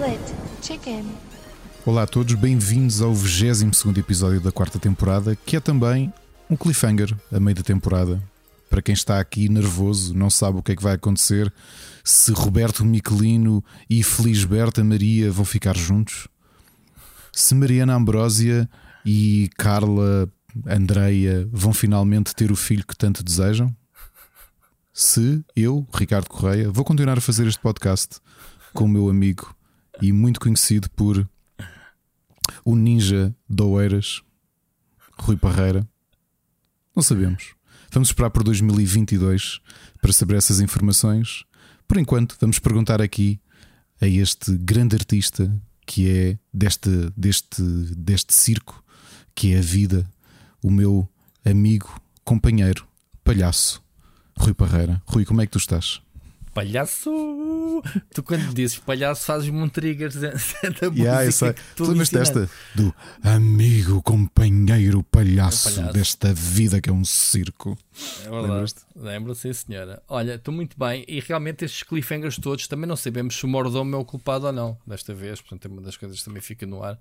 Split Chicken. Olá a todos, bem-vindos ao 22 episódio da quarta temporada, que é também um cliffhanger a meio da temporada. Para quem está aqui nervoso, não sabe o que é que vai acontecer, se Roberto Michelino e Felisberta Maria vão ficar juntos, se Mariana Ambrósia e Carla Andreia vão finalmente ter o filho que tanto desejam, se eu, Ricardo Correia, vou continuar a fazer este podcast com o meu amigo e muito conhecido por o ninja de Oeiras, Rui Parreira. Não sabemos. Vamos esperar por 2022 para saber essas informações. Por enquanto, vamos perguntar aqui a este grande artista que é deste, deste, deste circo, que é a vida, o meu amigo, companheiro, palhaço, Rui Parreira. Rui, como é que tu estás? Palhaço! Tu quando dizes palhaço fazes-me um trigger da yeah, música Tu lembras desta? Do amigo, companheiro, palhaço, é palhaço, desta vida que é um circo. É verdade. Lembro, sim senhora. Olha, estou muito bem e realmente estes cliffhangers todos também não sabemos se o mordomo é o culpado ou não desta vez, portanto é uma das coisas que também fica no ar.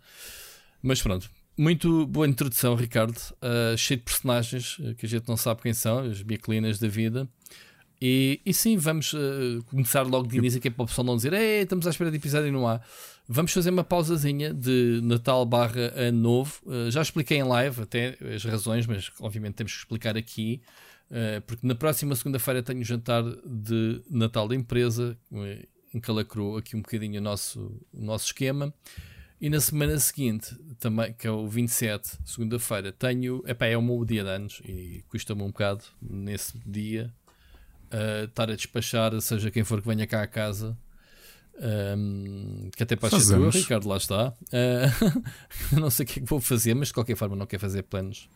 Mas pronto, muito boa introdução, Ricardo. Uh, cheio de personagens uh, que a gente não sabe quem são, as biclinas da vida. E, e sim, vamos uh, começar logo de início, que é para o pessoal não dizer estamos à espera de episódio e não há. Vamos fazer uma pausazinha de Natal barra Ano Novo. Uh, já expliquei em live até as razões, mas obviamente temos que explicar aqui. Uh, porque na próxima segunda-feira tenho jantar de Natal da empresa, encalacrou aqui um bocadinho o nosso, o nosso esquema. E na semana seguinte, também, que é o 27, segunda-feira, tenho. Epá, é o meu dia de anos e custa-me um bocado nesse dia uh, estar a despachar, seja quem for que venha cá a casa. Um, que até ser tu, Ricardo, lá está. Uh, não sei o que é que vou fazer, mas de qualquer forma não quero fazer planos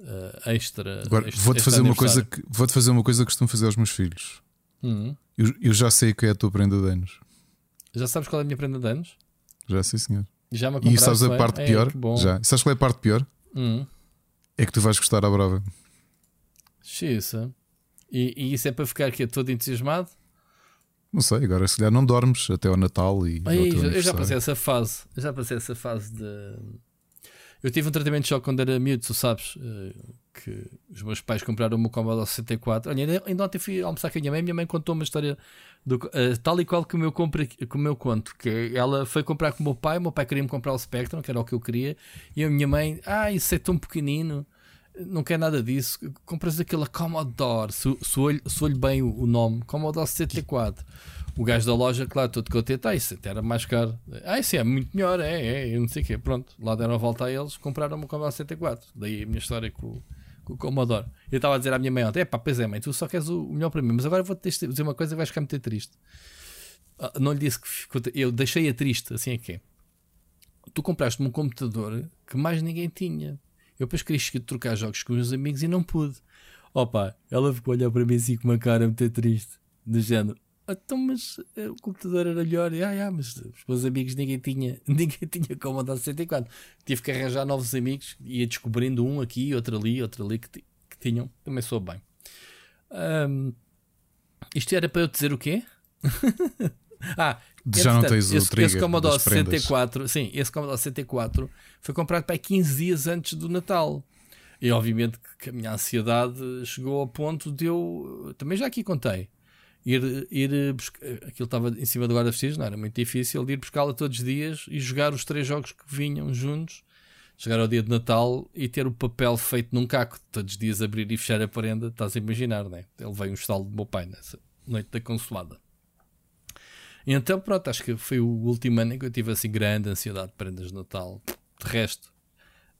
uh, extra. Agora vou-te fazer uma coisa que vou-te fazer uma coisa que costumo fazer aos meus filhos. Uhum. Eu, eu, já sei que é a tua prenda de anos. Já sabes qual é a minha prenda de anos? Já sei, senhor. Já me e sabes a parte pior? É, já. E sabes qual é a parte pior? Uhum. É que tu vais gostar à prova. Xiça. E, e, isso é para ficar aqui todo entusiasmado? Não sei, agora se calhar não dormes até ao Natal e. Aí, eu já passei essa fase. Eu já passei essa fase de. Eu tive um tratamento de choque quando era miúdo, tu sabes eh, que os meus pais compraram o meu Commodore 64. Olha, ainda ontem fui almoçar com a minha mãe. Minha mãe contou uma história do, uh, tal e qual que o meu, compra, que o meu conto. Que ela foi comprar com o meu pai. O meu pai queria-me comprar o Spectrum, que era o que eu queria. E a minha mãe, ah, isso é tão pequenino não quer nada disso. Compras aquela Commodore, se, se, olho, olho bem o, o, nome, Commodore 74. O gajo da loja, claro, todo contente, ah, isso até era mais caro. Ah, isso é muito melhor, é, é, eu não sei o quê. Pronto, lá deram a volta a eles, compraram o Commodore 74. Daí a minha história com, com o Commodore. Eu estava a dizer à minha mãe ontem, é pá, pois é, mãe, tu só queres o melhor para mim, mas agora vou-te dizer uma coisa que vais ficar muito triste. Ah, não lhe disse que ficou, eu deixei-a triste, assim é que é. Tu compraste-me um computador que mais ninguém tinha. Eu depois queria trocar jogos com os meus amigos e não pude. Opa, ela ficou a olhar para mim assim com uma cara muito triste, do género. Então, mas eh, o computador era melhor. Ah, ah, mas os meus amigos ninguém tinha, ninguém tinha como andar 64. Tive que arranjar novos amigos, ia descobrindo um aqui, outro ali, outro ali que, que tinham. Também sou bem. Um, isto era para eu dizer o quê? ah, já não tens o esse, trigger esse Commodore 64, sim, esse Commodore 64 foi comprado para 15 dias antes do Natal. E obviamente que a minha ansiedade chegou ao ponto de eu, também já aqui contei, ir, ir buscar, aquilo estava em cima do guarda-vestidos, não era muito difícil, de ir buscá-la todos os dias e jogar os três jogos que vinham juntos, chegar ao dia de Natal e ter o papel feito num caco, todos os dias abrir e fechar a prenda, estás a imaginar, não é? Ele veio um estalo do meu pai nessa noite da consoada. Então, pronto, acho que foi o último ano em que eu tive assim grande ansiedade de prendas de Natal. De resto,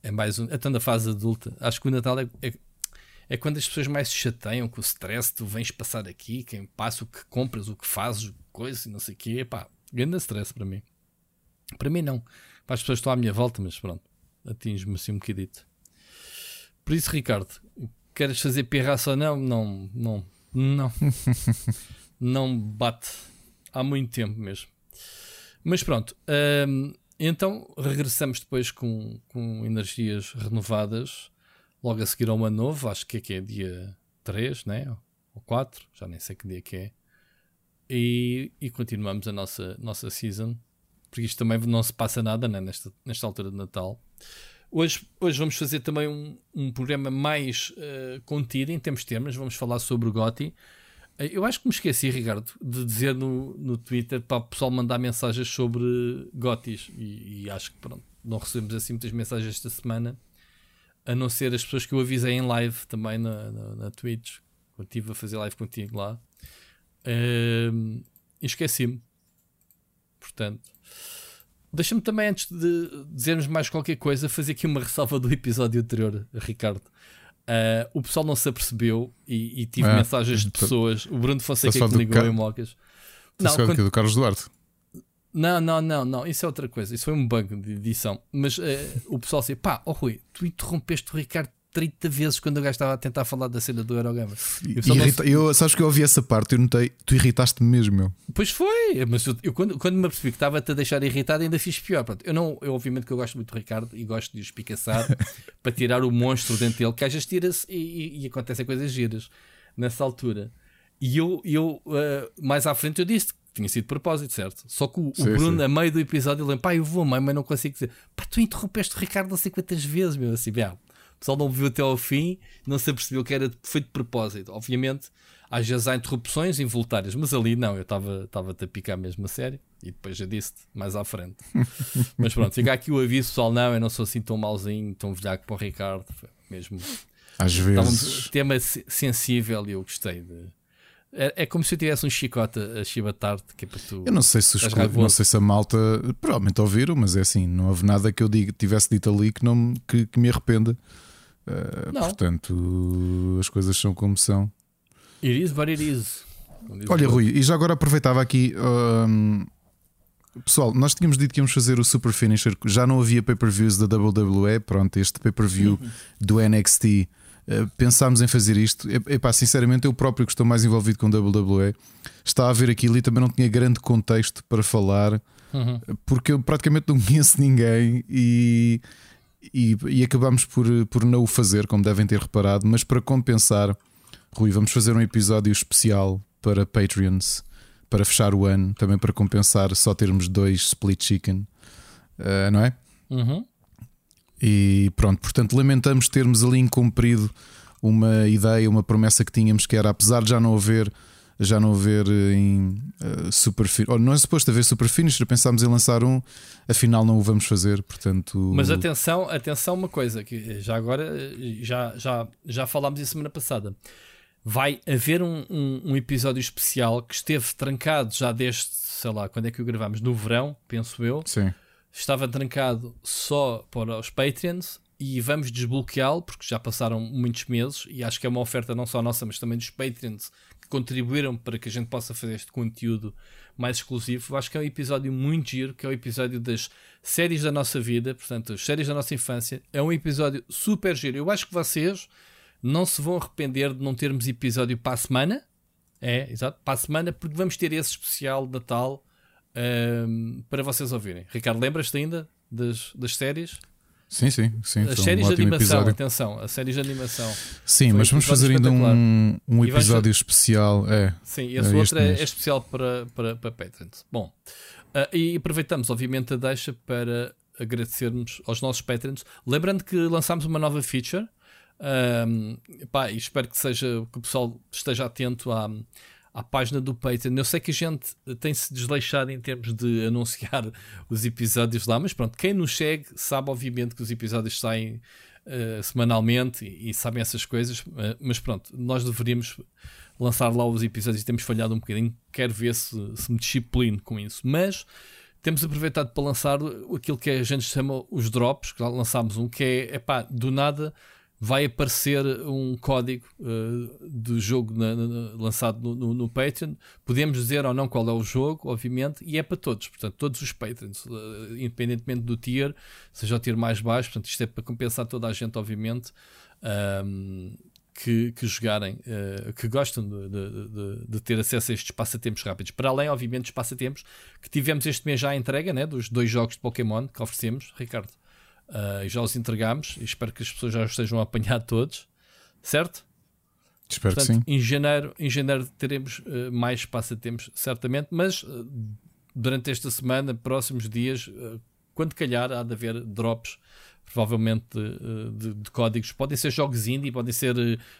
é mais um. Até na fase adulta, acho que o Natal é, é, é, quando as pessoas mais se chateiam com o stress. Tu vens passar aqui, quem passa, o que compras, o que fazes, coisa e não sei o quê. Pá, grande stress para mim. Para mim, não. Para as pessoas que estão à minha volta, mas pronto, atinge-me assim um bocadito. Por isso, Ricardo, queres fazer pirraça ou não? Não, não, não. não bate há muito tempo mesmo. Mas pronto, hum, então regressamos depois com, com energias renovadas, logo a seguir ao ano novo, acho que é, que é dia 3, né? ou 4, já nem sei que dia que é. E, e continuamos a nossa, nossa season. porque isto também não se passa nada né, nesta, nesta altura de Natal. Hoje, hoje vamos fazer também um, um programa mais uh, contido em termos de temas. Vamos falar sobre o Gotti. Eu acho que me esqueci, Ricardo, de dizer no, no Twitter para o pessoal mandar mensagens sobre Gottis. E, e, acho que pronto, não recebemos assim muitas mensagens esta semana, a não ser as pessoas que eu avisei em live também na, na, na Twitch. Eu estive a fazer live contigo lá. Uh, esqueci-me. Portanto, Deixa-me também, antes de dizermos mais qualquer coisa, fazer aqui uma ressalva do episódio anterior, Ricardo. Uh, o pessoal não se apercebeu e, e tive é, mensagens de pessoas. O Bruno Fonseca que ligou em Mocas. Não, quando... do Carlos Duarte. Não, não, não, não. Isso é outra coisa. Isso foi um bug de edição. Mas uh, o pessoal disse: pá, oh Rui, tu interrompeste o Ricardo 30 vezes quando o gajo estava a tentar falar da cena do Eurogame. Irrita, não... eu, sabes que eu ouvi essa parte eu notei, tu irritaste-me mesmo, meu. Pois foi, mas eu, eu quando, quando me apercebi que estava-te a deixar irritado, ainda fiz pior. Pronto, eu, não, eu, obviamente, que eu gosto muito do Ricardo e gosto de o espicaçar para tirar o monstro dentro dele, que às vezes tira-se e, e, e acontecem coisas giras nessa altura. E eu, eu uh, mais à frente, eu disse que tinha sido de propósito, certo? Só que o, sim, o Bruno, sim. a meio do episódio, ele lembra, pá, eu vou meio, mas não consigo dizer, pá, tu interrompeste o Ricardo não sei quantas vezes, meu, assim, bem, o pessoal não viu até ao fim, não se apercebeu que era feito de propósito. Obviamente, às vezes há interrupções involuntárias, mas ali não, eu estava-te a picar mesmo a sério e depois já disse mais à frente. mas pronto, fica aqui o aviso, pessoal. Não, eu não sou assim tão malzinho, tão velhaco para o Ricardo, mesmo. Às vezes. Um tema sensível e eu gostei de. É, é, como se eu tivesse um chicote a chibatar que é para tu. Eu não sei se os, não sei se a malta provavelmente ouviram, mas é assim, não houve nada que eu diga, tivesse dito ali que, não, que, que me arrependa. Uh, portanto, as coisas são como são. It is what it is. Olha, Rui, e já agora aproveitava aqui. Um, pessoal, nós tínhamos dito que íamos fazer o Super Finisher. Já não havia pay-per-views da WWE. Pronto, este pay-per-view uhum. do NXT. Uh, pensámos em fazer isto. Epá, sinceramente, eu próprio que estou mais envolvido com WWE, estava a ver aquilo e também não tinha grande contexto para falar, uhum. porque eu praticamente não conheço ninguém e e, e acabamos por, por não o fazer, como devem ter reparado, mas para compensar, Rui, vamos fazer um episódio especial para Patreons para fechar o ano, também para compensar só termos dois split chicken, uh, não é? Uhum. E pronto, portanto, lamentamos termos ali incumprido uma ideia, uma promessa que tínhamos, que era apesar de já não haver já não haver eh, em uh, super oh, não é suposto haver super finisher, pensámos em lançar um, afinal não o vamos fazer, portanto. Mas atenção, atenção uma coisa que já agora já já já falámos isso semana passada. Vai haver um, um, um, episódio especial que esteve trancado já desde, sei lá, quando é que o gravamos? No verão, penso eu. Sim. Estava trancado só para os Patreons e vamos desbloqueá-lo porque já passaram muitos meses e acho que é uma oferta não só nossa, mas também dos Patreons contribuíram para que a gente possa fazer este conteúdo mais exclusivo. Acho que é um episódio muito giro, que é o um episódio das séries da nossa vida, portanto, as séries da nossa infância. É um episódio super giro. Eu acho que vocês não se vão arrepender de não termos episódio para a semana. É, exato, para a semana, porque vamos ter esse especial de Natal um, para vocês ouvirem. Ricardo, lembras-te ainda das, das séries? Sim, sim, sim. As séries um de animação, episódio. atenção, as séries de animação. Sim, mas vamos fazer ainda um, um episódio especial. É, sim, esse é outro é, é, especial para, para, para Patrons. Bom, uh, e aproveitamos, obviamente, a deixa para agradecermos aos nossos Patrons. Lembrando que lançámos uma nova feature. Um, pá, e espero que seja que o pessoal esteja atento à, à página do Patreon. Eu sei que a gente tem-se desleixado em termos de anunciar os episódios lá, mas pronto, quem nos segue sabe, obviamente, que os episódios saem uh, semanalmente e, e, sabem essas coisas, uh, mas pronto, nós deveríamos lançar lá os episódios e temos falhado um bocadinho. Quero ver se, se me disciplino com isso, mas temos aproveitado para lançar aquilo que a gente chama os drops, que lançámos um, que é pá, do nada vai aparecer um código uh, do jogo na, na, lançado no, no, no, Patreon. Podemos dizer ou não qual é o jogo, obviamente, e é para todos, portanto, todos os Patreons, uh, independentemente do tier, seja o tier mais baixo, portanto, isto é para compensar toda a gente, obviamente. Um, que, que jogarem, uh, que gostam de, de, de, de, ter acesso a estes passatempos rápidos. Para além, obviamente, dos passatempos que tivemos este mês já a entrega né, dos dois jogos de Pokémon que oferecemos, Ricardo. Uh, já os entregamos e espero que as pessoas já os estejam a apanhar todos, certo? Espero Portanto, que sim. Em janeiro, em janeiro teremos uh, mais passatempos, certamente, mas uh, durante esta semana, próximos dias, uh, quando calhar, há de haver drops provavelmente de, de, de, códigos. Podem ser jogos indie, podem ser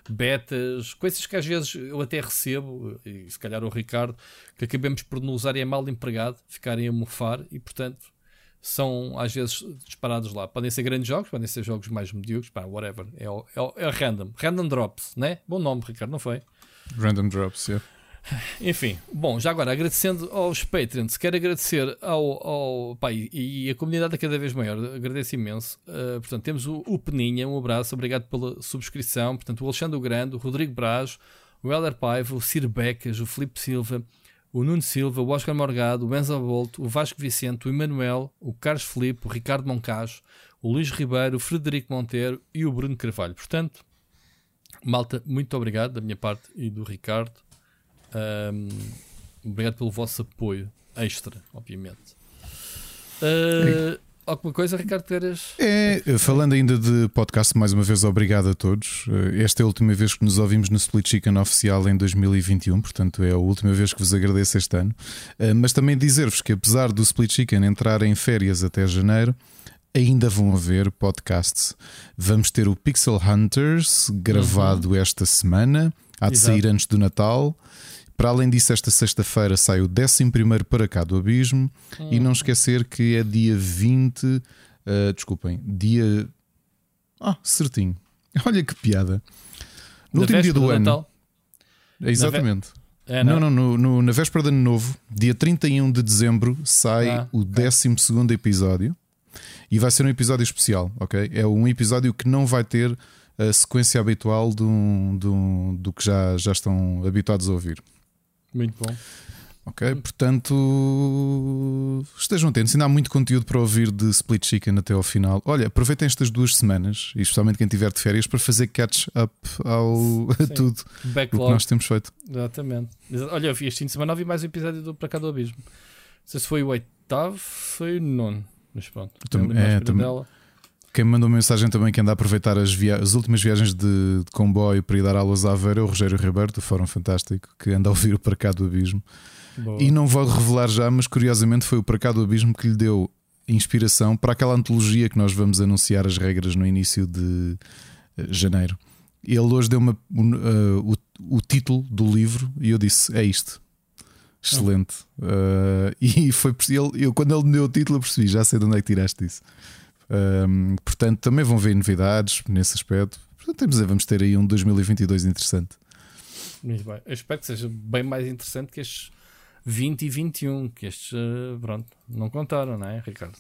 betas, coisas que às vezes eu até recebo, e se calhar o Ricardo, que acabemos por não usar e é mal empregado, ficarem a mofar e portanto são às vezes disparados lá. Podem ser grandes jogos, podem ser jogos mais medíocres, pá, whatever. É, é, é random. Random Drops, né? Bom nome, Ricardo, não foi? Random Drops, yeah. Enfim, bom, já agora agradecendo aos Patreons, quero agradecer ao, ao pá, e, e, a comunidade é cada vez maior, agradeço imenso. Uh, portanto, temos o, o, Peninha, um abraço, obrigado pela subscrição. Portanto, o Alexandre Grande, o Rodrigo Braz, o Heller Paiva, o Ciro Becas, o Felipe Silva, o Nuno Silva, o Oscar Morgado, o Enzo Bolt, o Vasco Vicente, o Emanuel, o Carlos Felipe, o Ricardo Moncajo, o Luís Ribeiro, o Frederico Monteiro e o Bruno Carvalho. Portanto, malta, muito obrigado da minha parte e do Ricardo. Um, obrigado pelo vosso apoio extra, obviamente. Uh, Alguma coisa, Ricardo Pérez? É, falando ainda de podcast, mais uma vez obrigado a todos. Eh, esta é a última vez que nos ouvimos no Split Chicken oficial em 2021, portanto é a última vez que vos agradeço este ano. Eh, mas também dizer-vos que apesar do Split Chicken entrar em férias até janeiro, ainda vão haver podcasts. Vamos ter o Pixel Hunters gravado uhum. esta semana, há de Exato. sair antes do Natal. Para além disso, esta sexta-feira sai o 11 para cá do Abismo. Hum. E não esquecer que é dia 20. Uh, eh, desculpem, dia. Ah, certinho. Olha que piada. No último dia do ano. Natal? Exatamente. É, não, não, no, no, na véspera de ano novo, dia 31 de dezembro, sai ah, o okay. 12 episódio. E vai ser um episódio especial, ok? É um episódio que não vai ter a sequência habitual do, do, do que já, já estão habituados a ouvir. Muito bom. Ok, portanto estejam atentos, ainda há muito conteúdo para ouvir de Split Chicken até ao final. Olha, aproveitem estas duas semanas, e especialmente quem tiver de férias, para fazer catch-up ao a tudo Backlog. o que nós temos feito. Exatamente. Olha, eu vi este fim de semana vi mais um episódio do Para Cá do Abismo. Não sei se foi o oitavo, foi o nono, mas pronto. Também, é, também, quem me mandou mensagem também que anda a aproveitar as, as últimas viagens de, de, comboio para ir dar aulas à Aveira é o Rogério Ribeiro, do Fórum Fantástico, que anda a ouvir o Para Cá do Abismo. Boa. E não vou revelar já, mas curiosamente foi o Para Cá do Abismo que lhe deu inspiração para aquela antologia que nós vamos anunciar as regras no início de uh, janeiro. Ele hoje deu-me uh, o, o, título do livro e eu disse: É isto. Excelente. Uh, e foi ele, eu, quando ele me deu o título, eu percebi: Já sei de onde é que tiraste isso. Um, portanto, também vão ver novidades nesse aspecto. Portanto, temos, vamos ter aí um 2022 interessante. Muito bem. Eu espero que seja bem mais interessante que estes 20 e 21, que estes, uh, pronto, não contaram, não é, Ricardo?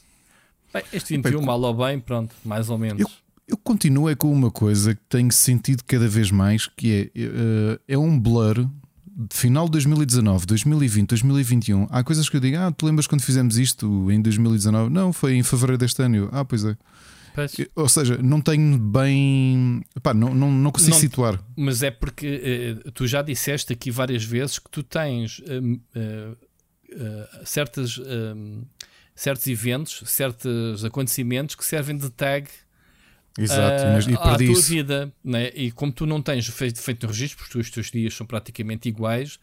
Bem, este 21, bem, mal ou bem, pronto, mais ou menos. Eu, eu continuo é com uma coisa que tenho sentido cada vez mais, que é, uh, é um blur de final de 2019, 2020, 2021, há coisas que eu digo, ah, tu lembras quando fizemos isto em 2019? Não, foi em fevereiro deste ano. ah, pois é. Ou seja, não tenho bem. Pá, não, não, não consigo não, situar. Mas é porque uh, tu já disseste aqui várias vezes que tu tens uh, uh, certas, certos eventos, certos acontecimentos que servem de tag Exato, uh, e à tua vida, né? e como tu não tens feito, feito um registro, porque os teus dias são praticamente iguais,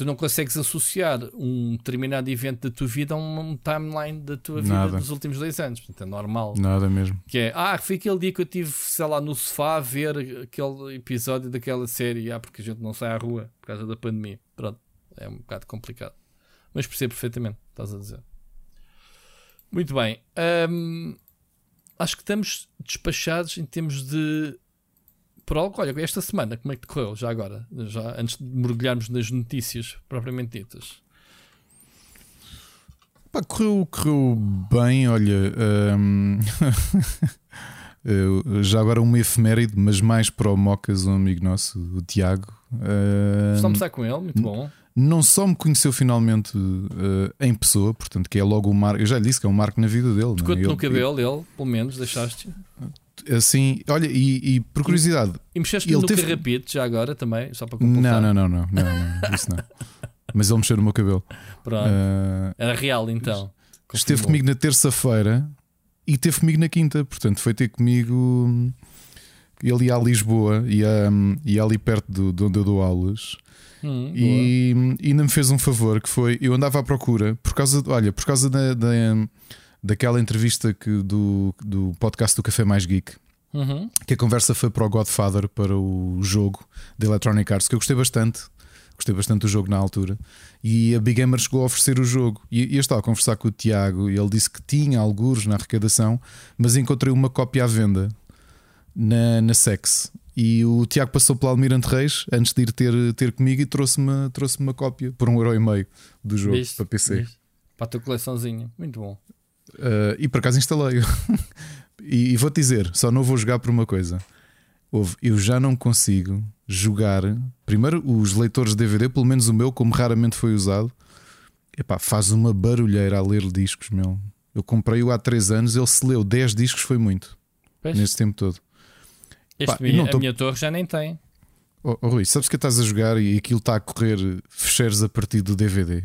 tu não consegues associar um determinado evento da tua vida a um timeline da tua vida Nada. dos últimos dois anos. Portanto, é normal. Nada mesmo. Que é, ah, foi aquele dia que eu estive, sei lá, no sofá a ver aquele episódio daquela série, ah, porque a gente não sai à rua por causa da pandemia. Pronto, é um bocado complicado. Mas percebo perfeitamente, estás a dizer. Muito bem. Um, acho que estamos despachados em termos de prol. Olha, esta semana, como é que decorreu? Já agora, já antes de mergulharmos nas notícias propriamente ditas. Pá, correu, correu bem, olha. Hum, já agora uma efeméride, mas mais para o Mocas, um amigo nosso, o Tiago. Uh, Estamos a com ele, muito bom não só me conheceu finalmente uh, em pessoa, portanto, que é logo um marco. Eu já lhe disse que é um marco na vida dele. Tocou-te é? no cabelo, ele, pelo menos, deixaste. Assim, olha, e, e por curiosidade. E, e mexeste ele no teve... carrapito já agora também, só para completar. Não, não, não, não, não, não isso não. Mas ele mexeu no meu cabelo. Pronto. Uh, Era real então. Esteve comigo na terça-feira e teve comigo na quinta, portanto, foi ter comigo ele ia a Lisboa, ia, ia ali perto do, de onde eu dou aulas. Hum, e, e ainda me fez um favor que foi eu andava à procura por causa olha por causa da, da daquela entrevista que do, do podcast do Café Mais Geek uhum. que a conversa foi para o Godfather para o jogo da Electronic Arts que eu gostei bastante gostei bastante do jogo na altura e a Big Gamer chegou a oferecer o jogo. E eu estava a conversar com o Tiago e ele disse que tinha alguns na arrecadação mas encontrei uma cópia à venda na, na Sex e o Tiago passou pelo Almirante Reis antes de ir ter, ter comigo e trouxe-me trouxe uma cópia por um euro e meio do jogo Viste? para PC. Viste? Para a tua coleçãozinha. Muito bom. Uh, e por acaso instalei. e, e vou-te dizer, só não vou jogar por uma coisa. Houve, eu já não consigo jogar. Primeiro, os leitores de DVD, pelo menos o meu, como raramente foi usado, epá, faz uma barulheira a ler discos, meu. Eu comprei-o há 3 anos, ele se leu 10 discos, foi muito. Pois. Nesse tempo todo. Este Pá, minha, não a tô- minha torre já nem tem. Oh, oh, Rui, sabes que estás a jogar e aquilo está a correr fecheiros a partir do DVD?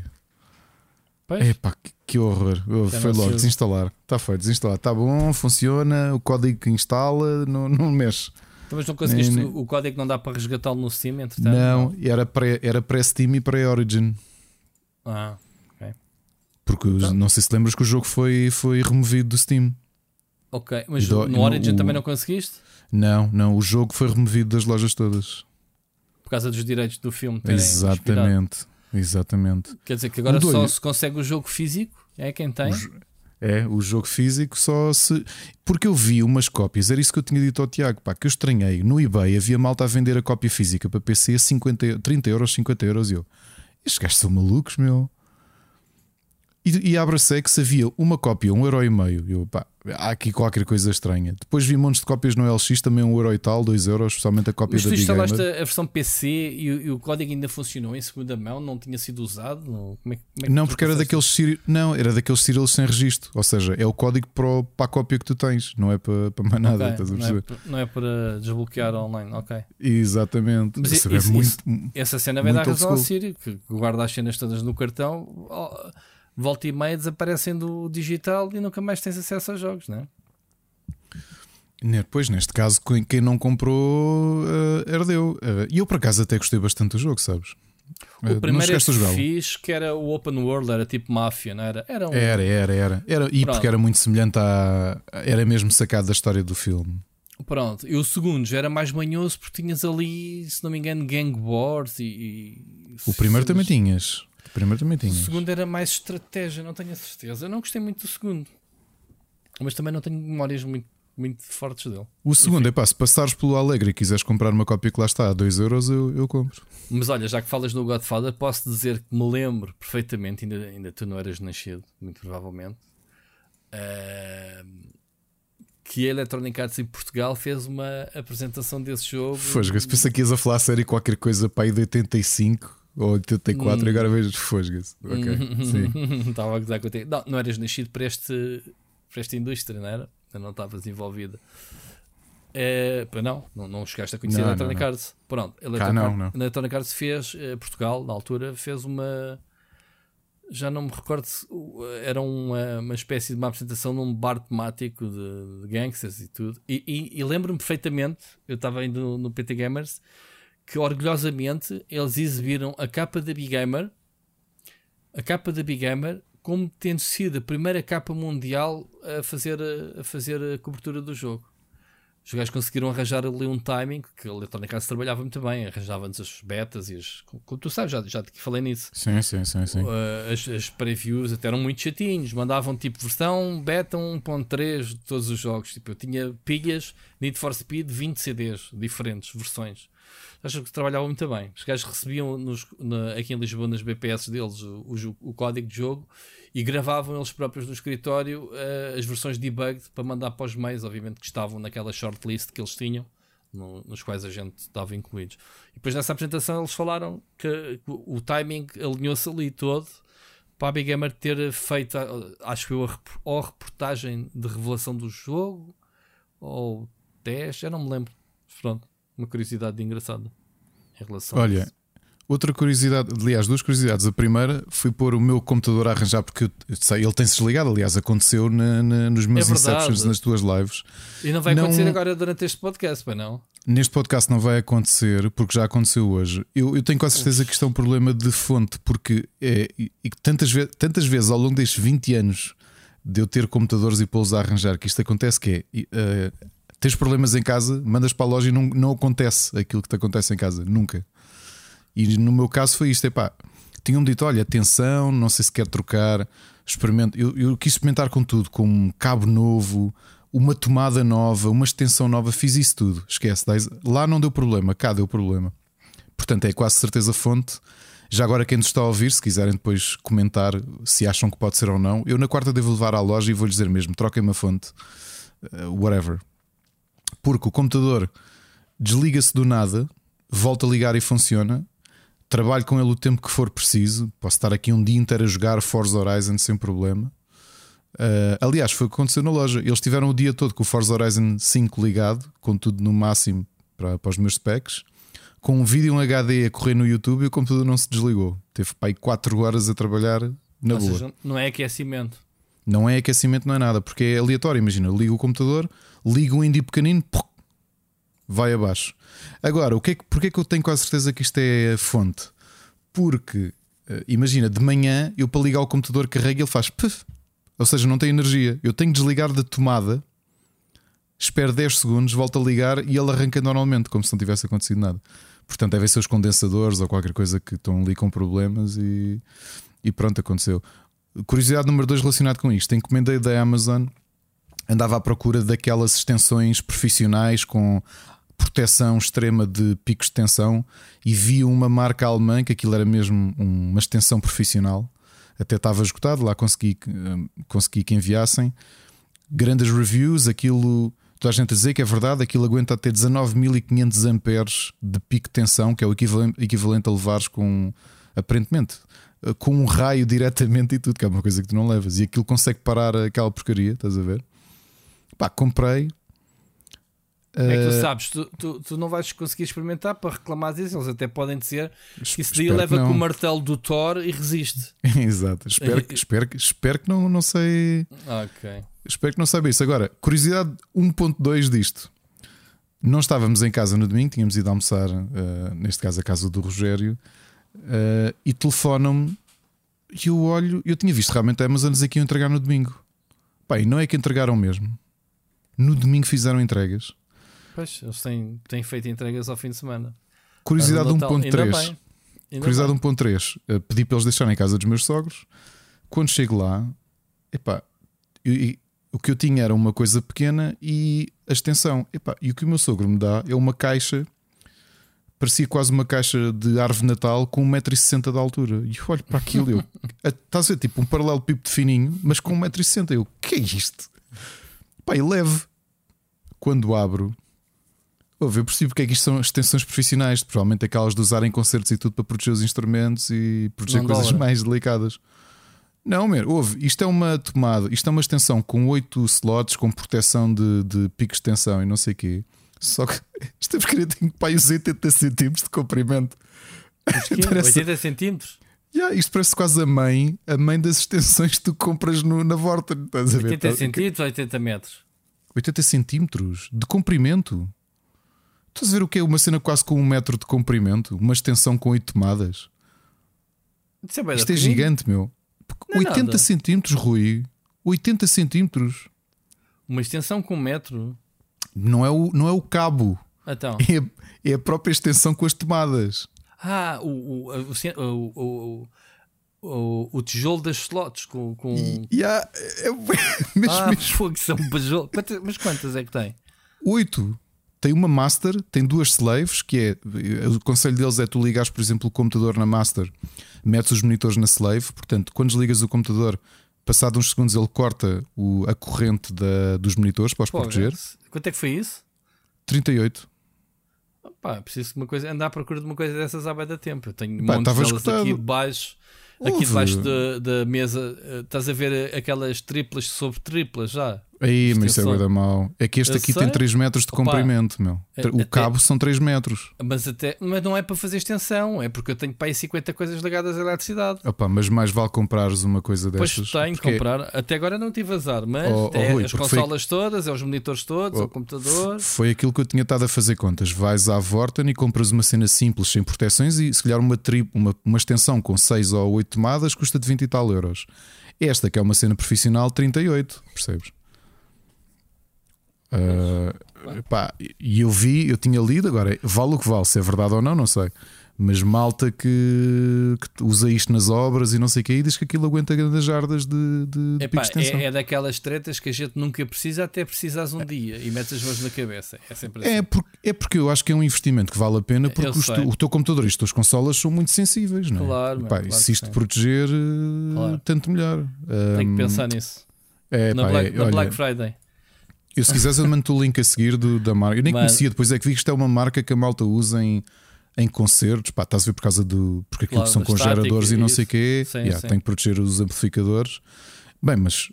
Pois. Epá, que, que horror. Já foi logo desinstalar. Está feito, desinstalar. Está bom, funciona. O código que instala não, não mexe. Então, mas não conseguiste Nem- o código não dá para resgatá-lo no Steam, entretanto? Não, era pré- era pré-Steam e pré-Origin. Ah, Porque os- Então. não sei se lembras que o jogo foi, foi removido do Steam. ok. Mas do- no no- Origin o- também não conseguiste? Não, não, o jogo foi removido das lojas todas. Por causa dos direitos do filme. Exatamente. Exatamente. Quer dizer que agora só se consegue o jogo físico? É quem tem? O É, o jogo físico só se. Porque eu vi umas cópias, era isso que eu tinha dito ao Tiago, pá, que eu estranhei. No eBay havia malta a vender a cópia física para PC a 50, eu- 30 euros, 50 euros. E eu, estes gajos são malucos, meu. E, e abracei que se havia uma cópia, um euro e meio. Eu, pá, há aqui qualquer coisa estranha. Depois vi montes de cópias no LX, também um euro e tal, dois euros, especialmente a cópia Mas da tu instalaste a versão PC e, o- e o código ainda funcionou em segunda mão? Não tinha sido usado? Não, como é, como é Não, porque era daqueles ciri- não, era daqueles serials sem registro. Ou seja, é o código para, o- para a cópia que tu tens, não é para, para mais nada. Ok, estás a não, é, não é para desbloquear online, ok. Exatamente. Mas Isso é isso- muito. Essa cena vai Muito dar razão ao. Sírio, que guarda as cenas todas no cartão, ó, volta e meia desaparecem do digital e nunca mais tens acesso aos jogos, não é? Pois, neste caso, quem não comprou eh, herdeu. Eh, E eu, por acaso, até gostei bastante do jogo, sabes? O não primeiro a que jogá-lo? fiz, que era o Open World, era tipo máfia, não era? Era um. Era, era, era. era e Pronto. porque era muito semelhante à. Era mesmo sacado da história do filme. Pronto, e o segundo já era mais manhoso porque tinhas ali, se não me engano, Gang Wars e. e O primeiro também tinhas. O primeiro também O tinhas. segundo era mais estratégia, não tenho a certeza. Eu não gostei muito do segundo, mas também não tenho memórias muito, muito fortes dele. O segundo é pá, se passares pelo Alegre e quiseres comprar uma cópia que lá está a 2 euros, eu, eu compro. Mas olha, já que falas no Godfather, posso dizer que me lembro perfeitamente, ainda, ainda tu não eras nascido, muito provavelmente, ehm, que a Electronic Arts em Portugal fez uma apresentação desse jogo. Fosga-se. Pensei que ias a falar a sério qualquer coisa para aí de 85 ou 84 Hum. e agora vejo Fosga-se. Ok. Sim. Estava a gozar contigo. Não, não eras nascido para, este, para esta indústria, não era? Não estavas envolvida. É, não, não, não chegaste a conhecer Não, a Electronic não. Arts. Pronto, a Cá Electronic, não, não. Electronic Arts fez, eh, Portugal, na altura, fez uma. Já não me recordo se era uma, uma espécie de uma apresentação num bar temático de, de gangsters e tudo. E, e- e lembro-me perfeitamente, eu estava ainda no, no PT Gamers, que orgulhosamente eles exibiram a capa da Big Gamer, a capa da Big Gamer, como tendo sido a primeira capa mundial a fazer a, fazer a cobertura do jogo. Os gajos conseguiram arranjar ali um timing que a Electronic Arts trabalhava muito bem, arranjava-nos as betas e as. Como tu sabes, já, já te falei nisso. Sim, sim, sim, sim. Uh, as, as previews até eram muito chatinhos, mandavam tipo versão beta 1.3 de todos os jogos. Tipo, eu tinha pilhas Need for Speed 20 CDs, diferentes versões. Acho que trabalhavam muito bem. Os gajos recebiam nos- na- aqui em Lisboa nas BPS deles o, o o código de jogo e gravavam eles próprios no escritório uh, as versões debugged para mandar para os meios, obviamente que estavam naquela shortlist que eles tinham. no- nos quais a gente estava incluídos. E depois nessa apresentação eles falaram que o o timing alinhou-se ali todo para a Big Gamer ter feito, a- acho que rep- ou a reportagem de revelação do jogo ou teste, eu não me lembro. Pronto, uma curiosidade engraçada em relação a Olha, isso. Outra curiosidade, aliás, duas curiosidades. A primeira foi pôr o meu computador a arranjar, porque eu sei, ele tem-se desligado. Aliás, aconteceu na, na, nos meus É Inceptions nas tuas lives. E não vai Não- acontecer agora durante este podcast, pois não? Neste podcast não vai acontecer, porque já aconteceu hoje. Eu, eu tenho quase certeza que isto é um problema de fonte, porque é, e, e tantas, ve tantas vezes ao longo destes 20 anos de eu ter computadores e pô-los a arranjar, que isto acontece que é. eh, tens problemas em casa, mandas para a loja e não, não acontece aquilo que te acontece em casa, nunca. E no meu caso foi isto: epá, tinham-me dito, olha, atenção, não sei se quer trocar, experimento. Eu, eu quis experimentar com tudo, com um cabo novo, uma tomada nova, uma extensão nova, fiz isso tudo. Esquece, lá não deu problema, cá deu problema. Portanto, é quase certeza fonte. Já agora, quem nos está a ouvir, se quiserem depois comentar se acham que pode ser ou não, eu na quarta devo levar à loja e vou-lhes dizer mesmo: troquem-me a fonte, uh, whatever. Porque o computador desliga-se do nada, volta a ligar e funciona. Trabalho com ele o tempo que for preciso. Posso estar aqui um dia inteiro a jogar Forza Horizon sem problema. Uh, aliás, foi o que aconteceu na loja. Eles tiveram o dia todo com o Forza Horizon 5 ligado, com tudo no máximo para, para os meus specs, com um vídeo em HD a correr no YouTube e o computador não se desligou. Teve pai 4 horas a trabalhar na Ou boa. seja, não é aquecimento. Não é aquecimento, não é nada, porque é aleatório. Imagina, ligo o computador, ligo um indie pequenino, vai abaixo. Agora, o que é que, porque é que eu tenho quase certeza que isto é a fonte? Porque, eh, imagina, de manhã eu para ligar o computador carrego e ele faz ou seja, não tem energia. Eu tenho que desligar da tomada, espero 10 segundos, volto a ligar e ele arranca normalmente, como se não tivesse acontecido nada. Portanto, devem ser os condensadores ou qualquer coisa que estão ali com problemas e, e pronto, aconteceu. Curiosidade número 2 relacionado com isto: encomendei da Amazon, andava à procura daquelas extensões profissionais com proteção extrema de picos de tensão e vi uma marca alemã que aquilo era mesmo um- uma extensão profissional. Até estava esgotado, lá consegui, hum, consegui que enviassem. Grandes reviews, aquilo. Toda a gente a dizer que é verdade, aquilo aguenta até 19.500 amperes de pico de tensão, que é o equivalente, equivalente a levares com, aparentemente, com um raio diretamente e tudo, que é uma coisa que tu não levas. E aquilo consegue parar aquela porcaria, estás a ver? Pá, comprei. É que tu Eh, sabes, tu, tu, tu não vais conseguir experimentar para reclamar disso. Eles até podem dizer que isso daí leva com o martelo do Thor e resiste. Exato, espero, que- espero, que- espero que não, não sei. Ok. Espero que não saiba isso. Agora, curiosidade 1.2 disto. Não estávamos em casa no domingo, tínhamos ido almoçar, eh, neste caso a casa do Rogério, eh, e telefonam-me e eu olho, eu tinha visto realmente a Amazon dizer que iam entregar no domingo. Pá, e não é que entregaram mesmo. No domingo fizeram entregas. Pois, eles têm, têm feito entregas ao fim de semana. Curiosidade Mas no Natal- Ainda 1.3. bem. Ainda Curiosidade bem. 1.3. eh, Pedi para eles deixarem em casa dos meus sogros. Quando chego lá, epá, eu- e- o que eu tinha era uma coisa pequena e a extensão. Epá, e o que o meu sogro me dá é uma caixa, parecia quase uma caixa de árvore Natal com 1,60m de altura. E eu olho para aquilo eu, a- estás a ver, tipo um paralelo pipo de fininho, mas com 1,60m. Eu, o que é isto? Pá, e leve. Quando abro, Ouve, eu percebo porque é que isto são extensões profissionais, provavelmente aquelas de usar em concertos e tudo para proteger os instrumentos e proteger Não coisas dobra. mais delicadas. Não, meu, ouve, isto é uma tomada, isto é uma extensão com 8 slots com proteção de, de picos de tensão e não sei o quê. Só que esta porcaria tem pai os 80 centímetros de comprimento. Parece- 80 centímetros? Yeah, isto parece quase a mãe, a mãe das extensões que tu compras no, na. Estás ver? 80 Tá- centímetros ou 80 metros? 80 centímetros de comprimento. Estás a ver o que é? Uma cena quase com um metro de comprimento, uma extensão com 8 tomadas. É Isto é gigante, meu. Porque Não é 80 nada. centímetros, Rui. 80 centímetros. Uma extensão com um metro. Não é o, não é o cabo, Então. é, a- é a própria extensão com as tomadas. Ah, o, o, o, o, o, tijolo das slots com. com... E há é, mesmo, ah, mesmo fogo, são. Quantas- Mas quantas é que tem? 8. Tem uma master, tem duas slaves, que é o conselho deles é tu ligares, por exemplo, o computador na master, metes os monitores na slave, portanto, quando desligas o computador, passado uns segundos ele corta o- a corrente da, dos monitores para os Pô, proteger. Quanto é que foi isso? 38. Pá, preciso de uma coisa, andar à procura de uma coisa dessas há bem da tempo. Eu tenho Pá, montes delas esgotado. aqui debaixo, aqui debaixo da, da mesa. Eh, Estás a ver aquelas triplas sobre triplas já? Aí, mas isso é da mau. É que este Eu aqui sei. tem 3 metros de Opa, comprimento, meu. é- O até- cabo são 3 metros. Mas, até, mas não é para fazer extensão, é porque eu tenho para aí 50 coisas ligadas à eletricidade. Opa, mas mais vale comprares uma coisa Pois destas. tenho que porque comprar. Até agora não tive azar, mas Oh, oh, é Rui, as porque foi- consolas todas, é os monitores todos, é Oh, o computador. Foi aquilo que eu tinha estado a fazer contas. Vais à Vorten e compras uma cena simples, sem proteções, e se calhar uma, tri... uma, uma extensão com 6 ou 8 tomadas custa de 20 e tal euros. Esta, que é uma cena profissional, 38, percebes? Ah, pá, e eu vi, eu tinha lido, agora vale o que vale, se é verdade ou não, não sei. Mas malta que, que usa isto nas obras e não sei o que, e diz que aquilo aguenta grandes jardas de, de, Epá, de extensão. é, é daquelas tretas que a gente nunca precisa até precisares um dia e metes as mãos na cabeça. É sempre assim. É porque, é porque eu acho que é um investimento que vale a pena porque tu- o teu computador e as tuas consolas são muito sensíveis, não é? Claro, Epá, claro se isto proteger, eh, Claro. tanto melhor. Ahm, que pensar nisso. é, na pá, Black, é, na olha, Black Friday. Eu, se quiseres, eu mando o link a seguir do- da marca. Eu nem Mano. conhecia, depois é que vi que isto é uma marca que a malta usa em, em concertos. Pá, estás a ver por causa do. Porque aquilo Claro, são com geradores e e não sei o quê. Sim, Yeah, sim. Tem que proteger os amplificadores. Bem, mas.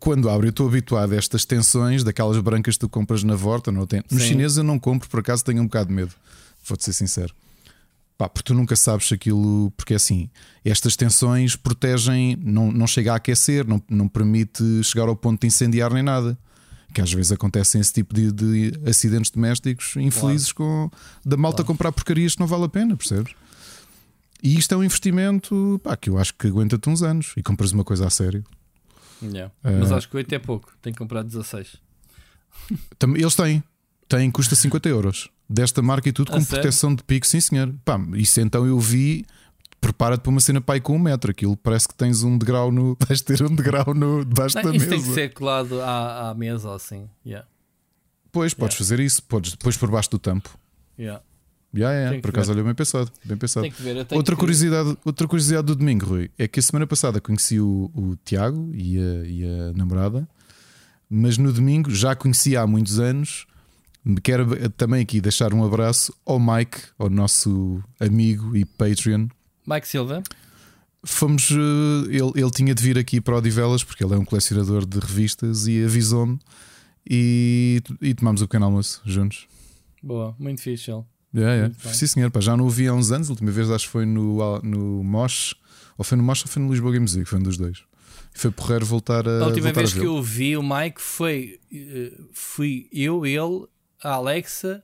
Quando abre, eu estou habituado a estas tensões daquelas brancas que tu compras na Vorta. Não tem... Nos Sim. chineses eu não compro, por acaso tenho um bocado de medo. Vou-te ser sincero. Pá, porque tu nunca sabes se aquilo. Porque assim, estas tensões protegem, não, não chega a aquecer, não, não permite chegar ao ponto de incendiar nem nada. Que às vezes acontecem esse tipo de, de acidentes domésticos infelizes com, da malta Claro. comprar porcarias que não vale a pena, percebes? E isto é um investimento pá, que eu acho que aguenta-te uns anos e compras uma coisa a sério. Yeah. Eh, Mas acho que 8 é pouco. Tenho que comprar 16. Tam- Eles têm, têm, custa 50 euros desta marca e tudo A com sério? proteção de pico, sim senhor. Pá, isso então eu vi. Prepara-te para uma cena pai com um metro. Aquilo parece que tens um degrau no. Vais ter um degrau no, debaixo Não, da mesa. tem que ser colado à, à mesa assim. Yeah. Pois, podes fazer isso. Podes depois por baixo do tampo. Yeah. Já, yeah, que por acaso, ver. olha, bem pensado. Bem pensado. Ver. Outra curiosidade, outra curiosidade do domingo, Rui, é que a semana passada conheci o, o Tiago e a, e a namorada, mas no domingo já conhecia há muitos anos. Quero também aqui deixar um abraço ao Mike, ao nosso amigo e Patreon. Mike Silva. Fomos, eh, ele, ele tinha de vir aqui para o Odivelas porque ele é um colecionador de revistas e avisou-me e, e tomámos o pequeno almoço juntos. Boa, muito fixe ele. Yeah, yeah. Muito bem. Sim, senhor, pá, já não o vi há uns anos. A última vez acho que foi no, no Mosh, ou foi no Mosh ou foi no Lisboa Game Music, foi um dos dois. E foi porreiro voltar a. A última vez a que eu vi o Mike foi. eh, Fui eu, ele, a Alexa.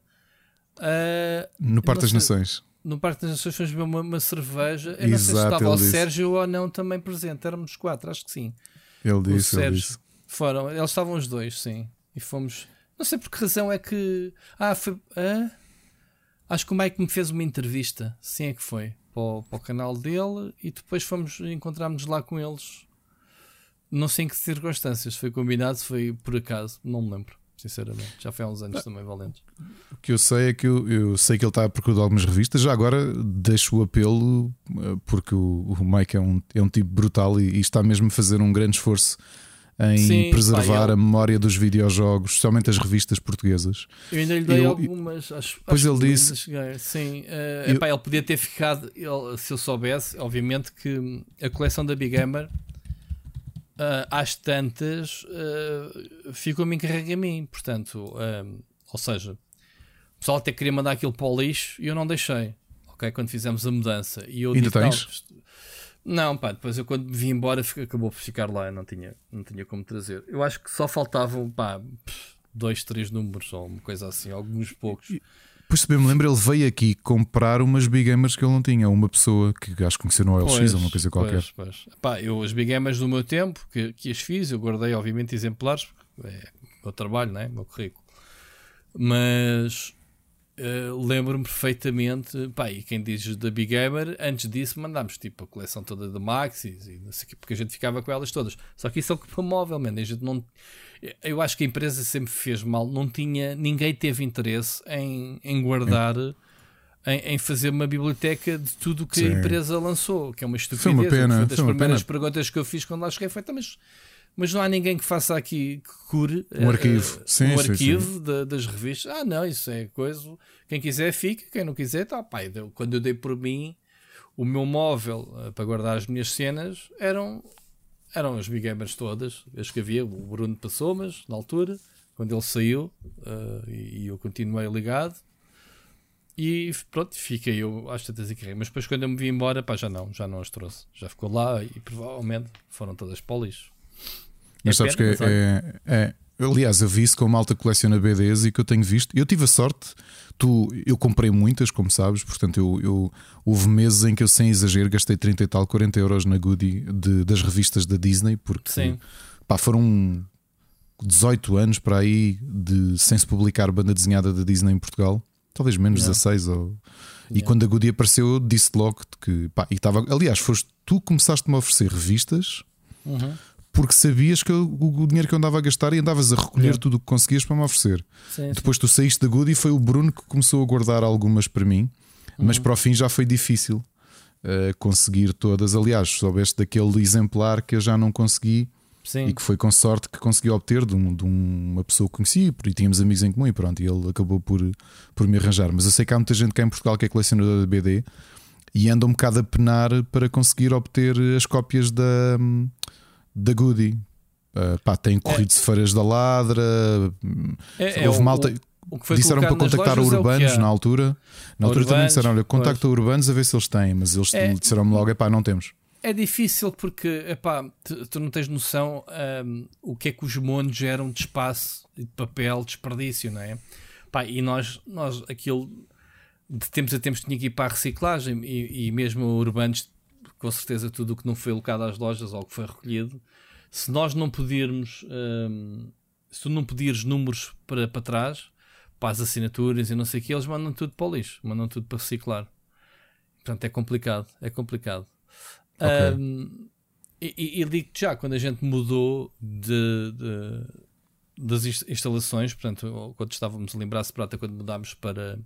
No Parque das Nações. No Parque das Nações fomos beber uma, uma cerveja. Eu não sei se estava o disse. Sérgio ou não também presente. Éramos quatro, acho que sim. Ele o disse, ele Sérgio. disse. Foram, eles estavam os dois, sim. E fomos. Não sei por que razão é que. Ah, foi. hã? Acho que o Mike me fez uma entrevista. Sim, é que foi. Para o, para o canal dele e depois fomos encontrarmos lá com eles. Não sei em que circunstâncias foi combinado, foi por acaso, não me lembro, sinceramente. Já foi há uns anos também, valentes. O que eu sei é que eu, eu sei que ele está a procurar de algumas revistas. Já agora deixo o apelo, eh, porque o, o Mike é um, é um tipo brutal e, e está mesmo a fazer um grande esforço em Sim, preservar a memória dos videojogos, especialmente as revistas portuguesas. Eu ainda lhe dei Eu- algumas. Acho, Pois acho ele disse-. Sim, eh, Eu- epá, ele podia ter ficado. ele- se eu soubesse, obviamente, que hum, a coleção da Big Gamer ah, às tantas ah, ficou-me encarregue a mim. Portanto, ah, ou seja, o pessoal até queria mandar aquilo para o lixo e eu não deixei. Ok, quando fizemos a mudança. E eu Ainda disse, tens? Não, pá, depois eu quando vim embora acabou por ficar lá, eu não tinha, não tinha como trazer. Eu acho que só faltavam, pá, dois, três números ou uma coisa assim, alguns poucos. Pois se bem me lembro, ele veio aqui comprar umas Big Gamers que ele não tinha. Uma pessoa que acho que conheceu no OLX ou uma coisa qualquer. Pois, pois. Pá, eu as Big Gamers do meu tempo, que, que as fiz, eu guardei obviamente exemplares, porque é o meu trabalho, né? o meu currículo. Mas eh, lembro-me perfeitamente, pá, e quem diz da Big Gamer, antes disso mandámos tipo a coleção toda de Maxis e não sei o quê, porque a gente ficava com elas todas. Só que isso é o que móvel, man. A gente não. Eu acho que a empresa sempre fez mal, não tinha, ninguém teve interesse em, em guardar. Em, em fazer uma biblioteca de tudo o que a Sim. empresa lançou, que é uma estupidez. Foi uma pena, Foi das foi uma primeiras pena. perguntas que eu fiz quando lá cheguei foi, "Então, mas, mas não há ninguém que faça aqui que cure Um eh, arquivo. eh, Sim, um sim, arquivo da- das revistas. Ah, não, isso é coisa. Quem quiser fica, quem não quiser, tá. Pai, quando eu dei por mim, o meu móvel eh, para guardar as minhas cenas eram eram as Big Gamers todas, as que havia. O Bruno passou, mas na altura, quando ele saiu, uh, e, e eu continuei ligado. E pronto, fiquei eu às tantas e carreguei. Mas depois, quando eu me vi embora, pá, já não, já não as trouxe. Já ficou lá e provavelmente foram todas para o lixo. Mas é sabes pena, que é, é, Aliás, eu vi isso com malta coleciona BDs e que eu tenho visto. Eu tive a sorte, tu, eu comprei muitas, como sabes, portanto, eu, eu houve meses em que eu, sem exagero, gastei 30 e tal, 40 euros na Goody de, das revistas da Disney, porque Sim. Pá, foram 18 anos para aí de, sem se publicar banda desenhada da Disney em Portugal, talvez menos yeah. 16 ou. Yeah. E quando a Goody apareceu, disse logo que. Pá, e estava, aliás, foste tu que começaste-me a oferecer revistas. Uhum porque sabias que o, dinheiro que eu andava a gastar e andavas a recolher yeah. tudo o que conseguias para me oferecer. Sim, Depois sim. tu saíste da Goody e foi o Bruno que começou a guardar algumas para mim, uhum. mas para o fim já foi difícil uh, conseguir todas. Aliás, soubeste daquele exemplar que eu já não consegui. Sim. E que foi com sorte que consegui obter de, um, de uma pessoa que conhecia, porque tínhamos amigos em comum e pronto, e ele acabou por, por me arranjar. Mas eu sei que há muita gente cá em Portugal que é colecionadora de BD e anda um bocado a penar para conseguir obter as cópias da, da Goody. Uh, pá, tem corrido é. feiras da ladra. É, é Houve é, malta. O, o disseram para contactar é Urbanos na altura. Na altura Urbanos, também disseram: olha, contacta pois. Urbanos a ver se eles têm, mas eles é, disseram-me logo: é pá, não temos. É difícil porque epá, tu, tu não tens noção um, o que é que os monos geram de espaço, de papel, desperdício, não é? Pá, e nós, nós aquilo de tempos a tempos tinha que ir para a reciclagem e, e mesmo urbanos com certeza tudo o que não foi alocado às lojas ou que foi recolhido, se nós não pedirmos, hum, se tu não pedires números para, para trás, para as assinaturas e não sei o que, eles mandam tudo para o lixo, mandam tudo para reciclar. Portanto, é complicado, é complicado. Okay. Um, e, e digo-te já, quando a gente mudou de, de, das instalações, portanto, quando estávamos a lembrar-se prata, quando mudámos para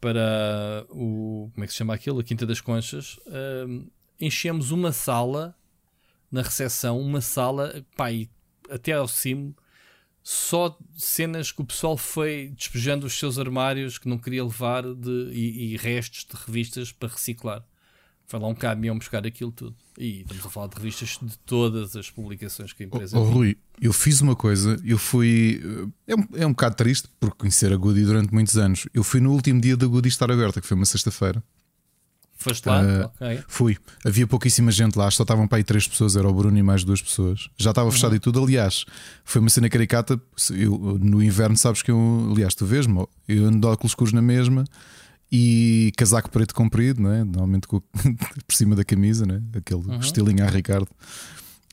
para o. Como é que se chama aquilo? A Quinta das Conchas. Uh, enchemos uma sala na recepção, uma sala, pá, e até ao cimo, só cenas que o pessoal foi despejando os seus armários que não queria levar de, e, e restos de revistas para reciclar. Foi lá um caminhão buscar aquilo tudo. E estamos a falar de revistas de todas as publicações que a empresa oh, oh Rui, eu fiz uma coisa, eu fui. É um, é um bocado triste por conhecer a Goody durante muitos anos. Eu fui no último dia da Goody estar aberta, que foi uma sexta-feira. Foste lá? Uh, ok. Fui. Havia pouquíssima gente lá, só estavam para aí três pessoas, era o Bruno e mais duas pessoas. Já estava fechado uhum. e tudo. Aliás, foi uma cena caricata. Eu, no inverno, sabes que eu, aliás, tu vês-me, eu ando de óculos escuros na mesma e casaco preto comprido, não é? normalmente com, por cima da camisa, né? aquele uhum. estilinho a Ricardo.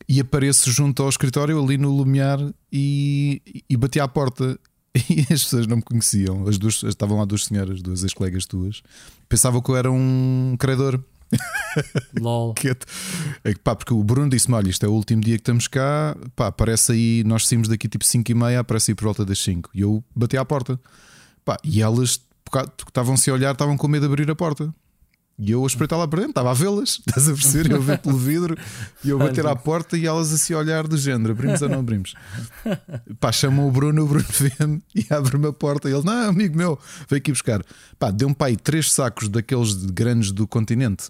E apareço junto ao escritório ali no Lumiar e, e bati à porta. E as pessoas não me conheciam. As duas estavam lá duas senhoras, duas ex-colegas tuas. Pensavam que eu era um credor. LOL. que, é, pá, porque o Bruno disse-me: Olha, isto é o último dia que estamos cá. Pá, aparece aí, nós saímos daqui tipo 5 e meia, aparece aí por volta das 5. E eu bati à porta. Pá, e elas estavam-se a olhar, estavam com medo de abrir a porta. E eu a espreitar lá para dentro, estava a vê-las, estás a perceber? Eu a ver pelo vidro e eu bater à porta e elas a olhar do género: abrimos ou não abrimos? Pá, chamam o Bruno, o Bruno vê-me e abre-me a porta. E ele: Não, amigo meu, veio aqui buscar. Pá, deu-me para aí três sacos daqueles grandes do continente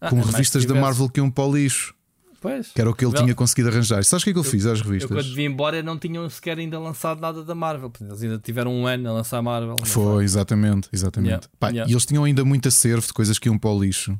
ah, com revistas da Marvel que iam para o lixo. Pois. Que era o que ele tinha conseguido arranjar. Sabes o que é que eu, eu fiz às revistas? Eu, quando vim embora não tinham sequer ainda lançado nada da Marvel. Eles ainda tiveram um ano a lançar a Marvel. Foi, exatamente, exatamente. Yeah. Pá, yeah. E eles tinham ainda muito acervo de coisas que iam para o lixo.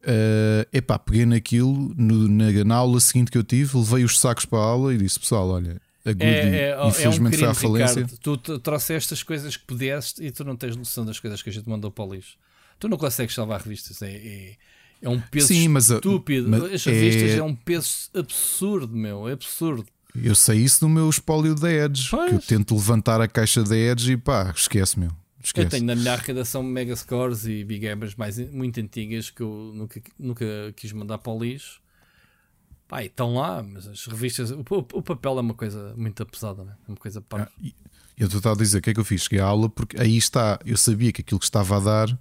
Uh, epá, peguei naquilo no, na, na, aula seguinte que eu tive, levei os sacos para a aula e disse: Pessoal, olha, a Goody é, é, infelizmente é um crime, foi à falência. Ricardo, tu trouxeste as coisas que pudeste e tu não tens noção das coisas que a gente mandou para o lixo. Tu não consegues salvar revistas. É, é é um peso Sim, mas, estúpido. Mas As revistas é... é... um peso absurdo, meu. É absurdo. Eu sei isso no meu espólio da Edge. Pois. Que eu tento levantar a caixa da Edge e pá, esquece, meu. Esquece. Eu tenho na minha arrecadação Mega Scores e Big Gamers mais, muito antigas que eu nunca, nunca quis mandar para o lixo. Pá, estão lá, mas as revistas, o, o, papel é uma coisa muito pesada, né? é uma coisa para. Ah, eu estou a dizer o que é que eu fiz? Cheguei à aula porque aí está, eu sabia que aquilo que estava a dar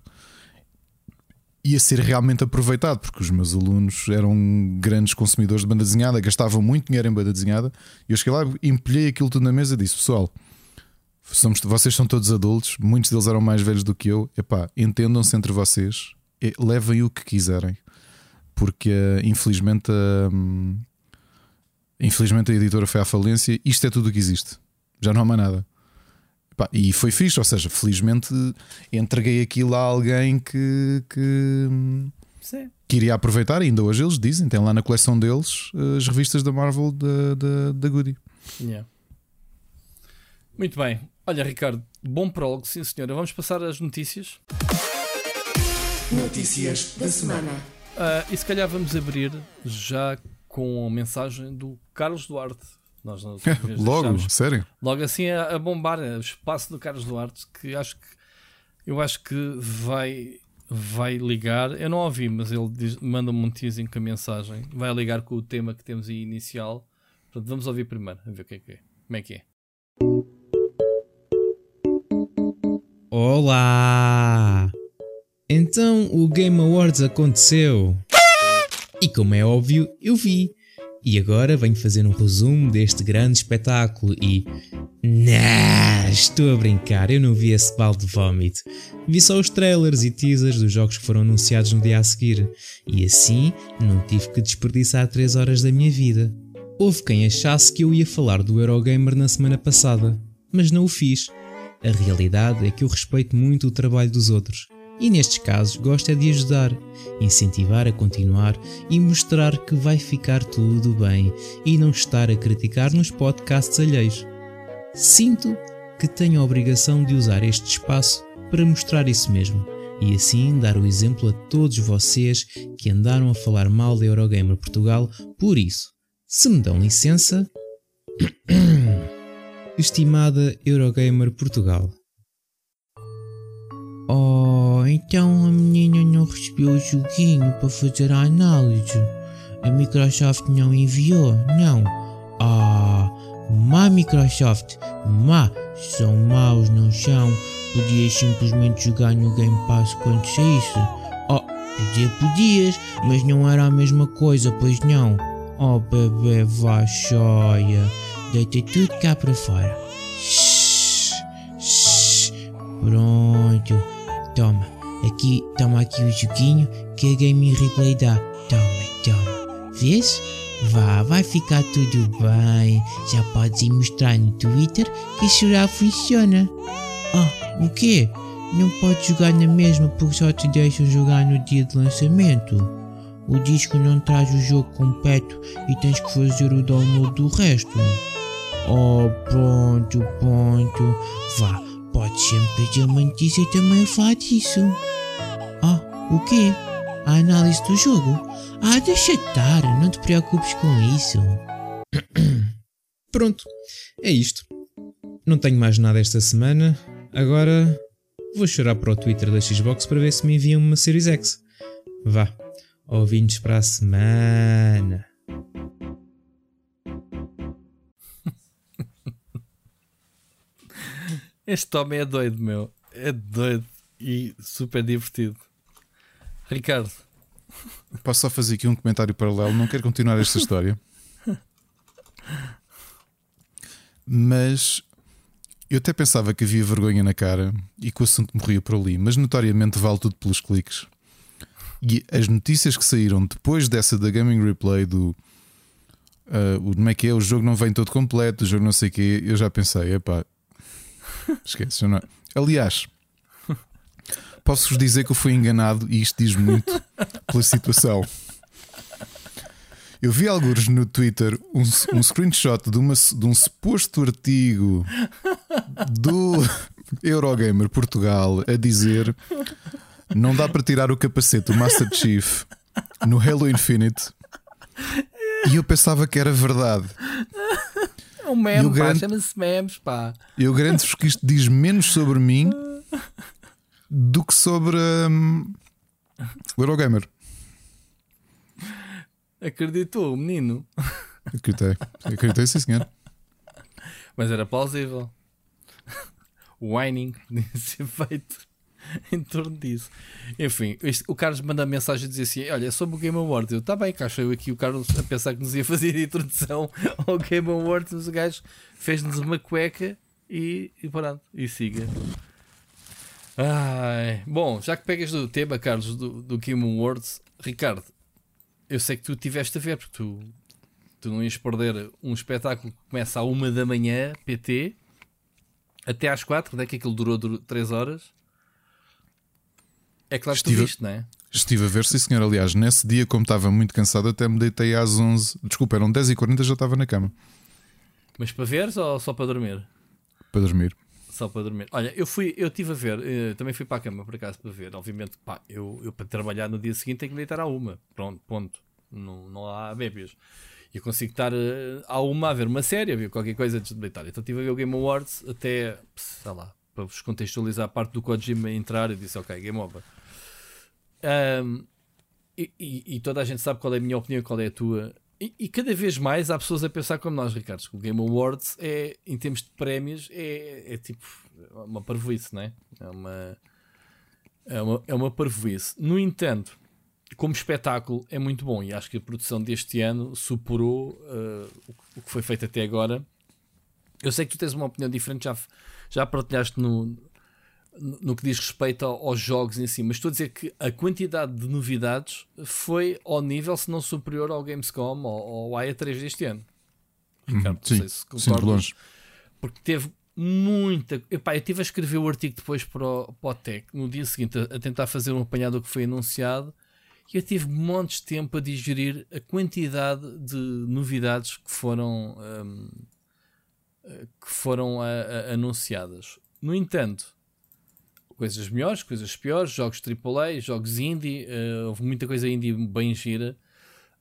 ia ser realmente aproveitado, porque os meus alunos eram grandes consumidores de banda desenhada, gastavam muito dinheiro em banda desenhada. E eu cheguei lá, empilhei aquilo tudo na mesa e disse: Pessoal, somos, vocês são todos adultos, muitos deles eram mais velhos do que eu. Epá, entendam-se entre vocês, levem o que quiserem. porque infelizmente a, infelizmente a editora foi à falência. Isto é tudo o que existe, já não há mais nada. E foi fixe, ou seja, felizmente entreguei aquilo a alguém que, que, Sim. que iria aproveitar. Ainda hoje eles dizem, tem lá na coleção deles as revistas da Marvel da, da, da Goody. Yeah. Muito bem, olha, Ricardo, bom prólogo, sim senhora. Vamos passar às notícias. Notícias da semana. Uh, e se calhar vamos abrir já com a mensagem do Carlos Duarte. Nós, nós logo, sério? Logo assim a, a bombar o espaço do Carlos Duarte, que acho que eu acho que vai vai ligar. Eu não ouvi, mas ele manda-me um teasing com a mensagem. Vai ligar com o tema que temos aí inicial. Portanto, vamos ouvir primeiro, a ver o que é que é. Como é que é? Olá! Então o Game Awards aconteceu. E como é óbvio, eu vi. E agora venho fazer um resumo deste grande espetáculo e. Nah, estou a brincar, eu não vi esse balde de vómito. Vi só os trailers e teasers dos jogos que foram anunciados no dia a seguir. E assim não tive que desperdiçar 3 horas da minha vida. Houve quem achasse que eu ia falar do Eurogamer na semana passada, mas não o fiz. A realidade é que eu respeito muito o trabalho dos outros e nestes casos gosto é de ajudar, incentivar a continuar e mostrar que vai ficar tudo bem e não estar a criticar nos podcasts alheios. Sinto que tenho a obrigação de usar este espaço para mostrar isso mesmo e assim dar o exemplo a todos vocês que andaram a falar mal da Eurogamer Portugal por isso. Se me dão licença. Estimada Eurogamer Portugal. Oh, então a menina não recebeu o joguinho para fazer a análise. A Microsoft não enviou, não. Ah, má Microsoft, má. São maus, não são? Podias simplesmente jogar no Game Pass quando saísse. Oh, podia, podias, mas não era a mesma coisa, pois não. Oh, bebê, vá, choia. Deita tudo cá para fora. Shhh, shhh. Pronto. Toma. Aqui, toma aqui o joguinho que a Game Replay dá. Toma, toma. Vês? Vá, vai ficar tudo bem. Já podes ir mostrar no Twitter que chorar funciona. Ah, o quê? Não podes jogar na mesma porque só te deixam jogar no dia de lançamento. O disco não traz o jogo completo e tens que fazer o download do resto. Oh, pronto, pronto. Vá, podes sempre uma notícia e também falar disso. Ah, o quê? A análise do jogo? Ah, deixa estar, não te preocupes com isso. Pronto, é isto. Não tenho mais nada esta semana. Agora vou chorar para o Twitter da Xbox para ver se me enviam uma Series X. Vá, ouvintes para a semana. Este homem é doido, meu. É doido e super divertido. Ricardo. Posso só fazer aqui um comentário paralelo? Não quero continuar esta história. Mas eu até pensava que havia vergonha na cara e que o assunto morria por ali, mas notoriamente vale tudo pelos cliques. E as notícias que saíram depois dessa da Gaming Replay do uh, o como é que é? O jogo não vem todo completo, o jogo não sei o quê, eu já pensei, epá, esquece, não? Aliás, posso-vos dizer que eu fui enganado e isto diz muito pela situação. Eu vi alguns no Twitter um, um screenshot de, uma, de um suposto artigo do Eurogamer Portugal a dizer não dá para tirar o capacete do Master Chief no Halo Infinite e eu pensava que era verdade. É um meme, pá, chama-se memes, pá. Eu garanto-vos que isto diz menos sobre mim do que sobre um, o Eurogamer. Acreditou, o menino. Acreditei, acreditei, sim, senhor. Mas era plausível. O whining podia ser feito em torno disso. Enfim, este, o Carlos manda mensagem a dizer assim: Olha, sobre o Game Awards. Eu, tá bem, cá eu aqui o Carlos a pensar que nos ia fazer a introdução ao Game Awards. Mas o gajo fez-nos uma cueca e, e pronto, e siga. Ai, bom, já que pegas do tema, Carlos, do, do Game Awards, Ricardo, eu sei que tu tiveste a ver, porque tu, tu não ias perder um espetáculo que começa à uma da manhã, PT, até às quatro, onde é que aquilo durou 3 horas. É claro que tu Estive- viste, não é? Estive a ver, sim senhor. Aliás, nesse dia, como estava muito cansado, até me deitei às 11. Desculpa, eram 10h40 já estava na cama Mas para veres ou só para dormir? para dormir. Só para dormir. Olha, eu fui, eu estive a ver, eh, também fui para a cama por acaso para ver. Obviamente, pá, eu, eu para trabalhar no dia seguinte tenho que deitar à uma. Pronto, ponto. Não, não há bébias. Eu consigo estar eh, à uma a ver uma série, a ver qualquer coisa antes de deitar. Então estive a ver o Game Awards até, sei lá, para vos contextualizar a parte do Kojima entrar. Eu disse, ok, Game Over. Ahm, e, e- e toda a gente sabe qual é a minha opinião e qual é a tua. E, e cada vez mais há pessoas a pensar como nós, Ricardo. que O Game Awards é, em termos de prémios, é, é tipo uma parvoíce, não é? É uma, é uma, é uma parvoíce. No entanto, como espetáculo, é muito bom e acho que a produção deste ano superou que- o que foi feito até agora. Eu sei que tu tens uma opinião diferente, já, já partilhaste no, no que diz respeito ao- aos jogos em si, mas estou a dizer que a quantidade de novidades foi ao nível, se não superior, ao Gamescom ou ao AE3 deste ano. Ricardo, não Sim, sei se concordas, longe. porque teve muita. Epá, eu estive a escrever o artigo depois para o, para o Tech, no dia seguinte, a, a tentar fazer um apanhado do que foi anunciado, e eu tive montes de tempo a digerir a quantidade de novidades que foram, eh, que foram a- a- anunciadas. No entanto, coisas melhores, coisas piores, jogos AAA, jogos indie, eh, houve muita coisa indie bem gira.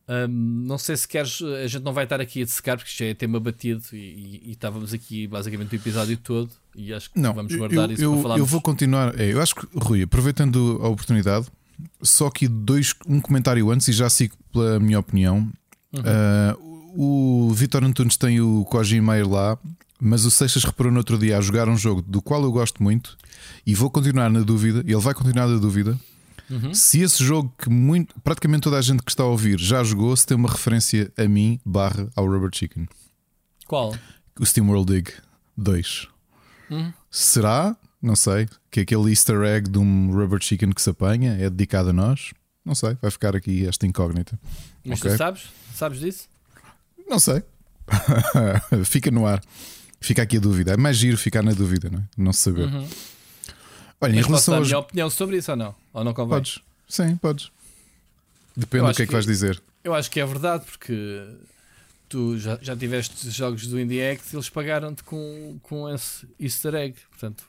Hum, não sei se queres, a gente não vai estar aqui a dissecar porque isto já é tema batido e, e- e estávamos aqui basicamente o episódio todo e acho que Não, vamos guardar eu, isso eu, para falarmos. eu vou continuar. É, eu acho que, Rui, aproveitando a oportunidade, só aqui dois, um comentário antes e já sigo pela minha opinião. Uhum. Ah, o Vitor Antunes tem o Kojima lá, mas o Seixas reparou no outro dia a jogar um jogo do qual eu gosto muito e vou continuar na dúvida. Ele vai continuar na dúvida. Uhum. Se esse jogo que muito, praticamente toda a gente que está a ouvir já jogou, se tem uma referência a mim, barra ao Rubber Chicken. Qual? O Steam World Dig 2. Hum? Será? Não sei. Que aquele easter egg de um rubber chicken que se apanha é dedicado a nós? Não sei. Vai ficar aqui esta incógnita. Mas Ok. tu sabes? Sabes disso? Não sei. Fica no ar. Fica aqui a dúvida. É mais giro ficar na dúvida, não é? Não saber. Uhum. Olha, em Mas posso relação dar a aos. minha opinião sobre isso ou não? Ou não convém? Podes. Sim, podes. Depende Eu do que é que que- vais dizer. Eu acho que é verdade, porque tu já, já tiveste jogos do IndieX e eles pagaram-te com, com esse easter egg. Portanto,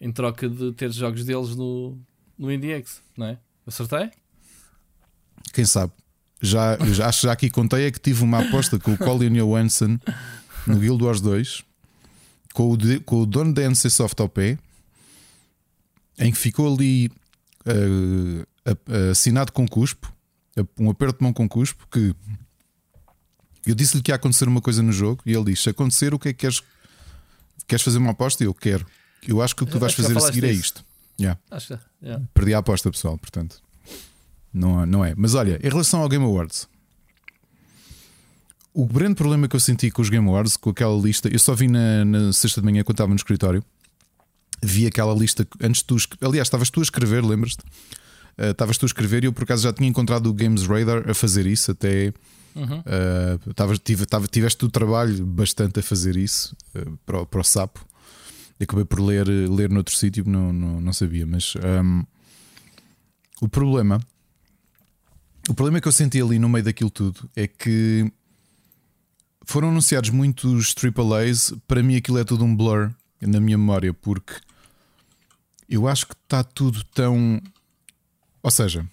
em troca de ter jogos deles no, no IndieX, não é? Acertei? Quem sabe? Já, já, acho que já aqui contei é que tive uma aposta com o Colin Johansson no Guild Wars 2 com o, de- com o dono da NCSoft ao pé em que ficou ali a- assinado com cuspo um aperto de mão com cuspo que eu disse-lhe que ia acontecer uma coisa no jogo e ele diz: se acontecer, o que é que queres? Queres fazer uma aposta? Eu quero. Eu acho que o que tu vais fazer a seguir é disso. isto. Yeah. Acho que yeah. Perdi a aposta, pessoal, portanto. Não, não é. Mas olha, em relação ao Game Awards, o grande problema que eu senti com os Game Awards, com aquela lista, eu só vi na, na sexta de manhã quando estava no escritório. Vi aquela lista antes de tu. Aliás, estavas tu a escrever, lembras-te? Eh, Estavas tu a escrever e eu por acaso já tinha encontrado o Games Radar a fazer isso até. Uhum. eh, estavas- tive- tava- tiveste o trabalho bastante a fazer isso eh, para, o- para o sapo. Acabei por ler, ler noutro sítio, não, não, não sabia, mas ehm, o problema, o problema que eu senti ali no meio daquilo tudo é que foram anunciados muitos AAAs. Para mim, aquilo é tudo um blur na minha memória, porque eu acho que está tudo tão. Ou seja,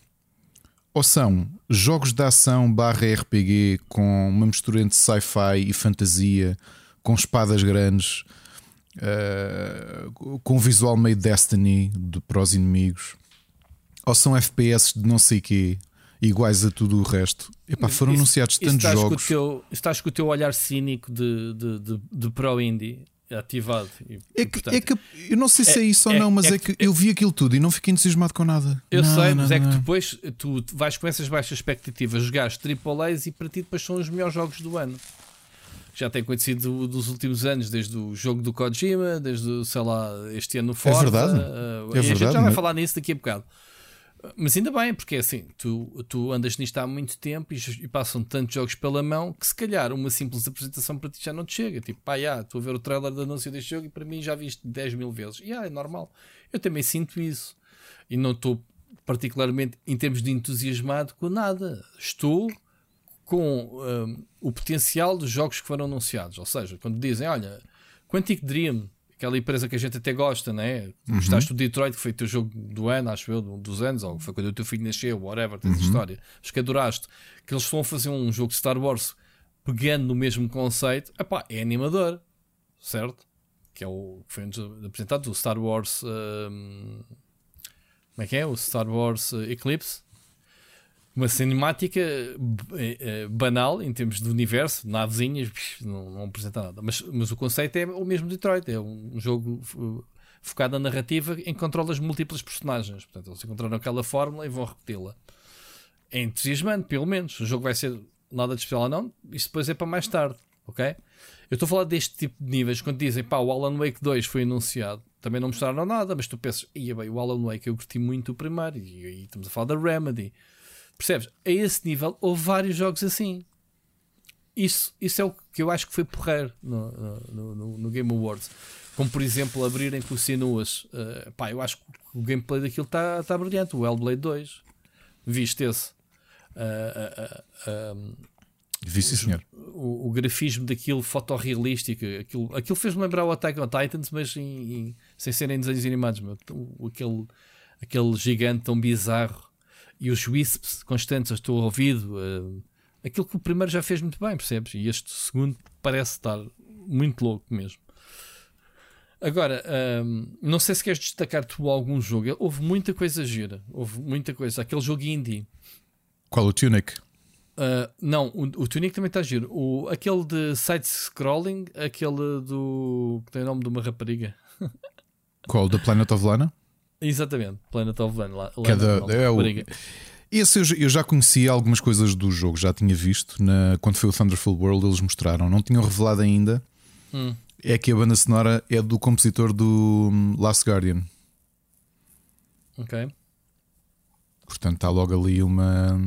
ou são jogos de ação barra RPG com uma mistura entre sci-fi e fantasia, com espadas grandes, eh, com um visual meio Destiny de, para os inimigos, ou são FPS de não sei quê, iguais a tudo o resto. Epá, foram Isso- anunciados Isso tantos estás com, o jogos. teu, estás com o teu olhar cínico de, de, de, de pro indie ativado. E, É que, portanto, é que eu não sei se é, é- isso ou é- não, mas é é, que- que eu vi aquilo tudo e não fiquei entusiasmado com nada. Eu Não, sei, não, mas é que não. depois tu vais com essas baixas expectativas, jogares AAAs e para ti depois são os melhores jogos do ano. Já tem acontecido dos últimos anos, desde o jogo do Kojima, desde, sei lá, este ano no Forza. verdade. uh, É e a gente verdade, já vai falar nisso daqui a bocado. Mas ainda bem, porque é assim, tu, tu andas nisto há muito tempo e, e, passam tantos jogos pela mão que se calhar uma simples apresentação para ti já não te chega. Tipo, pá, já, estou a ver o trailer de anúncio deste jogo e para mim já viste 10 mil vezes. E yeah, é normal. Eu também sinto isso. E não estou particularmente em termos de entusiasmado com nada. Estou com um, o potencial dos jogos que foram anunciados. Ou seja, quando dizem, olha, Quantic Dream aquela empresa que a gente até gosta, né? Uhum. Gostaste do Detroit, que foi o teu jogo do ano, acho eu, dos anos, ou foi quando o teu filho nasceu, whatever, tens uhum. história. Acho que adoraste. Que eles vão fazer um jogo de Star Wars pegando no mesmo conceito, epá, é animador, certo? Que é o que foi apresentado, o Star Wars. Um, como é que é? O Star Wars uh, Eclipse uma cinemática eh, eh, banal em termos de universo, navezinhas, não, não apresenta nada. Mas, mas o conceito é o mesmo de Detroit, é um jogo focado na narrativa em que controlas múltiplas personagens. Portanto, eles encontraram aquela fórmula e vão repeti-la. É entusiasmante, pelo menos. O jogo vai ser nada de especial ou não, isso depois é para mais tarde, ok? Eu estou a falar deste tipo de níveis, quando dizem pá, o Alan Wake 2 foi anunciado, também não mostraram nada, mas tu pensas, ia bem, o Alan Wake eu curti muito o primeiro, e aí estamos a falar da Remedy Percebes? A esse nível houve vários jogos assim. Isso, isso é o que eu acho que foi porreiro no, no, no, no Game Awards. Como por exemplo abrirem com o Sinuas. Uh, pá, eu acho que o gameplay daquilo está tá brilhante. O Hellblade 2. Viste esse? Uh, uh, um, Vi sim, senhor. O, o, grafismo daquilo fotorrealístico, aquilo, aquilo fez-me lembrar o Attack on Titans, mas em, em, sem serem desenhos animados. Meu. O, aquele, aquele gigante tão bizarro e os wisps constantes estou ouvido. Uh, aquilo que o primeiro já fez muito bem, percebes? E este segundo parece estar muito louco mesmo. Agora, um, não sei se queres destacar tu algum jogo. Houve muita coisa gira. Houve muita coisa. Aquele jogo indie. Qual o Tunic? Uh, não, o, o Tunic também está giro. O, aquele de side-scrolling, aquele do. que tem o nome de uma rapariga. Qual? Da Planet of Lana? Exatamente, Planet of Lana. Lana que é, é o, esse eu, eu, já conhecia algumas coisas do jogo, já tinha visto. Na, quando foi o Thunderful World, eles mostraram, não tinham revelado ainda. Hum. É que a banda sonora é do compositor do hum, Last Guardian. Ok. Portanto, está logo ali uma.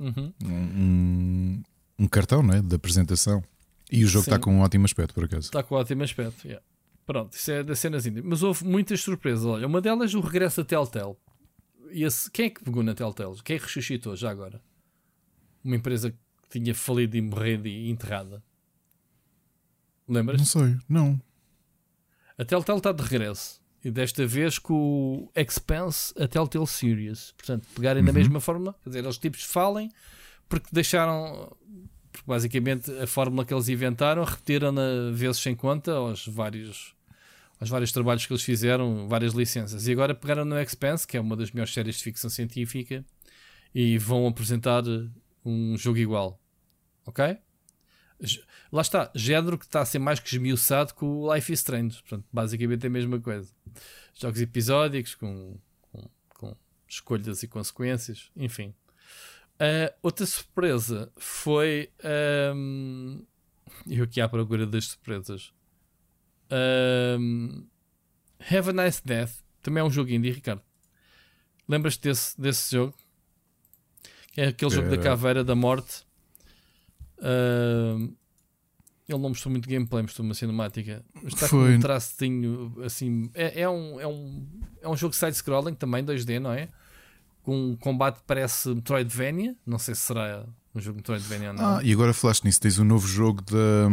Uhum. Um, um, cartão né, de apresentação. E o jogo está com um ótimo aspecto, por acaso. Está com um ótimo aspecto, yeah. Pronto, isso é das cenas indie. Mas houve muitas surpresas. Olha, uma delas o regresso da Telltale. E esse, quem é que pegou na Telltale? Quem ressuscitou já agora? Uma empresa que tinha falido e morrido e enterrada. Lembras? Não sei, não. A Telltale está de regresso. E desta vez com o Expense a Telltale Series. Portanto, pegarem uhum. na mesma fórmula. Quer dizer, os tipos falem porque deixaram porque basicamente a fórmula que eles inventaram repetiram-na vezes sem conta aos vários aos vários trabalhos que eles fizeram, várias licenças. E agora pegaram no Expanse, que é uma das melhores séries de ficção científica, e vão apresentar um jogo igual. Ok? Lá está, género que está a ser mais que esmiuçado com o Life is Strange. Portanto, basicamente é a mesma coisa. Jogos episódicos com, com, com escolhas e consequências, enfim. Uh, outra surpresa foi. Um, eu aqui à procura das surpresas. Um, Have a Nice Death também é um jogo indie, Ricardo. Lembras-te desse, desse jogo? Que é aquele jogo da é. caveira da morte. Uh, ele não mostrou muito gameplay, mostrou uma cinemática. Está Foi. com um tracinho assim. É, é, um, é, um, é um jogo side-scrolling também, 2D, não é? Com um combate parece Metroidvania. Não sei se será um jogo Metroidvania ou não. Ah, e agora falaste nisso, tens um novo jogo da,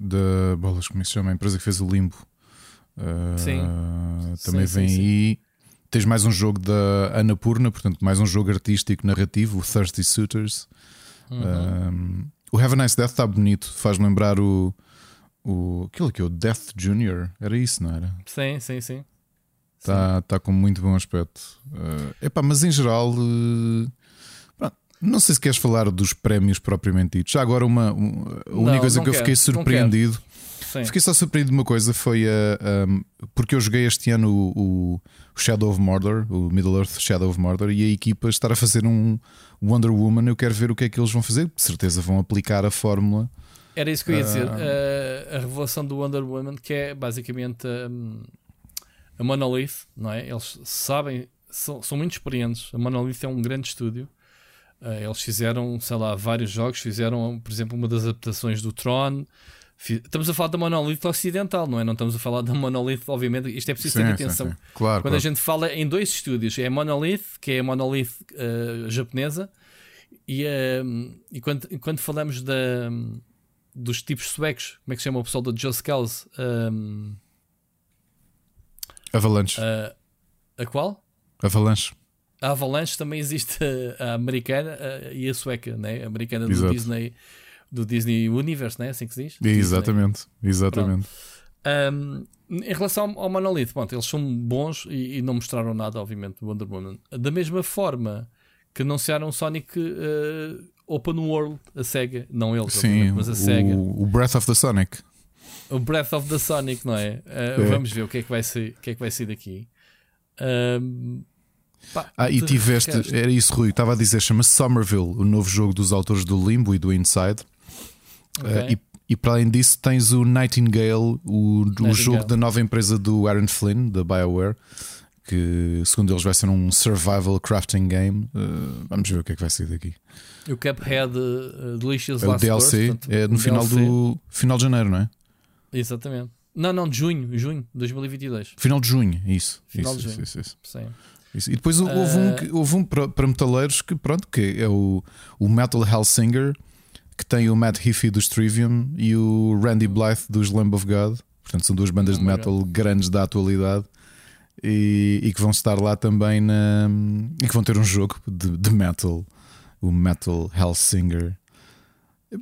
da bolas, como é se chama? A empresa que fez o Limbo. Uh, sim. Também sim, vem sim, aí. Sim. Tens mais um jogo da Annapurna, portanto, mais um jogo artístico narrativo, o Thirsty Suitors. Uhum. Uh, o Have a Nice Death está bonito, faz lembrar o. o aquilo que é o Death Junior, era isso, não era? Sim, sim, sim. Está tá com muito bom aspecto. Uh, epá, mas em geral, uh, não sei se queres falar dos prémios propriamente ditos. Já agora, uma, a única não, coisa não que quero, eu fiquei surpreendido. Fiquei só surpreendido de uma coisa foi a, um, porque eu joguei este ano o, o, Shadow of Mordor, o Middle Earth Shadow of Mordor, e a equipa estar a fazer um Wonder Woman. Eu quero ver o que é que eles vão fazer. De certeza vão aplicar a fórmula. Era isso que eu ia dizer. Uh, a revelação do Wonder Woman, que é basicamente um, a Monolith, não é? Eles sabem são, são muito experientes. A Monolith é um grande estúdio. Uh, eles fizeram, sei lá, vários jogos. Fizeram, por exemplo, uma das adaptações do Tron. Estamos a falar da Monolith ocidental, não é? Não estamos a falar da Monolith, obviamente. Isto é preciso sim, ter atenção. Sim, sim. Claro, Quando claro. a gente fala em dois estúdios, é a Monolith, que é a Monolith uh, japonesa, e, uh, e quando, quando falamos da, dos tipos suecos, como é que se chama o pessoal do Just Cause? Um, Avalanche. Uh, a qual? Avalanche. A Avalanche também existe a, a americana a, e a sueca, né? a americana do Exato. Disney do Disney Universe, né? assim que se diz? Exatamente, Disney. exatamente. Um, em relação ao Monolith, pronto, eles são bons e, e, não mostraram nada, obviamente, do Wonder Woman. Da mesma forma que anunciaram Sonic uh, Open World, a SEGA, não eles, Sim, mas a SEGA. O, o Breath of the Sonic. O Breath of the Sonic, não é? Uh, é. Vamos ver o que é que vai ser, o que é que vai ser daqui. Pá, ah, e tiveste, era isso, Rui, estava a dizer, chama-se Somerville, o novo jogo dos autores do Limbo e do Inside. Okay. Uh, e, e, para além disso, tens o Nightingale, o, Nightingale. o jogo da nova empresa do Aaron Flynn, da BioWare, que segundo eles vai ser um survival crafting game. Uh, vamos ver o que é que vai sair daqui. O Cuphead uh, Delicious é Last o DLC, portanto, é no final, DLC. Do, final de janeiro, não é? Exatamente. Não, não, de junho, junho de 2022. Final de junho, isso. Final isso, de junho. Isso, isso, Sim. Isso. E depois uh... houve, um, que, houve um para, para metaleiros que, pronto, que é o, o Metal Hellsinger, que tem o Matt Heafy dos Trivium e o Randy Blythe dos Lamb of God. Portanto, são duas bandas de metal grandes da atualidade. E, e, que vão estar lá também na, e que vão ter um jogo de, de metal, o Metal Hellsinger.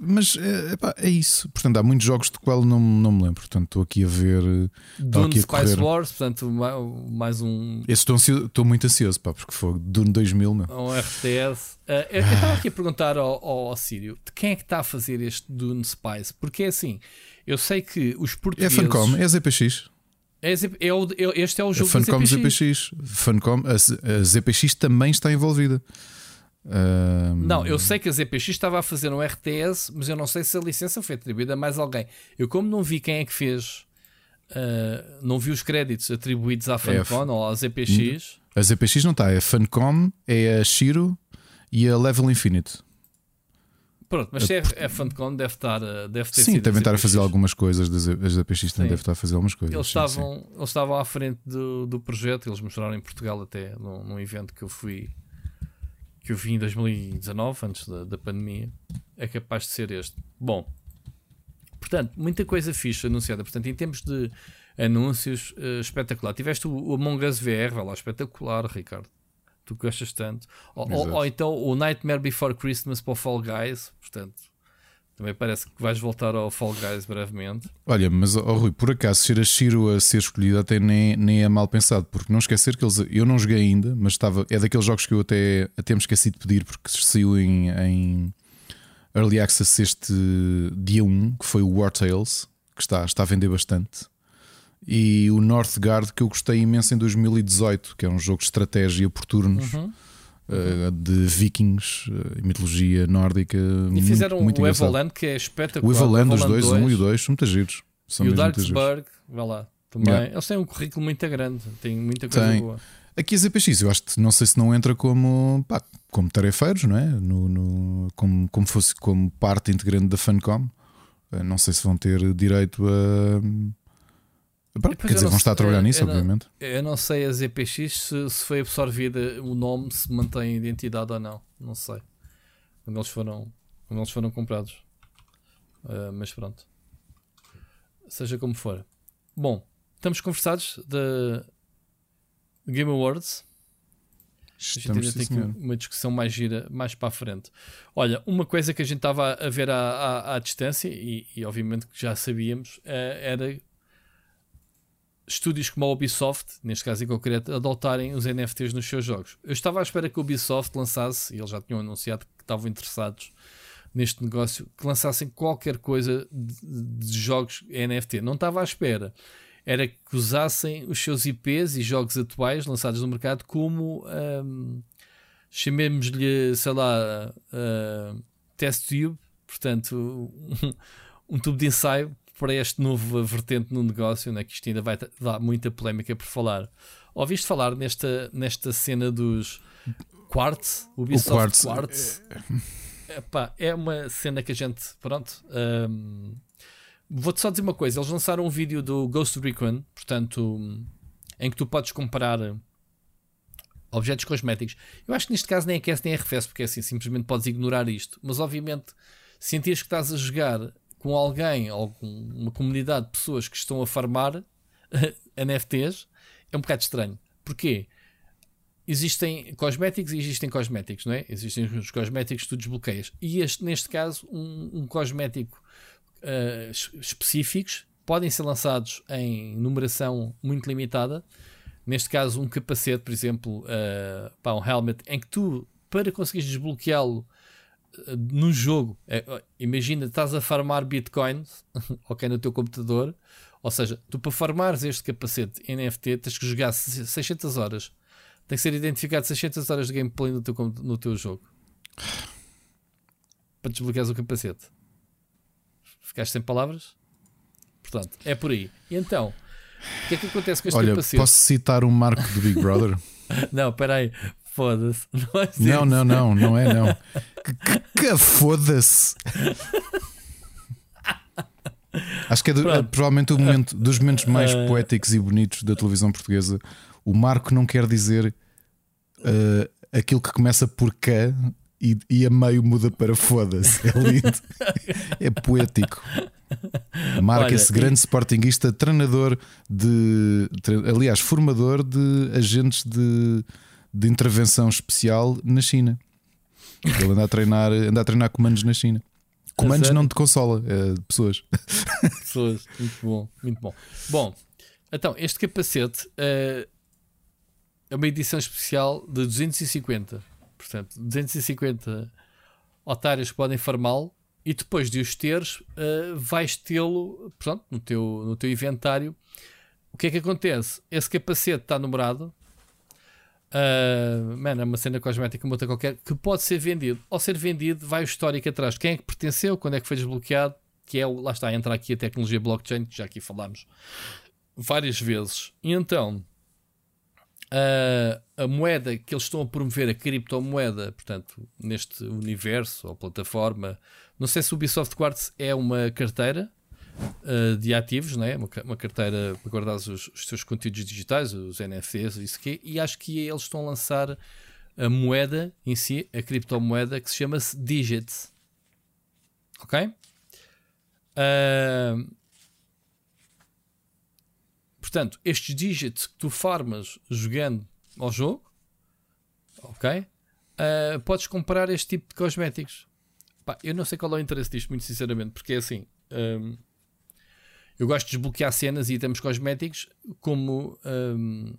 Mas é, epá, é isso. Portanto, há muitos jogos de qual não, não me lembro. Portanto, estou aqui a ver. Dune aqui a Spice. Wars, portanto, mais um. Esse estou, ansioso, estou muito ansioso, pá, porque foi Dune 2000. Meu. Um RTS. Uh, eu estava aqui a perguntar ao, ao, ao Sírio de quem é que está a fazer este Dune Spice? Porque é assim, eu sei que os É portugueses. Funcom, é ZPX. É, é o, é, este é o jogo a Funcom ZPX. ZPX. Funcom, a, a ZPX também está envolvida. Um... Não, eu sei que a ZPX estava a fazer um RTS, mas eu não sei se a licença foi atribuída a mais alguém. Eu, como não vi quem é que fez, uh, não vi os créditos atribuídos à Funcom é ou à ZPX. A ZPX não está, é a Funcom, é a Shiro e a Level Infinite. Pronto, mas se é, é Funcom, deve, estar, deve ter Sim, devem estar a fazer algumas coisas. A ZPX também deve estar a fazer algumas coisas. Eles, sim, estavam, sim. eles estavam à frente do, do projeto, eles mostraram em Portugal até num, num evento que eu fui que eu vi em 2019, antes da, da pandemia, é capaz de ser este. Bom, portanto, muita coisa fixe anunciada. Portanto, em termos de anúncios, uh, espetacular. Tiveste o, o Among Us VR, vai lá, espetacular, Ricardo. Tu gostas tanto. Ou, ou, ou, então o Nightmare Before Christmas para o Fall Guys, portanto. Também parece que vais voltar ao Fall Guys brevemente. Olha, mas oh, Rui, por acaso ser a Shiro a ser escolhida até nem, nem é mal pensado, porque não esquecer que eles. Eu não joguei ainda, mas estava. É daqueles jogos que eu até, até me esqueci de pedir, porque saiu em, em Early Access este dia 1, que foi o War Tales, que está, está a vender bastante. E o Northgard, que eu gostei imenso em 2018, que é um jogo de estratégia por turnos. Uhum. Uh, de vikings, uh, mitologia nórdica. E fizeram muito, muito o. Evoland, que é espetacular. O Evoland, os dois, 2, um e o dois, são muito giros. São e o. Darksburg, vai lá. Também. Yeah. Eles têm um currículo muito grande, têm muita coisa Tem. boa. Aqui a ZPX, eu acho que não sei se não entra como, pá, como tarefeiros, não é? No, no- como, como fosse como parte integrante da Funcom. Eh, Não sei se vão ter direito a. Pois quer dizer, vão estar a trabalhar nisso, eu não- obviamente. Eu não sei a ZPX se, se foi absorvida o nome, se mantém identidade ou não. Não sei. Quando eles foram, quando eles foram comprados. Ah, mas pronto. Seja como for. Bom, estamos conversados da Game Awards. A gente Estamos, ainda tem uma discussão mais gira mais para a frente. Olha, uma coisa que a gente estava a ver à, à, à distância, e, e obviamente que já sabíamos, eh, era estúdios como a Ubisoft, neste caso em concreto, adotarem os NFTs nos seus jogos. Eu estava à espera que a Ubisoft lançasse, e eles já tinham anunciado que estavam interessados neste negócio, que lançassem qualquer coisa de, de jogos NFT. Não estava à espera. Era que usassem os seus IPs e jogos atuais lançados no mercado como hum, chamemos-lhe, sei lá, uh, test tube, portanto, um, um tubo de ensaio para este novo vertente no negócio, né, que isto ainda vai dar muita polémica por falar. Ouviste falar nesta, nesta cena dos Quartz, Ubisoft o Quartz. Quartz? Epá, é uma cena que a gente, pronto. Um, Vou-te só dizer uma coisa: eles lançaram um vídeo do Ghost Recon, portanto, em que tu podes comparar objetos cosméticos. Eu acho que neste caso nem aquece nem arrefece, porque é assim, simplesmente podes ignorar isto. Mas obviamente, sentires que estás a jogar com alguém ou com uma comunidade de pessoas que estão a farmar NFTs é um bocado estranho. Porquê? Existem cosméticos e existem cosméticos, não é? Existem os cosméticos que tu desbloqueias. E este, neste caso, um, um cosmético uh, específicos podem ser lançados em numeração muito limitada. Neste caso, um capacete, por exemplo, uh, pá, um helmet, em que tu, para conseguires desbloqueá-lo no jogo, uh, imagina, estás a farmar bitcoins ok, no teu computador, ou seja, tu para farmares este capacete NFT tens que jogar 600 horas. Tem que ser identificado 600 horas de gameplay no teu, no teu jogo para desbloqueares o capacete. Ficaste sem palavras? Portanto, é por aí. E então, o que é que acontece com este Olha, capacete? posso citar um marco do Big Brother? não, espera aí. Foda-se. Não, é não, não, não, não é não. Que, que, foda-se. Acho que é, do, é, provavelmente o momento, dos momentos mais uh... poéticos e bonitos da televisão portuguesa. O marco não quer dizer uh, aquilo que começa por K e, e a meio muda para foda-se. É lindo. é poético. Marca-se grande e... sportinguista, treinador de. Aliás, formador de agentes de, de intervenção especial na China. Ele anda a treinar, anda a treinar comandos na China. Comandos não de consola, é pessoas. Pessoas, muito bom, muito bom. Bom, então, este capacete uh, é uma edição especial de 250 Portanto, 250 otários podem farmá-lo e depois de os teres, uh, vais tê-lo no teu, no teu inventário. O que é que acontece? Esse capacete está numerado. Uh, man, é uma cena cosmética, uma outra qualquer, que pode ser vendido. Ao ser vendido, vai o histórico atrás. Quem é que pertenceu, quando é que foi desbloqueado, que é lá está, entra aqui a tecnologia blockchain, que já aqui falámos várias vezes. E então, a, a moeda que eles estão a promover, a criptomoeda, portanto, neste universo ou plataforma, não sei se o Ubisoft Quartz é uma carteira uh, de ativos, não é? uma, uma carteira para guardar os, os seus conteúdos digitais, os NFTs, isso que e acho que eles estão a lançar a moeda em si, a criptomoeda que se chama-se Digits. Ok? Uh, Portanto, estes digits que tu farmas jogando ao jogo, ok? Uh, podes comprar este tipo de cosméticos. Pá, eu não sei qual é o interesse disto, muito sinceramente, porque é assim. Um, eu gosto de desbloquear cenas e itens cosméticos como, um,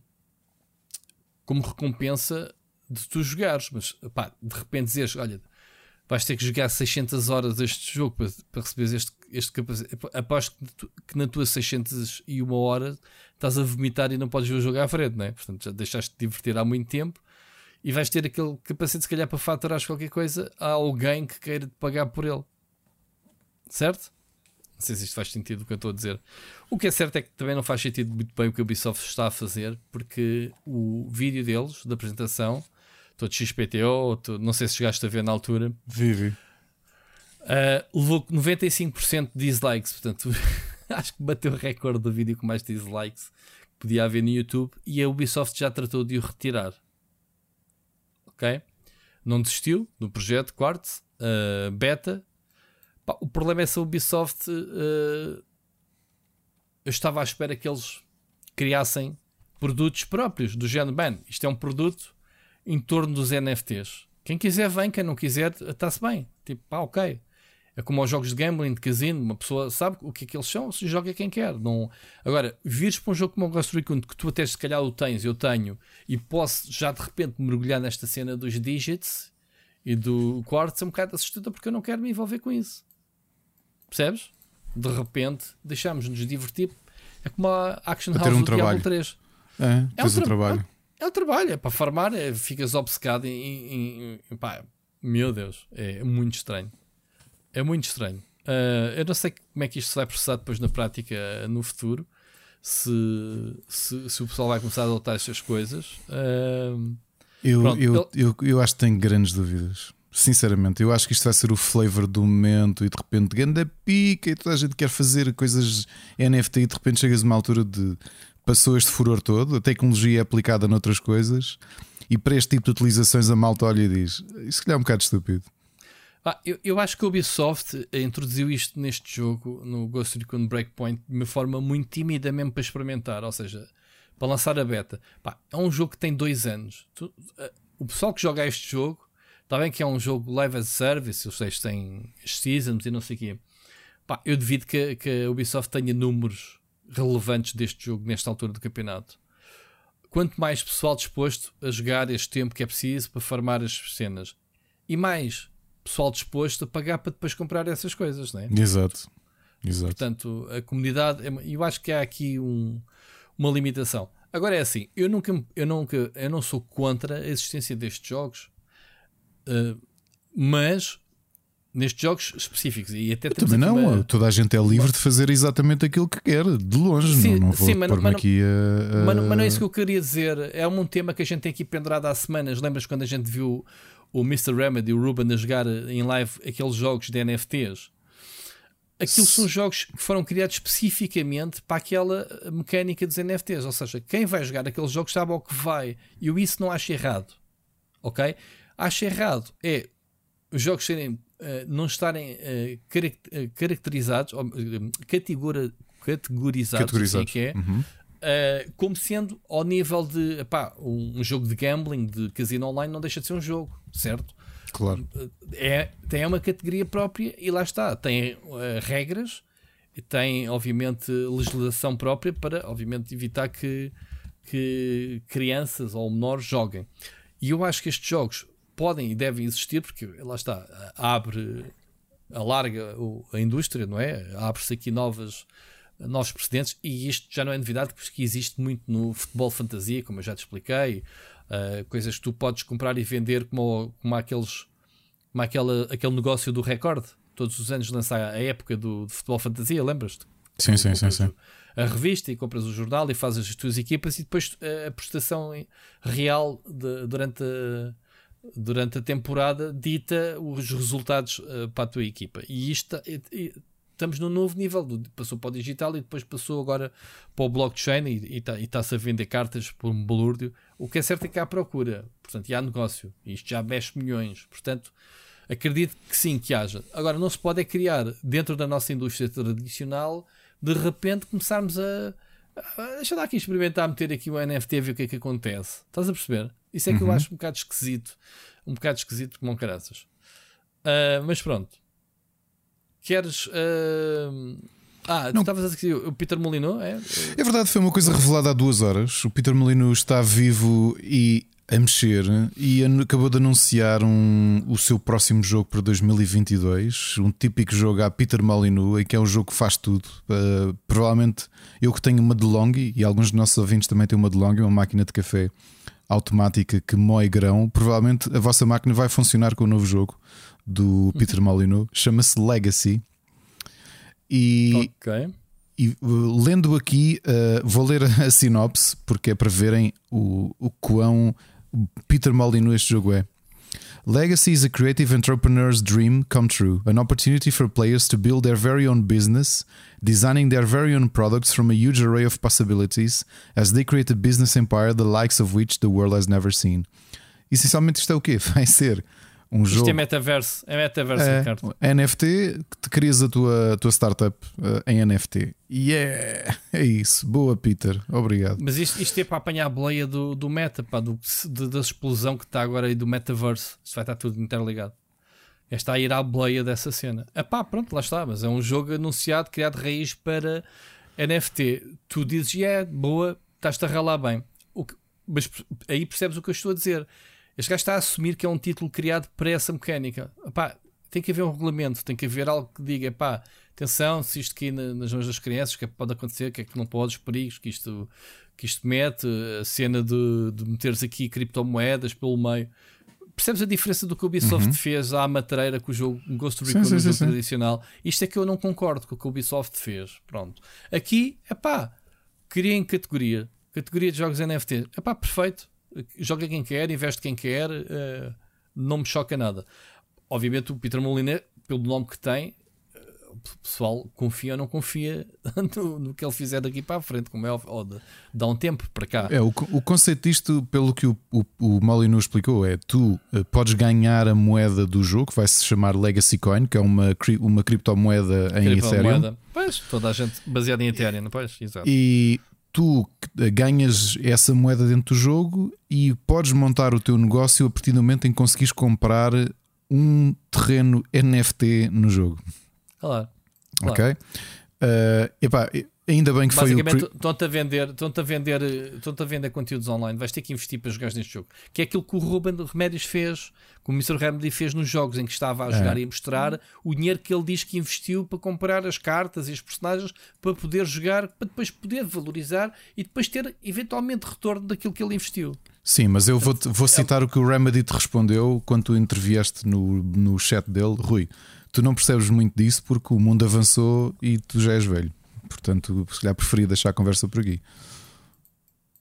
como recompensa de tu jogares, mas pá, de repente dizes: Olha, vais ter que jogar 600 horas este jogo para, para receberes este, este capacete. Aposto que, tu, que na tua 601 hora estás a vomitar e não podes ver o jogo à frente, não é? Portanto, já deixaste de divertir há muito tempo e vais ter aquele capacete, se calhar, para faturar qualquer coisa a alguém que queira te pagar por ele. Certo? Não sei se isto faz sentido o que eu estou a dizer. O que é certo é que também não faz sentido muito bem o que a Ubisoft está a fazer, porque o vídeo deles, da apresentação, todo XPTO, todo, não sei se chegaste a ver na altura. Vive. Uh, levou 95% de dislikes, portanto, acho que bateu o recorde do vídeo com mais dislikes que podia haver no YouTube e a Ubisoft já tratou de o retirar. Ok? Não desistiu do projeto Quartz, uh, beta. Pá, o problema é se a Ubisoft. Uh, eu estava à espera que eles criassem produtos próprios do género. Bem, isto é um produto em torno dos NFTs. Quem quiser vem, quem não quiser está-se bem. Tipo, pá, ok. É como aos jogos de gambling, de casino, uma pessoa sabe o que é que eles são, se joga quem quer. Não... Agora, vires para um jogo como o Ghost Recon, que tu até se calhar o tens, eu tenho, e posso já de repente mergulhar nesta cena dos digits e do quartz, é um bocado assustador porque eu não quero me envolver com isso. Percebes? De repente, deixamos-nos divertir. É como a Action House um do trabalho. Diablo 3. É, é um, tra um trabalho. É o trabalho, é para farmar, é, ficas obcecado em, em, em, pá, meu Deus, é muito estranho. É muito estranho. Uh, eu não sei como é que isto se vai processar depois na prática no futuro. Se, se, se o pessoal vai começar a adotar estas coisas. Uh, eu, pronto, eu, eu, eu, eu acho que tenho grandes dúvidas. Sinceramente, eu acho que isto vai ser o flavor do momento e de repente ganda pica e toda a gente quer fazer coisas NFT e de repente chegas a uma altura de passou este furor todo, a tecnologia é aplicada noutras coisas e para este tipo de utilizações a malta olha e diz: Isso é um bocado estúpido. Ah, eu, eu acho que a Ubisoft introduziu isto neste jogo, no Ghost Recon Breakpoint, de uma forma muito tímida mesmo para experimentar, ou seja, para lançar a beta. Pá, é um jogo que tem dois anos. Tu, uh, o pessoal que joga este jogo Está bem que é um jogo live as service, ou seja, tem seasons e não sei o quê. Pá, eu devido que, que a Ubisoft tenha números relevantes deste jogo nesta altura do campeonato. Quanto mais pessoal disposto a jogar este tempo que é preciso para farmar as cenas e mais pessoal disposto a pagar para depois comprar essas coisas, não é? Exato. Exato. Portanto, a comunidade, é eu acho que há aqui um, uma limitação. Agora é assim, eu nunca, eu nunca, eu não sou contra a existência destes jogos Uh, mas nestes jogos específicos e até também não, uma... toda a gente é livre de fazer exatamente aquilo que quer, de longe, sim, não, não vou mas, aqui a, a... Mas, mas, não é isso que eu queria dizer. É um tema que a gente tem aqui pendurado há semanas. Lembras quando a gente viu o Mr. Remedy, o Ruben, a jogar em live aqueles jogos de NFTs? Aquilo são jogos que foram criados especificamente para aquela mecânica dos NFTs. Ou seja, quem vai jogar aqueles jogos sabe ao que vai. E eu isso não acho errado. Ok? Acho errado é os jogos serem, uh, não estarem uh, caracterizados, ou, categora, categorizados, categorizados. Assim que é, uhum. uh, como sendo ao nível de epá, um, um, jogo de gambling, de casino online, não deixa de ser um jogo, certo? Claro. É, tem uma categoria própria e lá está. Tem regras, tem, obviamente, legislação própria para, obviamente, evitar que, que crianças ou menores joguem. E eu acho que estes jogos podem e devem existir, porque lá está, abre, alarga a indústria, não é? Abre-se aqui novas, novos precedentes, e isto já não é novidade, porque existe muito no futebol fantasia, como eu já te expliquei, uh, coisas que tu podes comprar e vender como, como aqueles como aquela, aquele negócio do recorde. Todos os anos lança a época do, do futebol fantasia, lembras-te? Sim, sim, sim, sim. A revista e compras o jornal e fazes as tuas equipas e depois a prestação real de, durante a, durante a temporada dita os resultados uh, para a tua equipa. E isto estamos num novo nível. Passou para o digital e depois passou agora para o blockchain e está-se tá a vender cartas por um balúrdio. O que é certo é que há procura, portanto, e há negócio. E isto já mexe milhões. Portanto, acredito que sim, que haja. Agora, não se pode é criar dentro da nossa indústria tradicional, de repente começarmos a. deixa lá aqui experimentar meter aqui o NFT e ver o que é que acontece. Estás a perceber? Isso é que uhum. eu acho um bocado esquisito. Um bocado esquisito como caraças. Uh, mas pronto. Queres. Uh... Ah, tu estavas a dizer o Peter Molyneux, é? É verdade, foi uma coisa revelada há duas horas. O Peter Molyneux está vivo e a mexer e acabou de anunciar um, o seu próximo jogo para 2022. Um típico jogo a Peter Molyneux, em que é um jogo que faz tudo. Uh, provavelmente eu que tenho uma DeLonghi e alguns dos nossos ouvintes também têm uma DeLonghi, uma máquina de café automática que moe grão, provavelmente a vossa máquina vai funcionar com o novo jogo do Peter Molyneux, chama-se Legacy. E, okay. e uh, lendo aqui, uh, vou ler a sinopse porque é para verem o, o quão Peter Molyneux este jogo é. Legacy is a creative entrepreneur's dream come true, an opportunity for players to build their very own business, designing their very own products from a huge array of possibilities as they create a business empire the likes of which the world has never seen. Essencialmente, isto é o quê? Vai ser um Isto jogo. é metaverso, é metaverso, é, Ricardo. NFT que te crias a tua, a tua startup uh, em NFT. E yeah, é isso. Boa, Peter. Obrigado. Mas isto, isto é para apanhar a boleia do, do meta, pá, do, de, da explosão que está agora aí do metaverso. Isto vai estar tudo interligado. Esta a ir à boleia dessa cena. Ah pá, pronto, lá está. Mas é um jogo anunciado, criado de raiz para NFT. Tu dizes, é, yeah, boa, estás-te a ralar bem. Que, mas aí percebes o que eu estou a dizer este gajo está a assumir que é um título criado para essa mecânica. Epá, tem que haver um regulamento, tem que haver algo que diga, pá, atenção, se isto aqui nas mãos das crianças, o que é que pode acontecer, o que é que não pode, os perigos que isto, que isto mete, a cena de, de meteres aqui criptomoedas pelo meio. percebes a diferença do que o Ubisoft Uhum. fez à matreira com o jogo Ghost Recon sim, sim, sim. tradicional? Isto é que eu não concordo com o que o Ubisoft fez. Pronto. Aqui, é pá, criem categoria. Categoria de jogos NFT. É pá, perfeito. Joga quem quer, investe quem quer, eh, não me choca nada. Obviamente, o Peter Molyneux, pelo nome que tem, eh, o pessoal confia ou não confia no, no que ele fizer daqui para a frente, como é ou de, dá um tempo para cá. É, o, o conceito disto, pelo que o, o, o Molyneux explicou, é tu eh, podes ganhar a moeda do jogo, que vai se chamar Legacy Coin, que é uma, cri- uma criptomoeda em Ethereum. Criptomoeda. Pois, toda a gente baseada em Ethereum, não pois? Exato. E tu eh, ganhas essa moeda dentro do jogo e podes montar o teu negócio a partir do momento em que conseguires comprar um terreno NFT no jogo. Claro. Claro. Ok? Eh, epá, ainda bem que foi o. Estão-te a vender, estão-te a vender, estão-te a vender conteúdos online. Vais ter que investir para jogar neste jogo. Que é aquilo que o Ruben Remédios fez, que o Mr. Remedy fez nos jogos em que estava a jogar e a mostrar o dinheiro que ele diz que investiu para comprar as cartas e os personagens para poder jogar, para depois poder valorizar e depois ter eventualmente retorno daquilo que ele investiu. Sim, mas eu vou, é vou citar o que o Remedy te respondeu quando tu intervieste no, no chat dele. Rui, tu não percebes muito disso porque o mundo avançou e tu já és velho. Portanto, se calhar preferia deixar a conversa por aqui.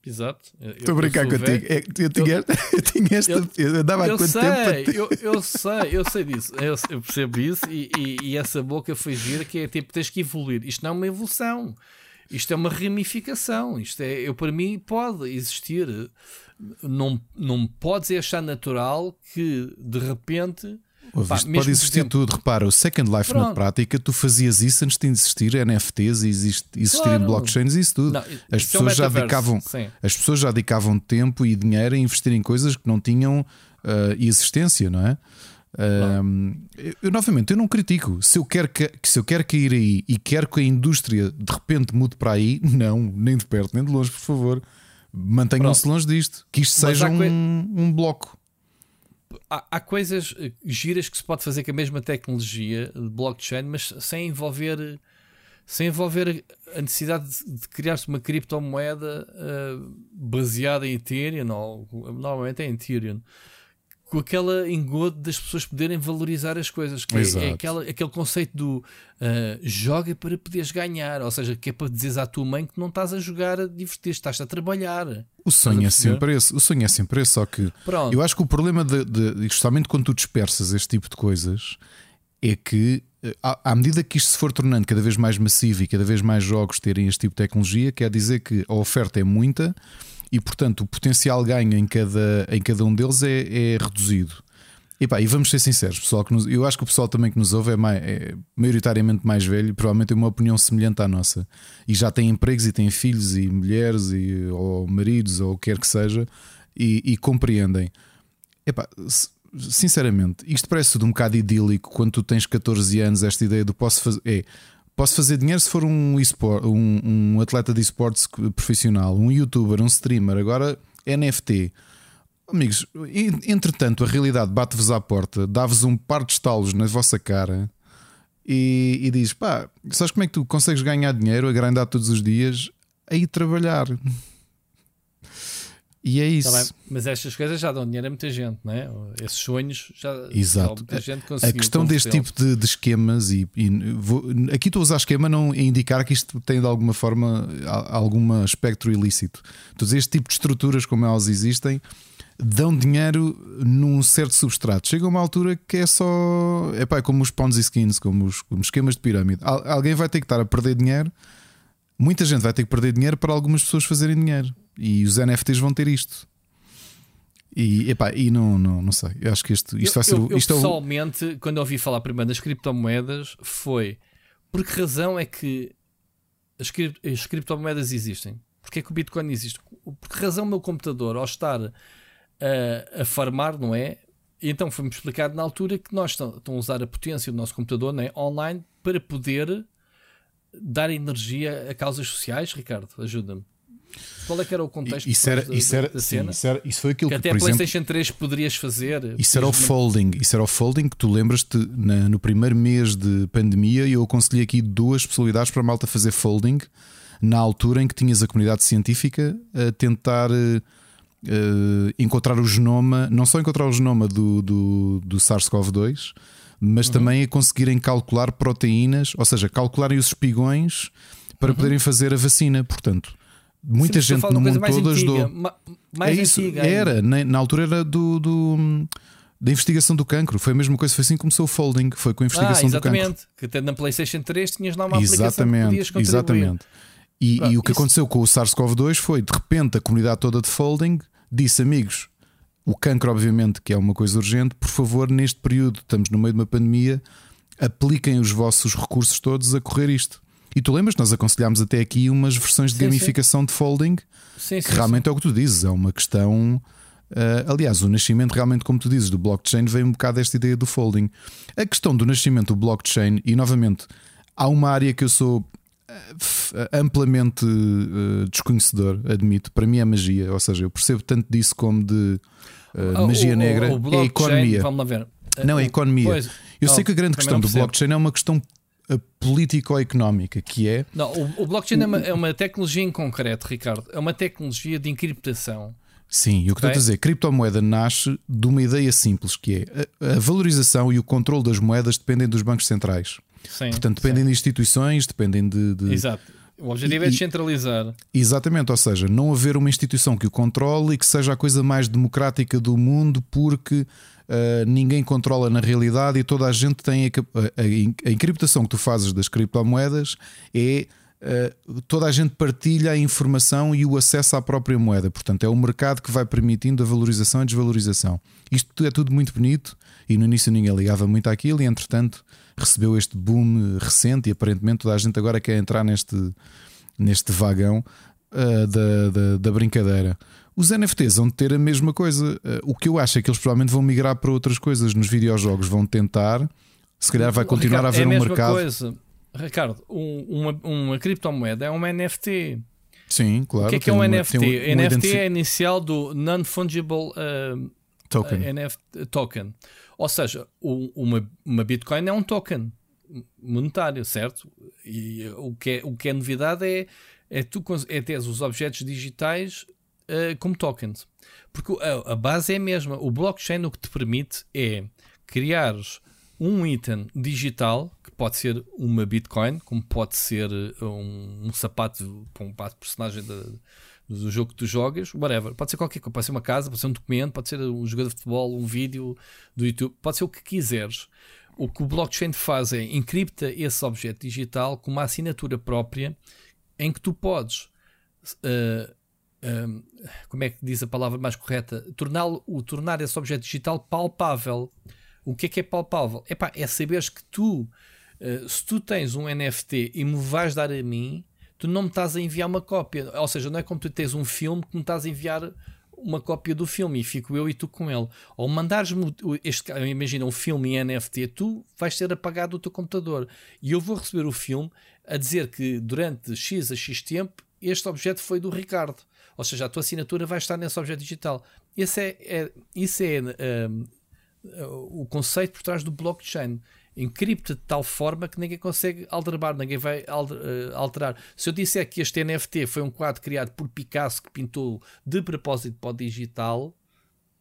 Exato. Eu- Estou a eu brincar contigo. velho. É, eu, tinha, eu, tinha esta. Eu, eu- dava Eu quanto sei, tempo eu, eu sei, eu sei disso. Eu, eu percebo isso e, e- e essa boca foi gira que é tipo, tens que evoluir. Isto não é uma evolução. Isto é uma ramificação. Isto é, eu para mim pode existir. Não, não podes achar natural que de repente Pá, pode existir exemplo- tudo. Repara, o Second Life na Pronto. prática, tu fazias isso antes de existir NFTs e exist, existirem Claro. blockchains e isso tudo. Não, As isso é um pessoas já dedicavam, sim. as pessoas já dedicavam tempo e dinheiro a investir em coisas que não tinham ah, existência, não é? Eu, novamente, eu não critico. Se eu, quero que, se eu quero cair aí e quero que a indústria de repente mude para aí, não, nem de perto, nem de longe, por favor. Mantenham-se longe disto. Que isto Mas seja um, um bloco. Há, há coisas eh, giras que se pode fazer com a mesma tecnologia de blockchain, mas sem envolver sem envolver a necessidade de, criar-se uma criptomoeda eh, baseada em Ethereum, ou normalmente é em Ethereum, com aquela engodo das pessoas poderem valorizar as coisas, que é, Exato. é aquela, aquele conceito do eh, joga para poderes ganhar, ou seja, que é para dizeres à tua mãe que não estás a jogar a divertir, estás a trabalhar. O sonho é sempre esse. O sonho é sempre esse, só que Pronto. eu acho que o problema de, de justamente quando tu dispersas este tipo de coisas é que eh, à, à medida que isto se for tornando cada vez mais massivo e cada vez mais jogos terem este tipo de tecnologia, quer dizer que a oferta é muita e portanto o potencial ganho em cada, em cada um deles é, é reduzido. E, pá, e vamos ser sinceros, pessoal, que nos- eu acho que o pessoal também que nos ouve é, mai- é maioritariamente mais velho, provavelmente tem uma opinião semelhante à nossa, e já tem empregos e tem filhos e mulheres e, ou maridos ou o que quer que seja, e, e compreendem. Epá, sinceramente, isto parece tudo um bocado idílico quando tu tens 14 anos. Esta ideia do posso fazer é posso fazer dinheiro se for um, esport, um, um atleta de esportes profissional, um youtuber, um streamer. Agora NFT. Amigos, en- entretanto, a realidade bate-vos à porta, dá-vos um par de estalos na vossa cara e, e diz: pá, sabes como é que tu consegues ganhar dinheiro, agrandar todos os dias? A ir trabalhar. E é isso. Tá Mas estas coisas já dão dinheiro a muita gente, não é? Esses sonhos já Exato. muita gente A conseguiu questão deste tipo de, de esquemas, e, e vou- aqui estou a usar esquema não a indicar que isto tem de alguma forma a- algum espectro ilícito. A dizer este tipo de estruturas, como elas existem, dão dinheiro num certo substrato. Chega a uma altura que é só. É é como os Ponzi skins, como os, como esquemas de pirâmide. Al- alguém vai ter que estar a perder dinheiro. Muita gente vai ter que perder dinheiro para algumas pessoas fazerem dinheiro. E os NFTs vão ter isto. E, epá, e não, não, não sei. Eu acho que isto, isto eu, vai ser. eu, eu isto é o- pessoalmente, quando ouvi falar primeiro das criptomoedas, foi por que razão é que as, cri- as criptomoedas existem? Porque é que o Bitcoin existe? Por que razão o meu computador, ao estar a, a farmar, não é? E então foi-me explicado na altura que nós estamos estamos a usar a potência do nosso computador não é? online para poder dar energia a causas sociais, Ricardo. Ajuda-me. Qual é que era o contexto Isso era, da- isso, era, da sim, cena? isso, era, isso foi aquilo Que que, até a por exemplo, PlayStation 3 poderias fazer. isso era o folding. Isso era o folding que tu lembras-te no primeiro mês de pandemia. E eu aconselhei aqui duas possibilidades para a malta fazer folding na altura em que tinhas a comunidade científica a tentar uh, encontrar o genoma, não só encontrar o genoma do, do, do SARS-CoV-2, mas uhum. também a conseguirem calcular proteínas, ou seja, calcularem os espigões para uhum. poderem fazer a vacina. Portanto, muita gente no mundo todo ajudou. Mais é isso, antiga, era, na, na, altura era do, do, da investigação do cancro. Foi a mesma coisa, foi assim que começou o folding, foi com a investigação ah, do cancro. Exatamente, que até na PlayStation 3 tinhas lá uma exatamente, aplicação Exatamente. E, Pronto, e o que isso... aconteceu com o SARS-CoV-2 foi, de repente, a comunidade toda de folding disse, amigos, o cancro, obviamente, que é uma coisa urgente, por favor, neste período, estamos no meio de uma pandemia, apliquem os vossos recursos todos a correr isto. E tu lembras, nós aconselhámos até aqui umas versões de sim, gamificação sim. de folding, sim, que realmente é o que tu dizes, é uma questão. Uh, aliás, o nascimento, realmente, como tu dizes, do blockchain veio um bocado desta ideia do folding. A questão do nascimento do blockchain, e novamente, há uma área que eu sou uh, amplamente uh, desconhecedor, admito, para mim é magia, ou seja, eu percebo tanto disso como de magia o, negra, o, o é a economia. Vamos lá ver. Não, é a economia. Pois, eu sei que a grande questão do blockchain é uma questão político-económica, que é. Não, o, o blockchain o, é, uma, é, uma, tecnologia em concreto, Ricardo. É uma tecnologia de encriptação. Sim, e o que okay? estou a dizer, criptomoeda nasce de uma ideia simples, que é a, a valorização e o controle das moedas dependem dos bancos centrais. Sim, Portanto, dependem sim. de instituições, dependem de. de... Exato. O objetivo e, é descentralizar. Exatamente, ou seja, não haver uma instituição que o controle e que seja a coisa mais democrática do mundo, porque uh, ninguém controla na realidade e toda a gente tem a, a, a encriptação que tu fazes das criptomoedas é Uh, toda a gente partilha a informação e o acesso à própria moeda. Portanto, é o mercado que vai permitindo a valorização e desvalorização. Isto é tudo muito bonito e no início ninguém ligava muito àquilo, e entretanto recebeu este boom recente. E aparentemente toda a gente agora quer entrar neste, neste vagão uh, da, da, da, brincadeira. Os NFTs vão ter a mesma coisa. Uh, o que eu acho é que eles provavelmente vão migrar para outras coisas. Nos videojogos vão tentar. Se calhar vai continuar Ricardo, a haver é a um mercado. Coisa. Ricardo, uma, uma criptomoeda é uma NFT. Sim, claro. O que é, que é um, um NFT? Um, um NFT é a inicial do Non-Fungible uh, token. Uh, NFT, token. Ou seja, uma, uma Bitcoin é um token monetário, certo? E o que é, o que é novidade é, é, tu, é ter os objetos digitais uh, como tokens. Porque a, a, base é a mesma. O blockchain o que te permite é criar um item digital, que pode ser uma Bitcoin, como pode ser eh, um, um sapato para um personagem de, do jogo que tu jogas, whatever. Pode ser qualquer coisa, pode ser uma casa, pode ser um documento, pode ser um jogador de futebol, um vídeo do YouTube, pode ser o que quiseres. O que o blockchain faz é encripta esse objeto digital com uma assinatura própria em que tu podes uh, um, como é que diz a palavra mais correta? Tornar, o, tornar esse objeto digital palpável. O que é que é palpável? Epá, é saberes que tu, uh, se tu tens um NFT e me vais dar a mim, tu não me estás a enviar uma cópia. Ou seja, não é como tu tens um filme que me estás a enviar uma cópia do filme e fico eu e tu com ele. Ou mandares-me imagina um filme em NFT, tu vais ser apagado do teu computador e eu vou receber o filme a dizer que durante X a X tempo este objeto foi do Ricardo. Ou seja, a tua assinatura vai estar nesse objeto digital. Esse é, é isso é um, o conceito por trás do blockchain. Encripta de tal forma que ninguém consegue alterar, ninguém vai eh, alterar. Se eu disser que este NFT foi um quadro criado por Picasso que pintou de propósito para o digital,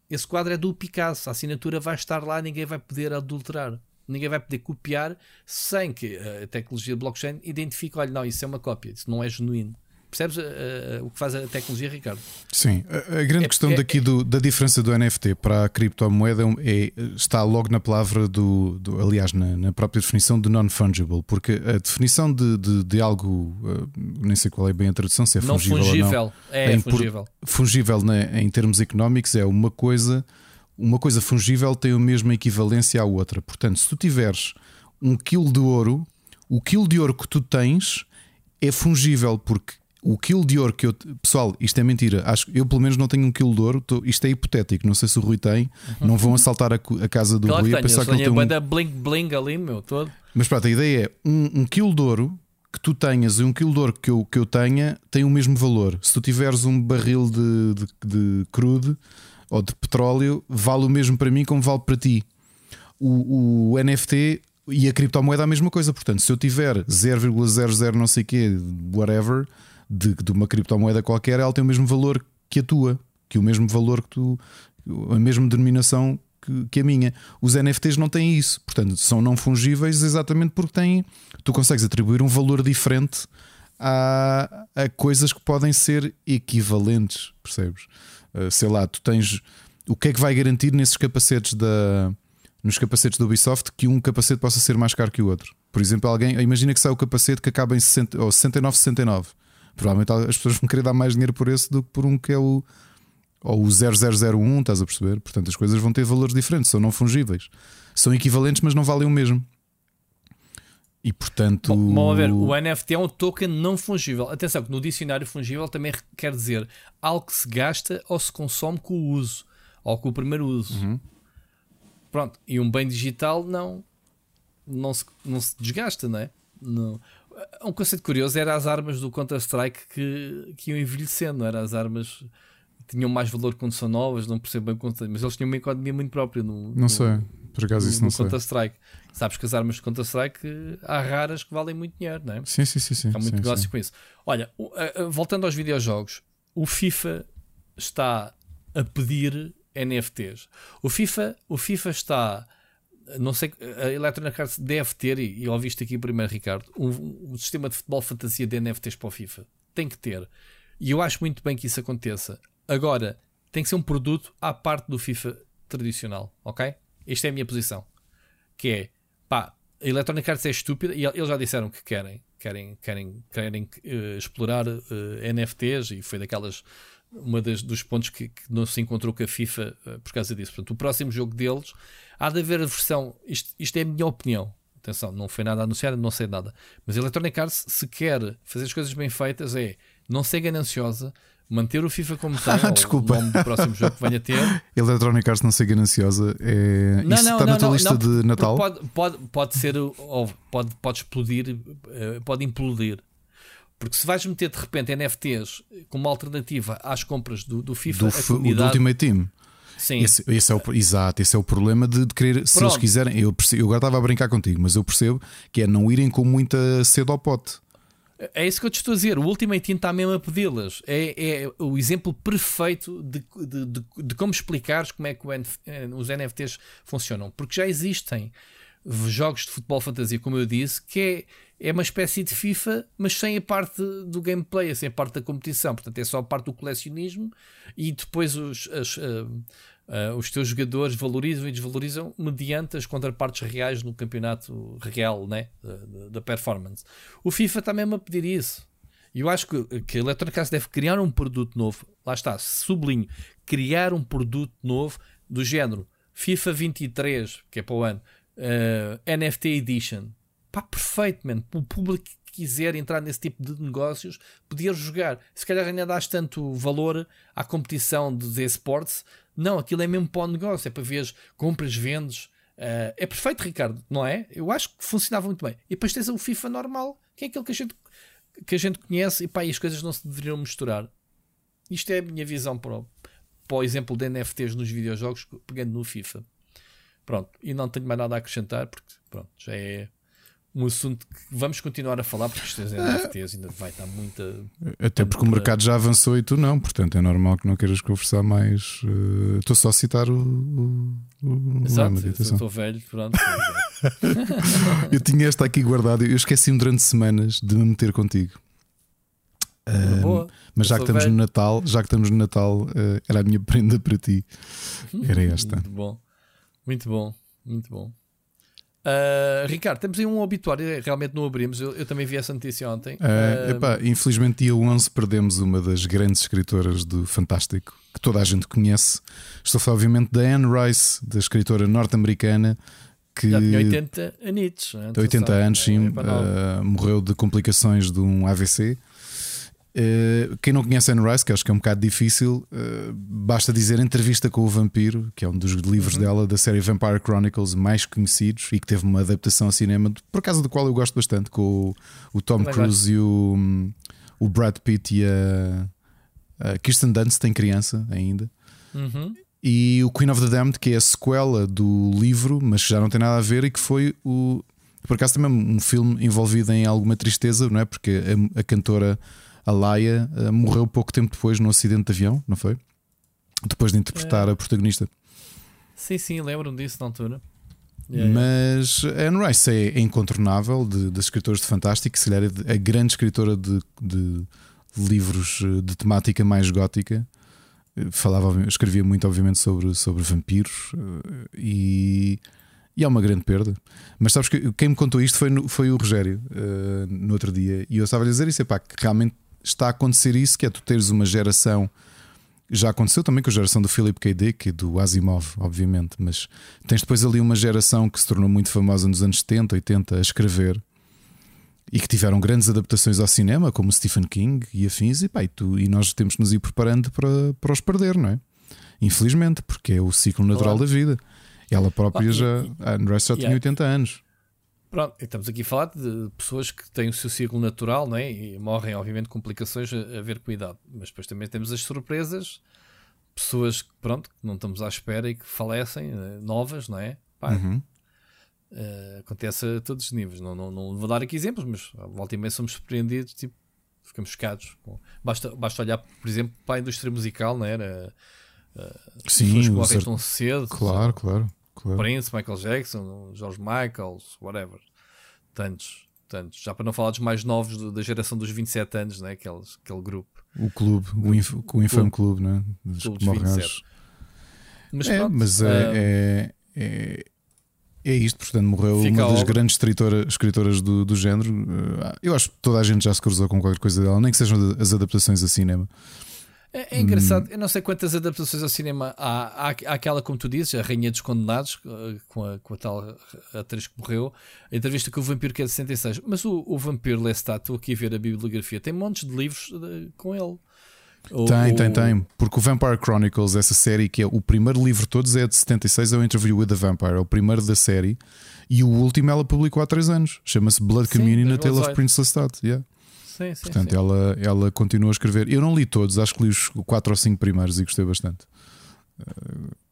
esse quadro é do Picasso, a assinatura vai estar lá, ninguém vai poder adulterar. Ninguém vai poder copiar sem que a tecnologia blockchain identifique, olha, não, isso é uma cópia, isso não é genuíno. Percebes uh, o que faz a tecnologia, Ricardo? Sim, a, a grande é, questão é, daqui do, da diferença do NFT para a criptomoeda é, está logo na palavra do, do aliás, na, na, própria definição de non-fungible, porque a definição de, de, de algo, uh, nem sei qual é bem a tradução, se é não fungível, não. É, é fungível. Fungível né, em termos económicos é uma coisa, uma coisa fungível tem a mesma equivalência à outra. Portanto, se tu tiveres um quilo de ouro, o quilo de ouro que tu tens é fungível, porque o quilo de ouro que eu. Pessoal, isto é mentira. Acho eu pelo menos não tenho um quilo de ouro. Tô, isto é hipotético. Não sei se o Rui tem. Não vão assaltar a, a casa do claro Rui a pensar que ele tem um. banda bling bling ali, meu, todo. Mas pronto, a ideia é um, um quilo de ouro que tu tenhas e um quilo de ouro que eu, que eu tenha tem o mesmo valor. Se tu tiveres um barril de, de, de crude ou de petróleo, vale o mesmo para mim como vale para ti. O, o NFT e a criptomoeda é a mesma coisa. Portanto, se eu tiver 0,00 não sei quê, whatever de, de uma criptomoeda qualquer, ela tem o mesmo valor que a tua. que o mesmo valor que tu, a mesma denominação que, que, a minha. Os NFTs não têm isso, portanto, são não fungíveis exatamente porque têm. Tu consegues atribuir um valor diferente a, a coisas que podem ser equivalentes, percebes? Uh, sei lá, tu tens. O que é que vai garantir nesses capacetes da. Nos capacetes da Ubisoft que um capacete possa ser mais caro que o outro. Por exemplo, alguém imagina que sai o capacete que acaba em 60, ou 69, 69. Provavelmente as pessoas vão querer dar mais dinheiro por esse do que por um que é o ou o 0001, estás a perceber? Portanto, as coisas vão ter valores diferentes, são não fungíveis. São equivalentes, mas não valem o mesmo. E portanto. Bom, vamos ver, o NFT é um token não fungível. Atenção, que no dicionário fungível também quer dizer algo que se gasta ou se consome com o uso, ou com o primeiro uso. Uhum. Pronto, e um bem digital não, não, se, não se desgasta, não é? Não. Um conceito curioso era as armas do Counter-Strike que, que iam envelhecendo, era as armas tinham mais valor quando são novas, não percebo bem quanto, mas eles tinham uma economia muito própria no. Não no, sei, por acaso isso no não sei. Counter-Strike. Sabes que as armas de Counter-Strike há raras que valem muito dinheiro, não é? Sim, sim, sim. sim há muito sim, negócio sim. com isso. Olha, voltando aos videojogos, o FIFA está a pedir NFTs. O FIFA, o FIFA está. Não sei, a Electronic Arts deve ter, e, e ouviste aqui primeiro, Ricardo, um, um sistema de futebol fantasia de NFTs para o FIFA. Tem que ter. E eu acho muito bem que isso aconteça. Agora, tem que ser um produto à parte do FIFA tradicional, ok? Esta é a minha posição. Que é, pá, a Electronic Arts é estúpida e eles já disseram que querem, querem, querem, querem uh, explorar uh, NFTs e foi daquelas uma das, dos pontos que, que, não se encontrou com a FIFA uh, por causa disso. Portanto, o próximo jogo deles há de haver a versão. Isto, isto é a minha opinião. Atenção, não foi nada anunciado, não sei nada. Mas a Electronic Arts, se quer fazer as coisas bem feitas, é não ser gananciosa, manter o FIFA como tem, Ah, Desculpa. o nome do próximo jogo que venha a ter. Electronic Arts não ser gananciosa é. Não, Isso não, está não, na tua lista de Natal? Pode, pode, pode ser, pode, pode explodir, eh, pode implodir. Porque se vais meter de repente NFTs como alternativa às compras do, do FIFA, do, comunidade. do Ultimate Team. sim, Esse, esse é o, exato, esse é o problema de, de querer, se eles Pronto. quiserem. Eu, percebo- eu agora estava a brincar contigo, mas eu percebo que é não irem com muita sede ao pote. É isso que eu te estou a dizer. O Ultimate Team está mesmo a pedi-las. É, é o exemplo perfeito de, de, de, de como explicares como é que NF os NFTs funcionam. Porque já existem jogos de futebol fantasia, como eu disse, que é, é uma espécie de FIFA, mas sem a parte do gameplay, sem a parte da competição. Portanto, é só a parte do colecionismo e depois os, as, ah, ah, os teus jogadores valorizam e desvalorizam mediante as contrapartes reais no campeonato real né? da- da performance. O FIFA está mesmo a pedir isso. E eu acho que, que a Electronic Arts deve criar um produto novo. Lá está, sublinho, criar um produto novo do género FIFA 23, que é para o ano, eh, NFT Edition. Pá, perfeito, man. O público que quiser entrar nesse tipo de negócios poder jogar. Se calhar ainda dás tanto valor à competição dos esportes. Não, aquilo é mesmo para o negócio, é para ver as compras, vendes. Eh, é perfeito, Ricardo, não é? Eu acho que funcionava muito bem. E depois tens o FIFA normal, que é aquele que a gente, que a gente conhece, e pá, e as coisas não se deveriam misturar. Isto é a minha visão para o, para o exemplo de NFTs nos videojogos, pegando no FIFA. Pronto, e não tenho mais nada a acrescentar, porque pronto, já é um assunto que vamos continuar a falar, porque isto é NFTs ainda vai estar muita. Até porque o mercado já avançou e tu não, portanto é normal que não queiras conversar mais. eh, Estou só a citar o. o, o Exato, eu estou velho, pronto. Eu tinha esta aqui guardada, eu esqueci-me durante semanas de me meter contigo. Boa. mas já que estamos velho. no Natal, já que estamos no Natal, eh, era a minha prenda para ti. Era esta. Muito bom, muito bom, muito bom. Ah, Ricardo, temos aí um obituário, realmente não abrimos. Eu, eu também vi essa notícia ontem. Ah, Ah, epá, infelizmente, dia 11 perdemos uma das grandes escritoras do Fantástico que toda a gente conhece. Estou a falar, obviamente, da Anne Rice, da escritora norte-americana que já tinha 80 anitos. né? Tu 80 sabes, anos, é sim, nove. ah, morreu de complicações de um AVC. Eh, quem não conhece Anne Rice, que acho que é um bocado difícil, eh, basta dizer Entrevista com o Vampiro, que é um dos livros Uhum. dela da série Vampire Chronicles mais conhecidos e que teve uma adaptação ao cinema, por causa do qual eu gosto bastante, com o, Tom Também Cruise e o, o Brad Pitt e a, a Kirsten Dunst, tem criança ainda. Uhum. E o Queen of the Damned, que é a sequela do livro, mas que já não tem nada a ver, e que foi o. Por acaso também um filme envolvido em alguma tristeza, não é? Porque a, a cantora Alaya eh, morreu pouco tempo depois num acidente de avião, não foi? depois de interpretar É. a protagonista. Sim, sim, lembro-me disso na altura. Mas a Anne Rice é, é incontornável de, das escritoras de Fantástico, se calhar é de- a grande escritora de, de livros eh, de temática mais gótica. Eh, Falava, escrevia muito, obviamente, sobre, sobre vampiros eh, e, e é uma grande perda. Mas sabes que quem me contou isto foi, foi o Rogério eh, no outro dia, e eu estava a dizer isso: é pá, que realmente está a acontecer isso, que é tu teres uma geração. Já aconteceu também com a geração do Philip K. Dick e do Asimov, obviamente, mas tens depois ali uma geração que se tornou muito famosa nos anos 70, 80 a escrever e que tiveram grandes adaptações ao cinema, como Stephen King e afins, e, pá, e, tu, e nós temos de nos ir preparando para, para os perder, não é? Infelizmente, porque é o ciclo natural Claro. da vida. Ela própria Ah, e- já, a Anne Rice já tinha Yeah. 80 anos. Pronto, estamos aqui a falar de pessoas que têm o seu ciclo natural não é? e morrem, obviamente, com complicações a, a ver cuidado. Mas depois também temos as surpresas, pessoas que, pronto, que não estamos à espera e que falecem, eh, novas, não é? Pá, Uhum. eh, acontece a todos os níveis. Não, não, não vou dar aqui exemplos, mas à volta e meia somos surpreendidos, tipo, ficamos chocados. com- Basta, basta olhar, por exemplo, para a indústria musical, não é? era? Sim, pessoas que morrem tão cedo. claro, claro, claro. Prince, Michael Jackson, George Michael, whatever. Tantos, tantos. Já para não falar dos mais novos do- da geração dos 27 anos, né? Aqueles, aquele grupo. O clube, o, inf, o infame clube, não é? Dos Clube dos morrem 27. aos- Mas é, pronto, mas é, é, é, é isto, portanto, morreu uma das grandes escritora- escritoras do, do género. Uh, Eu acho que toda a gente já se cruzou com qualquer coisa dela, nem que sejam as adaptações a cinema. É, é engraçado. Eu não sei quantas adaptações ao cinema há. Há, há aquela, como tu dizes, a Rainha dos Condenados, eh, com a, com a tal atriz que morreu. A entrevista com o Vampiro, que é de 66. Mas o, o Vampiro Lestat, estou aqui a ver a bibliografia, tem montes de livros eh, com ele. O- Tem, o- tem, tem. Porque o Vampire Chronicles, essa série que é o primeiro livro de todos, é de 76, é o Interview with the Vampire, é o primeiro da série. E o último ela publicou há 3 anos. Chama-se Blood Sim, Communion, A Tale of 2018. Prince Lestat. Yeah. Sim, sim, Portanto, sim. Ela, ela continua a escrever. Eu não li todos, acho que li os 4 ou 5 primeiros e gostei bastante.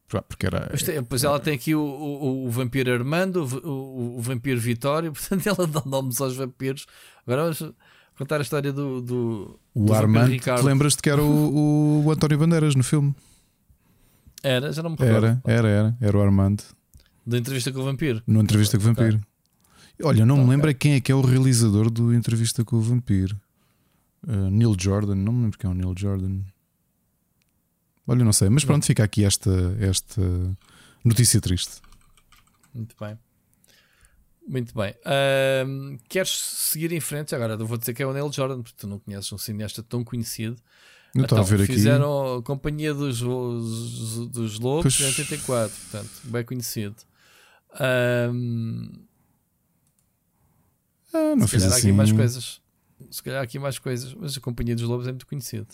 Pá, porque era. Pois, tem- pois ela tem aqui o, o, o vampiro Armando, o, o, o vampiro Vitório, portanto ela dá nomes aos vampiros. Agora vamos contar a história do, do, O do Armando, lembras-te que era o, o António Bandeiras no filme? Era, já não me recordo. Era, era, era. Era o Armando, Da entrevista com o vampiro. no Entrevista com o. Vampiro. Olha, não me Ok. lembro quem é que é o realizador do Entrevista com o Vampiro. Uh, Neil Jordan, não me lembro quem é o Neil Jordan. Olha, não sei, mas pronto, fica aqui esta, esta notícia triste. Muito bem. Muito bem. Ahm, queres seguir em frente? Agora eu vou dizer que é o Neil Jordan, porque tu não conheces um cineasta tão conhecido. Eu estava a ver aqui. Então, Fizeram a Companhia dos, dos, dos Lobos Pois. em 84, portanto, bem conhecido. Ah, não se fiz calhar há assim. aqui mais coisas. Se calhar há aqui mais coisas, mas a Companhia dos Lobos é muito conhecido.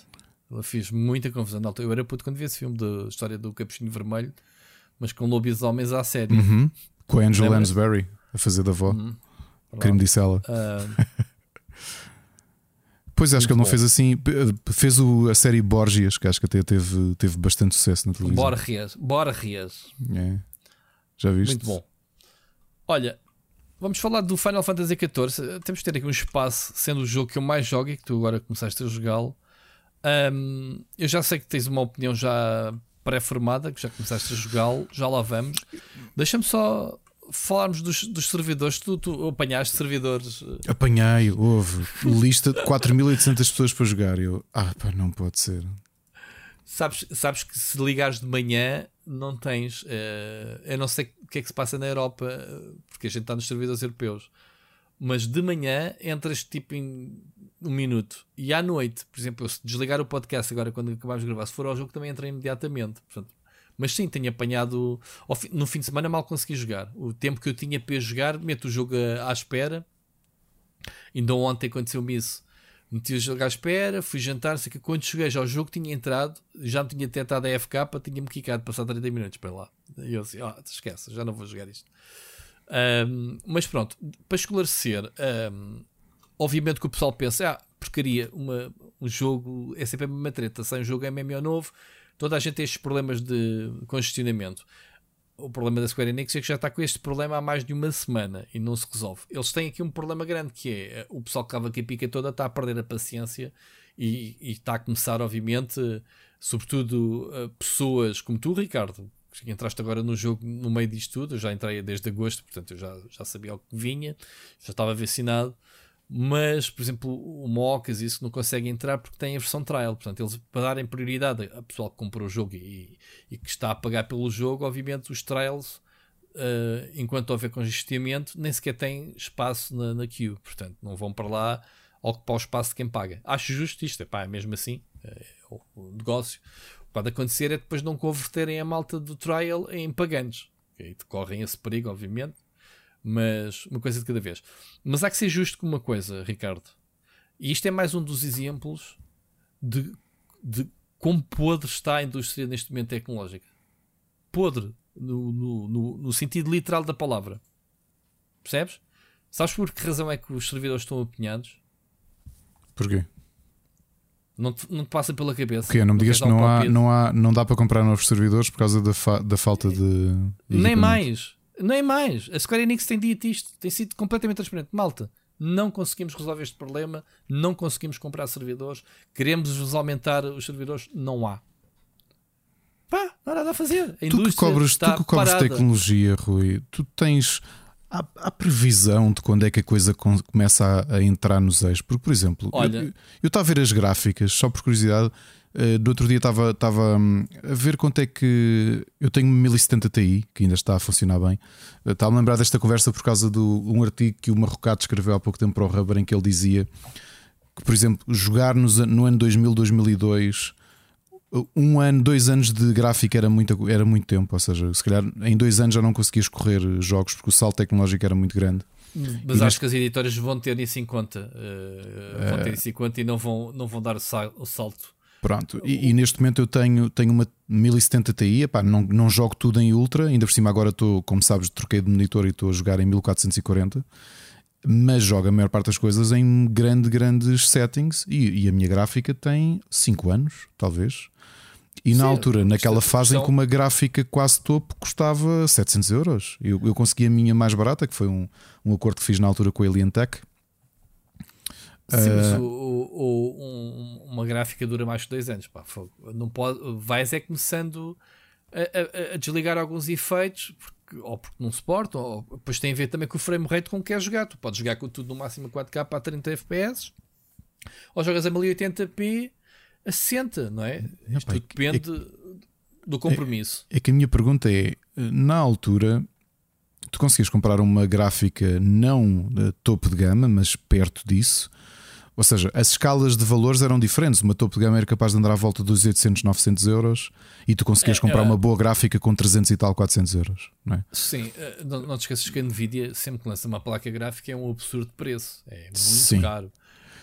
Ela fez muita confusão. Na altura, Eu era puto quando vi esse filme da história do Capuchinho Vermelho, mas com lobisomens à série. Uhum. Com a Angela? Lansbury a fazer da avó. Uhum. Crime disse ela. Ah, Pois acho que ele não bom. fez assim. Fez o, a série Borgias, que acho que até teve, teve bastante sucesso na televisão. Borges. Borges. É. Já viste? Muito bom. Olha, vamos falar do Final Fantasy XIV. Temos de ter aqui um espaço, sendo o jogo que eu mais jogo e que tu agora começaste a jogá-lo. Ahm, eu já sei que tens uma opinião já pré-formada, que já começaste a jogá-lo, já lá vamos. Deixa-me só falarmos dos, dos servidores. Tu, tu apanhaste servidores. eh, Apanhei, houve lista de 4800 pessoas para jogar. Eu, ah, pá, não pode ser. Sabes, sabes que se ligares de manhã não tens. eh, eu não sei o que é que se passa na Europa, porque a gente está nos servidores europeus. Mas de manhã entras tipo em um minuto. E à noite, por exemplo, se desligar o podcast agora quando acabarmos de gravar, se for ao jogo também entra imediatamente. Portanto, mas sim, tenho apanhado. No fim de semana mal consegui jogar. O tempo que eu tinha para jogar, meto o jogo à espera. Ainda ontem aconteceu-me isso. Meti o jogo à espera, fui jantar, sei que quando cheguei já ao jogo tinha entrado, já me tinha detectado a FK, tinha-me quicado, passar 30 minutos para lá. E eu assim, ah, esquece, já não vou jogar isto. Ahm, mas pronto, para esclarecer, ahm, obviamente que o pessoal pensa, ah, porcaria, uma, um jogo é sempre a mesma treta, sai um jogo MMO novo, toda a gente tem estes problemas de congestionamento. O problema da Square Enix é que já está com este problema há mais de uma semana e não se resolve. Eles têm aqui um problema grande que é o pessoal que estava aqui pica toda está a perder a paciência e, e está a começar, obviamente, sobretudo uh, pessoas como tu, Ricardo, que entraste agora no jogo no meio disto tudo. Eu já entrei desde agosto, portanto eu já, já sabia o que vinha, já estava vacinado. Mas, por exemplo, o Mocas isso não consegue entrar porque tem a versão trial. Portanto, eles para darem prioridade a pessoal que comprou o jogo e, e que está a pagar pelo jogo, obviamente os trials, uh, enquanto houver congestionamento, nem sequer têm espaço na, na queue. Portanto, não vão para lá ocupar o espaço de quem paga. Acho justo isto, é mesmo assim, é o, o negócio. O que pode acontecer é depois não converterem a malta do trial em pagantes. Okay? Correm esse perigo, obviamente, mas uma coisa de cada vez. Mas há que ser justo com uma coisa, Ricardo. E isto é mais um dos exemplos de, de como podre está a indústria neste momento tecnológica. Podre, no, no, no, no sentido literal da palavra. Percebes? Sabes por que razão é que os servidores estão apinhados? Porquê? Não te, não te passa pela cabeça. Porque não me digas que não há, não há, não dá para comprar novos servidores por causa da, fa da falta de. Nem mais, nem mais. A Square Enix tem dito isto, tem sido completamente transparente. Malta, não conseguimos resolver este problema, não conseguimos comprar servidores, queremos aumentar os servidores, não há. Pá, não há nada a fazer. A tu que cobras, tu que cobras tecnologia, Rui, tu tens Há, há, previsão de quando é que a coisa começa a, a entrar nos eixos? Porque, por exemplo, Olha, eu estava a ver as gráficas, só por curiosidade. Uh, no outro dia estava, estava um, a ver quanto é que eu tenho uma 1070 Ti, que ainda está a funcionar bem. Uh, estava a lembrar desta conversa por causa de um artigo que o Marrocato escreveu há pouco tempo para o Rubber, em que ele dizia que, por exemplo, jogar nos, no ano 2000, 2002 um ano, dois anos de gráfica era muito, era muito tempo. Ou seja, se calhar em dois anos já não conseguias correr jogos porque o salto tecnológico era muito grande. Mas e acho que as editoras vão ter isso em conta. Uh, vão ter isso em conta e não vão, não vão dar o salto. Pronto, e, e, neste momento eu tenho, tenho uma 1070 Ti, epá, não, não jogo tudo em Ultra, ainda por cima agora estou, como sabes, troquei de monitor e estou a jogar em 1440, mas jogo a maior parte das coisas em grande, grandes settings e, e a minha gráfica tem 5 anos, talvez. E Sim, na altura, naquela fase em que uma gráfica quase topo custava 700 euros. Eu, eu consegui a minha mais barata, que foi um, um acordo que fiz na altura com a Alien Tech. Sim, uh, mas o, o, um, uma gráfica dura mais de dois anos. Pá, não pode, vais é começando a, a, a, desligar alguns efeitos, porque, ou porque não suportam, ou depois tem a ver também com o frame rate com que queres jogar. Tu podes jogar com tudo no máximo 4K a 30 FPS, ou jogas a 1080p assenta, não é? Não, Isto pai, depende é, do compromisso. É, é, que a minha pergunta é: na altura, tu conseguias comprar uma gráfica não de topo de gama, mas perto disso. Ou seja, as escalas de valores eram diferentes. Uma topo de gama era capaz de andar à volta dos 800, 900 euros e tu conseguias é, comprar é, uma boa gráfica com 300 e tal, 400 euros. Não é? Sim, eh, não, não te esqueças que a Nvidia, sempre que lança uma placa gráfica, é um absurdo preço. É muito Sim. caro.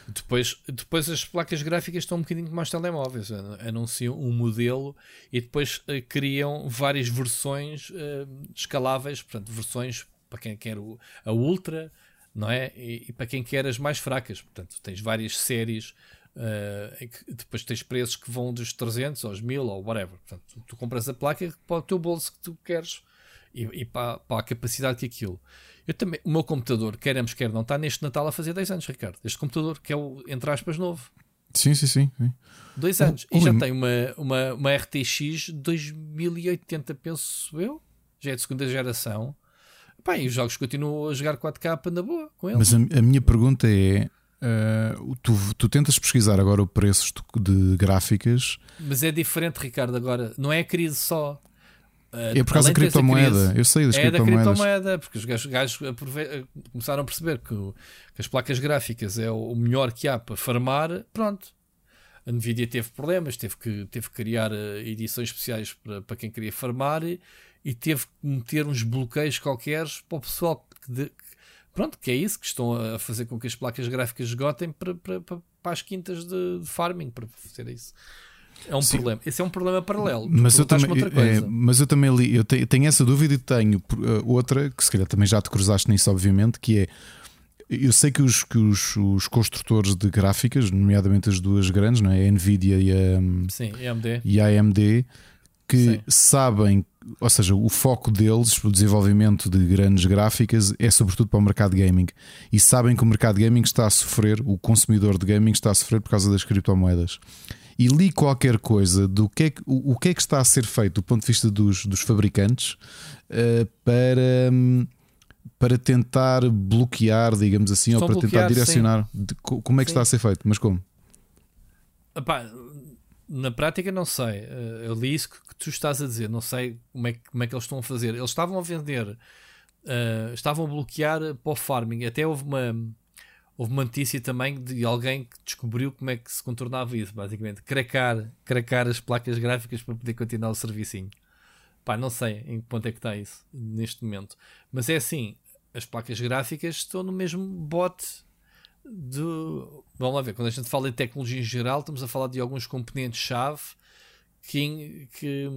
Depois, depois as placas gráficas estão um bocadinho como os telemóveis, anunciam um modelo e depois uh, criam várias versões uh, escaláveis, portanto, versões para quem quer o, a Ultra, não é? E, e, para quem quer as mais fracas, portanto, tens várias séries. Uh, depois tens preços que vão dos 300 aos 1000 ou whatever. Portanto, tu, tu compras a placa para o teu bolso que tu queres e, e para, para, a capacidade que aquilo. Eu também, o meu computador, queremos quer não, está neste Natal a fazer 10 anos, Ricardo. Este computador, que é o, entre aspas, novo. Sim, sim, sim. sim. Dois anos. E já tem uma, uma, uma RTX 2080, penso eu. Já é de segunda geração. Pá, e os jogos continuam a jogar 4K na boa com ele. Mas a, a minha pergunta é: Uh, tu, tu, tentas pesquisar agora o preço de gráficas. Mas é diferente, Ricardo, agora. Não é a crise só. Uh, é por causa da criptomoeda. Eu sei das é criptomoedas. da criptomoeda, porque os gajos, gajos começaram a perceber que, o, que, as placas gráficas é o melhor que há para farmar. Pronto. A Nvidia teve problemas, teve que, teve que criar eh, edições especiais para, para quem queria farmar e, e teve que meter uns bloqueios qualquer para o pessoal que, de, pronto, que é isso, que estão a fazer com que as placas gráficas esgotem para, para, para, para as quintas de, de farming, para fazer isso. É um Sim. problema. Esse é um problema paralelo. Mas eu, também, é, mas eu também li, eu tenho, tenho essa dúvida e tenho uh, outra, que se calhar também já te cruzaste nisso, obviamente, que é. Eu sei que os, que os, os construtores de gráficas, nomeadamente as duas grandes, não é? a Nvidia e a, Sim, AMD. E a AMD, que Sim. sabem ou seja, o foco deles, o desenvolvimento de grandes gráficas, é sobretudo para o mercado gaming. E sabem que o mercado gaming está a sofrer, o consumidor de gaming está a sofrer por causa das criptomoedas. E li qualquer coisa do que é que, o, o que é que está a ser feito do ponto de vista dos, dos fabricantes uh, para, para tentar bloquear, digamos assim, Estão ou para tentar direcionar. Como é que sim. está a ser feito? Mas como? Epá, na prática, não sei. Eh, eu li isso que, tu estás a dizer. Não sei como é, que, como é que eles estão a fazer. Eles estavam a vender, uh, estavam a bloquear para o farming. Até houve uma, houve uma notícia também de alguém que descobriu como é que se contornava isso, basicamente. Cracar, cracar as placas gráficas para poder continuar o servicinho. Pá, não sei em que ponto é que está isso neste momento. Mas é assim: as placas gráficas estão no mesmo bote do. Vamos lá ver, quando a gente fala em tecnologia em geral, estamos a falar de alguns componentes-chave que, que,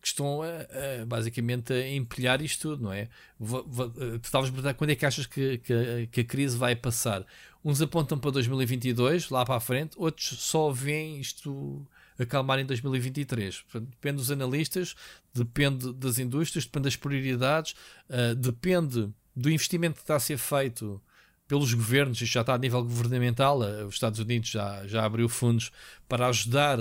que, estão a, a, basicamente a empilhar isto tudo, não é? Tu estavas a perguntar quando é que achas que, que, que, a crise vai passar? Uns apontam para 2022, lá para a frente, outros só veem isto acalmar em 2023. Portanto, depende dos analistas, depende das indústrias, depende das prioridades, uh, depende do investimento que está a ser feito pelos governos, isto já está a nível governamental, uh, os Estados Unidos já, já abriu fundos para ajudar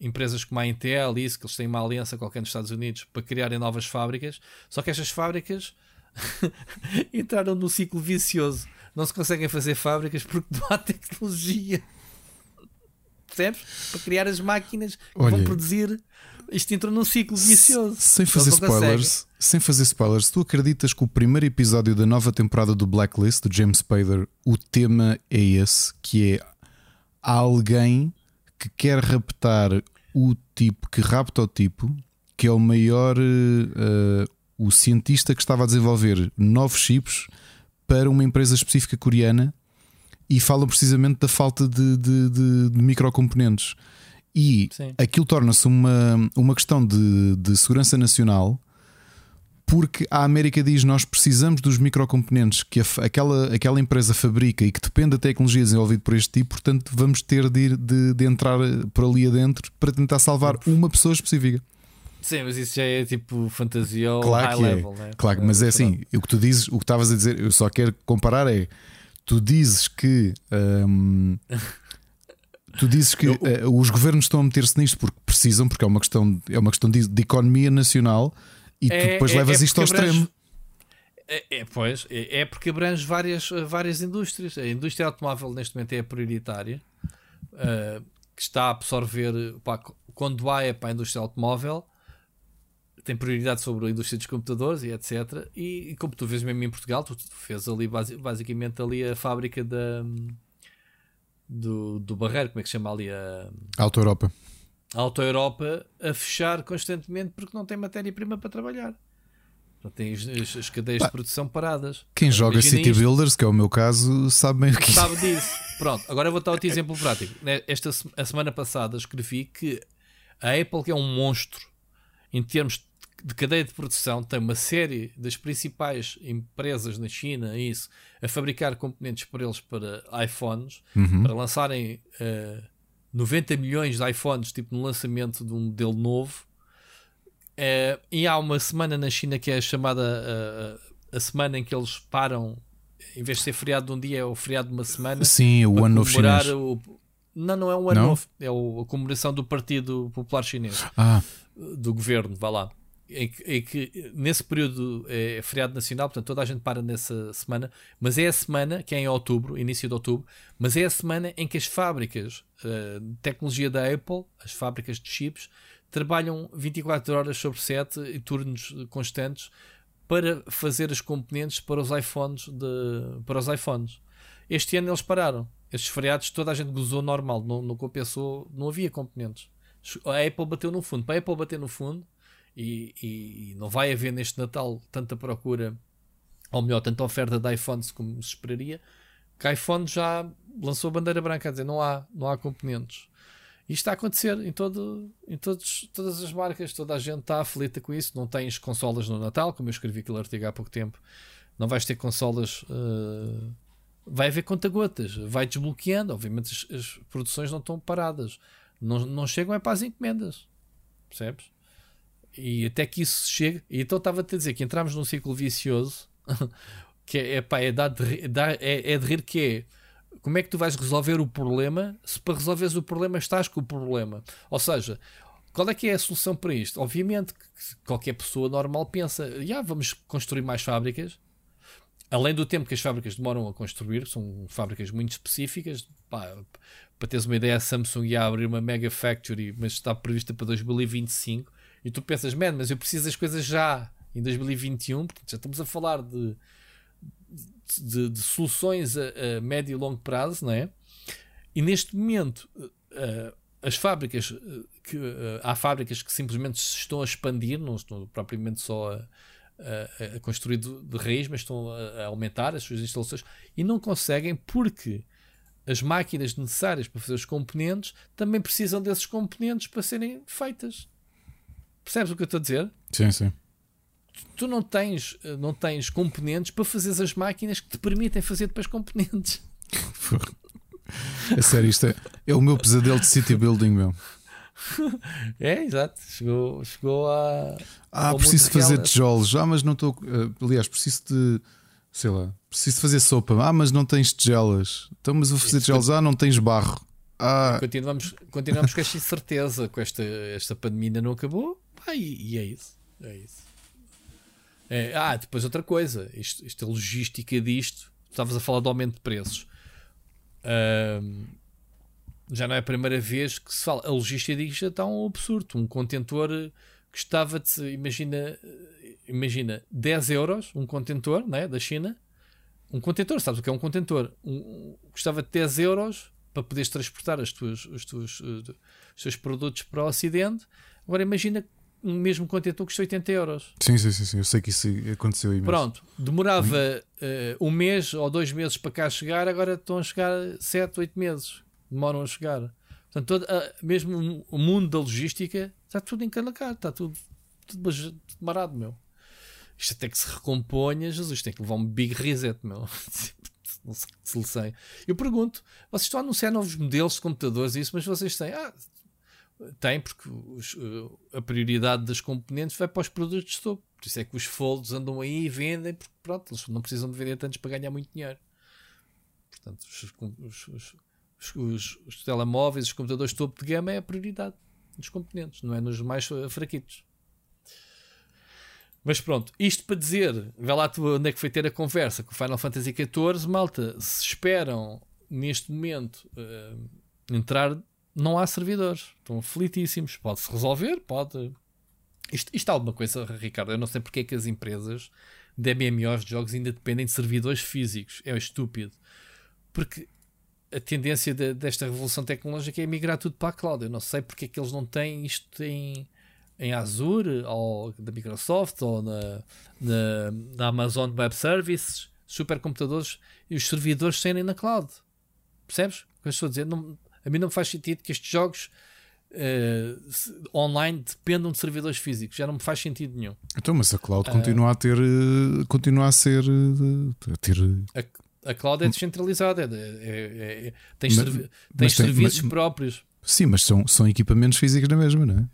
empresas como a Intel e isso, que eles têm uma aliança qualquer nos Estados Unidos para criarem novas fábricas, só que estas fábricas entraram num ciclo vicioso. Não se conseguem fazer fábricas porque não há tecnologia percebes? Para criar as máquinas que Olha, vão produzir. Isto entrou num ciclo vicioso. Sem fazer spoilers, sem fazer spoilers, tu acreditas que o primeiro episódio da nova temporada do Blacklist, do James Spader, o tema é esse, que é alguém que quer raptar o tipo, que rapta o tipo, que é o maior, uh, o cientista que estava a desenvolver novos chips para uma empresa específica coreana e falam precisamente da falta de, de, de, de microcomponentes. E Sim. aquilo torna-se uma, uma questão de, de segurança nacional, porque a América diz nós precisamos dos microcomponentes que a, aquela, aquela empresa fabrica e que depende da tecnologia desenvolvida por este tipo, portanto vamos ter de, de, de entrar por ali adentro para tentar salvar uma pessoa específica. Sim, mas isso já é tipo fantasia ou claro high que é. level, é. né? Claro, mas é assim, o que tu dizes, o que estavas a dizer, eu só quero comparar é tu dizes que. Um, tu dizes que uh, os governos estão a meter-se nisto porque precisam, porque é uma questão, é uma questão de, de economia nacional e é, tu depois é, levas é isto ao abrange, extremo. É, é, pois, é, é, porque abrange várias, várias indústrias. A indústria automóvel neste momento é a prioritária, uh, que está a absorver. Pá, quando há é para a indústria automóvel, tem prioridade sobre a indústria dos computadores e etc. E, e como tu vês mesmo em Portugal, tu, tu fez ali basicamente ali a fábrica da do, do Barreiro, como é que se chama ali a Auto Europa. A Auto Europa a fechar constantemente porque não tem matéria-prima para trabalhar. Então tem as, as cadeias de produção paradas. Quem joga City isto. Builders, que é o meu caso, sabe bem o que Sabe disso. Pronto, agora vou dar outro exemplo prático. Né, esta a semana passada escrevi que a Apple, que é um monstro em termos de cadeia de produção tem uma série das principais empresas na China isso, a fabricar componentes para eles para iPhones, uhum. para lançarem uh, eh, 90 milhões de iPhones, tipo no lançamento de um modelo novo. Uh, e há uma semana na China que é chamada uh, a semana em que eles param, em vez de ser feriado de um dia, é o feriado de uma semana. Sim, o ano novo chinês. O... Não, não é um ano novo, é a comemoração do Partido Popular Chinês. Ah. Do governo, vá lá em que, em que, nesse período é feriado nacional, portanto toda a gente para nessa semana, mas é a semana, que é em outubro, início de outubro, mas é a semana em que as fábricas uh, de tecnologia da Apple, as fábricas de chips, trabalham 24 horas sobre 7 e turnos constantes para fazer as componentes para os iPhones de, para os iPhones. Este ano eles pararam. Estes feriados toda a gente gozou normal, não, não compensou, não havia componentes. A Apple bateu no fundo. Para a Apple bater no fundo, e, e, não vai haver neste Natal tanta procura, ou melhor, tanta oferta de iPhones como se esperaria, que a iPhone já lançou bandeira branca, a dizer, não há, não há componentes. Isto está a acontecer em, todo, em todos, todas as marcas, toda a gente está aflita com isso. Não tens consolas no Natal, como eu escrevi aquele artigo há pouco tempo. Não vais ter consolas. Uh, vai haver conta-gotas, vai desbloqueando. Obviamente as, as, produções não estão paradas, não, não chegam é para as encomendas, percebes? E até que isso chegue. E então estava-te a dizer que entramos num ciclo vicioso que é, é, pá, é, dar de, dar, é, é de rir que é como é que tu vais resolver o problema se para resolveres o problema estás com o problema? Ou seja, qual é que é a solução para isto? Obviamente que qualquer pessoa normal pensa, já yeah, vamos construir mais fábricas. Além do tempo que as fábricas demoram a construir, são fábricas muito específicas. Pá, para teres uma ideia, a Samsung ia abrir uma Mega Factory, mas está prevista para 2025. E tu pensas, man, mas eu preciso das coisas já em 2021. Portanto, já estamos a falar de, de, de soluções a, a, médio e longo prazo, não é? E neste momento, uh, as fábricas, uh, que, uh, há fábricas que simplesmente se estão a expandir, não estão propriamente só a, a, a construir de, de, raiz, mas estão a, aumentar as suas instalações e não conseguem porque as máquinas necessárias para fazer os componentes também precisam desses componentes para serem feitas. Percebes o que eu estou a dizer? Sim, sim. Tu não tens, não tens componentes para fazer as máquinas que te permitem fazer depois componentes. é sério, isto é, é o meu pesadelo de city building, meu. é, exato. Chegou, chegou a. Ah, preciso fazer tijolos. Ah, mas não estou. Uh, aliás, preciso de. Sei lá. Preciso fazer sopa. Ah, mas não tens tigelas. Então, mas vou fazer tigelos. Ah, não tens barro. Ah. Continuamos, continuamos com esta incerteza. Com esta, esta pandemia ainda não acabou. Ah, e, e é isso. É isso. É, ah, depois outra coisa. Isto, isto a logística disto. Estavas a falar do aumento de preços. Um, já não é a primeira vez que se fala. A logística disto está um absurdo. Um contentor de. Imagina, imagina 10 euros, um contentor né, da China. Um contentor, sabes o que é um contentor? Um, custava de 10 euros para poderes transportar as tuas, os, teus, uh, os teus produtos para o Ocidente. Agora imagina um mesmo contentor custa 80 euros. Sim, sim, sim, sim. eu sei que isso aconteceu imenso. Pronto, demorava uh, um mês ou dois meses para cá chegar, agora estão a chegar 7, 8 meses demoram a chegar. Portanto, todo, uh, mesmo o mundo da logística está tudo encalacado, está tudo, tudo, marado, meu. Isto até que se recomponha, Jesus, tem que levar um big reset, meu. Não sei se lhe sei. Eu pergunto, vocês estão a anunciar novos modelos de computadores e isso, mas vocês têm. Ah, tem, porque os, a prioridade das componentes vai para os produtos de topo. Por isso é que os folds andam aí e vendem, porque pronto, eles não precisam de vender tantos para ganhar muito dinheiro. Portanto, os, os, os, os, telemóveis, os computadores topo de gama é a prioridade dos componentes, não é nos mais eh, fraquitos. Mas pronto, isto para dizer, vê lá tu onde é que foi ter a conversa com o Final Fantasy XIV, malta, se esperam neste momento uh, entrar, não há servidores, estão aflitíssimos, pode-se resolver, pode. Isto, isto é alguma coisa, Ricardo, eu não sei porque é que as empresas de MMOs de jogos ainda dependem de servidores físicos, é estúpido. Porque a tendência de, desta revolução tecnológica é migrar tudo para a cloud. Eu não sei porque é que eles não têm isto em, em Azure, ou da Microsoft, ou na, na, na Amazon Web Services, supercomputadores e os servidores serem na cloud. Percebes o que eu estou a dizer? Não, a mim não faz sentido que estes jogos uh, online dependam de servidores físicos. Já não me faz sentido nenhum. Então, mas a cloud uh, continua a ter. Uh, continua a ser. a ter. A, a cloud é descentralizada, é, é, é, tens, mas, servi tens tem, serviços mas, próprios. Sim, mas são, são equipamentos físicos na mesma, não é?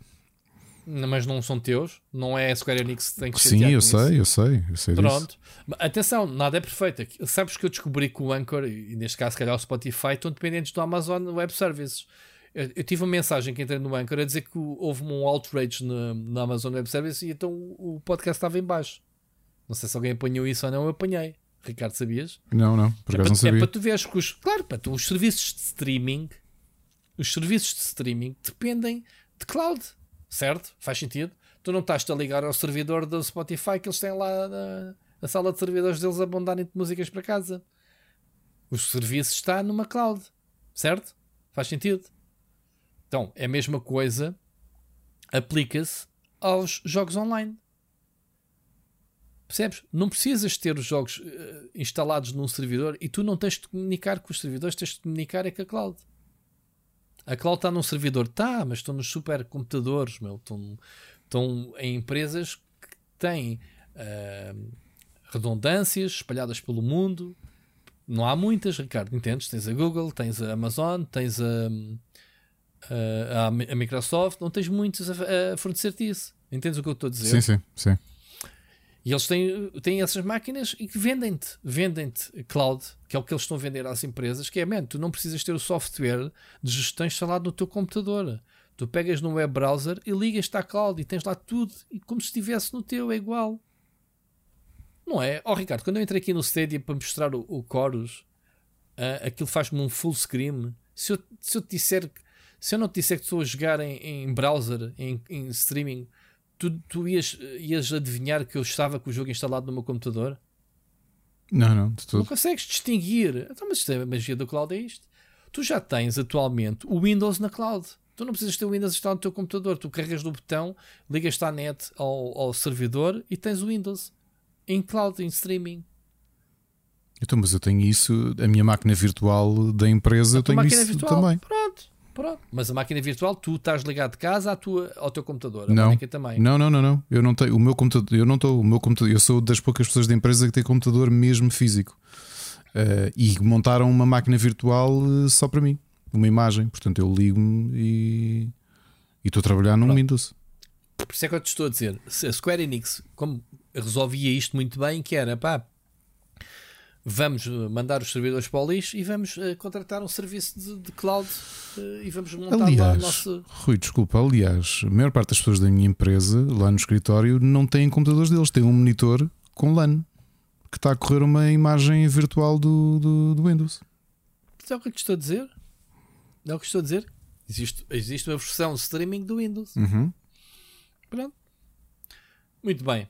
Mas não são teus, não é a Square Enix que tem que Sim, eu sei, eu sei, eu sei Pronto. Disso. Atenção, nada é perfeito. Sabes que eu descobri que o Anchor, e neste caso, se calhar o Spotify, estão dependentes do Amazon Web Services. Eu, eu, tive uma mensagem que entrei no Anchor a dizer que houve um outrage no, no Amazon Web Services e então o podcast estava em baixo. Não sei se alguém apanhou isso ou não, eu apanhei. Ricardo, sabias? Não, não, por é acaso é não sabia. É para tu veres que os, claro, para tu, os serviços de streaming, os serviços de streaming dependem de cloud, certo? Faz sentido? Tu não estás a ligar ao servidor do Spotify que eles têm lá na, na sala de servidores deles a mandarem músicas para casa. O serviço está numa cloud, certo? Faz sentido? Então, é a mesma coisa, aplica-se aos jogos online. Percebes? Não precisas ter os jogos uh, instalados num servidor e tu não tens de comunicar com os servidores, tens de comunicar é com a cloud. A cloud está num servidor, tá, mas estão nos supercomputadores, meu, estão, estão em empresas que têm uh, redundâncias espalhadas pelo mundo. Não há muitas, Ricardo, entendes? Tens a Google, tens a Amazon, tens a, a, a Microsoft, não tens muitos a, a fornecer-te isso. Entendes o que eu estou a dizer? Sim, sim, sim. E eles têm, têm essas máquinas e que vendem-te, vendem-te cloud, que é o que eles estão a vender às empresas, que é, man, tu não precisas ter o software de gestão instalado no teu computador. Tu pegas no web browser e ligas-te à cloud e tens lá tudo e como se estivesse no teu, é igual. Não é? Ó oh, Ricardo, quando eu entrei aqui no Stadia para mostrar o, o Chorus, uh, aquilo faz-me um full screen. Se eu, se eu te disser se eu não te disser que estou a jogar em, em browser, em, em, streaming, tu, tu ias, ias adivinhar que eu estava com o jogo instalado no meu computador? Não, não, de tudo. Não consegues distinguir. Então, mas é a magia do cloud é isto. Tu já tens atualmente o Windows na cloud. Tu não precisas ter o Windows instalado no teu computador. Tu carregas no botão, ligas-te à net ao, ao servidor e tens o Windows em cloud, em streaming. Então, mas eu tenho isso, a minha máquina virtual da empresa, a eu tenho isso virtual, também. Pronto, pronto. Mas a máquina virtual, tu estás ligado de casa à tua, ao teu computador. A não, também. Não, não, não, não. Eu não tenho o meu computador, eu não estou, o meu computador, eu sou das poucas pessoas da empresa que tem computador mesmo físico. Uh, e montaram uma máquina virtual uh, só para mim, uma imagem. Portanto, eu ligo-me e estou a trabalhar num Windows. Por isso é que eu te estou a dizer, a Square Enix, como resolvia isto muito bem, que era pá, vamos mandar os servidores para o lixo e vamos uh, contratar um serviço de, de cloud uh, e vamos montar aliás, lá o nosso. Rui, desculpa, aliás, a maior parte das pessoas da minha empresa, lá no escritório, não têm computadores deles, têm um monitor com LAN que está a correr uma imagem virtual do, do, do Windows. é o que eu te estou a dizer? É o que estou a dizer? Existe, existe uma versão streaming do Windows. Uhum. Pronto. Muito bem.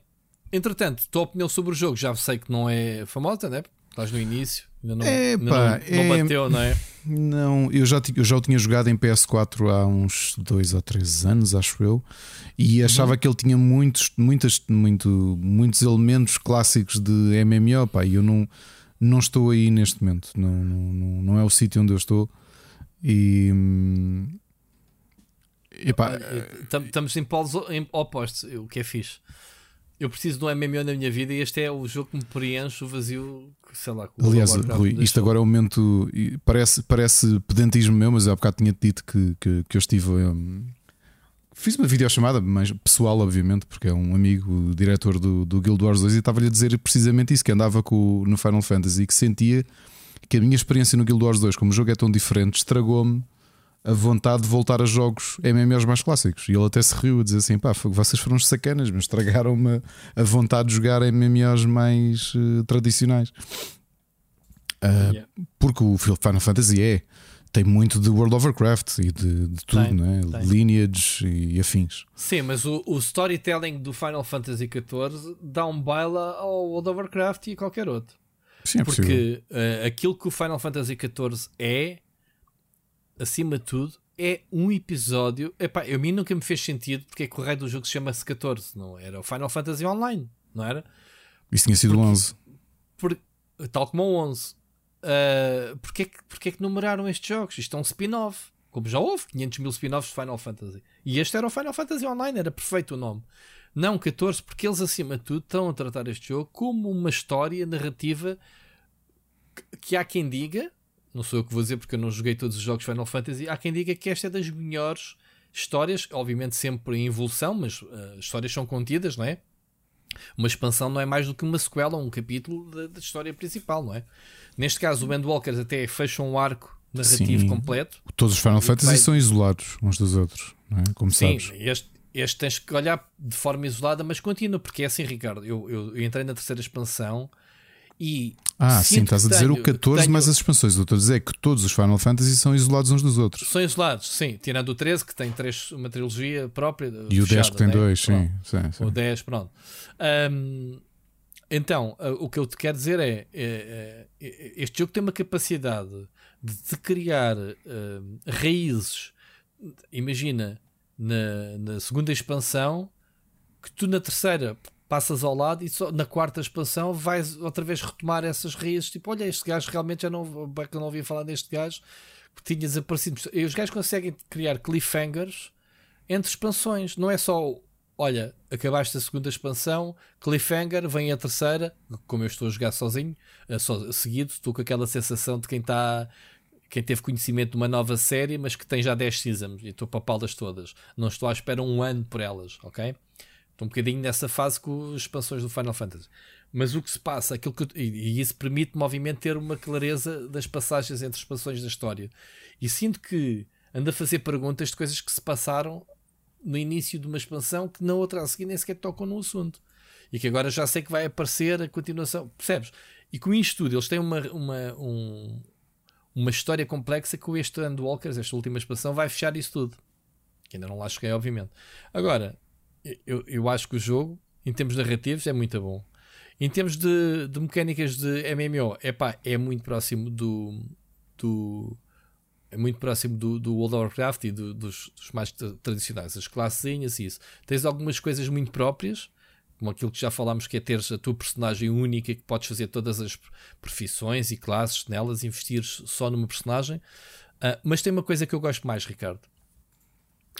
Entretanto, tua opinião sobre o jogo já sei que não é famosa, né? Estás no início, ainda não, é, ainda pá, não, não é, bateu, não é? Não, eu já, eu já o tinha jogado em PS4 há uns dois ou três anos, acho eu, e achava uhum. que ele tinha muitos, muitas, muito, muitos elementos clássicos de MMO, pá, e eu não, não estou aí neste momento, não, não, não é o sítio onde eu estou. E, hum, Estamos em polos opostos, o que é fixe. Eu preciso de um MMO na minha vida e este é o jogo que me preenche o vazio, sei lá. Aliás, Rui, isto agora é o momento. Parece, parece pedantismo meu, mas eu há bocado tinha dito que, que, que eu estive. Um, fiz uma videochamada, mas pessoal, obviamente, porque é um amigo, o diretor do, do Guild Wars 2, e estava-lhe a dizer precisamente isso: que andava com, no Final Fantasy e que sentia que a minha experiência no Guild Wars 2, como o jogo é tão diferente, estragou-me a vontade de voltar a jogos MMOs mais clássicos. E ele até se riu a dizer assim: pá, vocês foram sacanas, mas estragaram-me a vontade de jogar MMOs mais uh, tradicionais. Uh, yeah. Porque o Final Fantasy é. Tem muito de World of Warcraft e de, de tudo, tem, né? lineage e afins. Sim, mas o, o, storytelling do Final Fantasy XIV dá um baila ao World of Warcraft e a qualquer outro. Sim, é Porque uh, aquilo que o Final Fantasy XIV é acima de tudo, é um episódio. Epá, a mim nunca me fez sentido porque é que o rei do jogo se chama-se 14, não era o Final Fantasy Online, não era? Isso tinha sido porque, 11. Por, tal como o 11. Uh, porque, é que, porque é que numeraram estes jogos? Isto é um spin-off. Como já houve 500 mil spin-offs de Final Fantasy. E este era o Final Fantasy Online, era perfeito o nome. Não 14, porque eles acima de tudo estão a tratar este jogo como uma história narrativa que, que há quem diga não sou eu que vou dizer porque eu não joguei todos os jogos Final Fantasy. Há quem diga que esta é das melhores histórias, obviamente sempre em evolução, mas uh, histórias são contidas, não é? Uma expansão não é mais do que uma sequela ou um capítulo da, da história principal, não é? Neste caso, o Endwalkers até fecha um arco narrativo Sim, completo. Todos os Final Fantasy vai... são isolados uns dos outros, não é? Como Sim, sabes. Este, este tens que olhar de forma isolada, mas contínua, porque é assim, Ricardo. Eu, eu, eu entrei na terceira expansão e ah, sim, estás a dizer tenho, o 14 tenho... mais as expansões. Eu estou a dizer que todos os Final Fantasy são isolados uns dos outros. São isolados, sim. Tirando o 13, que tem três, uma trilogia própria. E fechada, o 10 que tem né? dois, sim, sim, sim, O 10, pronto. Um, então, uh, o que eu te quero dizer é, é, é, este jogo tem uma capacidade de te criar uh, raízes. Imagina, na, na segunda expansão, que tu na terceira passas ao lado e só na quarta expansão vais outra vez retomar essas raízes. Tipo, olha, este gajo realmente já não, eu não ouvia falar deste gajo que tinhas aparecido. E os gajos conseguem criar cliffhangers entre expansões, não é só olha, acabaste a segunda expansão, cliffhanger, vem a terceira, como eu estou a jogar sozinho, só, seguido, estou com aquela sensação de quem está quem teve conhecimento de uma nova série, mas que tem já 10 seasons e estou para pá-las todas. Não estou à espera um ano por elas, ok? Estou um bocadinho nessa fase com as expansões do Final Fantasy. Mas o que se passa, aquilo que, e, isso permite-me, obviamente, ter uma clareza das passagens entre expansões da história. E sinto que ando a fazer perguntas de coisas que se passaram no início de uma expansão que na outra a seguir nem sequer tocam no assunto. E que agora já sei que vai aparecer a continuação. Percebes? E com isto tudo, eles têm uma, uma, um, uma história complexa o este Walkers, esta última expansão, vai fechar isso tudo. Que ainda não lá cheguei, obviamente. Agora, eu, eu acho que o jogo, em termos narrativos, é muito bom. Em termos de, de mecânicas de MMO, epá, é muito próximo do, do é muito próximo do, do World of Warcraft e do, dos, dos, mais tradicionais, as classezinhas e isso. Tens algumas coisas muito próprias, como aquilo que já falámos, que é teres a tua personagem única que podes fazer todas as profissões e classes nelas, investir só numa personagem. Uh, mas tem uma coisa que eu gosto mais, Ricardo.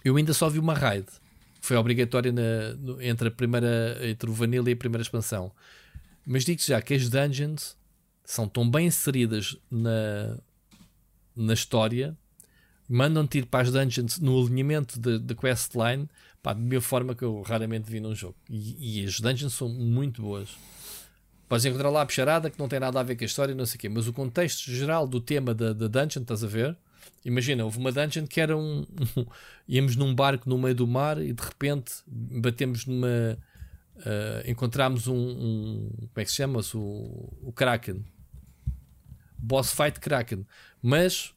Eu ainda só vi uma raid. Foi obrigatória na, no, entre a primeira entre o Vanilla e a primeira expansão. Mas digo-te já que as dungeons são tão bem inseridas na, na história, mandam-te ir para as dungeons no alinhamento da questline pá, de uma forma que eu raramente vi num jogo. E, e as dungeons são muito boas. Podes encontrar lá a picharada que não tem nada a ver com a história, não sei o quê, mas o contexto geral do tema da, da dungeon, estás a ver? Imagina, houve uma dungeon que era um. íamos num barco no meio do mar e de repente batemos numa. Uh, encontramos um, um, Como é que se chama-se? O, o Kraken. Boss fight Kraken. Mas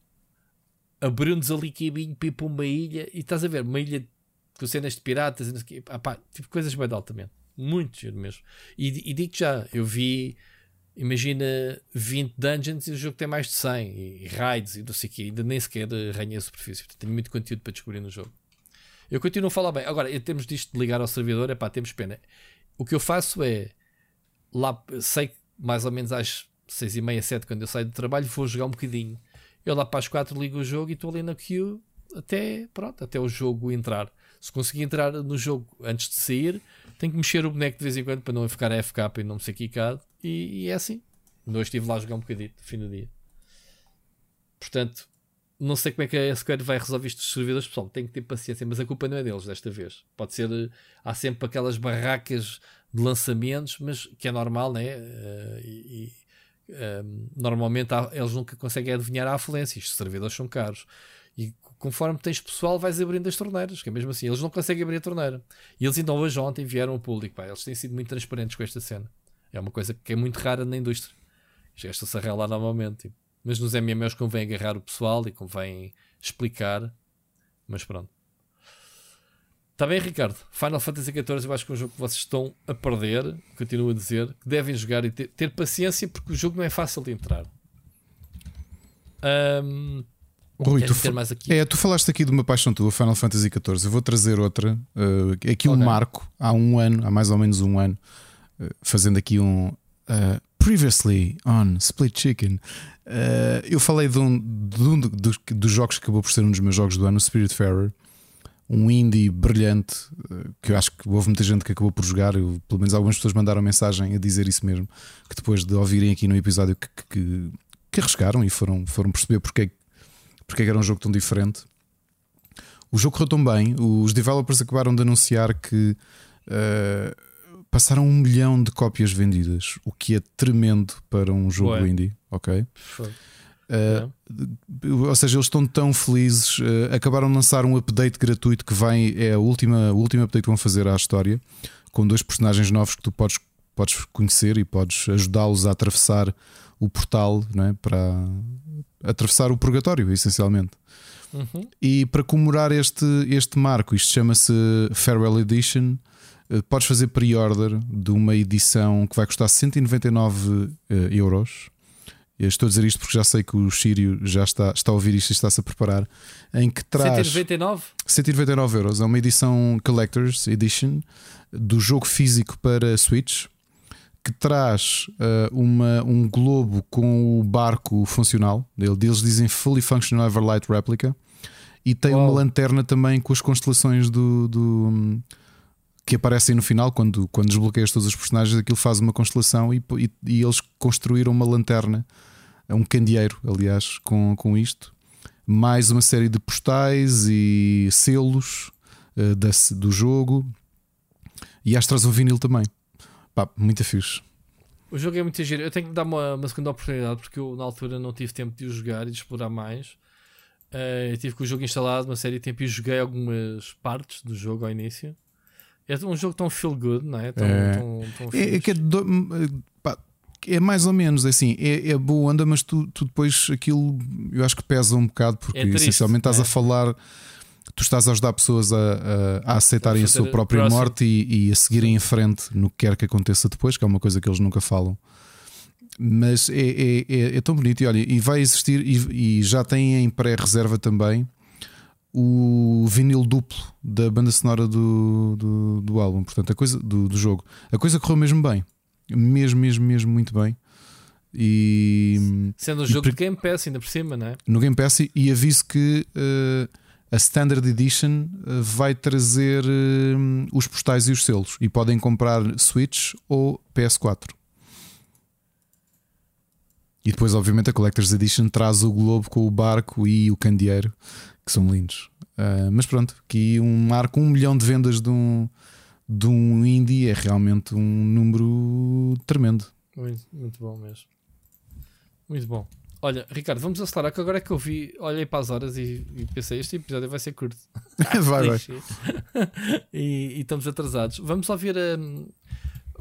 abriu-nos ali caminho para ir para uma ilha e estás a ver, uma ilha com cenas de piratas e não sei ah, pá, tipo coisas bem altamente. Muito giro mesmo. E, e digo já, eu vi, imagina 20 dungeons e o jogo tem mais de 100 e, e raids e não sei o que, ainda nem sequer arranha a superfície. Portanto, tenho muito conteúdo para descobrir no jogo. Eu continuo a falar bem. Agora, em termos disto de ligar ao servidor, é pá, temos pena. O que eu faço é lá, sei que mais ou menos às 6 e meia, 7 quando eu saio do trabalho, vou jogar um bocadinho. Eu lá para as 4 ligo o jogo e estou ali na queue até, pronto, até o jogo entrar. Se conseguir entrar no jogo antes de sair, tenho que mexer o boneco de vez em quando para não ficar FK e não me ser quicado. E, e é assim. Hoje estive lá a jogar um bocadinho no fim do dia. Portanto, não sei como é que a SQL vai resolver isto dos servidores, pessoal. Tem que ter paciência, mas a culpa não é deles desta vez. Pode ser. Há sempre aquelas barracas de lançamentos, mas que é normal, né? Uh, e, e uh, normalmente há, eles nunca conseguem adivinhar a afluência. Os servidores são caros. E conforme tens pessoal, vais abrindo as torneiras, que é mesmo assim, eles não conseguem abrir a torneira. E eles então hoje ontem vieram ao público, pá, eles têm sido muito transparentes com esta cena. É uma coisa que é muito rara na indústria. Gesta-se a lá normalmente. Tipo. Mas nos MMOs convém agarrar o pessoal e convém explicar. Mas pronto. Está bem, Ricardo? Final Fantasy XIV eu acho que é um jogo que vocês estão a perder. Continuo a dizer que devem jogar e ter, ter paciência porque o jogo não é fácil de entrar. Um, Rui, tu, é, tu falaste aqui de uma paixão tua, Final Fantasy XIV. Eu vou trazer outra. Uh, aqui um okay. marco, há um ano, há mais ou menos um ano, fazendo aqui um. Uh, previously on Split Chicken. eu falei de um, de um dos, dos jogos que acabou por ser um dos meus jogos do ano, Spiritfarer. Um indie brilhante que eu acho que houve muita gente que acabou por jogar. Eu, pelo menos algumas pessoas mandaram mensagem a dizer isso mesmo. Que depois de ouvirem aqui no episódio que, que, que arriscaram e foram, foram perceber porque é porque era um jogo tão diferente. O jogo correu tão bem, os developers acabaram de anunciar que uh, passaram um milhão de cópias vendidas, o que é tremendo para um jogo Ué. indie, ok? Uh, ou seja, eles estão tão felizes. Uh, acabaram de lançar um update gratuito que vem, é a última, o último update que vão fazer à história, com dois personagens novos que tu podes, podes conhecer e podes ajudá-los a atravessar o portal não é? para, atravessar o purgatório, essencialmente. Uhum. E para comemorar este, este marco, isto chama-se Farewell Edition. Eh, podes fazer pre-order de uma edição que vai custar 199 eh, euros. Eu estou a dizer isto porque já sei que o Sírio já está, está a ouvir isto e está-se a preparar. Em que traz 199? 199 euros. É uma edição Collector's Edition do jogo físico para Switch que traz uh, uma, um globo com o barco funcional. Eles dizem Fully Functional Everlight Replica. E tem Uau. uma lanterna também com as constelações do, do, que aparecem no final. Quando, quando desbloqueias todos os personagens, aquilo faz uma constelação e, e, e eles construíram uma lanterna é um candeeiro, aliás, com, com isto. Mais uma série de postais e selos uh, do jogo. E que traz um vinil também. Pá, muito fixe. O jogo é muito giro. Eu tenho que dar uma, uma segunda oportunidade porque eu na altura não tive tempo de o jogar e de explorar mais. Uh, eu tive com o jogo instalado uma série de tempo e joguei algumas partes do jogo ao início. É um jogo tão feel good, não é? Tão, é, tão, tão é, é, é, do, pá, é, mais ou menos assim, é, é boa onda, mas tu, tu, depois aquilo eu acho que pesa um bocado porque é triste, essencialmente estás a é? falar, tu estás a ajudar pessoas a, a, a aceitarem a, a sua própria próximo. morte e, e, a seguirem em frente no que quer que aconteça depois, que é uma coisa que eles nunca falam. Mas é, é, é, é tão bonito e olha, e vai existir, e, e já tem em pré-reserva também o vinil duplo da banda sonora do, do, do álbum, portanto, a coisa do, do, jogo. A coisa correu mesmo bem, mesmo, mesmo, mesmo muito bem. E sendo um jogo de Game Pass, ainda por cima, não é? No Game Pass, e aviso que uh, a Standard Edition uh, vai trazer uh, os postais e os selos, e podem comprar Switch ou PS4. E depois, obviamente, a Collector's Edition traz o globo com o barco e o candeeiro que são lindos. Uh, mas pronto, aqui um marco, um milhão de vendas de um, de um indie é realmente um número tremendo. Muito, muito bom mesmo. Muito bom. Olha, Ricardo, vamos acelerar que agora é que eu vi, olhei para as horas e, e pensei, este episódio vai ser curto. vai, vai. e, e, estamos atrasados. Vamos ouvir a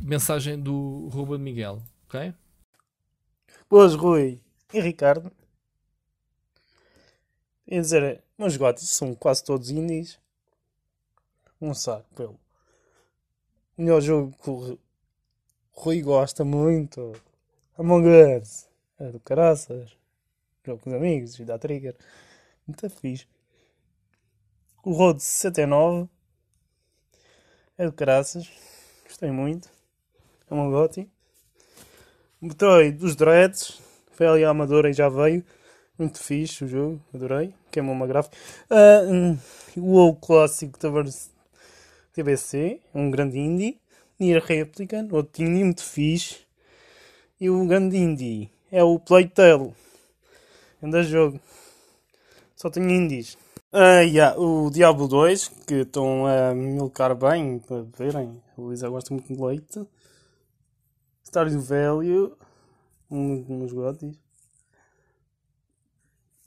mensagem do Ruben Miguel, ok? Boas, Rui e Ricardo. Quer dizer, meus gotis são quase todos indies. Um saco pelo. Melhor jogo que o Rui gosta muito. Among Us. É do caraças. Jogo com os amigos dá trigger. Muito fixe. O Road 69. É do caraças. Gostei muito. É uma goti. Metroid dos Dreads. Foi ali a Amadora e já veio. Muito fixe o jogo, adorei. Queimou uma gráfica. Uh, o clássico TBC, um grande indie. Nier Replicant, outro indie muito fixe. E o grande indie é o Playtale. Ainda jogo. Só tenho indies. Uh, yeah, o Diablo 2, que estão a milcar bem para verem. O Lisa gosta muito de leite. Stardew Valley, um dos gotis.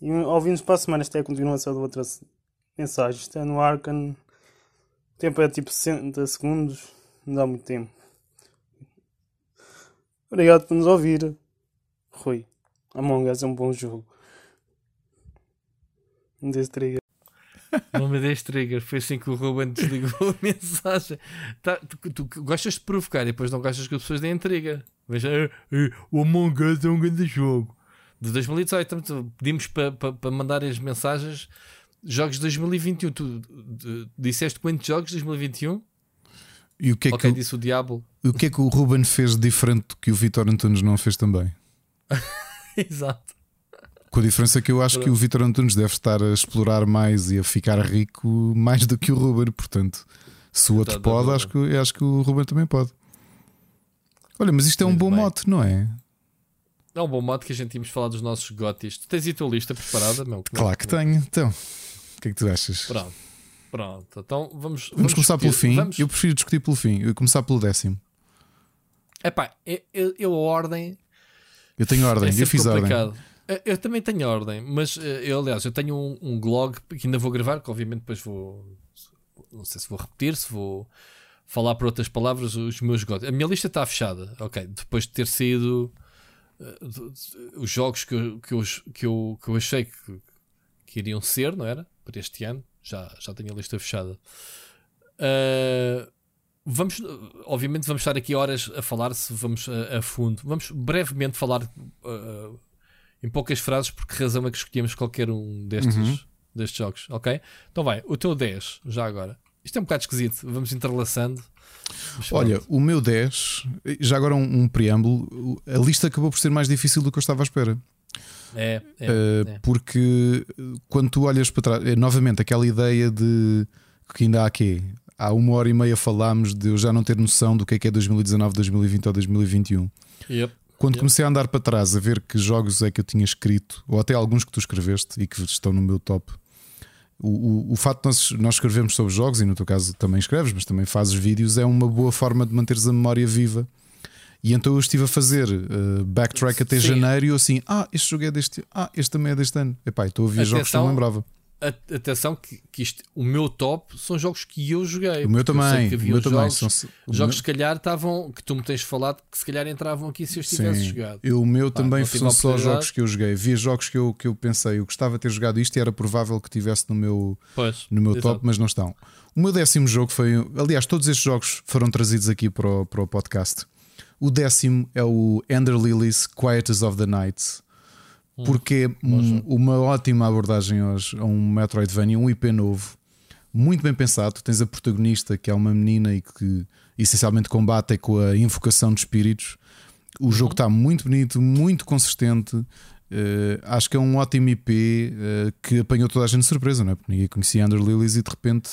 E ouvimos para a semana, esta é a continuação de outras mensagens. Está no Arcan. O tempo é tipo 60 segundos. Não dá muito tempo. Obrigado por nos ouvir. Rui. Among Us é um bom jogo. Não desse trigger. Não me deste trigger. Foi assim que o Ruben desligou a mensagem. Tá, tu, tu, gostas de provocar e depois não gostas que as pessoas deem trigger. Veja, o Among Us é um grande jogo de 2018. Pedimos para pa, pa mandar as mensagens. Jogos de 2021. Tu disseste quantos jogos de 2021? E o que é okay, que disse o Diabo. O que é que o Ruben fez diferente que o Vitor Antunes não fez também? Exato. Com a diferença que eu acho que o Vitor Antunes deve estar a explorar mais e a ficar rico mais do que o Ruben. Portanto, se o outro tá, pode, acho que, acho que o Ruben também pode. Olha, mas isto é um bom bem. mote, não é? É um bom modo que a gente tínhamos falado dos nossos gotis. Tu tens a tua lista preparada, meu? Claro que tenho. Então, o que é que tu achas? Pronto. Pronto. Então vamos. Vamos, vamos começar discutir. pelo fim. Vamos... Eu prefiro discutir pelo fim. Eu começar pelo décimo. É pá, eu, eu, a ordem. Eu tenho ordem, é eu fiz complicado. ordem. Eu, eu também tenho ordem, mas eh, eu, aliás, eu tenho um, um blog que ainda vou gravar, que obviamente depois vou. Não sei se vou repetir, se vou falar por outras palavras os meus gotis. A minha lista está fechada, ok. Depois de ter saído os jogos que eu, que eu, que eu, que eu achei que, que iriam ser, não era? Para este ano, já, já tenho a lista fechada. Uh, vamos, obviamente, vamos estar aqui horas a falar se vamos a, a fundo. Vamos brevemente falar uh, em poucas frases, porque razão é que escolhemos qualquer um destes, uhum. destes jogos, ok? Então vai, o teu 10, já agora. Isto é um bocado esquisito, vamos entrelaçando. Olha, o meu 10, já agora um, um, preâmbulo, a lista acabou por ser mais difícil do que eu estava à espera. É, é, uh, é. Porque quando tu olhas para trás, é, novamente aquela ideia de que ainda há aqui, há uma hora e meia falámos de eu já não ter noção do que é que é 2019, 2020 ou 2021. Yep. quando comecei a andar para trás a ver que jogos é que eu tinha escrito, ou até alguns que tu escreveste e que estão no meu top, o, o, o facto de nós, nós escrevermos sobre jogos, e no teu caso também escreves, mas também fazes vídeos, é uma boa forma de manteres a memória viva. E então eu estive a fazer uh, backtrack até Sim. janeiro e eu assim, ah, este jogo é deste ah, este também é deste ano. Epá, estou a ver jogos que não lembrava. Atenção que, que isto, o meu top são jogos que eu joguei. O meu também, o meu também. jogos, São, o jogos meu- se calhar estavam, que tu me tens falado, que se calhar entravam aqui se eu tivesse Sim, jogado. eu, o meu Pá, também são só jogos que eu joguei. Havia jogos que eu, que eu pensei, eu gostava de ter jogado isto e era provável que tivesse no meu, Pois, no meu exato. top, mas não estão. O meu décimo jogo foi. Aliás, todos estes jogos foram trazidos aqui para o, para o podcast. O décimo é o Ender Lilies Quietest of the Night, porque é um- uma ótima abordagem aos, a um Metroidvania, um IP novo, muito bem pensado. Tens a protagonista que é uma menina e que essencialmente combate com a invocação de espíritos. O jogo está muito bonito, muito consistente. Eh, acho que é um ótimo IP eh, que apanhou toda a gente de surpresa, não é? Porque ninguém conhecia Under Lilies e de repente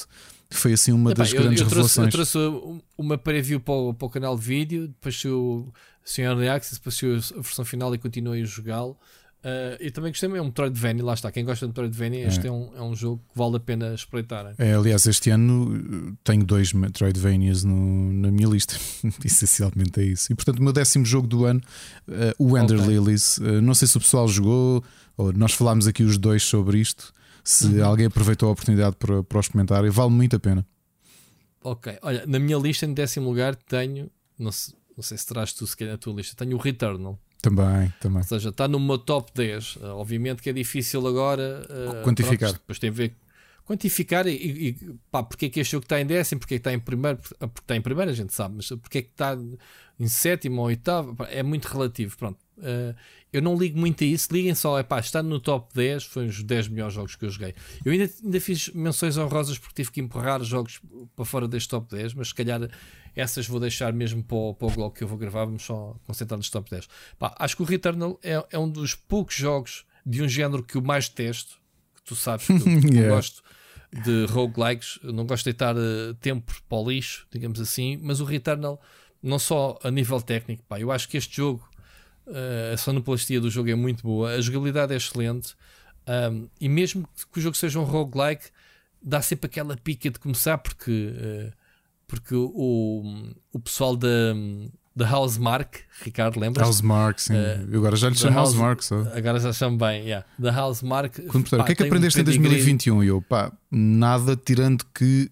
foi assim uma Epá, das eu, grandes eu trouxe, eu revelações. trouxe uma preview para o, para o canal de vídeo, depois saiu sem Early Access, depois saiu a versão final e continuei a jogá-lo. Uh, e também gostei, é um Metroidvania, lá está. Quem gosta de Metroidvania, este é um, é um jogo que vale a pena espreitar. É, aliás, este ano eh, tenho dois Metroidvanias no- na minha lista. Essencialmente é isso. E portanto, o meu décimo jogo do ano, eh, o Ender Ok. Lilies. Eh, não sei se o pessoal jogou, ou nós falámos aqui os dois sobre isto. Se Uhum. alguém aproveitou a oportunidade para, para os comentários, vale muito a pena. Ok, olha, na minha lista, em décimo lugar, tenho, não sei, não sei se terás tu sequer na tua lista, tenho o Returnal. Também, também. Ou seja, está meu top 10. Uh, obviamente que é difícil agora uh, Quantificar. pronto, depois tem a ver quantificar e, e pá, porque é que este jogo está em décimo, porque é que está em primeiro, porque porque está em primeiro a gente sabe, mas porque é que está em sétimo ou oitavo, é muito relativo. Pronto. Uh, eu não ligo muito a isso, liguem só, é pá, está no top 10, foi os 10 melhores jogos que eu joguei. Eu ainda, ainda fiz menções honrosas porque tive que empurrar jogos para fora deste top 10, mas se calhar essas vou deixar mesmo para o, para o blog que eu vou gravar, vamos só concentrar nos top 10. Pá, acho que o Returnal é, é um dos poucos jogos de um género que eu mais testo, que tu sabes que eu, que eu Yeah. gosto de roguelikes, não gosto de deitar eh, tempo para o lixo, digamos assim, mas o Returnal, não só a nível técnico, pá, eu acho que este jogo, a sonoplastia do jogo é muito boa, a jogabilidade é excelente, um, e mesmo que o jogo seja um roguelike, dá sempre aquela pica de começar, porque, eh, porque o, o pessoal da, da Housemark, Ricardo, lembras? Housemark, sim. Eh, Eu agora já lhe chamo House- Housemark só. Agora já chamo bem, yeah. da Housemark. Perguntaram, o que é que pá, tem um aprendeste em pedigree- 2021? E eu, pá, nada tirando que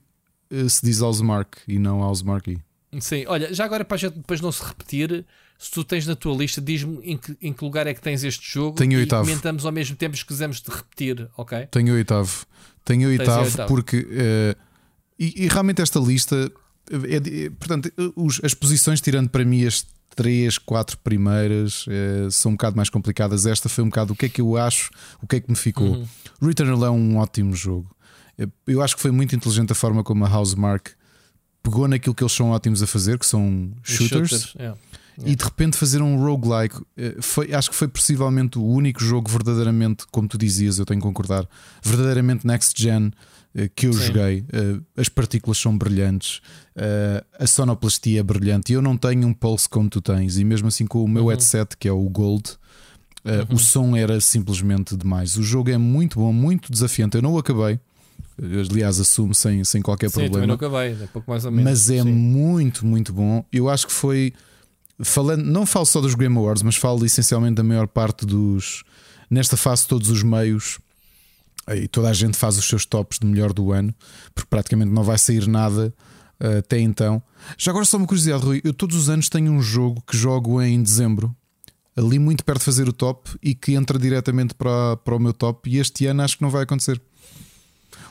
eh, se diz Housemark e não Housemark. Sim, olha, já agora para a gente depois não se repetir, se tu tens na tua lista, diz-me em que, em que lugar é que tens este jogo Tenho e oitavo. comentamos ao mesmo tempo e escusamos de repetir, ok? Tenho o oitavo. Tenho oitavo oitavo. porque. eh, e, e realmente esta lista. é de- é- portanto, os- as posições, tirando para mim as três, quatro primeiras, eh, são um bocado mais complicadas. Esta foi um bocado o que é que eu acho, o que é que me ficou. Uhum. Returnal é um ótimo jogo. Eh, Eu acho que foi muito inteligente a forma como a Housemark pegou naquilo que eles são ótimos a fazer, que são Os shooters. yeah. E de repente fazer um roguelike eh, foi, acho que foi possivelmente o único jogo verdadeiramente, como tu dizias, eu tenho que concordar, verdadeiramente next gen eh, que eu Sim. joguei. Eh, As partículas são brilhantes, a sonoplastia é brilhante. Eu não tenho um pulse como tu tens, e mesmo assim com o meu Uhum. headset, que é o Gold. eh, O som era simplesmente demais. O jogo é muito bom, muito desafiante. Eu não o acabei, aliás, assumo sem, sem qualquer Sim, também problema não acabei, é pouco mais ou menos. mas é Sim. muito, muito bom. Eu acho que foi falando, não falo só dos Game Awards, mas falo essencialmente da maior parte dos nesta fase todos os meios. E toda a gente faz os seus tops de melhor do ano, porque praticamente não vai sair nada eh, até então. Já agora, só uma curiosidade, Rui: eu todos os anos tenho um jogo que jogo em dezembro, ali muito perto de fazer o top e que entra diretamente para, para o meu top. E este ano acho que não vai acontecer.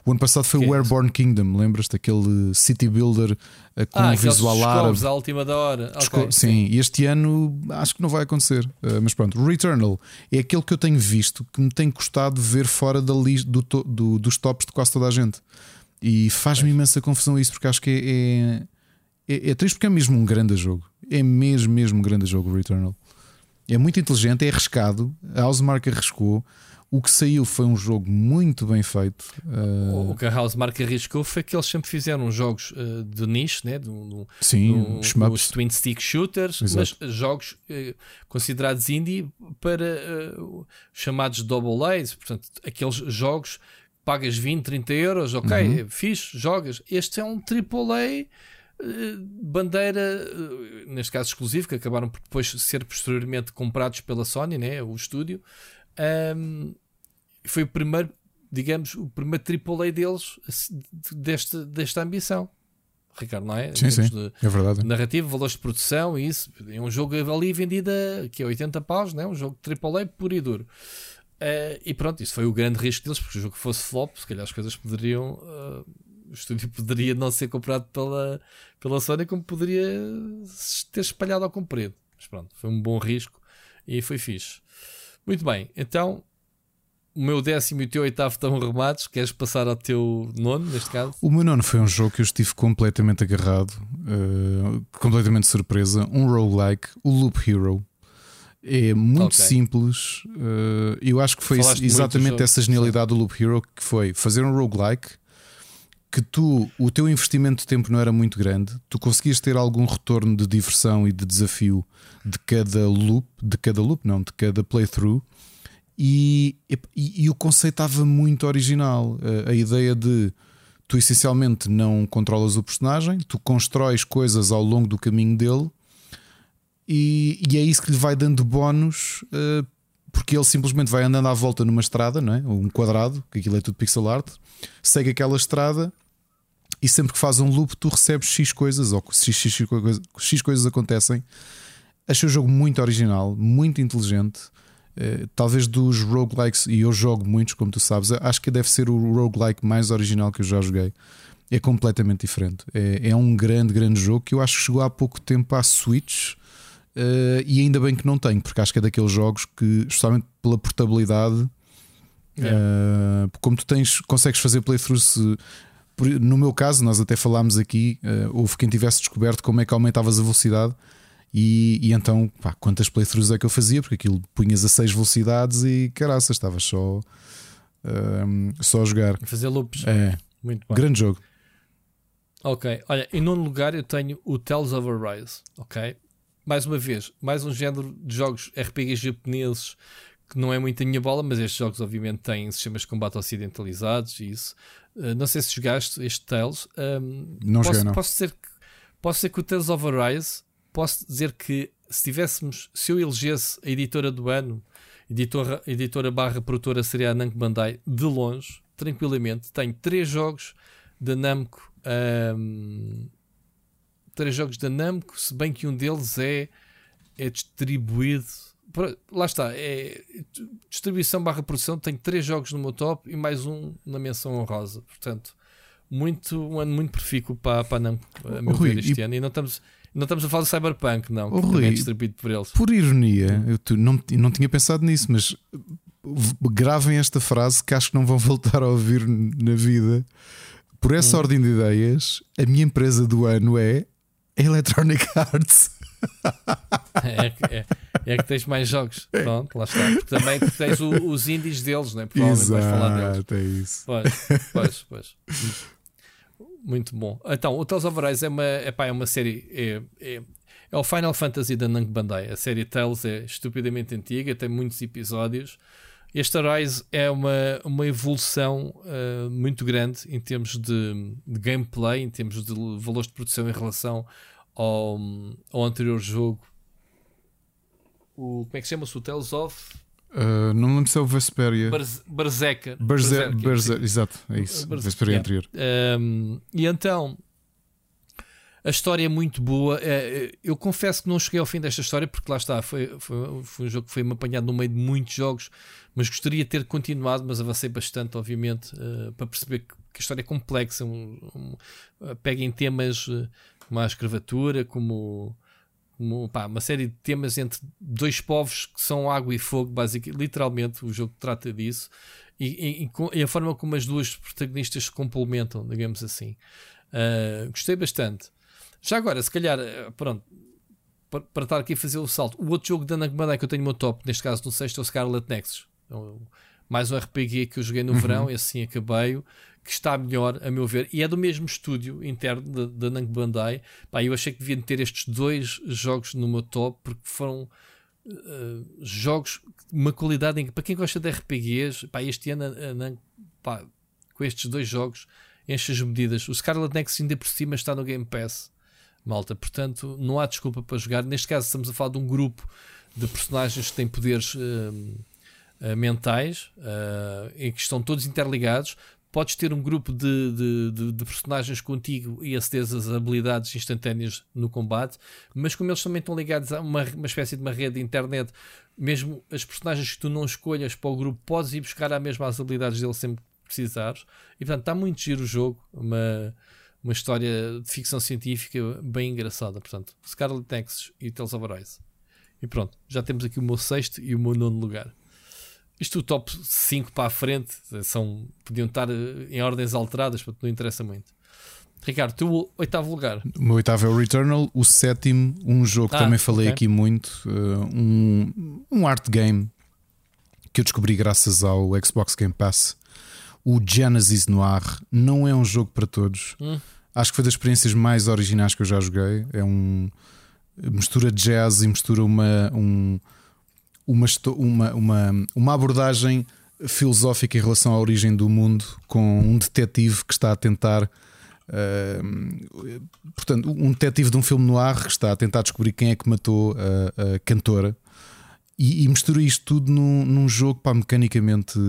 O ano passado foi Que o Airborne Kingdom, lembras-te? Aquele city builder eh, com ah, um visual árabe. à última da hora. Esco- Ok, sim, e este ano acho que não vai acontecer. Uh, mas pronto, o Returnal é aquele que eu tenho visto que me tem custado ver fora da lista do do- dos tops de quase toda a gente. E faz-me imensa confusão isso, porque acho que é, é, é, é triste porque é mesmo um grande jogo. É mesmo, mesmo um grande jogo o Returnal. É muito inteligente, é arriscado. A Housemark arriscou. O que saiu foi um jogo muito bem feito. Uh... O que a arriscou foi que eles sempre fizeram jogos uh, de nicho, né? do, do, Sim, do, os twin stick shooters, Exato. mas jogos uh, considerados indie para chamados double A's, portanto, aqueles jogos pagas 20, 30 euros, ok, uhum. fixe, jogas. Este é um AAA bandeira, neste caso exclusivo, que acabaram por depois ser posteriormente comprados pela Sony, né, o estúdio. Um, foi o primeiro, digamos, o primeiro AAA deles desta, desta ambição. Ricardo, não é? Sim, sim. De, é verdade. Narrativa, valores de produção e isso. É um jogo ali vendido a que é 80 paus, não é? Um jogo AAA puro e duro. Uh, e pronto, isso foi o grande risco deles, porque se o jogo fosse flop, se calhar as coisas poderiam. Uh, o estúdio poderia não ser comprado pela, pela Sony, como poderia ter espalhado ao comprido. Mas pronto, foi um bom risco e foi fixe. Muito bem, então o meu décimo e o teu oitavo estão remados. Queres passar ao teu nono, neste caso? O meu nono foi um jogo que eu estive completamente agarrado, uh, completamente surpresa. Um roguelike, o Loop Hero. É muito okay. simples. Uh, eu acho que foi Falaste exatamente essa genialidade do Loop Hero que foi fazer um roguelike que tu, o teu investimento de tempo não era muito grande, tu conseguias ter algum retorno de diversão e de desafio de cada loop, de cada loop, não, de cada playthrough. E, e, e o conceito estava muito original. A, a, ideia de tu essencialmente não controlas o personagem, tu constróis coisas ao longo do caminho dele e, e é isso que lhe vai dando bónus. Uh, porque ele simplesmente vai andando à volta numa estrada, não é? um quadrado, que aquilo é tudo pixel art, segue aquela estrada e sempre que faz um loop tu recebes X coisas ou X, X, X, X coisas acontecem. Achei o jogo muito original, muito inteligente. Uh, talvez dos roguelikes, e eu jogo muitos, como tu sabes, acho que deve ser o roguelike mais original que eu já joguei. É completamente diferente. É, é um grande, grande jogo que eu acho que chegou há pouco tempo à Switch. Uh, e ainda bem que não tenho, porque acho que é daqueles jogos que, justamente pela portabilidade, é. uh, como tu tens, consegues fazer playthroughs. No meu caso, nós até falámos aqui, uh, houve quem tivesse descoberto como é que aumentavas a velocidade e, e então, pá, quantas playthroughs é que eu fazia? Porque aquilo punhas a 6 velocidades e caraças, estavas só, um, só a jogar. Fazer loops. É. Muito. Grande jogo. Ok, olha, em nono lugar eu tenho o Tales of Arise. Ok, mais uma vez, mais um género de jogos RPGs japoneses que não é muito a minha bola, mas estes jogos obviamente têm sistemas de combate ocidentalizados e isso. Uh, não sei se jogaste este Tales. Um, não posso, joguei, não. Posso dizer, que, posso dizer que o Tales of Arise posso dizer que se tivéssemos, se eu elegesse a editora do ano, editora, editora barra produtora seria a Namco Bandai, de longe, tranquilamente. Tenho três jogos da Namco, um, três jogos da Namco, se bem que um deles é, é distribuído. Lá está, é distribuição barra produção. Tenho três jogos no meu top e mais um na menção honrosa. Portanto, muito, um ano muito profícuo para, para a Namco, a meu Rui, ver, este e... ano. E não estamos, não estamos a falar do Cyberpunk, não, que Rui, é distribuído por eles. Por ironia, eu tu, não, não tinha pensado nisso, mas gravem esta frase que acho que não vão voltar a ouvir na vida. Por essa hum. ordem de ideias, a minha empresa do ano é Electronic Arts. É, é, é, que tens mais jogos. Pronto, lá está. Porque também tens o, os indies deles, né? Provavelmente Exato, vais falar deles. É isso. Pois, pois, pois. Muito bom. Então, o Tales of Arise é uma, epá, é uma série. É, é, é o Final Fantasy da Namco Bandai. A série Tales é estupidamente antiga, tem muitos episódios. Este Arise é uma, uma evolução uh, muito grande em termos de, de, gameplay, em termos de valores de produção em relação ao, ao anterior jogo. O, como é que chama-se? O Tales of. Uh, não lembro se é o Vesperia. Berserker, exato, é isso. Vesperia anterior. Um, e então, a história é muito boa. É, é, eu confesso que não cheguei ao fim desta história, porque lá está, foi, foi, foi um jogo que foi-me apanhado no meio de muitos jogos, mas gostaria de ter continuado, mas avancei bastante, obviamente, uh, para perceber que, que, a história é complexa. Um, um, pega em temas uh, como a escravatura, como uma, pá, uma série de temas entre dois povos que são água e fogo, basicamente, literalmente, o jogo trata disso, e, e, e, a forma como as duas protagonistas se complementam, digamos assim. Uh, gostei bastante. Já agora, se calhar, pronto, para, para estar aqui a fazer o salto. O outro jogo da Bandai que eu tenho no meu top, neste caso no sexto, é o Scarlet Nexus. Então, mais um RPG que eu joguei no uhum. verão, e assim acabei que está melhor, a meu ver, e é do mesmo estúdio interno da Namco Bandai. Pá, eu achei que devia ter estes dois jogos meu top, porque foram uh, jogos de uma qualidade em que, para quem gosta de RPGs, pá, este ano a, a, pá, com estes dois jogos enche as medidas. O Scarlet Nexus ainda por cima está no Game Pass, malta, portanto não há desculpa para jogar. Neste caso estamos a falar de um grupo de personagens que têm poderes uh, mentais uh, e que estão todos interligados podes ter um grupo de, de, de, de, personagens contigo e acederes as habilidades instantâneas no combate, mas como eles também estão ligados a uma, uma espécie de uma rede de internet, mesmo as personagens que tu não escolhas para o grupo, podes ir buscar a mesma as habilidades dele sempre que precisares. E portanto, está muito giro o jogo, uma, uma história de ficção científica bem engraçada. Portanto, Scarlet Nexus e Tales of Arise. E pronto, já temos aqui o meu sexto e o meu nono lugar. Isto o top 5 para a frente são, podiam estar eh, em ordens alteradas, portanto não interessa muito. Ricardo, tu oitavo lugar. O meu oitavo é o Returnal, o sétimo, um jogo que ah, também falei okay. aqui muito, uh, um, um art game que eu descobri graças ao Xbox Game Pass. O Genesis Noir não é um jogo para todos. Hum. Acho que foi das experiências mais originais que eu já joguei. É um mistura jazz e mistura uma, um, uma, uma, uma, uma abordagem filosófica em relação à origem do mundo com um detetive que está a tentar. Uh, portanto, um detetive de um filme no ar que está a tentar descobrir quem é que matou a, a cantora e, e, mistura isto tudo num, num jogo para mecanicamente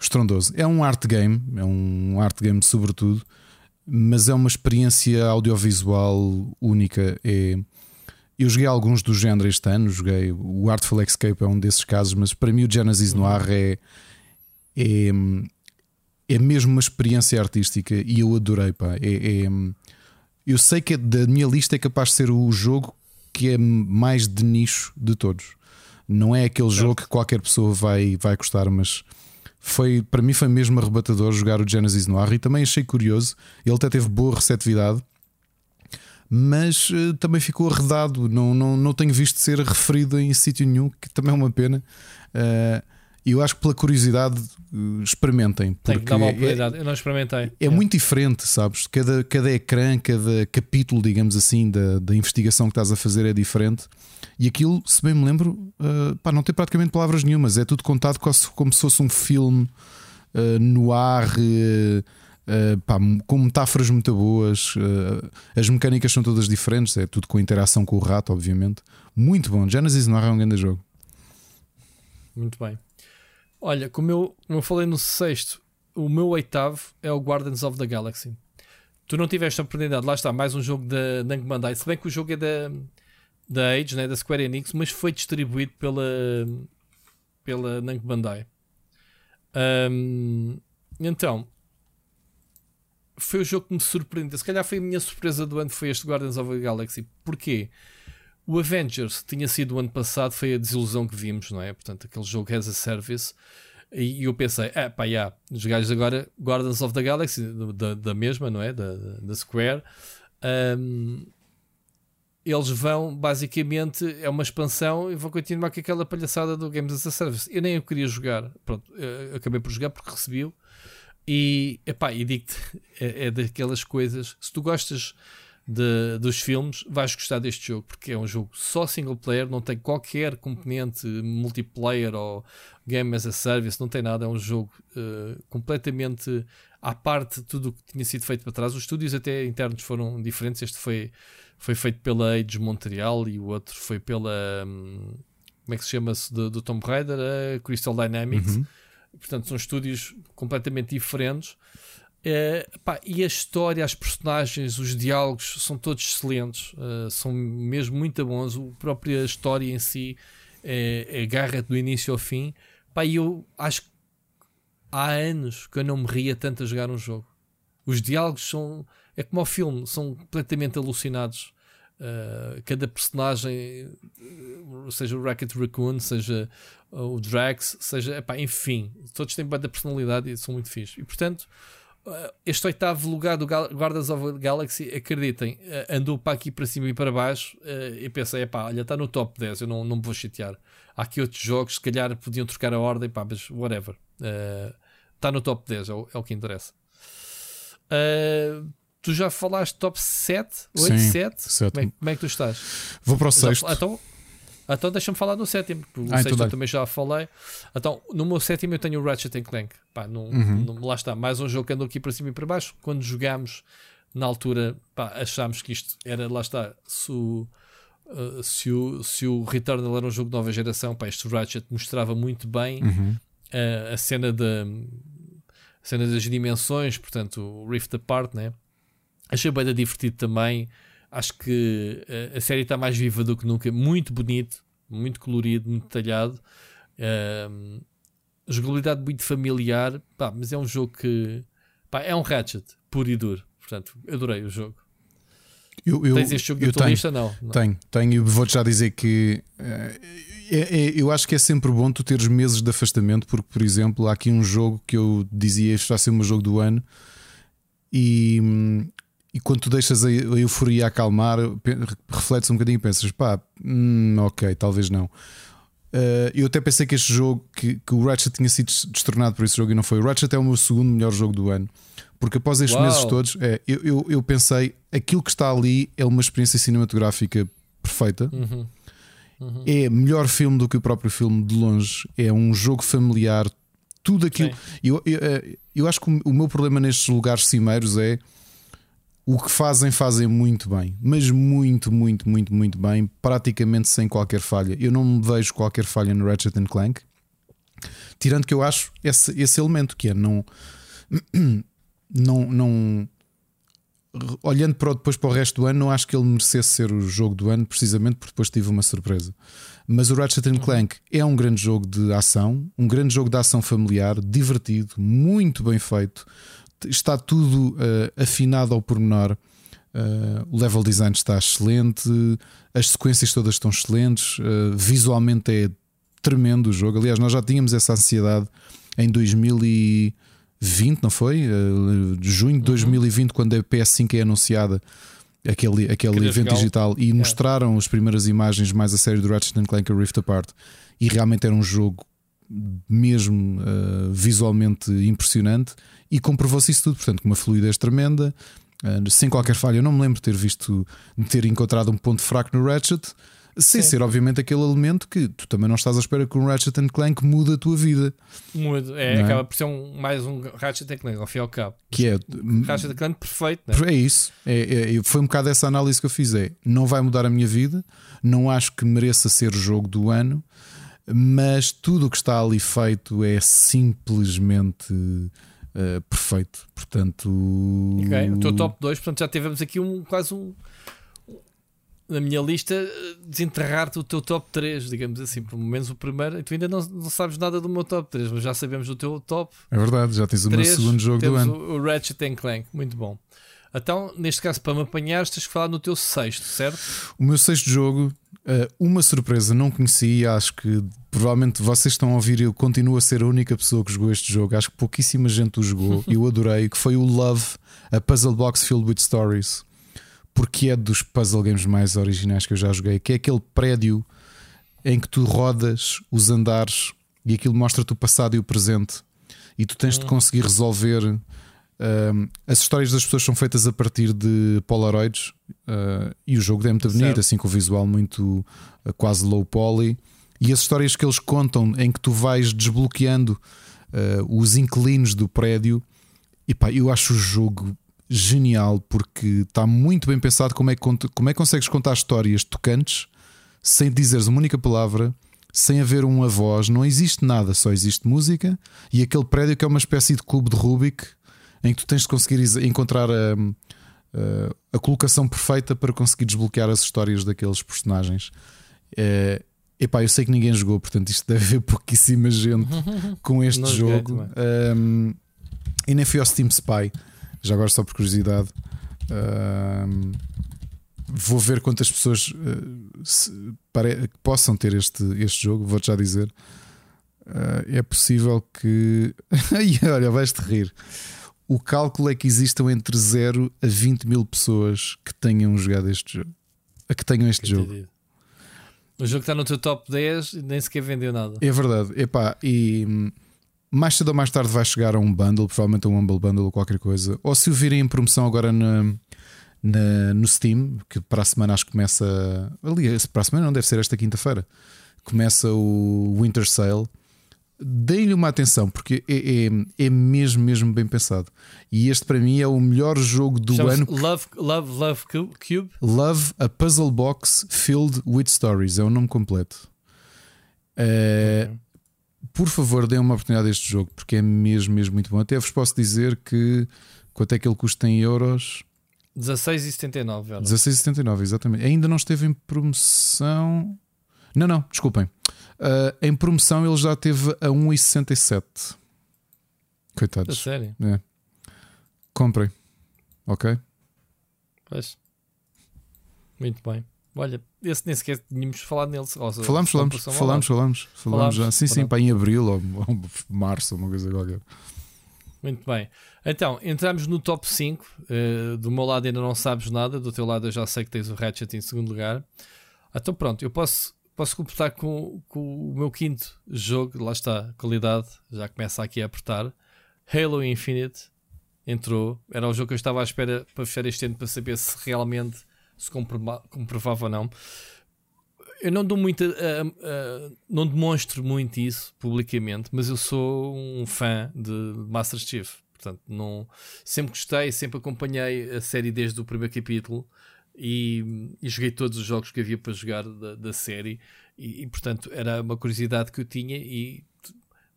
estrondoso. É um art game, é um art game sobretudo, mas é uma experiência audiovisual única. É, eu joguei alguns do género este ano, joguei o Artful Escape é um desses casos, mas para mim o Genesis uhum. Noir é, é, é mesmo uma experiência artística e eu adorei. Pá. É, é, eu sei que é da minha lista é capaz de ser o jogo que é mais de nicho de todos. Não é aquele certo. jogo que qualquer pessoa vai, vai gostar, mas foi para mim foi mesmo arrebatador jogar o Genesis Noir e também achei curioso. Ele até teve boa receptividade mas uh, também ficou arredado. Não, não, não tenho visto ser referido em sítio nenhum, que também é uma pena. Uh, eu acho que pela curiosidade uh, experimentem. Porque Tem que uma oportunidade. É, eu não experimentei. É, é, muito diferente, sabes? Cada, cada ecrã, cada capítulo, digamos assim, da, da investigação que estás a fazer é diferente. E aquilo, se bem me lembro, uh, pá, não tem praticamente palavras nenhumas. É tudo contado como se fosse um filme uh, no ar. Uh, Uh, pá, com metáforas muito boas, uh, as mecânicas são todas diferentes, é tudo com interação com o rato, obviamente. Muito bom. Genesis não é um grande jogo. Muito bem. Olha, como eu, como eu falei no sexto, o meu oitavo é o Guardians of the Galaxy. Tu não tiveste a oportunidade, lá está, mais um jogo da Namco Bandai, se bem que o jogo é da, da Age, né, da Square Enix, mas foi distribuído pela, pela Namco Bandai. Um, então, foi o jogo que me surpreendeu. Se calhar foi a minha surpresa do ano, foi este Guardians of the Galaxy. Porquê? O Avengers tinha sido o ano passado, foi a desilusão que vimos, não é? Portanto, aquele jogo as a service. E, eu pensei, é pá, já, os gajos agora, Guardians of the Galaxy, da, da mesma, não é? Da, da Square. Um, eles vão, basicamente, é uma expansão e vão continuar com aquela palhaçada do Games as a Service. Eu nem eu queria jogar, pronto, acabei por jogar porque recebi-o e, epá, e digo-te, é, é, daquelas coisas. Se tu gostas de, dos filmes, vais gostar deste jogo, porque é um jogo só single player, não tem qualquer componente multiplayer ou game as a service, não tem nada. É um jogo uh, completamente à parte de tudo o que tinha sido feito para trás. Os estúdios até internos foram diferentes. Este foi, foi feito pela Age Montreal e o outro foi pela. Um, como é que se chama-se? Do, do Tomb Raider, a Crystal Dynamics. Uhum Portanto, são estúdios completamente diferentes. É, pá, e a história, as personagens, os diálogos são todos excelentes, uh, são mesmo muito bons. A própria história em si é, agarra do início ao fim. Pá, e eu acho que há anos que eu não me ria tanto a jogar um jogo. Os diálogos são. É como ao filme, são completamente alucinados. Uh, cada personagem, seja o Racket Raccoon, seja o Drax, seja, epá, enfim, todos têm da personalidade e são muito fixe. E portanto, uh, este oitavo lugar do Guardas of the Galaxy, acreditem, uh, andou para aqui para cima e para baixo uh, e pensei, epá, olha, está no top 10, eu não, não me vou chatear. Há aqui outros jogos, se calhar podiam trocar a ordem, pá, mas whatever. Está no top 10, é o, é o que interessa. Tu já falaste top 7? 8, Sim, 7? 7. Como, é, como é que tu estás? Vou para o Já- sexto. Então, então deixa-me falar do sétimo, porque o Ah, então sexto eu também já falei. Então, no meu sétimo eu tenho o Ratchet Clank. Pá, não, Uhum. não- lá está, mais um jogo que andou aqui para cima e para baixo. Quando jogámos, na altura, pá, achámos que isto era, lá está, se o, uh, se o, se o Returnal era um jogo de nova geração, pá, este Ratchet mostrava muito bem Uhum. uh, a cena da a cena das dimensões, portanto, o Rift Apart, né? Achei bem divertido também. Acho que uh, a série está mais viva do que nunca, muito bonito, muito colorido, muito detalhado. Um, jogabilidade muito familiar, pá, mas é um jogo que pá, é um Ratchet puro e duro. Portanto, adorei o jogo. Eu, eu, Tens este jogo eu tenho, lista? Não. não. Tenho, tenho. e Vou-te já dizer que eh, é- é- eu acho que é sempre bom tu teres meses de afastamento, porque, por exemplo, há aqui um jogo que eu dizia este vai ser o meu jogo do ano, e, hum, e quando tu deixas a, euforia acalmar, refletes um bocadinho e pensas, pá, hum, ok, talvez não. Eh, eu até pensei que este jogo, que, que o Ratchet tinha sido destornado por esse jogo e não foi. O Ratchet é o meu segundo melhor jogo do ano. Porque após estes Uau. meses todos, é, eu, eu, eu pensei aquilo que está ali é uma experiência cinematográfica perfeita. Uhum. É melhor filme do que o próprio filme de longe. É um jogo familiar. Tudo aquilo. Eu, eu, eh, eu acho que o meu problema nestes lugares cimeiros é o que fazem, fazem muito bem, mas muito, muito, muito, muito bem, praticamente sem qualquer falha. Eu não me vejo qualquer falha no Ratchet and Clank, tirando que eu acho esse, esse elemento que é não, não, não olhando para o- depois para o resto do ano, não acho que ele merecesse ser o jogo do ano, precisamente porque depois tive uma surpresa. Mas o Ratchet and Clank é um grande jogo de ação, um grande jogo de ação familiar, divertido, muito bem feito. Está tudo eh, afinado ao pormenor. Eh, o level design está excelente, as sequências todas estão excelentes, eh, visualmente é tremendo o jogo. Aliás, nós já tínhamos essa ansiedade em 2020, não foi? Eh, junho de 2020, quando a PS5 é anunciada, aquele, aquele Queria evento digital, e mostraram as primeiras imagens mais a sério do Ratchet Clank Rift Apart, e realmente era um jogo mesmo visualmente impressionante e comprovou-se isso tudo, portanto, com uma fluidez tremenda, eh, sem qualquer falha. Eu não me lembro de ter visto, de ter encontrado um ponto fraco no Ratchet, sem Sim. ser, obviamente, aquele elemento que tu também não estás à espera que um Ratchet and Clank mude a tua vida, Muito. É, é? acaba por ser um, mais um Ratchet and Clank, ao fim e ao cabo. que é. Ratchet and Clank perfeito, né? É isso, é, é- foi um bocado essa análise que eu fiz. É, não vai mudar a minha vida, não acho que mereça ser o jogo do ano, mas tudo o que está ali feito é simplesmente eh, perfeito. Portanto, Ok, O teu top 2, portanto já tivemos aqui um quase um. Na minha lista, eh, desenterrar-te o teu top 3, digamos assim, pelo menos o primeiro. E tu ainda não, não sabes nada do meu top 3, mas já sabemos o teu top é verdade, já tens o meu 3. segundo jogo do ano. O, o Ratchet and Clank, muito bom. Então, neste caso, para me apanhares, tens que falar no teu sexto, certo? O meu sexto jogo, uma surpresa, não conheci. Acho que provavelmente vocês estão a ouvir. Eu continuo a ser a única pessoa que jogou este jogo. Acho que pouquíssima gente o jogou. eu adorei. Que foi o Love, a puzzle box filled with stories. Porque é dos puzzle games mais originais que eu já joguei. Que é aquele prédio em que tu rodas os andares e aquilo mostra-te o passado e o presente. E tu tens de conseguir resolver. Um, as histórias das pessoas são feitas a partir de Polaroids uh, e o jogo é muito bonito, Certo. assim com o visual muito uh, quase low poly. E as histórias que eles contam em que tu vais desbloqueando uh, os inquilinos do prédio, e pá, eu acho o jogo genial porque está muito bem pensado como é, que, como é que consegues contar histórias tocantes sem dizeres uma única palavra, sem haver uma voz, não existe nada, só existe música e aquele prédio que é uma espécie de cubo de Rubik em que tu tens de conseguir encontrar a, a, a colocação perfeita para conseguir desbloquear as histórias daqueles personagens. É, epá, eu sei que ninguém jogou, portanto isto deve haver pouquíssima gente com este Não jogo. Um, e nem fui ao Steam Spy, já agora só por curiosidade. Um, vou ver quantas pessoas uh, se- pare- possam ter este, este jogo. Vou-te já dizer. Uh, é possível que. Olha, vais-te rir. O cálculo é que existam entre 0 a 20 mil pessoas que tenham jogado este jogo. A que tenham este jogo. Entendido. O jogo está no teu top 10 e nem sequer vendeu nada. É verdade. Epá, e hum, mais cedo ou mais tarde vai chegar a um bundle, provavelmente a um Humble Bundle ou qualquer coisa. Ou se o virem em promoção agora na, na- no Steam, que para a semana acho que começa. Aliás, para a semana não deve ser esta quinta-feira. Começa o Winter Sale. Deem-lhe uma atenção, porque é, é, é mesmo, mesmo bem pensado. E este para mim é o melhor jogo do ano. Love, Love, Love Cu- Cube. Love a Puzzle Box Filled with Stories é o nome completo. Eh, Por favor, deem uma oportunidade a este jogo, porque é mesmo, mesmo muito bom. Até vos posso dizer que quanto é que ele custa em euros? 16,79 euros. 16,79, exatamente. Ainda não esteve em promoção. Não, não, desculpem. Eh, em promoção ele já esteve a 1,67. A Coitados. sério? É. Comprem. Ok? Pois. Muito bem. Olha, esse nem sequer tínhamos falado nele. Seja, Falamos, falamos, falamos, falamos, falamos já. Sim, sim, para em abril ou, ou março, uma coisa qualquer. Muito bem. Então, entramos no top 5. Eh, do meu lado ainda não sabes nada, do teu lado eu já sei que tens o Ratchet em segundo lugar. Então pronto, eu posso, posso completar com, com o meu quinto jogo, lá está, qualidade, já começa aqui a apertar. Halo Infinite entrou, era o jogo que eu estava à espera para fechar este ano para saber se realmente se comprova- comprovava ou não. Eu não dou muito, a- a- não demonstro muito isso publicamente, mas eu sou um fã de Master Chief. Portanto, não, sempre gostei, sempre acompanhei a série desde o primeiro capítulo e, e joguei todos os jogos que havia para jogar da, da série. E, e, portanto, era uma curiosidade que eu tinha e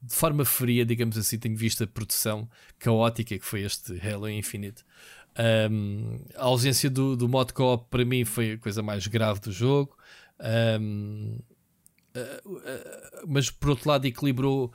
de forma fria, digamos assim, tenho visto a produção caótica que foi este Halo Infinite. Um, a ausência do, do modo co-op para mim foi a coisa mais grave do jogo. Um, mas por outro lado equilibrou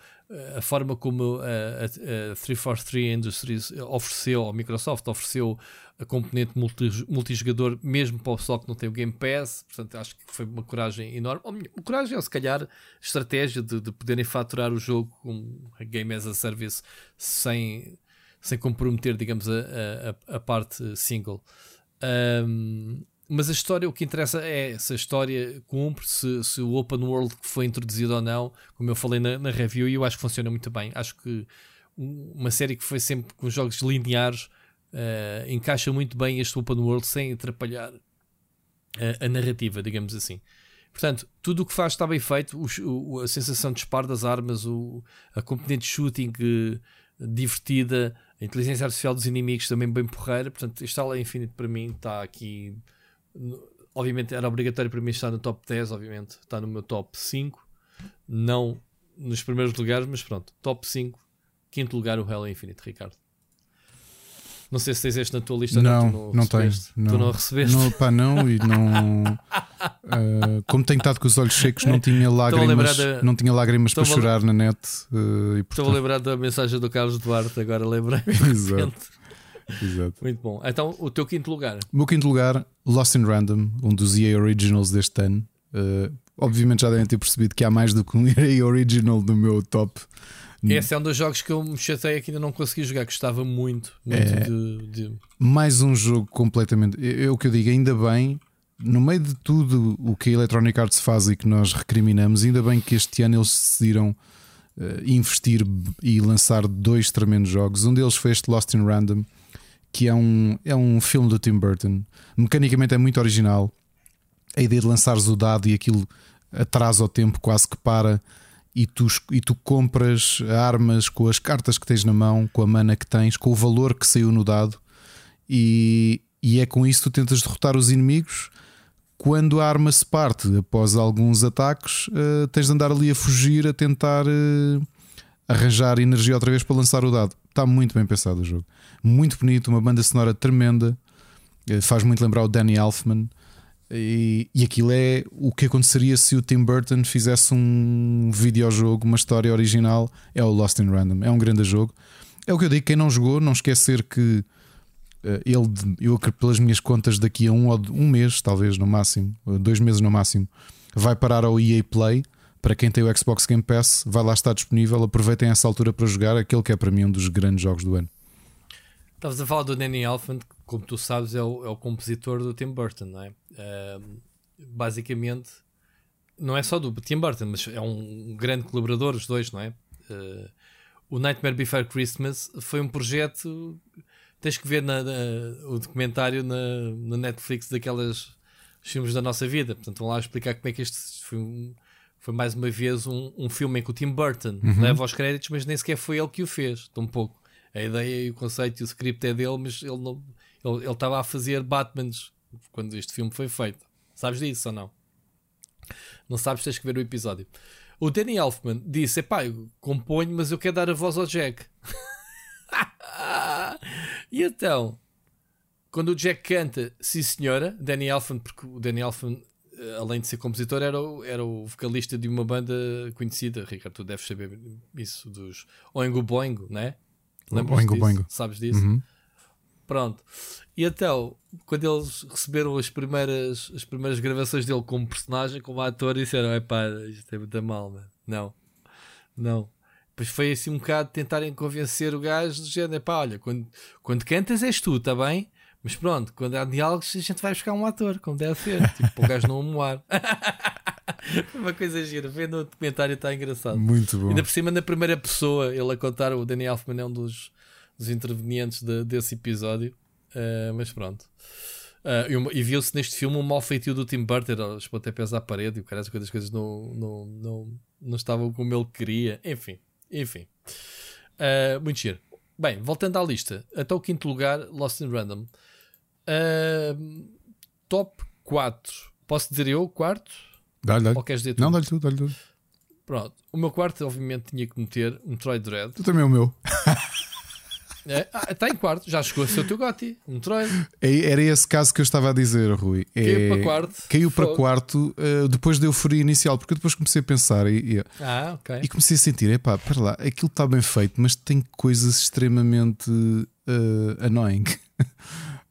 a forma como a, a, a 343 Industries ofereceu, a Microsoft ofereceu a componente multi, multijogador mesmo para o pessoal que não tem o Game Pass, portanto acho que foi uma coragem enorme, ou, coragem ou se calhar estratégia de, de poderem faturar o jogo com a Game as a Service sem, sem comprometer digamos a, a, a parte single. Um, mas a história, o que interessa é se a história cumpre, se, se o open world que foi introduzido ou não, como eu falei na, na review, e eu acho que funciona muito bem. Acho que uma série que foi sempre com jogos lineares uh, encaixa muito bem este open world sem atrapalhar a, a narrativa, digamos assim. Portanto, tudo o que faz está bem feito, o, o, a sensação de disparo das armas, o, a componente de shooting uh, divertida, a inteligência artificial dos inimigos também bem porreira. Portanto, este Halo Infinite para mim está aqui obviamente era obrigatório para mim estar no top 10, obviamente está no meu top 5, não nos primeiros lugares, mas pronto, top 5, quinto lugar o Halo Infinite, Ricardo. Não sei se tens este na tua lista não, não, não, tens. Não. Tu não recebeste? Não, pá, não, e não. uh, como tenho estado com os olhos secos, não tinha lágrimas, da... não tinha lágrimas para chorar na net. Uh, e, portanto... Estou a lembrar da mensagem do Carlos Duarte, agora lembrei. Exato. Exato. Muito bom. Então, o teu quinto lugar? O meu quinto lugar, Lost in Random, um dos EA Originals deste ano. Uh, obviamente já devem ter percebido que há mais do que um EA Original no meu top. Esse é um dos jogos que eu me chatei que ainda não consegui jogar, gostava muito, muito é, de, de, Mais um jogo completamente. É, o que eu digo, ainda bem, no meio de tudo o que a Electronic Arts faz e que nós recriminamos, ainda bem que este ano eles decidiram uh, investir e lançar dois tremendos jogos. Um deles foi este Lost in Random que é um, é um filme do Tim Burton. Mecanicamente é muito original. A ideia de lançares o dado e aquilo atrasa o tempo, quase que para, e tu, e tu compras armas com as cartas que tens na mão, com a mana que tens, com o valor que saiu no dado, e, e é com isso que tu tentas derrotar os inimigos. Quando a arma se parte após alguns ataques, uh, tens de andar ali a fugir, a tentar uh, arranjar energia outra vez para lançar o dado. Está muito bem pensado o jogo. Muito bonito, uma banda sonora tremenda. Faz muito lembrar o Danny Elfman. E, e aquilo é o que aconteceria se o Tim Burton fizesse um videojogo, uma história original. É o Lost in Random. É um grande jogo. É o que eu digo: quem não jogou, não esquecer que ele, eu pelas minhas contas, daqui a um, um mês, talvez no máximo, dois meses no máximo, vai parar ao EA Play para quem tem o Xbox Game Pass, vai lá estar disponível. Aproveitem essa altura para jogar aquele que é para mim um dos grandes jogos do ano. Estavas a falar do Danny Elfman, que, como tu sabes, é o, é o compositor do Tim Burton, não é? Uh, basicamente, não é só do Tim Burton, mas é um grande colaborador, os dois, não é? Uh, o Nightmare Before Christmas foi um projeto. Tens que ver na, na, o documentário na, na Netflix daquelas filmes da nossa vida. Portanto, vão lá explicar como é que este foi, um, foi mais uma vez um, um filme em que o Tim Burton uhum. leva os créditos, mas nem sequer foi ele que o fez, tão pouco. A ideia e o conceito e o script é dele, mas ele não ele estava a fazer Batmans quando este filme foi feito. Sabes disso ou não? Não sabes, tens que ver o episódio. O Danny Elfman disse: Epá, eu componho, mas eu quero dar a voz ao Jack. e então, quando o Jack canta, sim senhora, Danny Elfman, porque o Danny Elfman, eh, além de ser compositor, era o, era o vocalista de uma banda conhecida. Ricardo, tu deves saber isso dos Oingo Boingo, né? Lembras Oingo Boingo. Sabes disso? Uhum. Pronto. E então, quando eles receberam as primeiras, as primeiras gravações dele como personagem, como ator, disseram: é pá, isto é muito mal, mano. Não, não. Depois foi assim um bocado tentarem convencer o gajo do género: pá, olha, quando, quando cantas és tu, tá bem? Mas pronto, quando há diálogos, a gente vai buscar um ator, como deve ser. Tipo, o gajo não amoar. Uma coisa gira. Vendo o documentário está engraçado. Muito bom. Ainda por cima, na primeira pessoa, ele a contar, o Danny Elfman é um dos, dos intervenientes de, desse episódio. Uh, mas pronto. Uh, e viu-se neste filme um mal feitio do Tim Burton, os pontapés à parede e o cara, as coisas não, não, não, não estavam como ele queria. Enfim, enfim. Uh, muito giro. Bem, voltando à lista, até o quinto lugar, Lost in Random. Top 4. Posso dizer eu, quarto? Dá-lhe, dá-lhe. Ou queres dizer tu? Não, dá-lhe tudo, dá-lhe tudo. Pronto. O meu quarto, obviamente, tinha que meter um Troy Dread. Tu também é o meu. É, ah, está em quarto, já chegou a ser o teu Gotti, um Troy. É, era esse caso que eu estava a dizer, Rui. É, caiu para quarto. Caiu para Fogo. quarto uh, depois da euforia inicial, porque eu depois comecei a pensar e, e, ah, okay. e comecei a sentir: epá, para lá, aquilo está bem feito, mas tem coisas extremamente uh, annoying.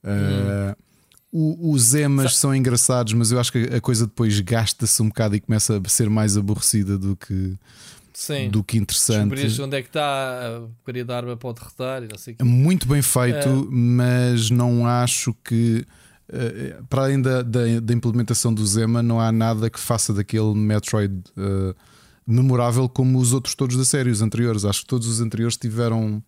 uh, hum. Os emas são engraçados, mas eu acho que a coisa depois gasta-se um bocado e começa a ser mais aborrecida do que, Sim. do que interessante. Descobrires onde é que está a porcaria da arma para derrotar e não sei o Muito bem feito, é. mas não acho que. Uh, para além da, da, da, implementação do Zema, não há nada que faça daquele Metroid uh, memorável como os outros todos da série, os anteriores. Acho que todos os anteriores tiveram.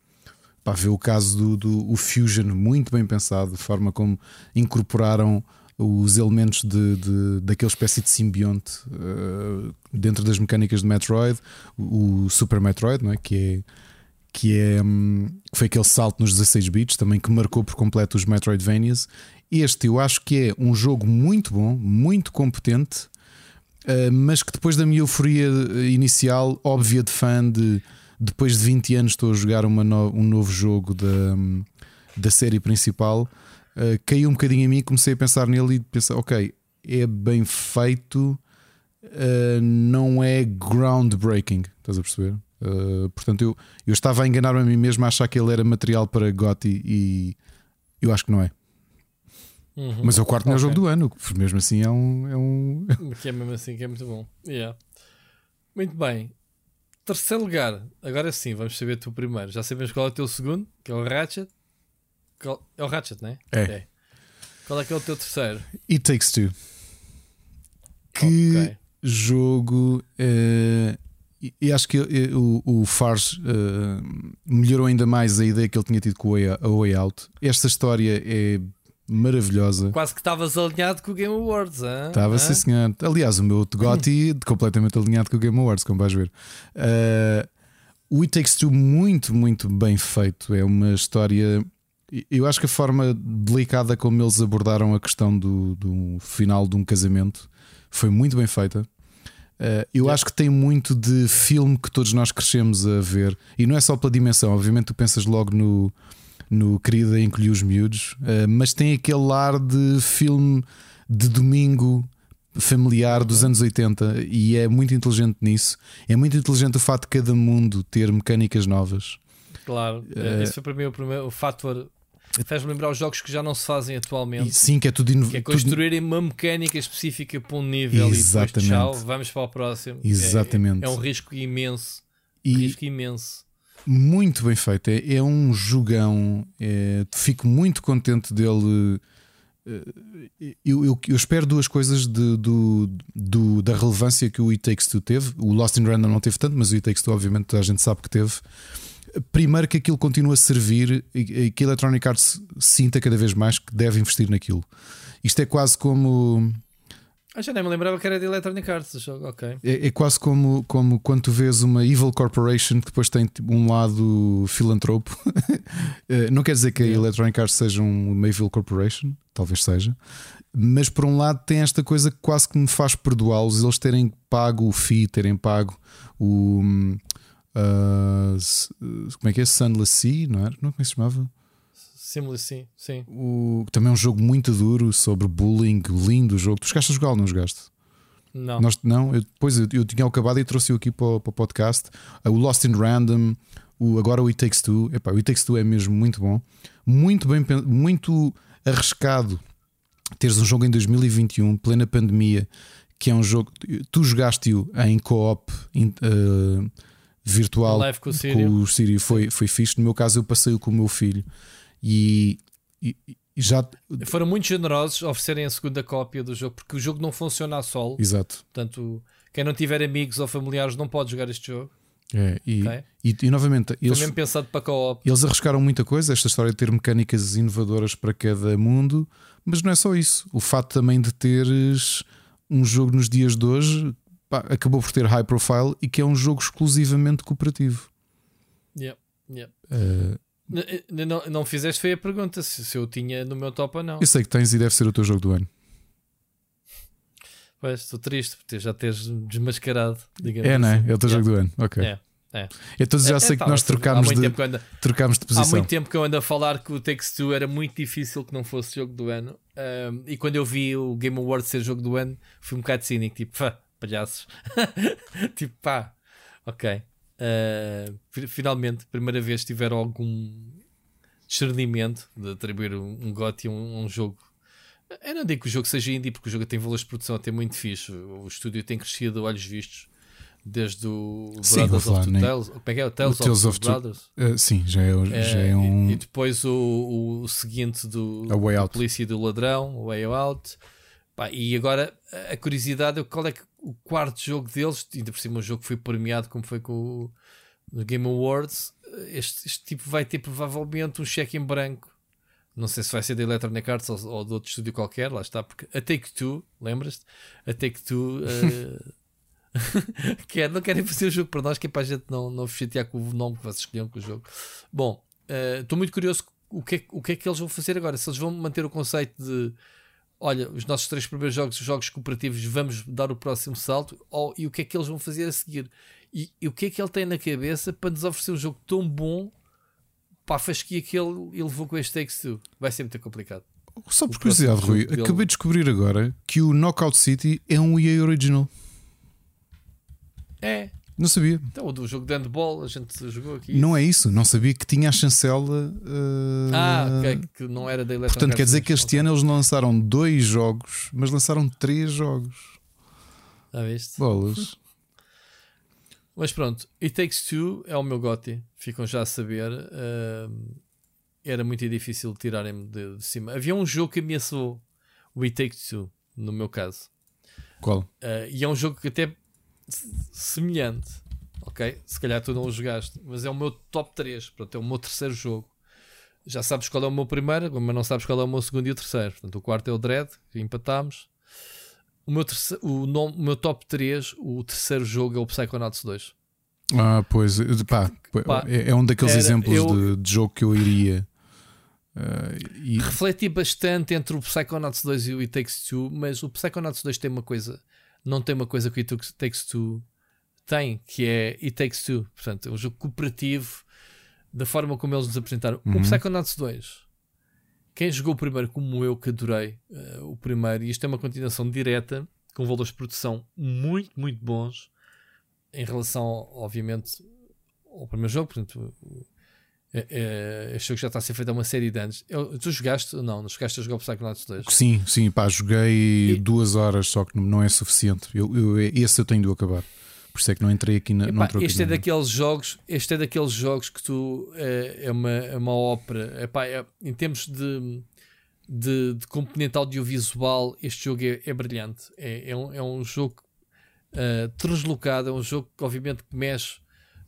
Para ver o caso do, do o Fusion, muito bem pensado, a forma como incorporaram os elementos de, de, daquela espécie de simbionte uh, dentro das mecânicas de Metroid, o, o Super Metroid, não é? que é que é um, foi aquele salto nos 16 bits também que marcou por completo os Metroidvanias. Este eu acho que é um jogo muito bom, muito competente, uh, mas que depois da minha euforia inicial, óbvia de fã de depois de 20 anos estou a jogar no, um novo jogo da, da série principal uh, caiu um bocadinho em mim, comecei a pensar nele e pensar, ok, é bem feito, uh, não é groundbreaking, estás a perceber? Uh, portanto, eu, eu estava a enganar-me a mim mesmo a achar que ele era material para Gotti e eu acho que não é. Uhum. Mas é o quarto okay. melhor jogo do ano, mesmo assim é um. É um... que é mesmo assim que é muito bom. Yeah. Muito bem. Terceiro lugar, agora sim, vamos saber tu primeiro. Já sabemos qual é o teu segundo, que é o Ratchet. É o Ratchet, não é? É. é. Qual é que é o teu terceiro? It Takes Two. Que okay. jogo. Uh, e acho que uh, o, o Fars uh, melhorou ainda mais a ideia que ele tinha tido com a Way Out. Esta história é maravilhosa. Quase que estavas alinhado com o Game Awards, Estava, sim, senhor. Aliás, o meu Gotti completamente alinhado com o Game Awards, como vais ver. Uh, o It Takes Two, muito, muito bem feito. É uma história eu acho que a forma delicada como eles abordaram a questão do, do final de um casamento foi muito bem feita. Uh, eu yeah. acho que tem muito de filme que todos nós crescemos a ver, e não é só pela dimensão, obviamente tu pensas logo no, no Querida Encolhi os Miúdos, uh, mas tem aquele ar de filme de domingo familiar dos anos 80 e é muito inteligente nisso. É muito inteligente o fato de cada mundo ter mecânicas novas. Claro, uh, esse foi para mim o primeiro o fator Faz-me lembrar os jogos que já não se fazem atualmente. Sim, que é tudo inovo. Que é construírem tudo... uma mecânica específica para um nível Exatamente. e depois tchau, vamos para o próximo. Exatamente. É, é um risco imenso. E... risco imenso. Muito bem feito. É, é um jogão. É, fico muito contente dele. Eh, eu, eu, eu espero duas coisas de, do, do, da relevância que o It Takes Two teve. O Lost in Random não teve tanto, mas o It Takes Two, obviamente, a gente sabe que teve. Primeiro, que aquilo continua a servir e que a Electronic Arts sinta cada vez mais que deve investir naquilo. Isto é quase como ah, já nem me lembrava que era de Electronic Arts o jogo, ok. É, é, quase como, como quando tu vês uma Evil Corporation que depois tem tipo, um lado filantropo. Eh, não quer dizer que a Electronic Arts seja uma Evil Corporation, talvez seja, mas por um lado tem esta coisa que quase que me faz perdoá-los, eles terem pago o FII, terem pago o. Uh, como é que é? Sunless Sea, não era? Não, como é que se chamava? Simulus, sim, sim. O, também é um jogo muito duro sobre bullying, lindo jogo. Tu chegaste a jogar ou não jogaste? Não. Nós, não, eu, depois eu, eu, tinha acabado e trouxe-o aqui para, para o podcast. O Lost in Random, o, agora o It Takes Two. Epá, o It Takes Two é mesmo muito bom. Muito bem, muito arriscado teres um jogo em 2021, plena pandemia, que é um jogo. Tu jogaste-o em co-op uh, virtual com o Sírio. Com o Sírio. Foi, foi fixe. No meu caso, eu passei-o com o meu filho. E, e, já foram muito generosos oferecerem a segunda cópia do jogo, porque o jogo não funciona a solo. Exato. Portanto, quem não tiver amigos ou familiares não pode jogar este jogo. É, e, okay? e, e, novamente, eles, mesmo pensado para co-op. eles arriscaram muita coisa. Esta história de ter mecânicas inovadoras para cada mundo, mas não é só isso. O fato também de teres um jogo nos dias de hoje pá, acabou por ter high profile e que é um jogo exclusivamente cooperativo. Yep, yep. Uh, não, não fizeste foi a pergunta se, se eu tinha no meu top ou não. Eu sei que tens e deve ser o teu jogo do ano. Pois, estou triste por já teres desmascarado. Digamos é, assim. não é? É o teu jogo do ano. Ok. É. É. Então já é, sei é, que nós trocámos de, ando, trocámos de posição. Há muito tempo que eu ando a falar que o Takes Two era muito difícil que não fosse jogo do ano. Um, e quando eu vi o Game Awards ser jogo do ano, fui um bocado cínico, tipo, pá, palhaços. tipo, pá, ok. Uh, finalmente, primeira vez tiveram algum discernimento de atribuir um, um GOTY a um, um, jogo. Eu não digo que o jogo seja indie, porque o jogo tem valores de produção até muito fixe. O estúdio tem crescido a olhos vistos desde o sim, Brothers of Two Tales. Como é que é? O Tales, o Tales of, of Brothers? Uh, sim, já é, já é um. E, e depois o, o, seguinte do, do Polícia e do Ladrão, Way Out. Pá, e agora a curiosidade é qual é que o quarto jogo deles, ainda por cima um jogo que foi premiado como foi com o Game Awards, este, este tipo vai ter provavelmente um cheque em branco. Não sei se vai ser da Electronic Arts ou, ou de outro estúdio qualquer, lá está, porque a Take Two, lembras-te? A Take Two uh, quer, não querem fazer o jogo para nós, que é para a gente não, não chatear com o nome que vocês escolheram com o jogo. Bom, eh, estou uh, muito curioso o que, é, o que é que eles vão fazer agora. Se eles vão manter o conceito de olha, os nossos três primeiros jogos, os jogos cooperativos, vamos dar o próximo salto, ou, e o que é que eles vão fazer a seguir? E, e, o que é que ele tem na cabeça para nos oferecer um jogo tão bom para a fasquia que ele, ele levou com este Takes Two? Vai ser muito complicado. Só por curiosidade, Rui, acabei de descobrir agora que o Knockout City é um EA Original. É, não sabia. Então, o do jogo de handball, a gente jogou aqui. Não é isso, não sabia que tinha a chancela. Uh... Ah, que não era da Electronic Portanto, quer dizer que este ano eles lançaram dois jogos, mas lançaram três jogos. Já viste? Bolas. Mas pronto, It Takes Two é o meu GOTY, ficam já a saber. Uh, era muito difícil tirarem-me de, de, cima. Havia um jogo que ameaçou o It Takes Two, no meu caso. Qual? Uh, e é um jogo que até semelhante. Ok? Se calhar tu não o jogaste, mas é o meu top 3. Pronto, é o meu terceiro jogo. Já sabes qual é o meu primeiro, mas não sabes qual é o meu segundo e o terceiro. Portanto, o quarto é o Dread, que empatámos. O meu, terceiro, o, nome, o meu top 3, o terceiro jogo é o Psychonauts 2. Ah, pois, pá, pá é, é um daqueles exemplos eu, de, de, jogo que eu iria. Uh, e... Refleti bastante entre o Psychonauts 2 e o It Takes Two, mas o Psychonauts 2 tem uma coisa não tem uma coisa que o It Takes Two tem, que é It Takes Two. Portanto, é um jogo cooperativo da forma como eles nos apresentaram. Uhum. O Psychonauts 2, quem jogou o primeiro, como eu, que adorei uh, o primeiro, e isto é uma continuação direta, com valores de produção muito, muito bons, em relação, obviamente, ao primeiro jogo. Portanto, é, este jogo já está a ser feito há uma série de anos. Eu, tu jogaste? Não, não jogaste a jogar o Psychonauts 2? Sim, sim, pá, joguei e... duas horas, só que não é suficiente. Eu, eu, esse eu tenho de acabar. Por isso é que não entrei aqui na, Epá, este é daqueles jogos, este é daqueles jogos que tu é, é uma, é uma ópera. Epá, é, em termos de, de, de, componente audiovisual, este jogo é, é brilhante. É, é, um, é um jogo uh, translocado, é um jogo que obviamente mexe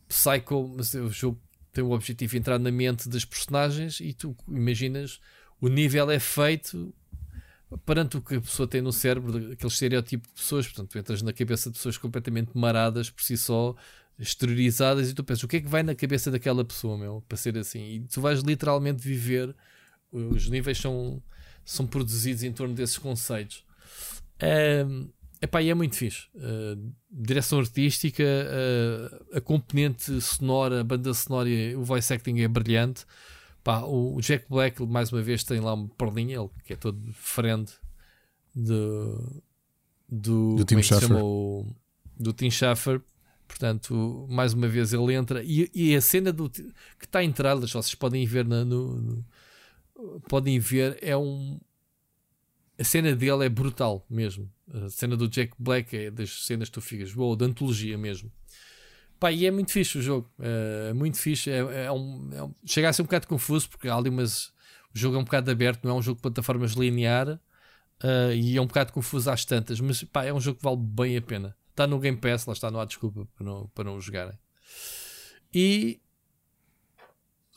psycho, mas é um jogo tem o objetivo de entrar na mente das personagens e tu imaginas o nível é feito perante o que a pessoa tem no cérebro, aquele estereótipo de pessoas, portanto, tu entras na cabeça de pessoas completamente maradas por si só, exteriorizadas, e tu pensas o que é que vai na cabeça daquela pessoa, meu, para ser assim, e tu vais literalmente viver, os níveis são, são produzidos em torno desses conceitos. É, epá, e é muito fixe. Uh, direção artística, uh, a componente sonora, a banda sonora, o voice acting é brilhante. Pá, o Jack Black, mais uma vez, tem lá uma perlinha, ele que é todo friend de, do, do Tim Schafer. do Tim Schafer. Portanto, mais uma vez ele entra e, e a cena do que está em trailers, vocês podem ver na, no, no, podem ver, é um a cena dele é brutal mesmo. A cena do Jack Black é das cenas que tu ficas, boa, da antologia mesmo. Pá, e é muito fixe o jogo. É muito fixe. É, é, um, é um, chega a ser um bocado confuso porque há ali umas. O jogo é um bocado aberto, não é um jogo de plataformas linear uh, e é um bocado confuso às tantas, mas pá, é um jogo que vale bem a pena. Está no Game Pass, lá está, não há desculpa para não, para não o jogarem. E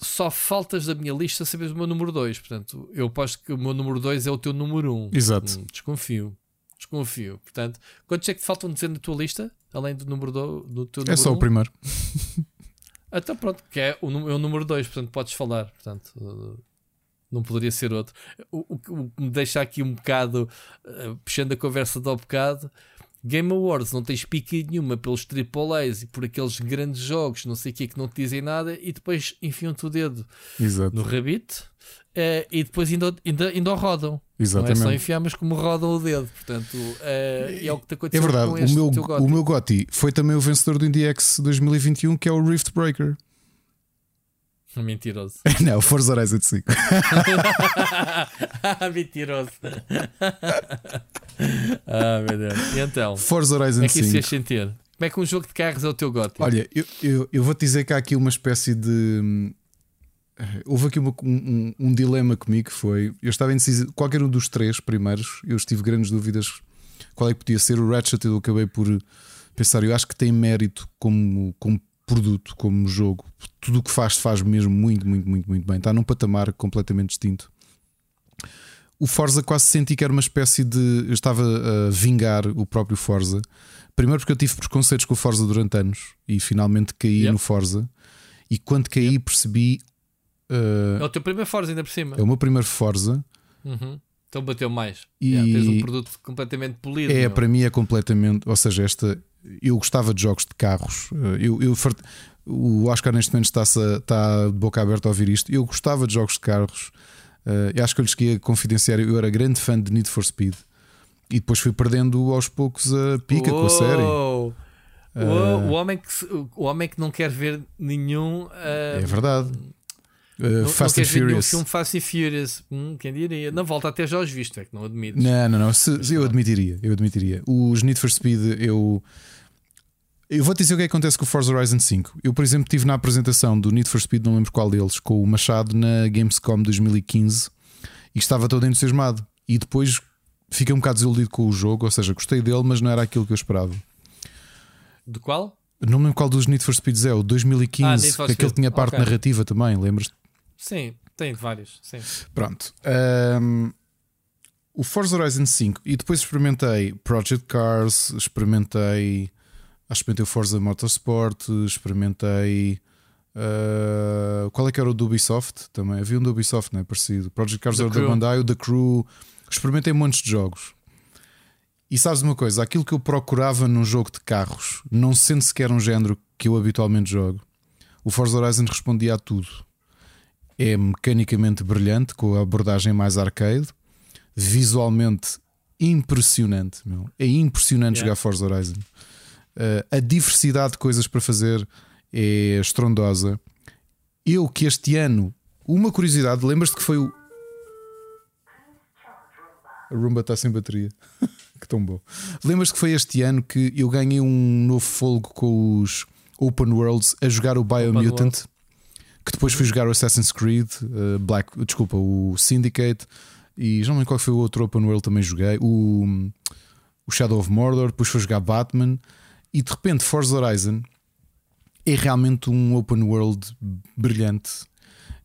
só faltas da minha lista saberes o meu número 2. Portanto, eu aposto que o meu número 2 é o teu número 1. Um. Exato. Hum, desconfio. Desconfio. Portanto, quantos é que te faltam dizer na tua lista? Além do número do, do teu É só um? o primeiro. então pronto, que é o, é o número 2, portanto podes falar. Portanto, uh, não poderia ser outro. O, o, o, que me deixa aqui um bocado, uh, puxando a conversa do bocado, Game Awards não tens pica nenhuma pelos AAAs e por aqueles grandes jogos, não sei o que, que não te dizem nada, e depois enfiam-te o dedo Exato. no rabito uh, e depois ainda, ainda, ainda o rodam. Exatamente. Não é só enfiar, mas como rodam o dedo. Portanto, uh, é o que te aconteceu É verdade, com este, o meu, o meu Gotti foi também o vencedor do IndieX 2021, que é o Rift Breaker. Mentiroso. Não, Forza Horizon 5. Mentiroso. ah, meu Deus. E então? Forza Horizon Como é que isso 5. fez sentir? Como é que um jogo de carros é o teu gote? Olha, eu, eu, eu vou-te dizer que há aqui uma espécie de. hum, Houve aqui uma- um, um- um dilema comigo que foi. Eu estava indeciso. Qualquer um dos três primeiros, eu estive grandes dúvidas qual é que podia ser. O Ratchet eu acabei por pensar. Eu acho que tem mérito como, como produto, como jogo. Tudo o que faz, faz mesmo muito, muito, muito, muito bem. Está num patamar completamente distinto. O Forza quase senti que era uma espécie de. Eu estava a vingar o próprio Forza. Primeiro porque eu tive preconceitos com o Forza durante anos e finalmente caí Yep. no Forza. E quando caí percebi. uh, É o teu primeiro Forza ainda por cima. é o meu primeiro Forza. Uhum. Então bateu mais. E- Yeah, tens um produto completamente polido. É, meu. para mim é completamente. Ou seja, esta. Eu gostava de jogos de carros. Uh, Eu, eu o Oscar neste momento está-se a- está de boca aberta a ouvir isto. Eu gostava de jogos de carros. Uh, eu acho que eu lhes queria confidenciar. Eu era grande fã de Need for Speed. E depois fui perdendo aos poucos a pica com a série. Uou! Uou, o, homem que, o homem que não quer ver nenhum. uh, É verdade. Uh, Não, Fast não and Furious. filme Fast and Furious. Hum, quem diria? Na volta até já os viste, é que não admites. Não, não, não. Se- se eu admitiria. Eu admitiria. Os Need for Speed, eu. Eu vou te dizer o que é que acontece com o Forza Horizon 5. Eu, por exemplo, estive na apresentação do Need for Speed, não lembro qual deles, com o Machado na Gamescom 2015 e estava todo entusiasmado. E depois fiquei um bocado desiludido com o jogo, ou seja, gostei dele, mas não era aquilo que eu esperava. De qual? Não me lembro qual dos Need for Speeds é, o Ah, 2015, Need for que aquele tinha parte Ok. narrativa também, lembras? Sim, tem vários. Sim. Pronto. Ahm, o Forza Horizon 5 e depois experimentei Project Cars, experimentei. Acho que experimentei o Forza Motorsport, experimentei. ah, qual é que era o do Ubisoft? Também havia um do Ubisoft, não é? Parecido. Project Cars The era da Crew. Bandai, o The Crew. Experimentei montes de jogos. E sabes uma coisa? Aquilo que eu procurava num jogo de carros, não sendo sequer um género que eu habitualmente jogo, o Forza Horizon respondia a tudo é mecanicamente brilhante, com a abordagem mais arcade, visualmente impressionante. Meu. É impressionante Yeah. jogar Forza Horizon. Uh, a diversidade de coisas para fazer é estrondosa. Eu que este ano, uma curiosidade, lembras-te que foi o. A Roomba está sem bateria. que tão bom. Lembras que foi este ano que eu ganhei um novo folgo com os Open Worlds a jogar o Biomutant, que depois fui jogar o Assassin's Creed, uh, Black, desculpa, o Syndicate, e já não lembro qual foi o outro Open World também joguei, o, o Shadow of Mordor, depois fui jogar Batman, e de repente Forza Horizon é realmente um open world brilhante.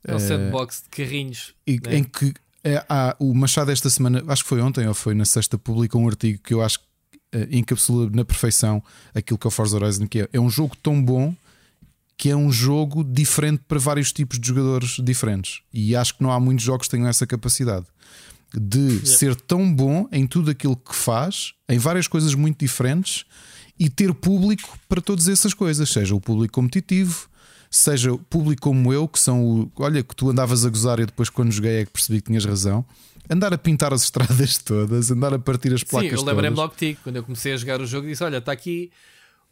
É um sandbox de carrinhos. E, né? Em que é, há, o Machado esta semana, acho que foi ontem ou foi na sexta, publicou um artigo que eu acho que encapsula na perfeição aquilo que é o Forza Horizon, que é, é um jogo tão bom que é um jogo diferente para vários tipos de jogadores diferentes. E acho que não há muitos jogos que tenham essa capacidade de yeah. ser tão bom em tudo aquilo que faz, em várias coisas muito diferentes, e ter público para todas essas coisas, seja o público competitivo, seja o público como eu, que são o. Olha, que tu andavas a gozar e depois, quando joguei, é que percebi que tinhas razão. Andar a pintar as estradas todas, andar a partir as placas Sim, eu lembrei-me logo de ti, quando eu comecei a jogar o jogo, disse: Olha, está aqui.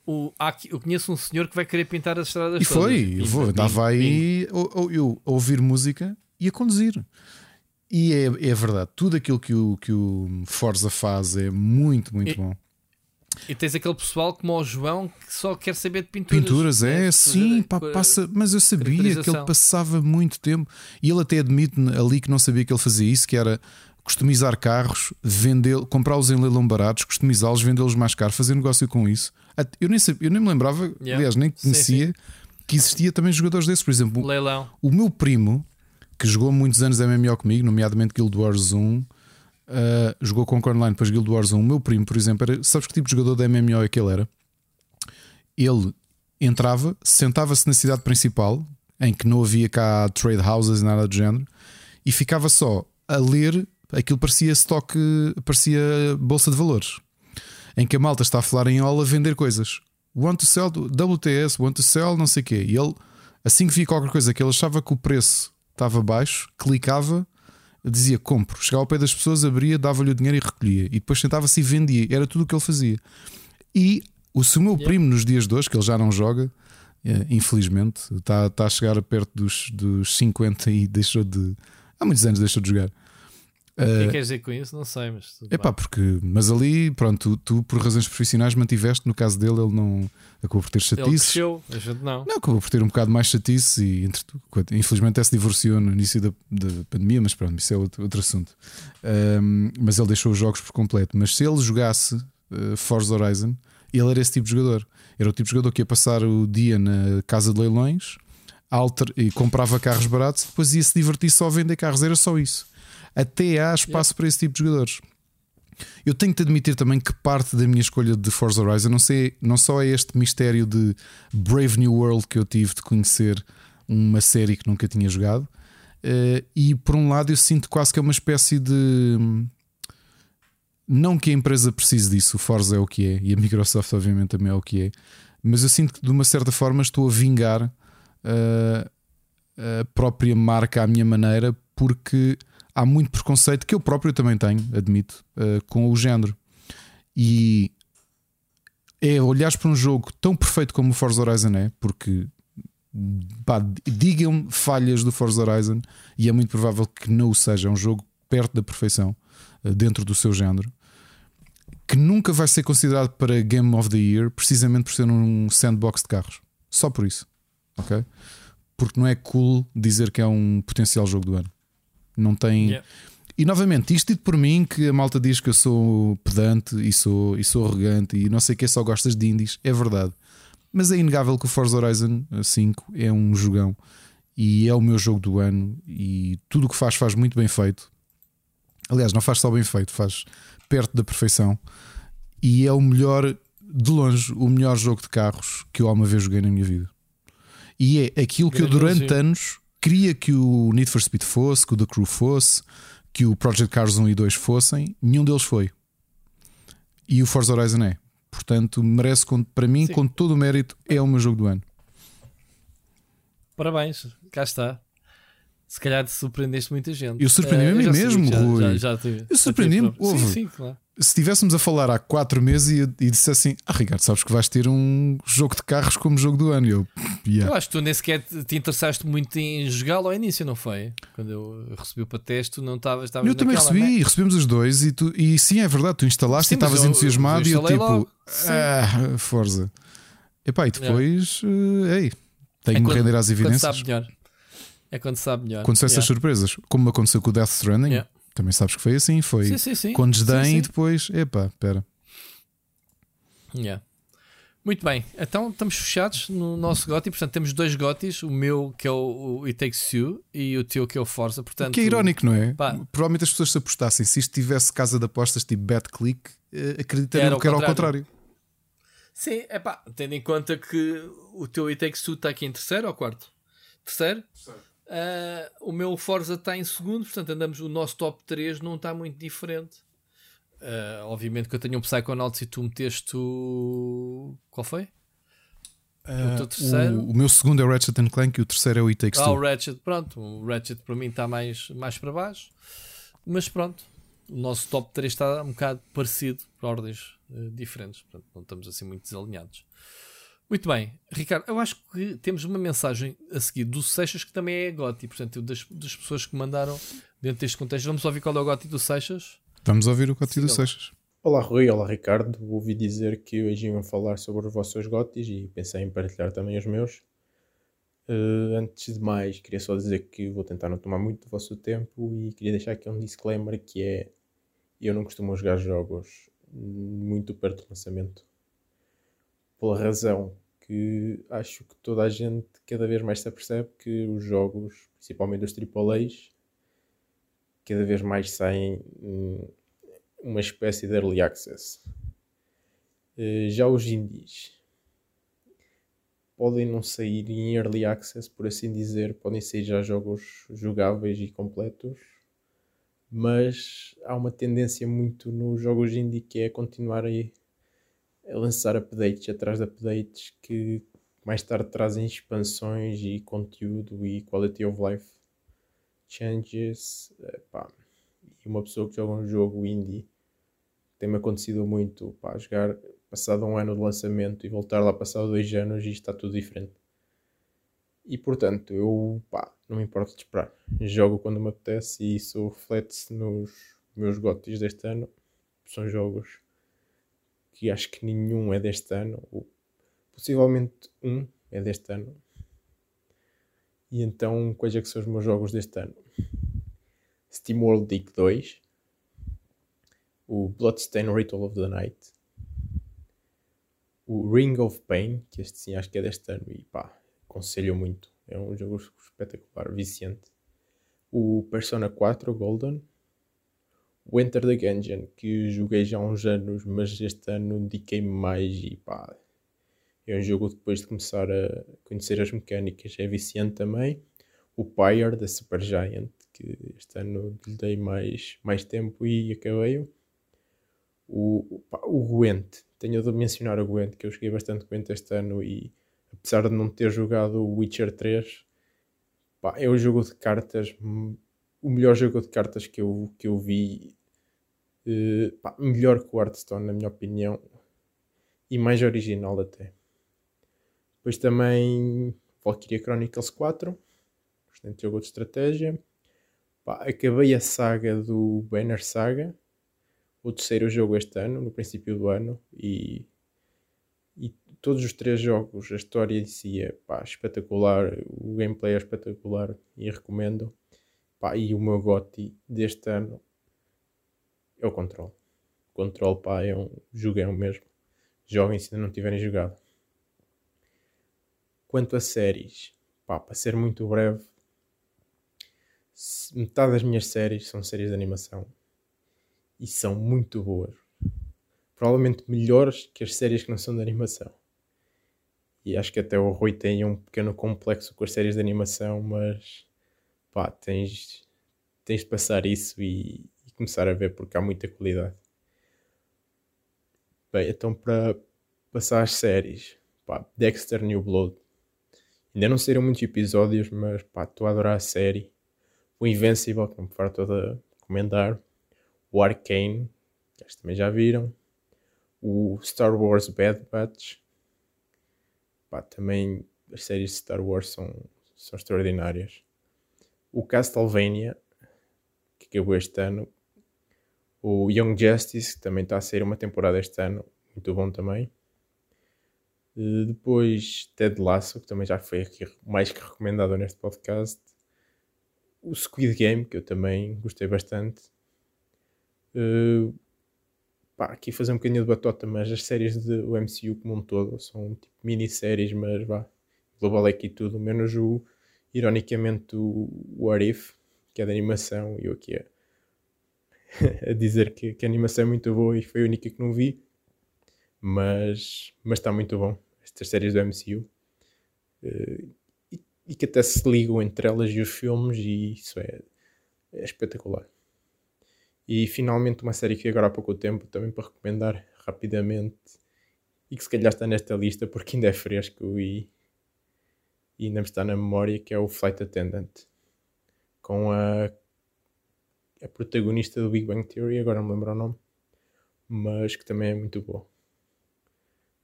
O, aqui, eu conheço um senhor que vai querer pintar as estradas e foi, e andava aí eu a ouvir música e a conduzir. E é, é verdade, tudo aquilo que o, que o Forza faz é muito, muito e, bom. E tens aquele pessoal como o João que só quer saber de pinturas. Pinturas, é, né? sim, pá, passa, mas eu sabia que ele passava muito tempo e ele até admite ali que não sabia que ele fazia isso, que era customizar carros, vender, comprá-los em leilão baratos, customizá-los, vendê-los mais caro, fazer negócio com isso. Eu nem, sabia, eu nem me lembrava, yeah. aliás, nem conhecia sim, sim. que existia também jogadores desses, por exemplo. Leilão. O meu primo, que jogou muitos anos MMO comigo, nomeadamente Guild Wars 1 Uh, jogou com Online, depois Guild Wars 1. O meu primo, por exemplo, era, sabes que tipo de jogador da MMO é que ele era? Ele entrava, sentava-se na cidade principal, em que não havia cá trade houses, nada do género, e ficava só a ler. Aquilo parecia stock, parecia bolsa de valores, em que a malta está a falar em aula a vender coisas. Want to sell WTS, want to sell, não sei o quê. E ele, assim que via qualquer coisa que ele achava que o preço estava baixo, clicava dizia compro, chegava ao pé das pessoas, abria, dava-lhe o dinheiro e recolhia. E depois sentava-se e vendia. Era tudo o que ele fazia. E o seu meu primo, nos dias de hoje, que ele já não joga, é, infelizmente, está, está a chegar perto dos, dos 50 e deixou de. Há muitos anos deixou de jogar. O que é que queres dizer com isso? Não sei, mas. É pá, porque. Mas ali, pronto, tu, tu, por razões profissionais mantiveste. No caso dele, ele não. Acabou por ter chatice. Ele cresceu, a gente não. Não, acabou por ter um bocado mais chatice e entre, infelizmente até se divorciou no início da, da pandemia, mas pronto, isso é outro, outro assunto. Um, mas ele deixou os jogos por completo. Mas se ele jogasse uh, Forza Horizon, ele era esse tipo de jogador. Era o tipo de jogador que ia passar o dia na casa de leilões alter, e comprava carros baratos, depois ia se divertir só a vender carros. Era só isso até há espaço para esse tipo de jogadores. Eu tenho que admitir também que parte da minha escolha de Forza Horizon não, sei, não só é este mistério de Brave New World que eu tive de conhecer uma série que nunca tinha jogado, uh, e por um lado eu sinto quase que é uma espécie de. Não que a empresa precise disso, o Forza é o que é, e a Microsoft, obviamente, também é o que é, mas eu sinto que de uma certa forma estou a vingar uh, a própria marca à minha maneira, porque há muito preconceito que eu próprio também tenho, admito, uh, com o género. E é olhares para um jogo tão perfeito como o Forza Horizon é, porque digam-me falhas do Forza Horizon e é muito provável que não o seja. É um jogo perto da perfeição uh, dentro do seu género. Que nunca vai ser considerado para Game of the Year, precisamente por ser um sandbox de carros. Só por isso. Ok? Porque não é cool dizer que é um potencial jogo do ano. Não tem. Yeah. E novamente, isto dito por mim, que a malta diz que eu sou pedante e sou, e sou arrogante e não sei que só gostas de indies, é verdade. Mas é inegável que o Forza Horizon 5 é um jogão e é o meu jogo do ano e tudo o que faz, faz muito bem feito. Aliás, não faz só bem feito, faz perto da perfeição e é o melhor, de longe, o melhor jogo de carros que eu alguma vez joguei na minha vida. E é aquilo que eu durante anos queria que o Need for Speed fosse, que o The Crew fosse, que o Project Cars 1 e 2 fossem, nenhum deles foi. E o Forza Horizon é. Portanto, merece, para mim, Sim. com todo o mérito, é o meu jogo do ano. Parabéns, cá está. Se calhar te surpreendeste muita gente. Eu surpreendi-me mim mesmo, já, Rui. Já, já, eu surpreendi-me. Sim, sim, claro. Se estivéssemos a falar há 4 meses e, e dissessem: Ah, Ricardo, sabes que vais ter um jogo de carros como jogo do ano. Eu, yeah. Eu acho que tu nem sequer te te interessaste muito em jogá-lo ao início, não foi? Quando eu recebi o pateste, tu não estavas. Eu também naquela, recebi, né? recebemos os dois e, tu, e sim, é verdade, tu instalaste Sim, e estavas entusiasmado eu e eu tipo, logo. Ah, força. Epá, e depois, eh, ei, tenho É que me quando- render às Quando evidências. sabe melhor. É quando sabe melhor. Aconteceu essas Yeah. surpresas, como aconteceu com o Death Stranding, Yeah. Também sabes que foi assim, foi Sim, sim, sim. com desdém Sim, sim. e depois, epá, espera. Yeah. Muito bem, então estamos fechados no nosso GOTY. Portanto, temos dois GOTYs: o meu que é o, o It Takes Two e o teu que é o Forza. Portanto, que é irónico, não é? Pá. Provavelmente as pessoas se apostassem, se isto tivesse casa de apostas tipo BetClick, eh, acreditariam que era ao contrário. Sim, é pá, tendo em conta que o teu It Takes Two está aqui em terceiro ou quarto? Terceiro? Ah, o meu Forza está em segundo, portanto andamos, o nosso top 3 não está muito diferente. Ah, obviamente que eu tenho um Psychonauts e tu meteste o. Qual foi? o teu terceiro? O, o meu segundo é o Ratchet and Clank e o terceiro é o It Takes Ah, Two. o Ratchet, pronto, o Ratchet para mim está mais, mais para baixo, mas pronto, o nosso top 3 está um bocado parecido por ordens eh, diferentes, portanto não estamos assim muito desalinhados. Muito bem, Ricardo, eu acho que temos uma mensagem a seguir do Seixas que também é Goti, portanto, das, das pessoas que mandaram dentro deste contexto. Vamos ouvir qual é o Goti do Seixas? Vamos ouvir o Código do Sigam. Seixas. Olá Rui, olá Ricardo. Ouvi dizer que hoje iam falar sobre os vossos gotis e pensei em partilhar também os meus. Eh, antes de mais, queria só dizer que vou tentar não tomar muito do vosso tempo e queria deixar aqui um disclaimer que é eu não costumo jogar jogos muito perto do lançamento. Pela razão que acho que toda a gente cada vez mais se apercebe que os jogos, principalmente os AAAs, cada vez mais saem uma espécie de early access. Eh, Já os indies podem não sair em early access, por assim dizer, podem sair já jogos jogáveis e completos, mas há uma tendência muito nos jogos indie que é continuar a, a lançar updates atrás de updates que mais tarde trazem expansões e conteúdo e quality of life changes. Epá, e uma pessoa que joga um jogo indie tem-me acontecido muito pá, jogar passado um ano de lançamento e voltar lá passado dois anos e está tudo diferente. E portanto, eu pá, não me importo de esperar. Jogo quando me apetece e isso reflete-se nos meus gotis deste ano. São jogos que acho que nenhum é deste ano, ou possivelmente um é deste ano. E então, quais é que são os meus jogos deste ano? Steam World Dig 2, o Bloodstained Ritual of the Night, o Ring of Pain, que este sim acho que é deste ano e pá, aconselho muito. É um jogo espetacular, viciante. O Persona 4 Golden, o Enter the Gungeon, que joguei já há uns anos, mas este ano dediquei-me mais e pá, é um jogo depois de começar a conhecer as mecânicas, é viciante também. O Pyre da Super Giant, que este ano lhe dei mais, mais tempo e acabei-o. O, pá, o Gwent, tenho de mencionar o Gwent, que eu joguei bastante Gwent este ano e apesar de não ter jogado o Witcher 3, pá, é o jogo de cartas, o melhor jogo de cartas que eu, que eu vi, eh, pá, melhor que o Hearthstone, na minha opinião, e mais original até. Depois também Valkyria Chronicles 4, excelente jogo de estratégia. Pá, acabei a saga do Banner Saga, o terceiro jogo este ano, no princípio do ano, e, e todos os três jogos, a história em si é pá, espetacular, o gameplay é espetacular e recomendo. Pá, e o meu GOTY deste ano é o Control. Control pá, é um jogão mesmo. Joguem se ainda não tiverem jogado. Quanto a séries, pá, para ser muito breve, metade das minhas séries são séries de animação e são muito boas. Provavelmente melhores que as séries que não são de animação. E acho que até o Rui tem um pequeno complexo com as séries de animação, mas pá, tens, tens de passar isso e, e começar a ver porque há muita qualidade. Bem, então para passar às séries, pá, Dexter New Blood. Ainda não saíram muitos episódios, mas pá, estou a adorar a série. O Invincible, que me farto de recomendar. O Arcane, que acho que também já viram. O Star Wars Bad Batch. Pá, também as séries de Star Wars são, são extraordinárias. O Castlevania, que acabou este ano. O Young Justice, que também está a sair uma temporada este ano, muito bom também. Uh, depois Ted Lasso, que também já foi aqui mais que recomendado neste podcast. O Squid Game, que eu também gostei bastante. Uh, pá, aqui fazer um bocadinho de batota, mas as séries do MCU como um todo são tipo minisséries, mas vá, global aqui tudo, menos o, ironicamente, o What If, que é de animação, e eu aqui a, a dizer que, que, a animação é muito boa e foi a única que não vi, mas, está muito bom, estas séries do MCU. Uh, e, e, que até se ligam entre elas e os filmes, e isso é, é espetacular. E finalmente uma série que agora há pouco tempo, também para recomendar rapidamente, e que se calhar está nesta lista porque ainda é fresco e, e ainda me está na memória, que é o Flight Attendant, com a, a protagonista do Big Bang Theory, agora não me lembro o nome, mas que também é muito boa.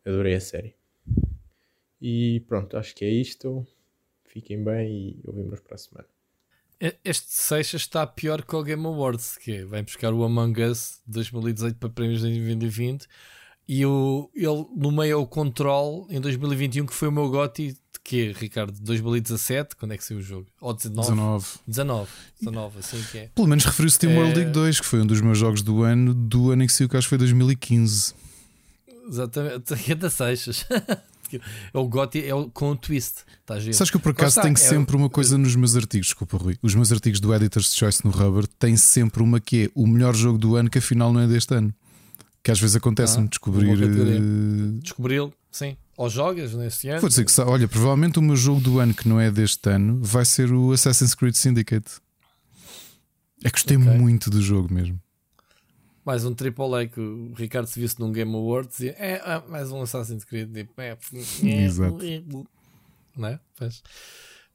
Adorei a série. E pronto, acho que é isto. Fiquem bem e ouvimos para a semana. Este Seixas está pior que o Game Awards, que é, vai buscar o Among Us 2018 para prémios de 2020 e o, ele nomeia o Control em 2021, que foi o meu GOTY que Ricardo? 2017? Quando é que saiu o jogo? Ou 19? 19. 19, 19 assim que é. Pelo menos referiu Steam é... World League 2, que foi um dos meus jogos do ano, do ano em que saiu, que acho que foi 2015. Exatamente, é da Seixas. É o Gotti é o, com o twist. Tá Sabes que eu por acaso tenho é sempre uma coisa nos meus artigos, desculpa Rui. Os meus artigos do Editor's Choice no Rubber têm sempre uma que é o melhor jogo do ano que afinal não é deste ano. Que às vezes acontece-me ah, descobrir. Uh... Descobri-lo, sim. Ou jogas nesse ano. Vou dizer que, olha, provavelmente o meu jogo do ano que não é deste ano vai ser o Assassin's Creed Syndicate. É que gostei okay. muito do jogo mesmo mais um AAA que o Ricardo se visse num Game Awards e é, é mais um Assassin's Creed. Tipo, é, é, Exato. Não é? Mas,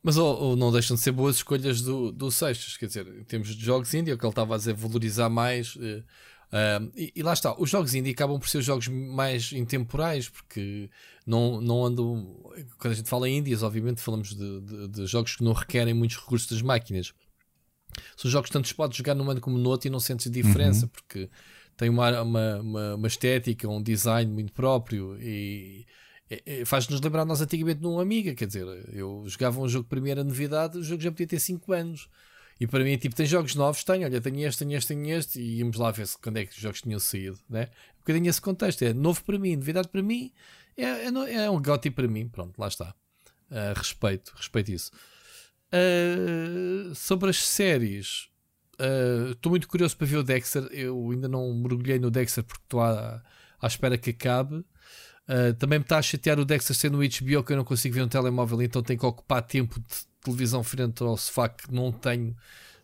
mas ou, ou, não deixam de ser boas escolhas do, do Seixas. Quer dizer, em termos de jogos indie, é o que ele estava a dizer, valorizar mais. Uh, e, e, lá está, os jogos indie acabam por ser os jogos mais intemporais, porque não, não andam. Quando a gente fala em indies, obviamente falamos de, de, de jogos que não requerem muitos recursos das máquinas. São jogos que tanto se pode jogar num ano como no outro e não sentes diferença, uhum. porque tem uma, uma, uma, uma, estética, um design muito próprio e, e faz-nos lembrar nós antigamente num Amiga, quer dizer, eu jogava um jogo primeira novidade, o jogo já podia ter 5 anos. E para mim, tipo, tem jogos novos, tenho, olha, tenho este, tenho este, tenho este, e íamos lá ver quando é que os jogos tinham saído, né? Um bocadinho esse contexto, é novo para mim, novidade para mim, é, é, é um gotti para mim, pronto, lá está. Uh, respeito, respeito isso. Uh, sobre as séries, estou uh, muito curioso para ver o Dexter. Eu ainda não mergulhei no Dexter porque estou à, à espera que acabe. Uh, também me está a chatear o Dexter ser no HBO que eu não consigo ver no telemóvel, então tenho que ocupar tempo de televisão frente ao sofá que não tenho,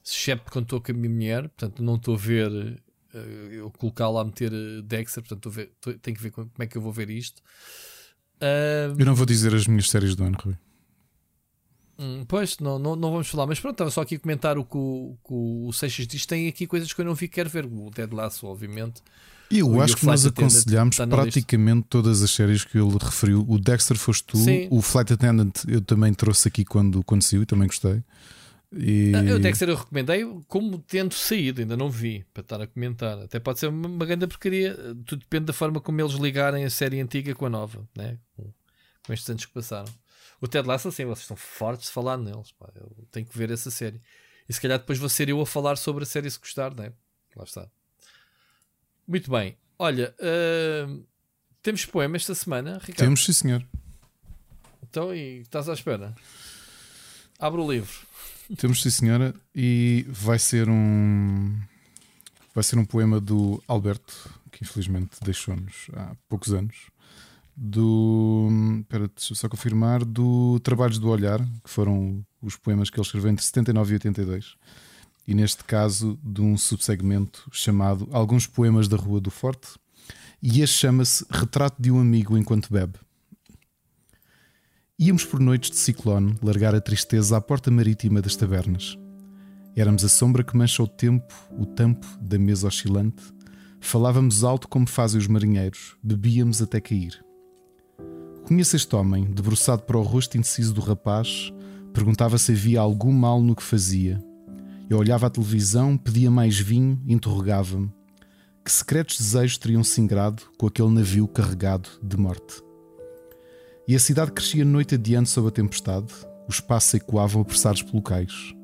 exceto quando estou com a minha mulher. Portanto, não estou a ver uh, eu colocar lá meter Dexter. Portanto, ver, tô, tenho que ver como é que eu vou ver isto. eu não vou dizer as minhas séries do ano, Rui. Hum, pois, não, não, não vamos falar, mas pronto, estava só aqui a comentar o que o, que o Seixas diz. Tem aqui coisas que eu não vi, quero ver. O Ted Lasso, obviamente. E eu acho que nós aconselhamos praticamente todas as séries que ele referiu. O Dexter foste tu, Sim. o Flight Attendant eu também trouxe aqui quando, quando saiu e também gostei. E... Ah, o Dexter eu recomendei como tendo saído, ainda não vi para estar a comentar. Até pode ser uma, uma grande porcaria, tudo depende da forma como eles ligarem a série antiga com a nova, né? com, com estes anos que passaram. O Ted Lasso, sim, vocês estão fortes de falar neles. Pá. Eu tenho que ver essa série. E se calhar depois vou ser eu a falar sobre a série se gostar, né? Lá está. Muito bem. Olha, uh, temos poema esta semana, Ricardo? Temos, sim, senhor. Então, e estás à espera? Abre o livro. Temos, sim, senhora. E vai ser um. Vai ser um poema do Alberto, que infelizmente deixou-nos há poucos anos do. Espera, deixa eu só confirmar. Do Trabalhos do Olhar, que foram os poemas que ele escreveu entre 79 e 82. E neste caso, de um subsegmento chamado Alguns Poemas da Rua do Forte. E este chama-se Retrato de um Amigo enquanto bebe. Íamos por noites de ciclone largar a tristeza à porta marítima das tabernas. Éramos a sombra que mancha o tempo, o tampo da mesa oscilante, Falávamos alto como fazem os marinheiros, bebíamos até cair. Conheço este homem, debruçado para o rosto indeciso do rapaz, perguntava se havia algum mal no que fazia. Eu olhava a televisão, pedia mais vinho, interrogava-me. Que secretos desejos teriam singrado com aquele navio carregado de morte? E a cidade crescia noite adiante sob a tempestade, os passos ecoavam apressados pelo cais.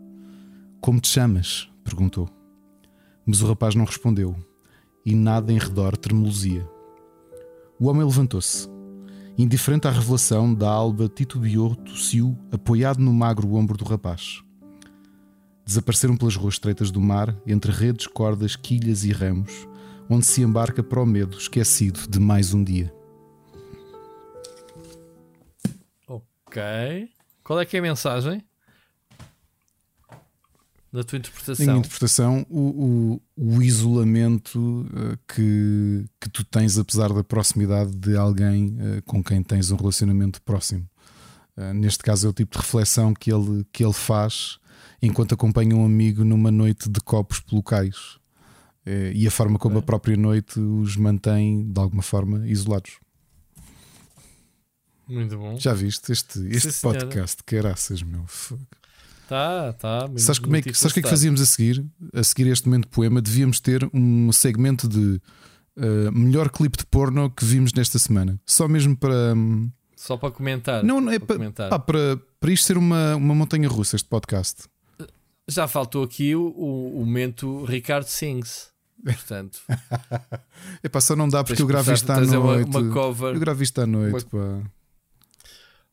Como te chamas? perguntou. Mas o rapaz não respondeu, e nada em redor tremuluzia. O homem levantou-se. Indiferente à revelação da alba, titubeou, tossiu, apoiado no magro ombro do rapaz. Desapareceram pelas ruas estreitas do mar, entre redes, cordas, quilhas e ramos, onde se embarca para o medo esquecido de mais um dia. Ok. Qual é que é a mensagem? Da tua interpretação. Minha interpretação, o, o, o isolamento uh, que, que tu tens, apesar da proximidade de alguém uh, com quem tens um relacionamento próximo. Uh, neste caso, é o tipo de reflexão que ele, que ele faz enquanto acompanha um amigo numa noite de copos pelo cais. e a forma como a própria noite os mantém, de alguma forma, isolados. Muito bom. Já viste este, este Sim, podcast? Caraças, meu. Tá, tá. Sabes, como é que, sabes que é que fazíamos a seguir? A seguir este momento de poema, devíamos ter um segmento de uh, melhor clipe de porno que vimos nesta semana. Só mesmo para. Um... Só para comentar. Não, não é para, comentar. Pá, para, para isto ser uma, uma montanha russa, este podcast. Já faltou aqui o, o, o momento Ricardo Sings. Portanto, Epá, só não dá porque eu gravo isto à noite. Uma, uma cover, eu gravo isto à noite. Uma...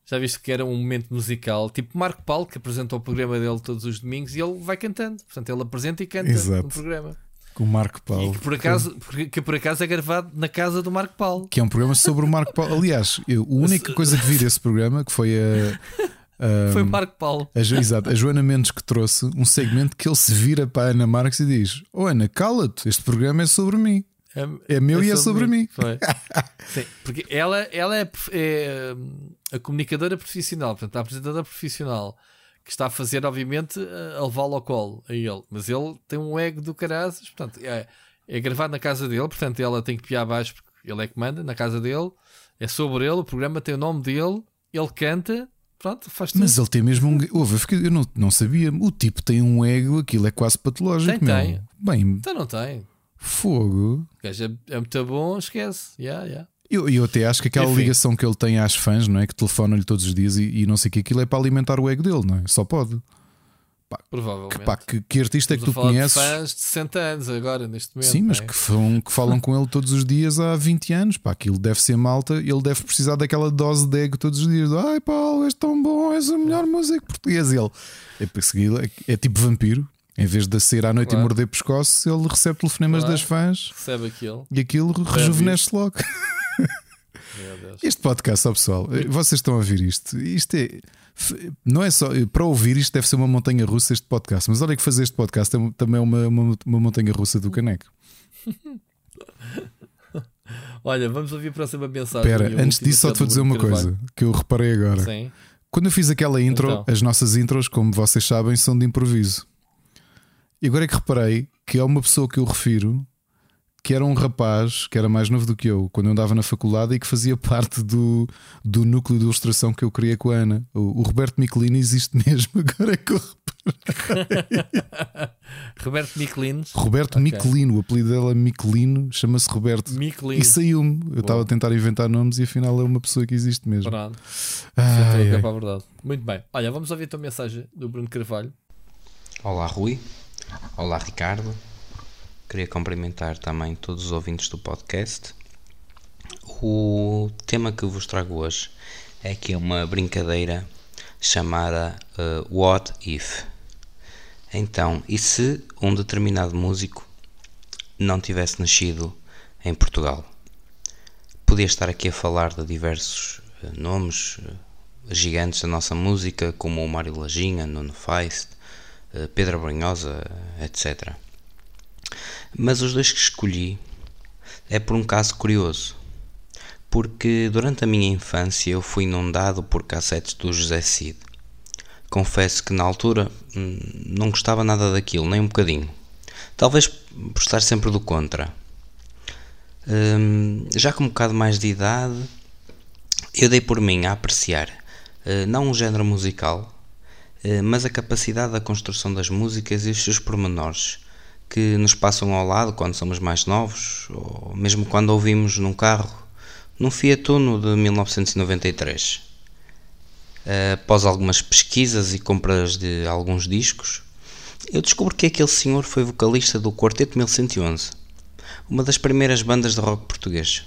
Já viste que era um momento musical, tipo Marco Paulo, que apresenta o programa dele todos os domingos e ele vai cantando. Portanto, ele apresenta e canta Exato. no programa. Com o Marco Paulo. E que por, acaso, que por acaso é gravado na casa do Marco Paulo. Que é um programa sobre o Marco Paulo. Aliás, eu, a única coisa que vi desse programa que foi a. foi Marco Paulo. A, exato, a Joana Mendes que trouxe um segmento que ele se vira para a Ana Marques e diz: Oh Ana, cala-te, este programa é sobre mim. É, é meu é e é sobre mim. mim. Sim, porque ela, ela é, é, a comunicadora profissional, portanto, a apresentadora profissional que está a fazer, obviamente, a levá-lo ao colo a ele. Mas ele tem um ego do carazes, portanto, é, é gravado na casa dele, portanto, ela tem que piar abaixo porque ele é que manda na casa dele. É sobre ele, o programa tem o nome dele, ele canta. Pronto, faz tudo. Mas ele tem mesmo um. Ouve, eu não, não sabia. O tipo tem um ego, aquilo é quase patológico. Tem, meu. tem. Bem, então não tem. Fogo. O gajo é, é muito bom, esquece. Yeah, yeah. Eu, eu até acho que aquela Enfim. ligação que ele tem às fãs, não é? Que telefonam-lhe todos os dias e, e, não sei o que, aquilo é para alimentar o ego dele, não é? Só pode. Pá, Provavelmente. Que, pá, que, que artista Estamos é que tu conheces? De fãs de 60 anos agora, neste momento. Sim, mas é? que, falam, que falam com ele todos os dias há 20 anos. Pá, aquilo deve ser malta, ele deve precisar daquela dose de ego todos os dias. Ai, Paulo, és tão bom, és o melhor músico português. E ele é perseguido, é, é tipo vampiro. Em vez de sair à noite claro. e morder pescoço, ele recebe telefonemas claro. das fãs. Recebe aquilo. E aquilo rejuvenesce logo. Este podcast, ó pessoal, vocês estão a ouvir isto. Isto é. Não é só. Para ouvir isto deve ser uma montanha russa este podcast. Mas olha que fazer este podcast é, também é uma, uma, uma montanha russa do caneco. olha, vamos ouvir a próxima mensagem. Espera, antes disso, só te vou dizer uma coisa que eu reparei agora. Sim. Quando eu fiz aquela intro, então. as nossas intros, como vocês sabem, são de improviso. E agora é que reparei que é uma pessoa que eu refiro que era um rapaz que era mais novo do que eu quando eu andava na faculdade e que fazia parte do, do núcleo de ilustração que eu criei com a Ana. O, o Roberto Michelini existe mesmo, agora é que eu Roberto Michelino. Roberto okay. Michelino, o apelido dela é Michelino, chama-se Roberto. Michelino. E saiu-me. Eu estava a tentar inventar nomes e afinal é uma pessoa que existe mesmo. Pronto. Ai, ai. Para a verdade. Muito bem. Olha, vamos ouvir a tua mensagem do Bruno Carvalho. Olá, Rui. Olá, Ricardo. Queria cumprimentar também todos os ouvintes do podcast. O tema que vos trago hoje é que é uma brincadeira chamada uh, What If. Então, e se um determinado músico não tivesse nascido em Portugal? Podia estar aqui a falar de diversos uh, nomes uh, gigantes da nossa música, como o Mário Lajinha, Nuno Feist, Pedro Brunhosa, etc. Mas os dois que escolhi é por um caso curioso, porque durante a minha infância eu fui inundado por cassetes do José Cid. Confesso que na altura hum, não gostava nada daquilo, nem um bocadinho. Talvez por estar sempre do contra. Um, já com um bocado mais de idade, eu dei por mim a apreciar uh, não um género musical, uh, mas a capacidade da construção das músicas e os seus pormenores que nos passam ao lado quando somos mais novos, ou mesmo quando ouvimos num carro, num Fiat Uno de 1993. Uh, após algumas pesquisas e compras de alguns discos, eu descubro que aquele senhor foi vocalista do Quarteto 1111, uma das primeiras bandas de rock português.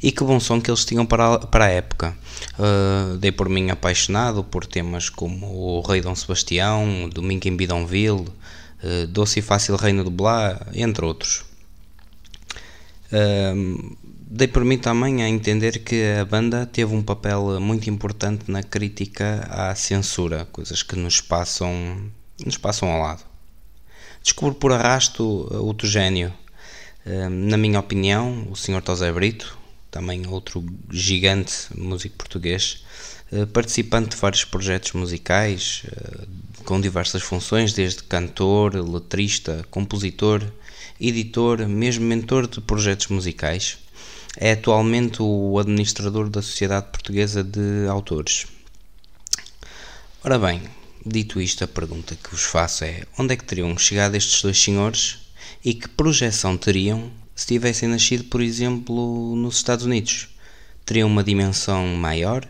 E que bom som que eles tinham para a, para a época. Uh, dei por mim apaixonado por temas como O Rei Dom Sebastião, Domingo em Bidonville, Doce e Fácil Reino do Blá, entre outros. Uh, dei por mim também a entender que a banda teve um papel muito importante na crítica à censura, coisas que nos passam nos passam ao lado. Descubro por arrasto outro gênio. Hum, na minha opinião, o Sr. Tosé Brito, também outro gigante músico português, eh, participante de vários projetos musicais, eh, com diversas funções, desde cantor, letrista, compositor, editor, mesmo mentor de projetos musicais. É atualmente o administrador da Sociedade Portuguesa de Autores. Ora bem, Dito isto, a pergunta que vos faço é: onde é que teriam chegado estes dois senhores e que projeção teriam se tivessem nascido, por exemplo, nos Estados Unidos? Teriam uma dimensão maior?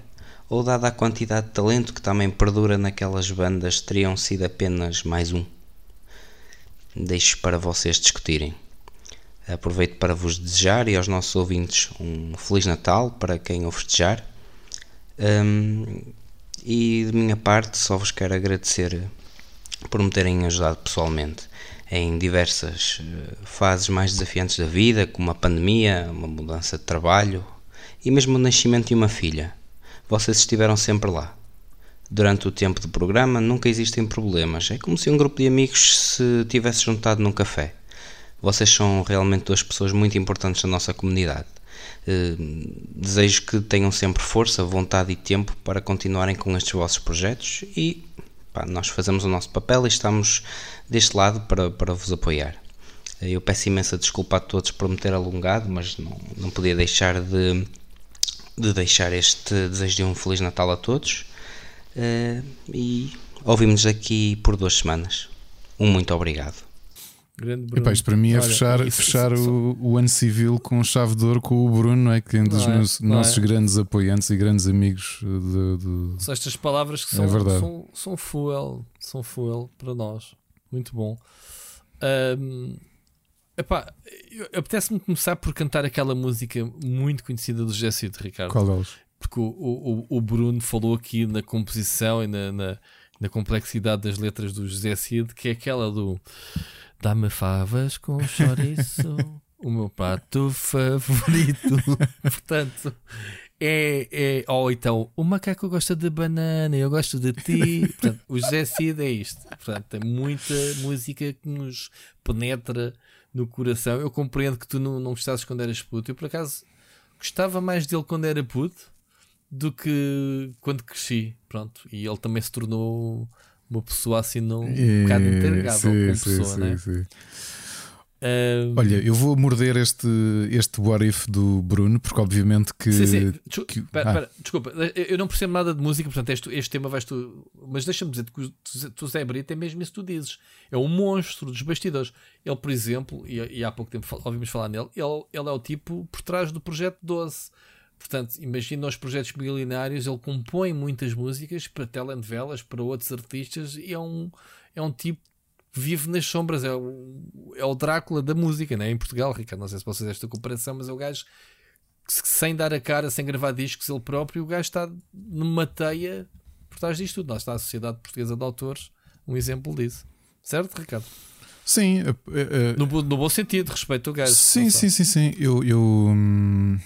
Ou, dada a quantidade de talento que também perdura naquelas bandas, teriam sido apenas mais um? Deixo para vocês discutirem. Aproveito para vos desejar e aos nossos ouvintes um Feliz Natal para quem o festejar. Um, e de minha parte só vos quero agradecer por me terem ajudado pessoalmente em diversas eh, fases mais desafiantes da vida, como a pandemia, uma mudança de trabalho e mesmo o nascimento de uma filha. Vocês estiveram sempre lá. Durante o tempo do programa nunca existem problemas. É como se um grupo de amigos se tivesse juntado num café. Vocês são realmente duas pessoas muito importantes na nossa comunidade. Eh, desejo que tenham sempre força, vontade e tempo para continuarem com estes vossos projetos e pá, nós fazemos o nosso papel e estamos deste lado para, para vos apoiar. Eu peço imensa desculpa a todos por me ter alongado, mas não, não podia deixar de, de deixar este desejo de um Feliz Natal a todos. Uh, e ouvimos aqui por duas semanas. Um muito obrigado. Grande Bruno. Epá, isto para mim é Olha, fechar, isso, fechar isso, o, o, ano civil com chave de ouro com o Bruno, é? que é um dos é, meus, nossos é? grandes apoiantes e grandes amigos. De, de... São estas palavras que é são, é são, são fuel, são fuel para nós. Muito bom. Um, epá, apetece-me começar por cantar aquela música muito conhecida do Jesse de Ricardo. Qual deles? Porque o, o, o Bruno falou aqui na composição e na, na, na complexidade das letras do José Cid, que é aquela do Dá-me favas com chouriço, o meu prato favorito. Portanto, é, é. Ou então, o macaco gosta de banana, eu gosto de ti. Portanto, o José Cid é isto. Portanto, tem muita música que nos penetra no coração. Eu compreendo que tu não, não gostasses quando eras puto. Eu, por acaso, gostava mais dele quando era puto do que quando cresci. Pronto. E ele também se tornou uma pessoa assim não um bocado interrogável como sim, pessoa, sim, né? Sim. Um... Olha, eu vou morder este, este what if do Bruno, porque obviamente que. Sim, sim. que... Pera, ah. pera, desculpa, eu não percebo nada de música, portanto, este, este tema vais tu. Mas deixa-me dizer que tu, tu Zé Brito é mesmo isso que tu dizes. É um monstro dos bastidores. Ele, por exemplo, e, e há pouco tempo ouvimos falar nele, ele, ele é o tipo por trás do projeto 12. Portanto, imagina os projetos milionários, ele compõe muitas músicas para telenovelas, para outros artistas, e é um, é um tipo que vive nas sombras, é o, é o Drácula da música, né? em Portugal, Ricardo. Não sei se vocês esta comparação, mas é o gajo que, sem dar a cara, sem gravar discos, ele próprio, o gajo está numa teia por trás disto tudo. Lá está a Sociedade Portuguesa de Autores, um exemplo disso. Certo, Ricardo? Sim, uh, uh, no, no, bom sentido, respeito ao gajo. Sim, sim, sim, sim. Eu. eu hum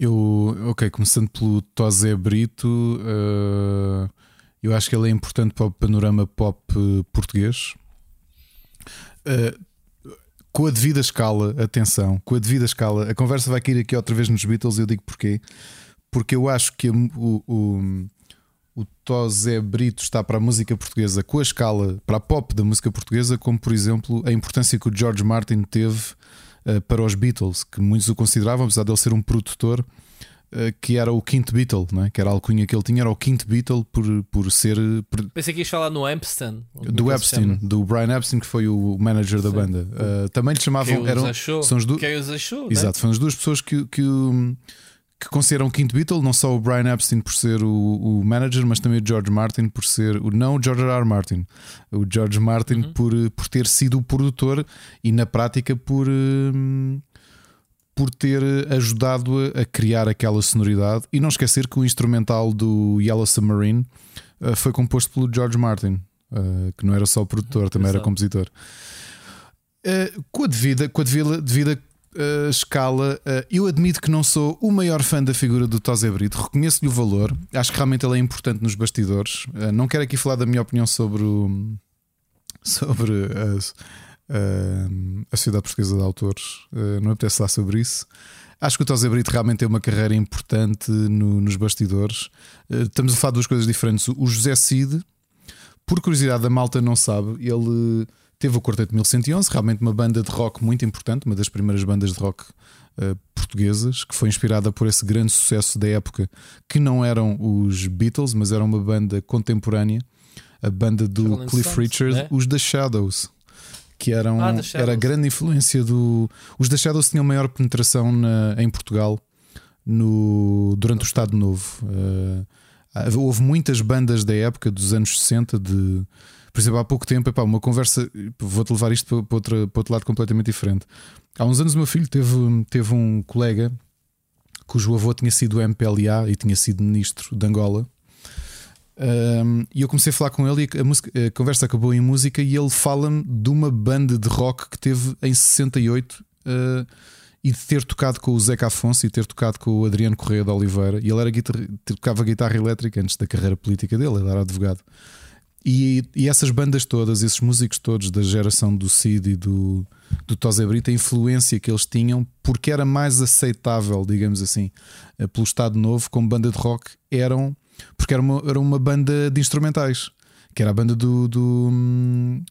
eu, ok, começando pelo Tosé Brito, uh, eu acho que ele é importante para o panorama pop português. Uh, com a devida escala, atenção, com a devida escala, a conversa vai cair aqui outra vez nos Beatles. Eu digo porquê? Porque eu acho que o, o, o Brito está para a música portuguesa com a escala para a pop da música portuguesa, como por exemplo a importância que o George Martin teve uh, para os Beatles, que muitos o consideravam, apesar de ele ser um produtor, que era o quinto Beatle, não é? que era a alcunha que ele tinha, era o quinto Beatle por, por ser. Por... Pensei que ias falar no Epstein. Do Epstein, do Brian Epstein, que foi o manager da banda. Uh, também lhe chamavam. Quem eram, achou? São os do... Quem os achou? Exato, né? foram as duas pessoas que, que, que consideram o quinto Beatle, não só o Brian Epstein por ser o, o, manager, mas também o George Martin por ser. O, não o George R. R. Martin, o George Martin Uhum. por, por ter sido o produtor e na prática por. hum, por ter ajudado a, criar aquela sonoridade e não esquecer que o instrumental do Yellow Submarine uh, foi composto pelo George Martin, uh, que não era só produtor, também era compositor. Com a devida, com a devida, devida uh, escala, uh, eu admito que não sou o maior fã da figura do Tosé Brito, reconheço-lhe o valor, acho que realmente ele é importante nos bastidores. Uh, não quero aqui falar da minha opinião sobre o, sobre uh, a Sociedade Portuguesa de Autores, uh, não me apetece falar sobre isso. Acho que o Tosé Brito realmente tem uma carreira importante no- nos bastidores. Uh, estamos a falar de duas coisas diferentes. O José Cid, por curiosidade, a malta não sabe, ele teve o Quarteto 1111, realmente uma banda de rock muito importante, uma das primeiras bandas de rock uh, portuguesas, que foi inspirada por esse grande sucesso da época, que não eram os Beatles, mas era uma banda contemporânea, a banda do Cliff Richard, né? os The Shadows. Que eram, Ah, era a grande influência do. Os The Shadows tinham maior penetração na- em Portugal no, durante o Estado Novo. Uh, houve muitas bandas da época, dos anos 60, de. Por exemplo, há pouco tempo, epá, uma conversa. Vou-te levar isto para, para, outra- para outro lado completamente diferente. Há uns anos, o meu filho teve, teve um colega cujo avô tinha sido MPLA e tinha sido ministro de Angola. Um, e eu comecei a falar com ele e a, música- a conversa acabou em música e ele fala-me de uma banda de rock que teve em 68 uh, e de ter tocado com o Zeca Afonso e ter tocado com o Adriano Correia de Oliveira. E ele era guitar- tocava guitarra elétrica antes da carreira política dele, ele era advogado. E, e essas bandas todas, esses músicos todos da geração do Cid e do, do Tosé Brito, a influência que eles tinham, porque era mais aceitável, digamos assim, eh, pelo Estado Novo, como banda de rock, eram porque era uma, era uma banda de instrumentais, que era a banda do, do, hum,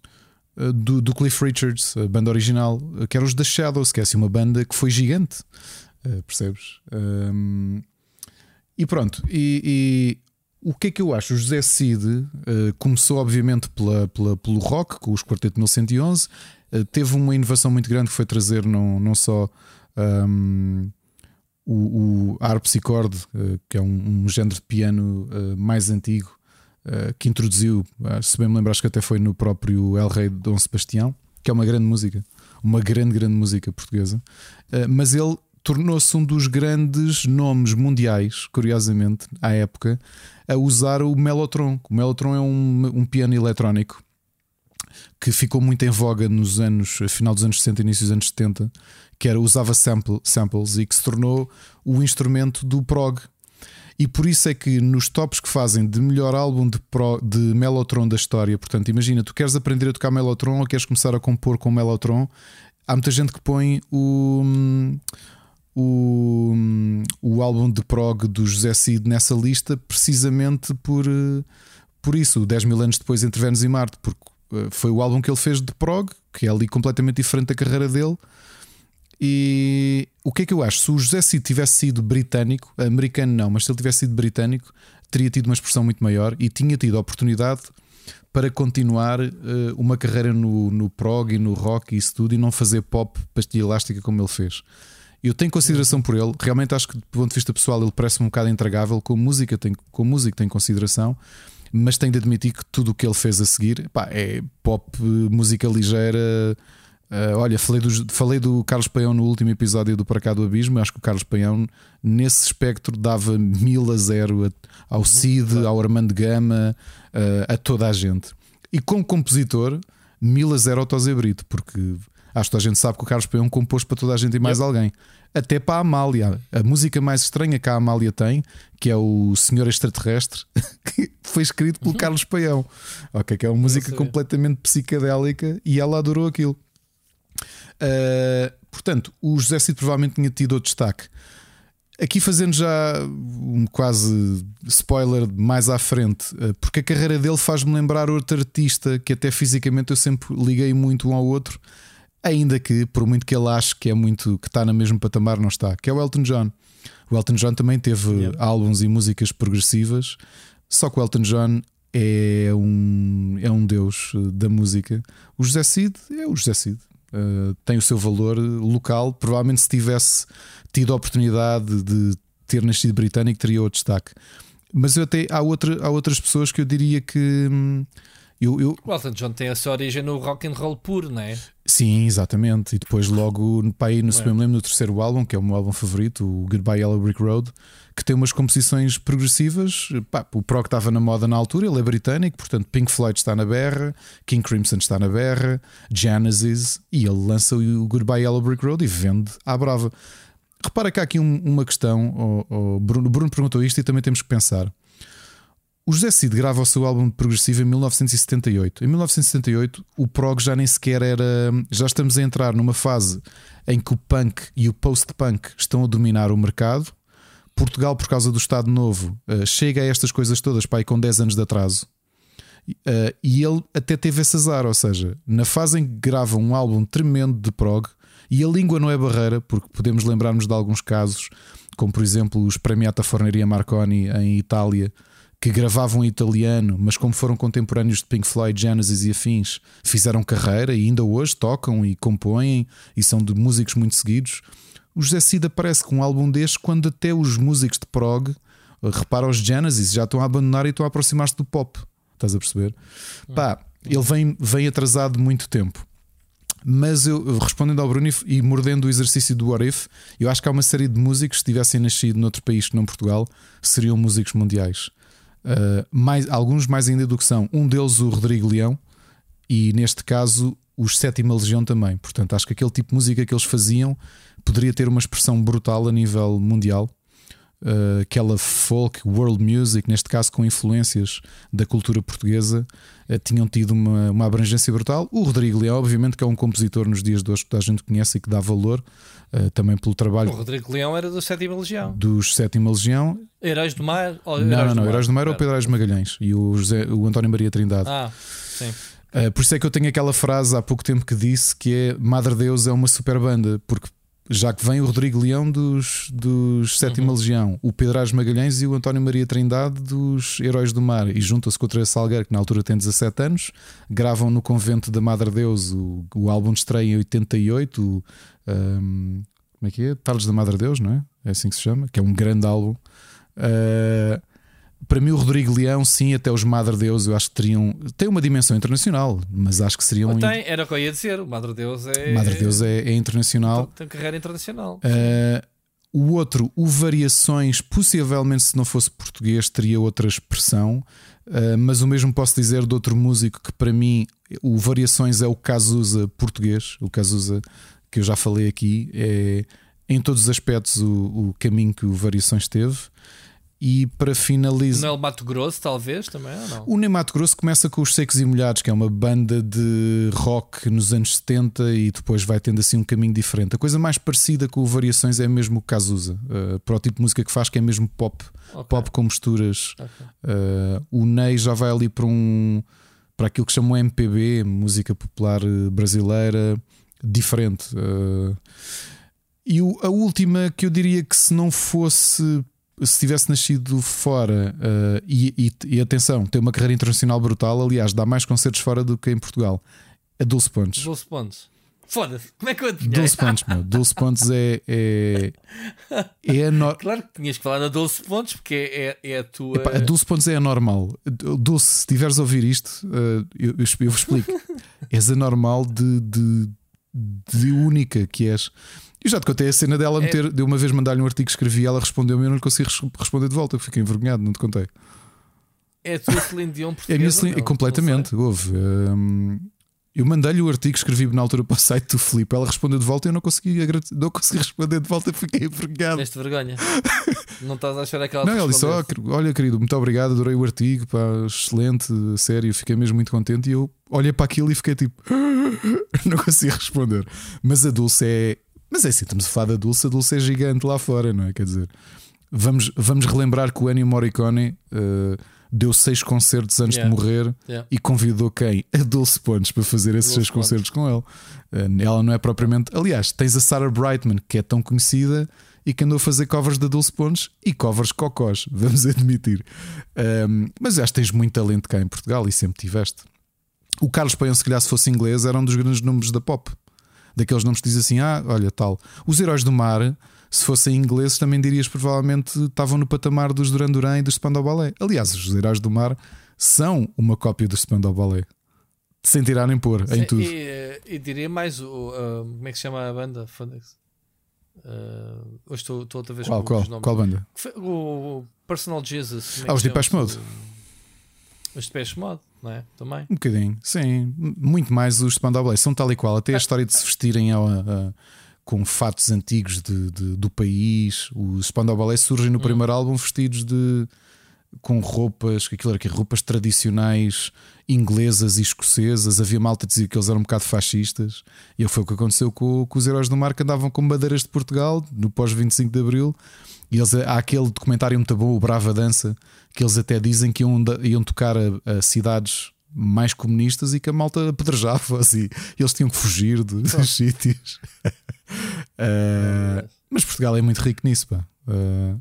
do, do Cliff Richards, a banda original, que era os The Shadows, que é assim uma banda que foi gigante, eh, percebes? Hum, e pronto, e, e o que é que eu acho? O José Cid eh, começou, obviamente, pela, pela- pelo rock, com os Quarteto 1111, eh, teve uma inovação muito grande que foi trazer não, não só hum, o, o harpsichord, eh, que é um, um género de piano eh, mais antigo, eh, que introduziu, ah, se bem me lembro, acho que até foi no próprio El Rei de Dom Sebastião, que é uma grande música, uma grande, grande música portuguesa, mas ele tornou-se um dos grandes nomes mundiais, curiosamente, à época, a usar o Mellotron. O Mellotron é um, um piano eletrónico que ficou muito em voga nos anos, final dos anos 60 e início dos anos 70, que era usava sample, samples e que se tornou o instrumento do prog. E por isso é que nos tops que fazem de melhor álbum de, pro, de Mellotron da história, portanto, imagina, tu queres aprender a tocar Mellotron ou queres começar a compor com Mellotron, há muita gente que põe o, o, o álbum de prog do José Cid nessa lista precisamente por, eh, por isso, 10 mil anos depois entre Vênus e Marte, porque eh, foi o álbum que ele fez de prog, que é ali completamente diferente da carreira dele. E o que é que eu acho? Se o José Cid tivesse sido britânico, americano não, mas se ele tivesse sido britânico, teria tido uma expressão muito maior e tinha tido a oportunidade para continuar eh, uma carreira no, no prog e no rock e isso tudo e não fazer pop pastilha elástica como ele fez. Eu tenho consideração por ele, realmente acho que do ponto de vista pessoal ele parece-me um bocado intragável, com música tem, com música tem consideração, mas tenho de admitir que tudo o que ele fez a seguir pá, é pop, eh, música ligeira. Eh, olha, falei do, falei do Carlos Paião no último episódio do Para Cá do Abismo. Acho que o Carlos Paião, nesse espectro, dava mil a zero ao Cid, ao Armando Gama, eh, a toda a gente. E como compositor, mil a zero ao Tosé Brito, porque acho que a gente sabe que o Carlos Paião compôs para toda a gente e mais alguém. Até para a Amália. A música mais estranha que a Amália tem, que é o Senhor Extraterrestre, que foi escrito pelo Carlos Paião. Ok, que é uma música completamente psicadélica e ela adorou aquilo. Uh, portanto, o José Cid provavelmente tinha tido outro destaque. Aqui fazendo já um quase spoiler mais à frente, uh, porque a carreira dele faz-me lembrar outro artista que até fisicamente eu sempre liguei muito um ao outro. ainda que, por muito que ele ache que é muito que está no mesmo patamar, não está, que é o Elton John. O Elton John também teve Yeah. álbuns e músicas progressivas, só que o Elton John é um, é um deus eh, da música. O José Cid é o José Cid. Uh, tem o seu valor local. Provavelmente, se tivesse tido a oportunidade de ter nascido britânico, teria outro destaque. Mas eu até, há, outra, há outras pessoas que eu diria que. hum, Eu, eu, O Elton John tem a sua origem no rock and roll puro, não é? Sim, exatamente. E depois, logo, para aí, no, se É. bem me lembro, no terceiro álbum, que é o meu álbum favorito, o Goodbye Yellow Brick Road, que tem umas composições progressivas. Pá, o prog estava na moda na altura, ele é britânico, portanto, Pink Floyd está na berra, King Crimson está na berra, Genesis, e ele lança o Goodbye Yellow Brick Road e vende à brava. Repara que há aqui um- uma questão, o, Bruno, Bruno perguntou isto e também temos que pensar. O José Cid grava o seu álbum progressivo em 1978. Em 1978, o prog já nem sequer era. Já estamos a entrar numa fase em que o punk e o post-punk estão a dominar o mercado. Portugal, por causa do Estado Novo, eh, chega a estas coisas todas pai, com 10 anos de atraso. Eh, e ele até teve esse azar, ou seja, na fase em que grava um álbum tremendo de prog, e a língua não é barreira, porque podemos lembrar-nos de alguns casos, como por exemplo os Premiata Forneria Marconi em Itália, que gravavam em italiano, mas como foram contemporâneos de Pink Floyd, Genesis e afins, fizeram carreira e ainda hoje tocam e compõem e são de músicos muito seguidos. O José Cid aparece com um álbum deste quando até os músicos de prog, eh, repara os Genesis, já estão a abandonar e estão a aproximar-se do pop. Estás a perceber? Pá, ele vem, vem atrasado muito tempo. Mas eu, respondendo ao Bruno e- e mordendo o exercício do What If, eu acho que há uma série de músicos que, se tivessem nascido noutro país que não Portugal, seriam músicos mundiais. Uh, mais, alguns mais ainda do que são. Um deles, o Rodrigo Leão, e neste caso, os Sétima Legião também. Portanto, acho que aquele tipo de música que eles faziam poderia ter uma expressão brutal a nível mundial. Uh, aquela folk, world music, neste caso com influências da cultura portuguesa, uh, tinham tido uma, uma abrangência brutal. O Rodrigo Leão, obviamente, que é um compositor nos dias de hoje que a gente conhece e que dá valor uh, também pelo trabalho O Rodrigo Leão era do Sétima Legião. dos Sétima Legião. Heróis do Mar? Ou não, não, não, Heróis do Mar é o. Pedro Aires Magalhães e o, José, o António Maria Trindade. Ah, sim. Por isso é que eu tenho aquela frase há pouco tempo que disse que é Madre Deus é uma super banda, porque já que vem o Rodrigo Leão dos, dos Sétima Legião, o Pedro Aires Magalhães e o António Maria Trindade dos Heróis do Mar, e juntam-se com o Teresa Salgueiro, que na altura tem 17 anos, gravam no convento da Madre Deus o, o álbum de estreia em 88, o, um, como é que é? Tardes da Madre Deus, não é? É assim que se chama, que é um grande álbum. Uh, para mim, o Rodrigo Leão, sim, até os Madre Deus, eu acho que teriam. Tem uma dimensão internacional, mas acho que seriam. Tem, era o que eu ia dizer. O Madre Deus é. Madre Deus é, é internacional. Tem carreira internacional. Uh, o outro, o Variações, possivelmente, se não fosse português, teria outra expressão. Uh, mas o mesmo posso dizer de outro músico que, para mim, o Variações é o Cazuza português. O Cazuza, que eu já falei aqui, é em todos os aspectos o, o caminho que o Variações teve. E para finalizar. Noel Mato Grosso, talvez, também, ou não? O Neymato Grosso começa com os Secos e Molhados, que é uma banda de rock nos anos 70 e depois vai tendo assim um caminho diferente. A coisa mais parecida com o Variações é mesmo o Cazuza, uh, para o tipo de música que faz, que é mesmo pop, Ok. pop com misturas. Ok. Uh, o Ney já vai ali para um para aquilo que chamam MPB, música popular eh, brasileira, diferente. Uh, e a última que eu diria que se não fosse se tivesse nascido fora uh, e, e- e atenção, tem uma carreira internacional brutal, aliás, dá mais concertos fora do que em Portugal. A Dulce Pontes. 12 pontos. Foda-se, como é que eu adivinhei? Dulce Pontes, meu. Dulce Pontes é. É, é a, no- Claro que tinhas que falar na 12 pontos, porque é, é a tua. Epá, a Dulce Pontes é anormal. Dulce, se tiveres a ouvir isto, eu, eu, eu vos explico. és anormal de, de, de única que és. Eu já te contei a cena dela É- de uma vez mandar-lhe um artigo que escrevi, ela respondeu-me e eu não lhe consegui res- responder de volta. Eu fiquei envergonhado, não te contei. É a tua Celine Dion É a minha Celine- completamente, houve. hum, eu mandei-lhe o artigo, escrevi na altura para o site do Filipe, ela respondeu de volta e eu não consegui, não consegui responder de volta, fiquei envergonhado. sei. Deste vergonha. não estás a achar aquela Não, ele disse: "Oh, Olha, querido, muito obrigado, adorei o artigo, pá, excelente, sério, fiquei mesmo muito contente. E eu olhei para aquilo e fiquei tipo, não consigo responder. Mas a Dulce é. Mas é assim, estamos a falar da Dulce, a Dulce é gigante lá fora, não é? Quer dizer, vamos, vamos relembrar que o Ennio Morricone, eh, deu seis concertos antes Yeah. de morrer Yeah. e convidou quem? A Dulce Pontes para fazer esses Dulce seis concertos com ele. Eh, Ela não é propriamente. Aliás, tens a Sarah Brightman, que é tão conhecida e que andou a fazer covers da Dulce Pontes e covers cocós, vamos admitir. Um, mas acho que tens muito talento cá em Portugal e sempre tiveste. O Carlos Paião, se calhar, se fosse inglês, era um dos grandes nomes da pop. Daqueles nomes que dizem assim: ah, olha, tal. Os Heróis do Mar, se fossem ingleses, também dirias provavelmente estavam no patamar dos Duran Duran e dos Spandau Ballet. Aliás, os Heróis do Mar são uma cópia dos Spandau Ballet. Sem tirar nem pôr em tudo. E, e diria mais o. ah, como é que se chama a banda? Foda-se. Ah, hoje estou estou outra vez Qual, com qual, os nomes. qual banda? Foi O Personal Jesus. é Ah, os Depeche? Mode. Os Depeche Mode, não é? Também. Um bocadinho, sim. Muito mais os Spandau Ballet. São tal e qual. Até a história de se vestirem a- a- com fatos antigos de- de- do país. Os Spandau Ballet surgem no primeiro álbum vestidos de com roupas, que aquilo era que roupas tradicionais inglesas e escocesas. Havia malta que dizia que eles eram um bocado fascistas. E foi o que aconteceu com, com os heróis do mar que andavam com bandeiras de Portugal no pós 25 de Abril. E eles, há aquele documentário muito bom, o Brava Dança, que eles até dizem que iam, iam tocar a, a cidades mais comunistas e que a malta apedrejava-os e eles tinham que fugir de- dos sítios. Ah, mas Portugal é muito rico nisso, pá.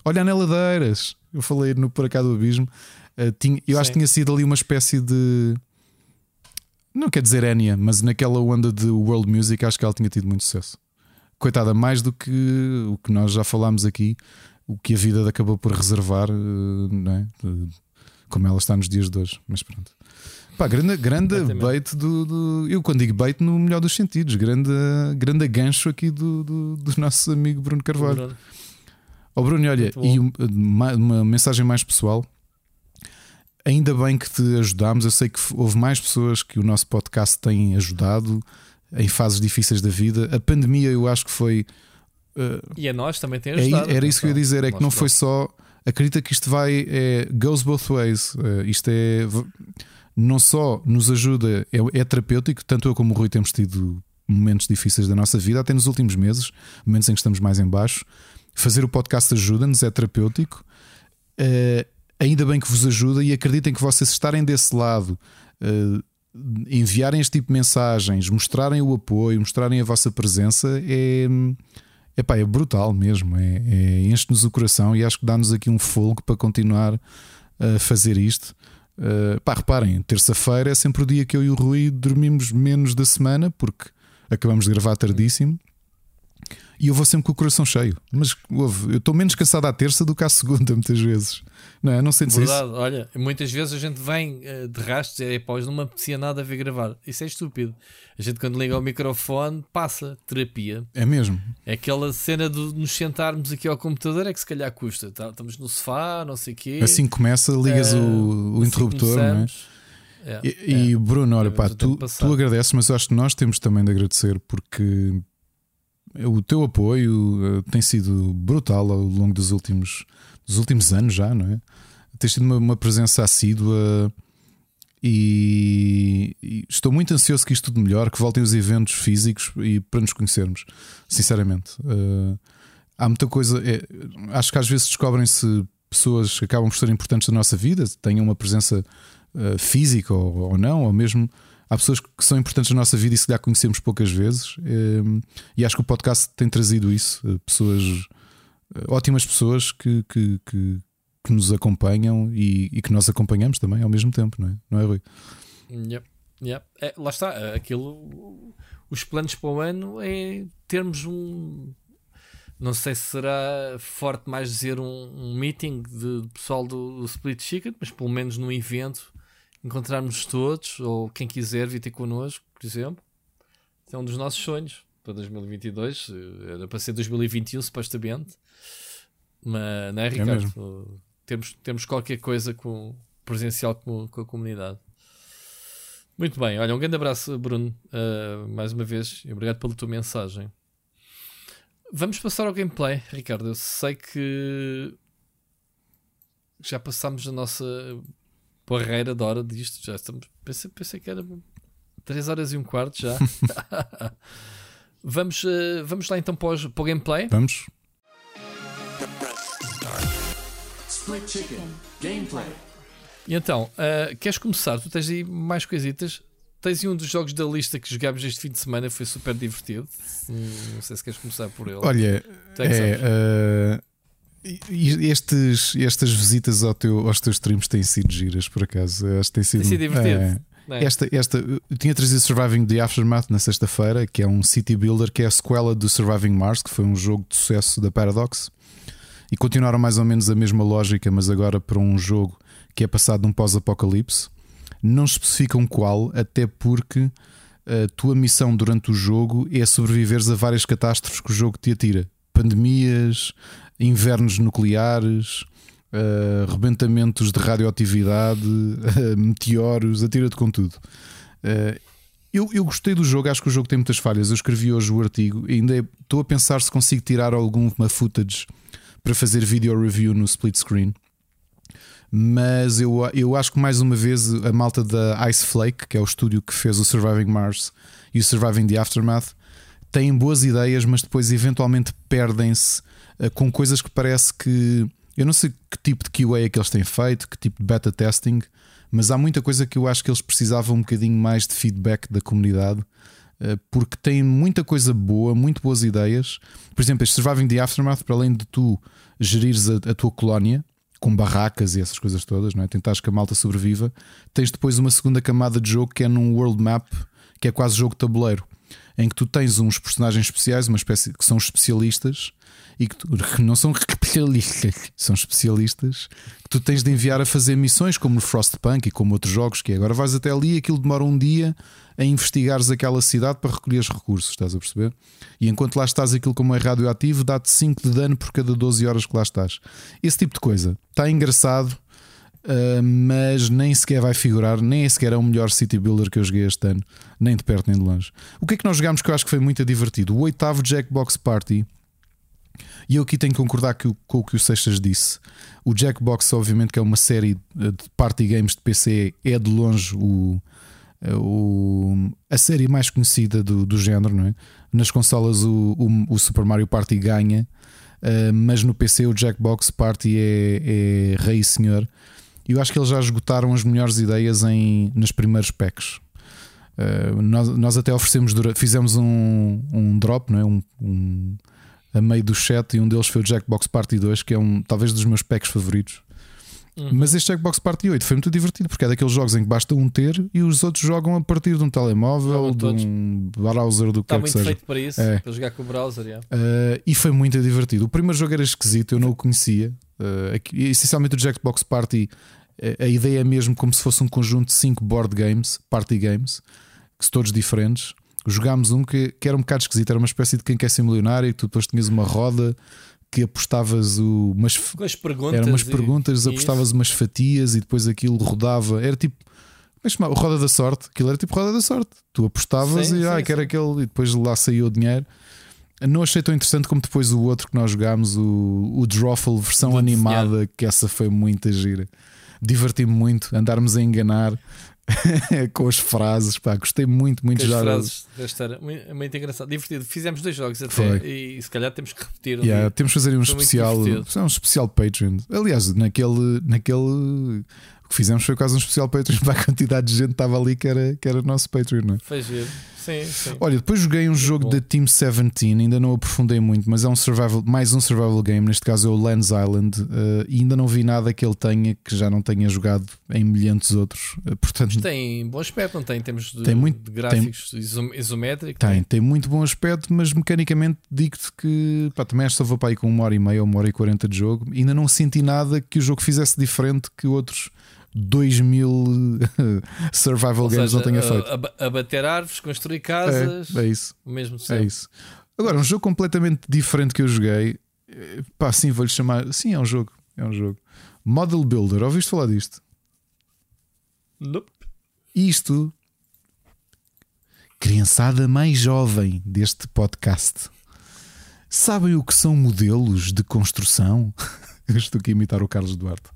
Olha, Aneladeiras, eu falei no Por Acá do Abismo. Ah, tinha- eu acho Sim. que tinha sido ali uma espécie de. Não quer dizer Enya, mas naquela onda de world music, acho que ela tinha tido muito sucesso. Coitada, mais do que o que nós já falámos aqui, o que a vida acabou por reservar, ah, não é? Como ela está nos dias de hoje. Mas pronto. Pá, grande, grande bait do, do- Eu quando digo bait, no melhor dos sentidos, grande, grande gancho aqui do, do, do nosso amigo Bruno Carvalho. Bruno. Ó Bruno, olha, e um- uma, uma mensagem mais pessoal. Ainda bem que te ajudámos. Eu sei que houve mais pessoas que o nosso podcast têm ajudado em fases difíceis da vida. A pandemia, eu acho que foi. eh, E a nós também tem é- ajudado. era isso que eu ia dizer. É que não foi só. Acredita que isto vai. É, goes both ways. Eh, isto é. Não só nos ajuda, é, é terapêutico. Tanto eu como o Rui temos tido momentos difíceis da nossa vida, até nos últimos meses, momentos em que estamos mais em baixo. Fazer o podcast ajuda-nos, é terapêutico. Eh, ainda bem que vos ajuda e acreditem que vocês estarem desse lado, eh, enviarem este tipo de mensagens, mostrarem o apoio, mostrarem a vossa presença, é, epá, é brutal mesmo. É, é- enche-nos o coração e acho que dá-nos aqui um fogo para continuar a fazer isto. Eh, pá, reparem, terça-feira é sempre o dia que eu e o Rui dormimos menos da semana porque acabamos de gravar tardíssimo. E eu vou sempre com o coração cheio. Mas ouve, eu estou menos cansado à terça do que à segunda, muitas vezes. Não é? Não sentes isso? Verdade, olha, muitas vezes a gente vem eh, de rastros e pós não me apetecia nada a ver gravar. Isso é estúpido. A gente quando liga o microfone passa terapia. É mesmo. É aquela cena de nos sentarmos aqui ao computador é que se calhar custa. Tá- Estamos no sofá, não sei o quê. Assim começa, ligas Eh, o, o assim interruptor, não é? É, E, e, Bruno, olha, É, pá, tu, tu agradeces, mas eu acho que nós temos também de agradecer porque o teu apoio eh, tem sido brutal ao longo dos últimos, dos últimos anos já, não é? Tens tido uma, uma presença assídua e, e estou muito ansioso que isto tudo melhore, que voltem os eventos físicos e para nos conhecermos, sinceramente. Eh, há muita coisa. é, acho que às vezes descobrem-se pessoas que acabam por ser importantes na nossa vida, tenham uma presença eh, física ou, ou não, ou mesmo há pessoas que são importantes na nossa vida e se calhar conhecemos poucas vezes. eh, e acho que o podcast tem trazido isso, eh, pessoas, eh, ótimas pessoas que, que, que, que nos acompanham e, e que nós acompanhamos também ao mesmo tempo, não é? Não é, Rui? Yep, yep. É, lá está, é, aquilo. Os planos para o ano é termos um. Não sei se será forte mais dizer um, um meeting de pessoal do, do Split Chicken, mas pelo menos num evento encontrarmos todos, ou quem quiser vir ter connosco, por exemplo. Esse é um dos nossos sonhos para 2022. eh, Era para ser 2021, supostamente. Mas não é, Ricardo? mesmo. temos, temos qualquer coisa com, presencial com, com a comunidade. Muito bem, olha, um grande abraço, Bruno, uh, mais uma vez, obrigado pela tua mensagem. Vamos passar ao gameplay, Ricardo. Eu sei que já passámos a nossa barreira de hora disto. Já estamos. Pensei, pensei que era 3 horas e um quarto já. vamos, uh, vamos lá então para o, para o gameplay. Vamos? Split Chicken Gameplay. E então, uh, queres começar? Tu tens aí mais coisitas. Tens aí um dos jogos da lista que jogámos este fim de semana, foi super divertido. Hum, não sei se queres começar por ele. Olha, é, uh, estes, estas visitas ao teu, aos teus streams têm sido giras, por acaso. Acho que tem sido, tem sido divertido. É, é. Esta, esta, eu tinha trazido Surviving the Aftermath na sexta-feira, que é um city builder, que é a sequela do Surviving Mars, que foi um jogo de sucesso da Paradox. E continuaram mais ou menos a mesma lógica, mas agora para um jogo que é passado num pós-apocalipse. Não especificam qual, até porque a tua missão durante o jogo é sobreviveres a várias catástrofes que o jogo te atira: pandemias, invernos nucleares, uh, rebentamentos de radioatividade, uh, meteoros, atira-te com tudo. Uh, eu, eu gostei do jogo, acho que o jogo tem muitas falhas. Eu escrevi hoje o artigo e ainda estou a pensar se consigo tirar alguma footage para fazer video review no split screen. Mas eu, eu acho que mais uma vez a malta da Ice Flake, que é o estúdio que fez o Surviving Mars e o Surviving the Aftermath, têm boas ideias, mas depois eventualmente perdem-se com coisas que parece que eu não sei que tipo de QA é que eles têm feito, que tipo de beta testing, mas há muita coisa que eu acho que eles precisavam um bocadinho mais de feedback da comunidade, eh, porque tem muita coisa boa, muito boas ideias. Por exemplo, este Surviving the Aftermath, para além de tu gerires a, a tua colónia com barracas e essas coisas todas, não é? Tentares que a malta sobreviva, tens depois uma segunda camada de jogo que é num world map, que é quase jogo tabuleiro, em que tu tens uns personagens especiais, uma espécie que são especialistas e que, tu, que não são especialistas, são especialistas que tu tens de enviar a fazer missões como o Frostpunk e como outros jogos que é, agora vais até ali, aquilo demora um dia a investigares aquela cidade para recolher os recursos, estás a perceber? E enquanto lá estás, aquilo como é radioativo, dá-te 5 de dano por cada 12 horas que lá estás. Esse tipo de coisa está engraçado. Uh, mas nem sequer vai figurar, nem sequer é o melhor city builder que eu joguei este ano, nem de perto nem de longe. O que é que nós jogámos que eu acho que foi muito divertido? O oitavo Jackbox Party e eu aqui tenho que concordar com o que o Seixas disse. O Jackbox, obviamente, que é uma série de party games de PC, é de longe o, o, a série mais conhecida do, do género, não é? Nas consolas o, o, o Super Mario Party ganha, uh, mas no PC o Jackbox Party é, é rei senhor. E eu acho que eles já esgotaram as melhores ideias em, nas primeiras packs. Uh, nós, nós até oferecemos, fizemos um, um drop, não é? um, um a meio do chat e um deles foi o Jackbox Party 2, que é um talvez dos meus packs favoritos. Uhum. Mas este Jackbox Party 8 foi muito divertido porque é daqueles jogos em que basta um ter e os outros jogam a partir de um telemóvel, de um browser, do que Está que seja. feito para isso, é. para jogar com o browser. Yeah. Uh, e foi muito divertido. O primeiro jogo era esquisito, eu não o conhecia. Uh, essencialmente o Jackbox Party, a ideia é mesmo como se fosse um conjunto de 5 board games, party games, que são todos diferentes jogámos um que, que era um bocado esquisito, era uma espécie de quem quer ser milionário, e tu depois tinhas uma roda que apostavas o, umas, perguntas eram umas perguntas, e, apostavas umas fatias e depois aquilo rodava. Era tipo mas é roda da sorte, aquilo era tipo roda da sorte. Tu apostavas sim, e ah, quero aquele, e depois lá saiu o dinheiro. Não achei tão interessante como depois o outro que nós jogámos, o, o Drawful versão Do animada, que essa foi muita gira. Diverti-me muito, andarmos a enganar com as frases, pá, gostei muito, muito já. As frases da história, muito, muito engraçado, divertido. Fizemos dois jogos até Foi. e se calhar temos que repetir. Um yeah, temos que fazer um especial, um especial Patreon. Aliás, naquele, naquele o que fizemos foi quase um especial Patreon para a quantidade de gente que estava ali que era, que era nosso Patreon, não é? Foi giro. Sim, sim. Olha, depois joguei um jogo bom. da Team 17, ainda não aprofundei muito, mas é um survival, mais um survival game, neste caso é o Lands Island, uh, e ainda não vi nada que ele tenha que já não tenha jogado em milhares outros. Uh, portanto, mas tem bom aspecto, não tem? De, tem muito, de gráficos tem, isométricos. Tem, tem, tem, muito bom aspecto, mas mecanicamente digo-te que pá, também só vou para aí com uma hora e meia ou uma hora e quarenta de jogo. Ainda não senti nada que o jogo fizesse diferente que outros 2000 survival Ou games seja, não tenha feito. A, a, bater árvores, construir casas. É, é isso. O mesmo É isso. Agora, um jogo completamente diferente que eu joguei. Eh, pá, sim, vou-lhe chamar. Sim, é um jogo. É um jogo. Model Builder. Ouviste falar disto? Nope. Isto. Criançada mais jovem deste podcast. Sabem o que são modelos de construção? estou aqui a imitar o Carlos Duarte.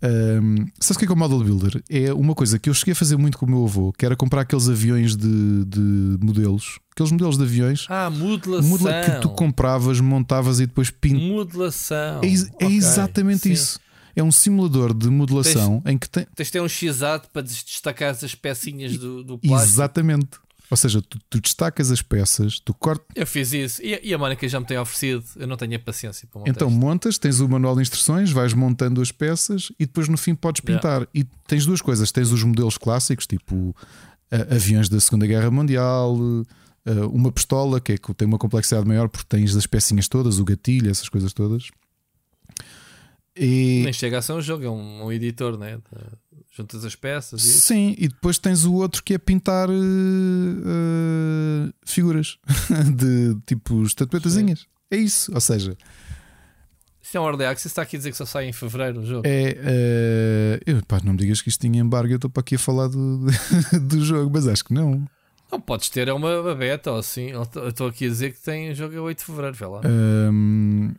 Um, sabes o que é, que é o Model Builder? É uma coisa que eu cheguei a fazer muito com o meu avô, que era comprar aqueles aviões de, de modelos, aqueles modelos de aviões. Ah, modelação. Modela que tu compravas, montavas e depois pintas. Modelação. É, é okay. exatamente Sim. isso. é um simulador de modelação em que tem. Tens de ter um x para destacar as pecinhas do, do plástico. Exatamente. Ou seja, tu, tu destacas as peças, tu cortas. Eu fiz isso e, e a Mónica já me tem oferecido. Eu não tenho a paciência para montar. Então isto. montas, tens o manual de instruções, vais montando as peças e depois no fim podes pintar. E tens duas coisas: tens os modelos clássicos, tipo aviões da Segunda Guerra Mundial, uh, uma pistola que, é, que tem uma complexidade maior porque tens as pecinhas todas, o gatilho, essas coisas todas. E... Nem chega a ser um jogo, é um, um editor, né? Juntas as peças. E Sim, e depois tens o outro que é pintar uh, uh, figuras de tipo estatuetazinhas. É isso, ou seja. Isto é um early access, está aqui a dizer que só sai em fevereiro o jogo. É. Uh, eu, pá, não me digas que isto tinha embargo, eu estou para aqui a falar do, do jogo, mas acho que não. Não, podes ter é uma beta ou assim. Eu estou aqui a dizer que tem jogo a 8 de fevereiro, vê lá. Um...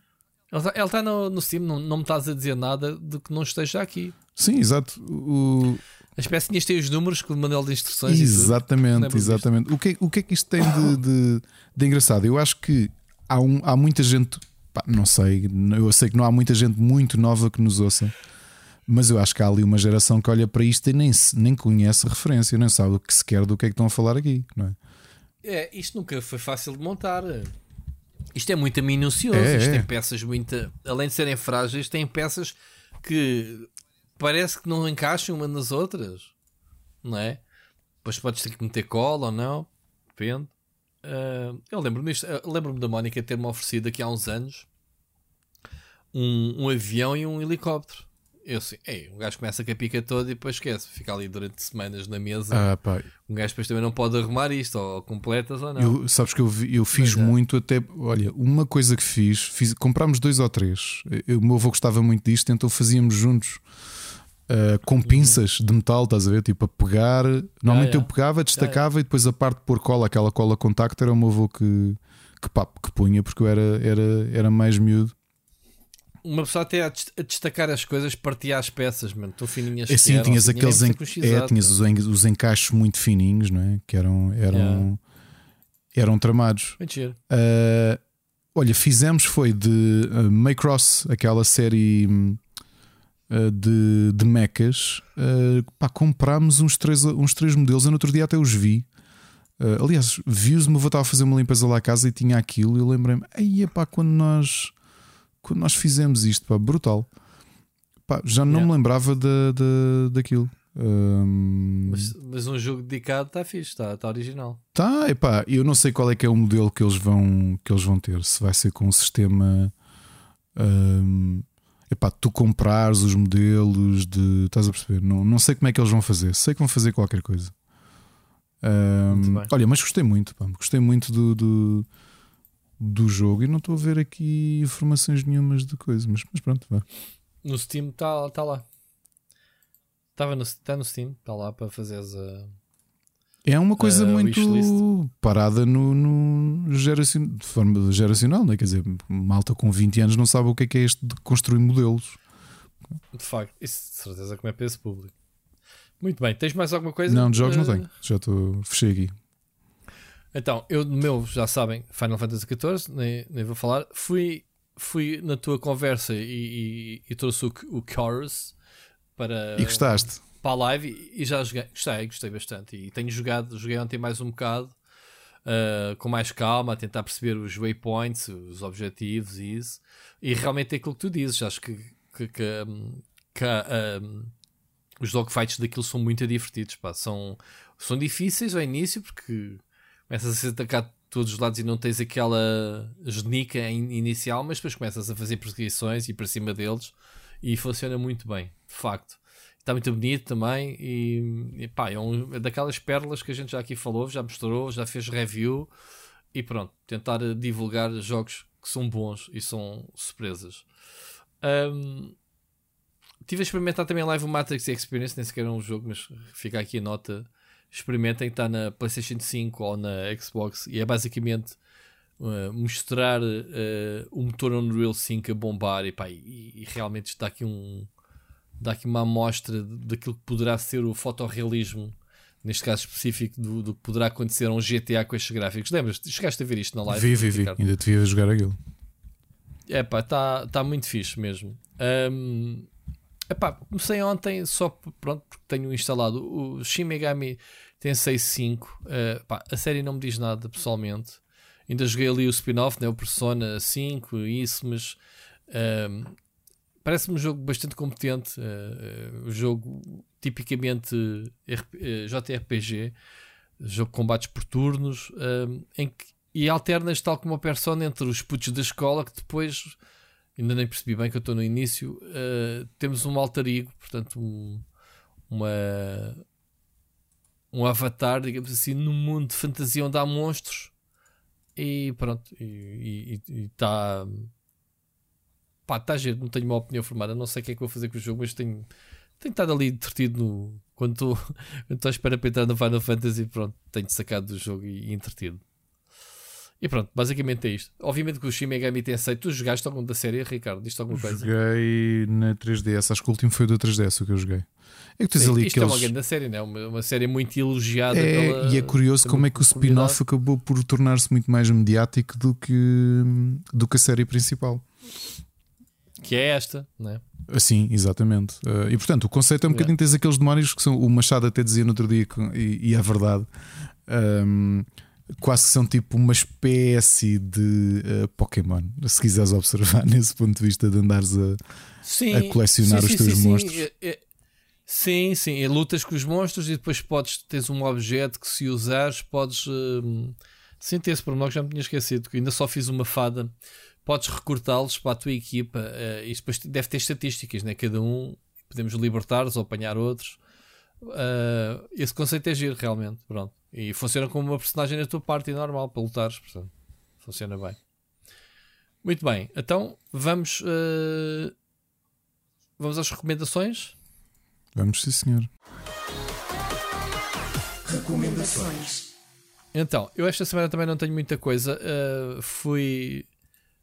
Ele está tá no, no Steam, não, não me estás a dizer nada de que não esteja aqui. Sim, exato. O... As pecinhas têm os números com o manual de instruções. Exatamente, exatamente. O que, o que é que isto tem de, de, de engraçado? Eu acho que há, um, há muita gente, pá, não sei, eu sei que não há muita gente muito nova que nos ouça, mas eu acho que há ali uma geração que olha para isto e nem, nem conhece a referência, nem sabe o que se quer do que é que estão a falar aqui, não é? É, isto nunca foi fácil de montar. Isto é muito minucioso. É, isto é. tem peças muito. Além de serem frágeis, tem peças que parece que não encaixam uma nas outras, não é? Depois podes ter que meter cola ou não, depende. Uh, eu lembro-me lembro-me da Mónica ter-me oferecido aqui há uns anos um, um avião e um helicóptero. Eu assim, ei, um gajo começa com a pica toda e depois esquece, fica ali durante semanas na mesa. Ah, pá. Um gajo depois também não pode arrumar isto, ou completas ou não. Eu, sabes que eu, eu fiz é. muito até. Olha, uma coisa que fiz, fiz comprámos dois ou três. O meu avô gostava muito disto, então fazíamos juntos uh, com pinças de metal, estás a ver? Tipo a pegar. Normalmente ah, eu pegava, destacava e depois a parte de pôr cola, aquela cola contacto, era o meu avô que, que, que punha, porque eu era, era, era mais miúdo. Uma pessoa até a destacar as coisas, partia as peças, mano. Tu fininhas assim, eram, tinhas assim, aqueles en... é, tinhas os, en... os encaixes muito fininhos, não é? Que eram, eram, yeah. eram tramados. Mentira. Uh, olha, fizemos foi de uh, Maycross, aquela série hum, de, de mechas. Uh, pá, comprámos uns três, uns três modelos. Eu no outro dia até os vi. Uh, aliás, vi-os, me vou estar a fazer uma limpeza lá à casa e tinha aquilo. E eu lembrei-me, aí pá, quando nós, quando nós fizemos isto, pá, brutal. Pá, já não yeah. me lembrava de, de, daquilo. Um... Mas, mas, um jogo dedicado está fixe, está tá original. Tá, epá, eu não sei qual é que é o modelo que eles vão, que eles vão ter. Se vai ser com um sistema um, epá, tu comprares os modelos de. Estás a perceber? Não, não sei como é que eles vão fazer. Sei que vão fazer qualquer coisa. Um, olha, mas gostei muito, pá, gostei muito do, do, do, jogo e não estou a ver aqui informações nenhumas de coisa, mas, mas pronto, vá. No Steam está tá lá. Estava no, está no Steam, está lá para fazeres a. É uma coisa uh, muito parada no, no geracion, de forma geracional, né? quer dizer, malta com 20 anos não sabe o que é, que é este de construir modelos. De facto, isso de certeza não é para esse público. Muito bem, tens mais alguma coisa? Não, de jogos uh... não tenho, já estou, fechei aqui. Então, eu no meu, já sabem, Final Fantasy XIV, nem, nem vou falar. Fui, fui na tua conversa e, e, e trouxe o, o Chorus para. E gostaste? Para a live e já joguei, gostei, gostei bastante. E tenho jogado, joguei ontem mais um bocado uh, com mais calma, a tentar perceber os waypoints, os objetivos e isso. E realmente é aquilo que tu dizes, acho que, que, que, um, que um, os dogfights daquilo são muito divertidos, pá. São, são difíceis ao início porque começas a ser atacado de todos os lados e não tens aquela genica inicial, mas depois começas a fazer perseguições e para cima deles e funciona muito bem, de facto. Está muito bonito também e, e pá, é, um, é daquelas pérolas que a gente já aqui falou, já mostrou, já fez review e pronto, tentar divulgar jogos que são bons e são surpresas. Um, tive a experimentar também live o Matrix Experience, nem sequer é um jogo, mas fica aqui a nota. Experimentem, está na PlayStation 5 ou na Xbox e é basicamente uh, mostrar uh, o motor Unreal 5 a bombar e, pá, e, e realmente está aqui um, dá aqui uma amostra daquilo que poderá ser o fotorrealismo, neste caso específico, do, do que poderá acontecer a um GTA com estes gráficos. Lembras? Chegaste a ver isto na live? Vi, vi, vi. Ainda te vi a jogar aquilo. É pá, está tá muito fixe mesmo. Um, Epá, comecei ontem só pronto, porque tenho instalado o Shin Megami Tensei 5. Uh, pá, a série não me diz nada pessoalmente. Ainda joguei ali o spin-off, né, o Persona 5, isso, mas uh, parece-me um jogo bastante competente. Uh, um jogo tipicamente JRPG, jogo de combates por turnos, em que, e alternas tal como a Persona entre os putos da escola que depois ainda nem percebi bem que eu estou no início. Uh, temos um alter ego, portanto, um, uma, um avatar, digamos assim, num mundo de fantasia onde há monstros. E pronto, e está. Pá, está giro, não tenho uma opinião formada, não sei o que é que vou fazer com o jogo, mas tenho, tenho estado ali entretido no, quando estou à espera para entrar no Final Fantasy. Pronto, tenho sacado do jogo e, e entretido. E pronto, basicamente é isto. Obviamente que o Shin Megami Tensei, tu jogaste algum da série, Ricardo? Diz alguma coisa? Joguei na 3DS, acho que o último foi o da 3DS o que eu joguei. É que tens Sim, ali isto aqueles... é uma grande série, né? uma, uma série muito elogiada. É, pela, e é curioso como é que o spin-off acabou por tornar-se muito mais mediático do que, do que a série principal. Que é esta, né? Sim, exatamente. Uh, e portanto, o conceito é um bocadinho: tens aqueles demónios que são. O Machado até dizia no outro dia, e, e é verdade. Um, quase que são tipo uma espécie de uh, Pokémon, se quiseres observar nesse ponto de vista de andares a, sim, a colecionar sim, os sim, teus monstros. É, é, sim, sim, é, lutas com os monstros e depois podes tens um objeto que se usares podes uh, sim, ter esse pormenor que já me tinha esquecido, que ainda só fiz uma fada. Podes recortá-los para a tua equipa uh, e depois deve ter estatísticas, né? cada um podemos libertar-os ou apanhar outros. Uh, esse conceito é giro, realmente. Pronto. E funciona como uma personagem da tua parte normal para lutares. Portanto, funciona bem. Muito bem, então vamos. Uh, vamos às recomendações? Vamos, sim, senhor. Recomendações. Então, eu esta semana também não tenho muita coisa. Uh, fui.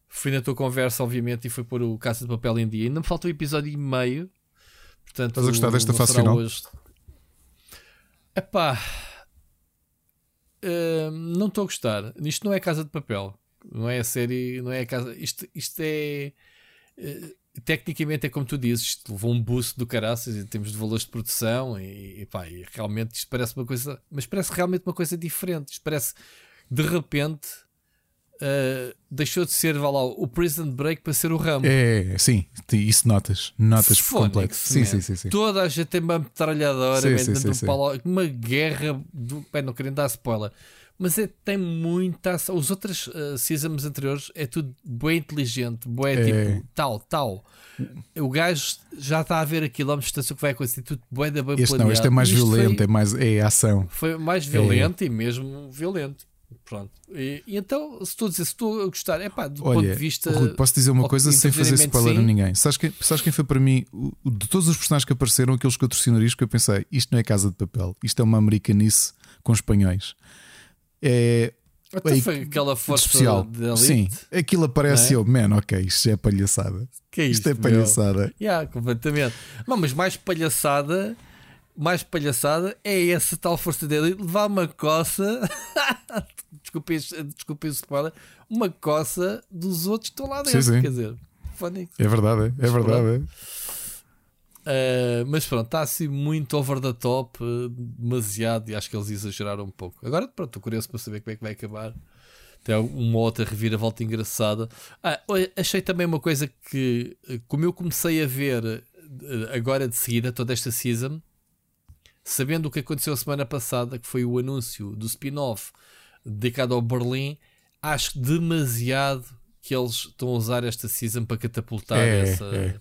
Fui na tua conversa, obviamente, e fui pôr o Casa de Papel em dia. Ainda me falta um episódio e meio. Portanto, Estás a gostar desta fase final? Hoje. Epá, uh, não estou a gostar. Isto não é Casa de Papel. Não é a série, não é a casa. Isto, isto é. Uh, tecnicamente é como tu dizes, isto levou um boost do caraças em termos de valores de produção e, e, pá, e realmente isto parece uma coisa, mas parece realmente uma coisa diferente. Isto parece de repente uh, deixou de ser vá lá, o Prison Break para ser o Rambo. É, sim, isso notas, notas por completo. Sim, sim, sim, sim, Toda a gente tem uma metralhadora, sim, sim, sim, sim. uma guerra, do, bem, não querendo dar spoiler. Mas é, tem muita ação. Os outros uh, seasons anteriores é tudo bem inteligente, bem é. tipo tal, tal. O gajo já está a ver a quilómetros de distância que vai acontecer, tudo bem da bem este planeado. Não, este é mais Isto violento, foi, é mais é ação. Foi mais violento é. e mesmo violento. Pronto. E, e, então, se estou a dizer, se estou a gostar, é pá, do Olha, ponto de vista. Rui, posso dizer uma coisa sem fazer spoiler sim. a ninguém. Sabes quem, sabes quem foi para mim, de todos os personagens que apareceram, aqueles que eu torci o nariz, que eu pensei, isto não é casa de papel, isto é uma americanice com espanhóis. É. Até foi aquela força especial. Sim, aquilo aparece é? eu, man, ok, isto é palhaçada. Que é isto, isto é palhaçada. Meu? Yeah, completamente. Não, mas mais palhaçada mais palhaçada é essa tal força dele levar uma coça. desculpem, desculpem o spoiler. Uma coça dos outros que estão lá dentro. Sim, sim. Quer dizer. É verdade, é, é verdade. Uh, mas pronto, está assim muito over the top, demasiado, e acho que eles exageraram um pouco. Agora, pronto, estou curioso para saber como é que vai acabar. Tem uma outra reviravolta engraçada. Ah, achei também uma coisa que, como eu comecei a ver eh, agora de seguida, toda esta season, sabendo o que aconteceu a semana passada, que foi o anúncio do spin-off dedicado ao Berlim, acho demasiado que eles estão a usar esta season para catapultar é, essa, é.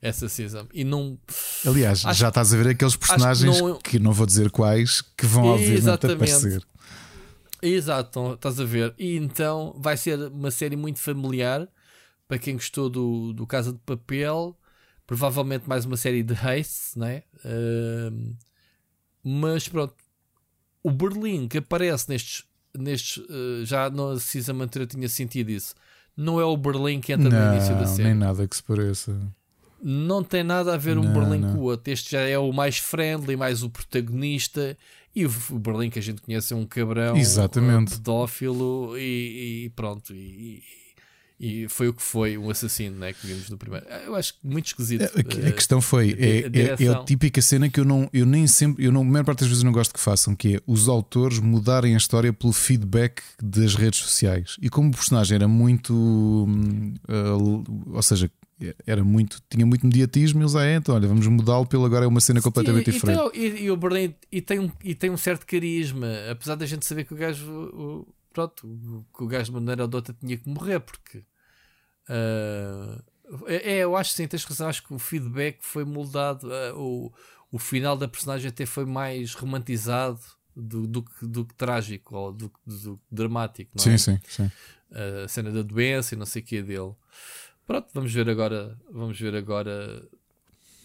essa season. E não. Aliás, acho, já estás a ver aqueles personagens que não, que não, vou dizer quais que vão obviamente aparecer. Exato, estás a ver. E então vai ser uma série muito familiar para quem gostou do, do Casa de Papel. Provavelmente mais uma série de Haste, né? Uh, mas pronto, o Berlim que aparece nestes, nestes uh, já na season anterior tinha sentido isso. Não é o Berlim que entra não, no início da série. Nem nada que se pareça. Não tem nada a ver um não, Berlim não. com o outro. Este já é o mais friendly, mais o protagonista. E o Berlim que a gente conhece é um cabrão, Exatamente. Um pedófilo e, e pronto. E, E foi o que foi um assassino né, que vimos no primeiro. Eu acho muito esquisito. A, a questão foi: é, é, é, a típica cena que eu não, eu nem sempre, eu não, a maior parte das vezes não gosto que façam, que é os autores mudarem a história pelo feedback das redes sociais. E como o personagem era muito, uh, ou seja, era muito, tinha muito mediatismo, eles ah, é, então olha, vamos mudá-lo pelo agora é uma cena completamente e, diferente. E, e, o Berlim e tem, um, e tem um certo carisma, apesar da gente saber que o gajo, o, pronto, que o gajo de maneira ou de outra tinha que morrer, porque uh, é, eu acho que sim, tens razão, acho que o feedback foi moldado, uh, o, o final da personagem até foi mais romantizado do, do, do, do que trágico ou do, do, dramático, não sim, é? Sim, sim, uh, a cena da doença e não sei o que dele. Pronto, vamos ver agora. Vamos ver agora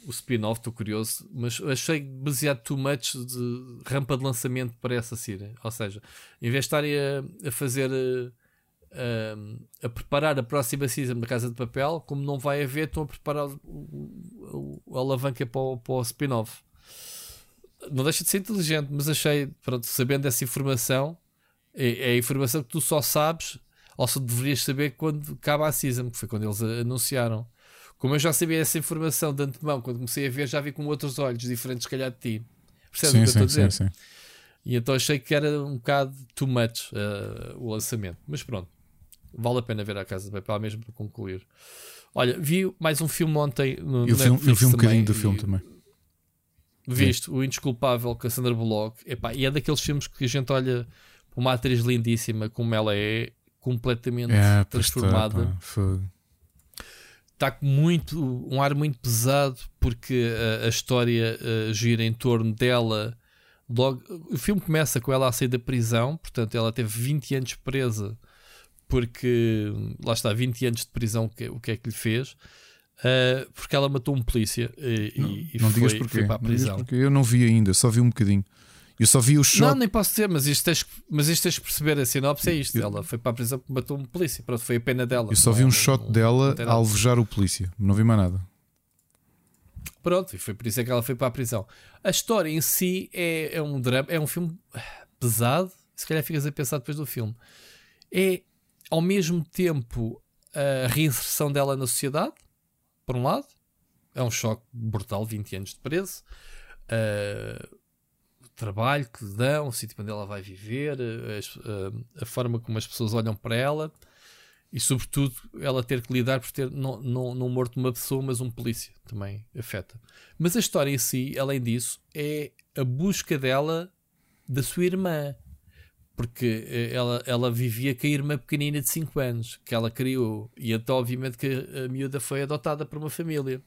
o spin-off, estou curioso, mas achei baseado too much de rampa de lançamento para essa série. Ou seja, em vez de estarem a, a fazer a, a, preparar a próxima season da Casa de Papel, como não vai haver, estão a preparar o, o, o alavanca para o, para o spin-off. Não deixa de ser inteligente, mas achei, pronto, sabendo essa informação, é, é a informação que tu só sabes ou só deverias saber quando acaba a season, que foi quando eles anunciaram. Como eu já sabia essa informação de antemão, quando comecei a ver, já vi com outros olhos diferentes, se calhar, de ti. Percebes o que eu estou a dizer? Sim, sim. E então achei que era um bocado too much uh, o lançamento. Mas pronto, vale a pena ver a Casa de Papel mesmo para concluir. Olha, vi mais um filme ontem no eu Netflix vi, eu vi um bocadinho do e, filme também. Viste, o Indesculpável com a Sandra Bullock. Epá, e é daqueles filmes que a gente olha para uma atriz lindíssima como ela é completamente é, transformada. Está com muito, um ar muito pesado porque a, a história uh, gira em torno dela. Logo, o filme começa com ela a sair da prisão, portanto, ela teve 20 anos presa porque lá está, 20 anos de prisão, que, o que é que lhe fez? Uh, porque ela matou um polícia e, não, e não foi, digas porquê. para a prisão. Porque eu não vi ainda, só vi um bocadinho. Eu só vi o choque. Não, nem posso dizer, mas isto tens, mas isto tens que perceber. A sinopse é isto. Eu, ela foi para a prisão porque matou um polícia. Pronto, foi a pena dela. Eu só vi um shot dela a alvejar o polícia. Não vi mais nada. Pronto, e foi por isso é que ela foi para a prisão. A história em si é, é um drama, é um filme pesado. Se calhar ficas a pensar depois do filme. É ao mesmo tempo a reinserção dela na sociedade, por um lado. É um choque brutal, 20 anos de preso. Uh, trabalho que dão, o sítio onde ela vai viver, a, a, a, forma como as pessoas olham para ela e, sobretudo, ela ter que lidar por ter não, não, não morto uma pessoa, mas um polícia também afeta. Mas a história em si, além disso, é a busca dela da sua irmã. Porque eh, ela, ela vivia com a irmã pequenina de 5 anos que ela criou, e então, obviamente, que a miúda foi adotada por uma família.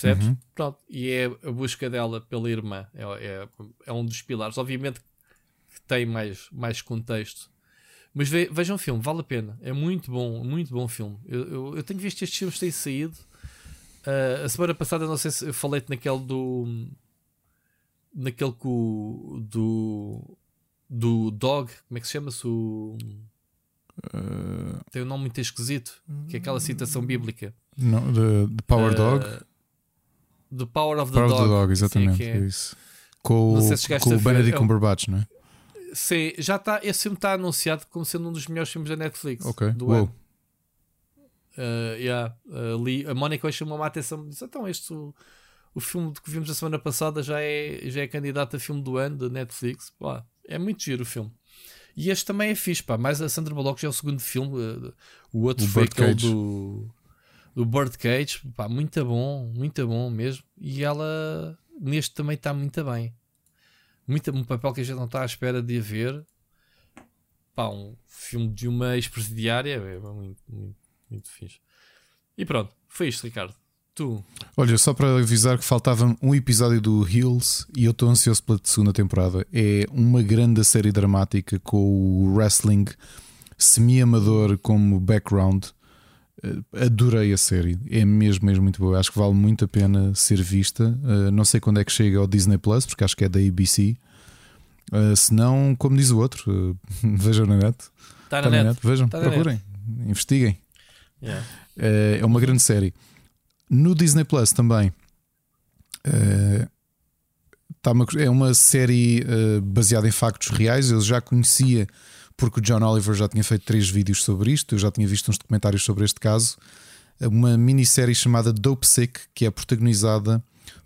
Percebes? Uhum. Pronto. E é a busca dela pela irmã. É, é, é, um dos pilares. Obviamente que tem mais, mais contexto. Mas ve, vejam o filme, vale a pena. É muito bom, muito bom filme. Eu, eu, eu tenho visto estes filmes têm saído. Uh, a semana passada, não sei se eu falei-te naquele do. Naquele com, do. Do Dog, como é que se chama-se? O. Uh... Tem um nome muito esquisito, que é aquela citação bíblica. Não, the, the Power uh, Dog. The Power of the Power Dog. Of the Dog exatamente. É. isso. Com, se com o Benedict é Cumberbatch, não é? Sim, já está. Esse filme está anunciado como sendo um dos melhores filmes da Netflix. Ok. Do ano. Uh, yeah, uh, li, a Mónica chamou-me a atenção disse: então, este o, o filme que vimos a semana passada já é, já é candidato a filme do ano da Netflix. Pá, é muito giro o filme. E este também é fixe, pá. Mais a Sandra Bullock já é o segundo filme. Uh, o outro o foi aquele do do Birdcage, pá, muito bom, muito bom mesmo. E ela neste também está muito bem. Muito, um papel que a gente não está à espera de haver. Pá, um filme de uma ex-presidiária é muito, muito, muito fixe. E pronto, foi isto, Ricardo. Tu. Olha, só para avisar que faltava um episódio do Hills e eu estou ansioso pela segunda temporada. É uma grande série dramática com o wrestling semi-amador como background adorei a série, é mesmo, mesmo muito boa. Acho que vale muito a pena ser vista. Uh, não sei quando é que chega ao Disney Plus, porque acho que é da ABC. Uh, se não, como diz o outro, vejam na net. Está na, tá na, net. net. Vejam, tá procurem, net. investiguem. Yeah. É uma grande série. No Disney Plus também. Tá uma, é uma série baseada em factos reais. Eu já conhecia porque o John Oliver já tinha feito três vídeos sobre isto, eu já tinha visto uns documentários sobre este caso. Uma minissérie chamada Dope Sick, que é protagonizada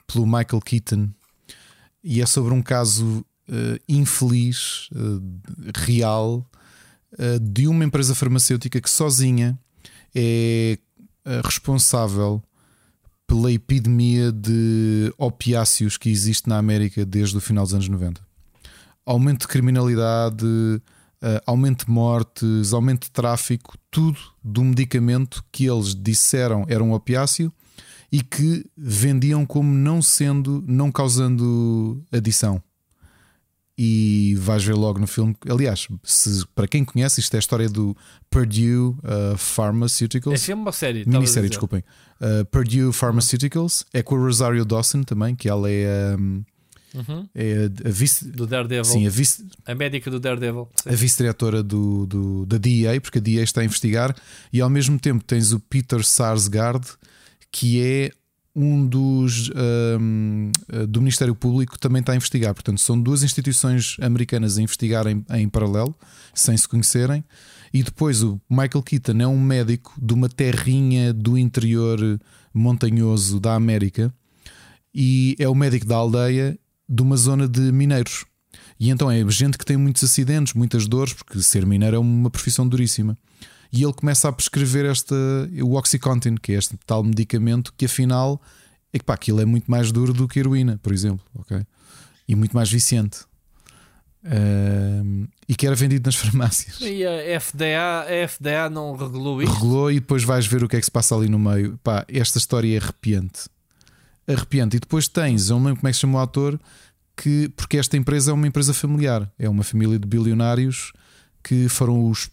pelo Michael Keaton e é sobre um caso uh, infeliz, uh, real, uh, de uma empresa farmacêutica que sozinha é responsável pela epidemia de opiáceos que existe na América desde o final dos anos 90. Aumento de criminalidade, aumento de mortes, aumento de tráfico, tudo do medicamento que eles disseram era um opiáceo e que vendiam como não sendo, não causando adição. E vais ver logo no filme. Aliás, se, para quem conhece, isto é a história do Purdue uh, Pharmaceuticals. É filme ou série? Minissérie, desculpem. Uh, Purdue Pharmaceuticals. É com a Rosario Dawson também, que ela é. Um, Uhum. É a, a vice do Daredevil. Sim, a, vice, a médica do Daredevil. Sim. A vice-diretora do, do, da DEA, porque a DEA está a investigar, e ao mesmo tempo tens o Peter Sarsgaard, que é um dos um, do Ministério Público também está a investigar. Portanto, são duas instituições americanas a investigar em, em, paralelo, sem se conhecerem. E depois o Michael Keaton é um médico de uma terrinha do interior montanhoso da América e é o médico da aldeia de uma zona de mineiros. E então é gente que tem muitos acidentes, muitas dores, porque ser mineiro é uma profissão duríssima e ele começa a prescrever esta, o Oxycontin, que é este tal medicamento que afinal é que pá, aquilo é muito mais duro do que heroína, por exemplo, ok? E muito mais viciante. Uh, e que era vendido nas farmácias. E a FDA, a FDA não regulou isso? Regulou e depois vais ver o que é que se passa ali no meio. Pá, esta história é arrepiante. Arrepiante. E depois tens, eu não lembro como é que se chama o ator, que, porque esta empresa é uma empresa familiar, é uma família de bilionários que foram os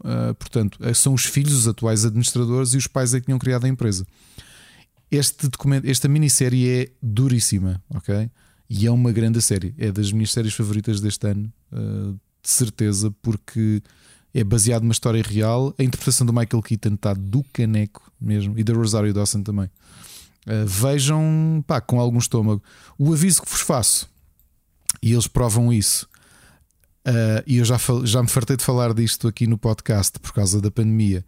Uh, portanto, eh, são os filhos os atuais administradores e os pais é que tinham criado a empresa. Este documento, esta minissérie é duríssima, ok? E é uma grande série. É das minhas séries favoritas deste ano, uh, de certeza, porque é baseado numa história real. A interpretação do Michael Keaton está do caneco mesmo e da Rosario Dawson também. Uh, vejam pá, com algum estômago. O aviso que vos faço, e eles provam isso, Uh, e eu já, já me fartei de falar disto aqui no podcast por causa da pandemia.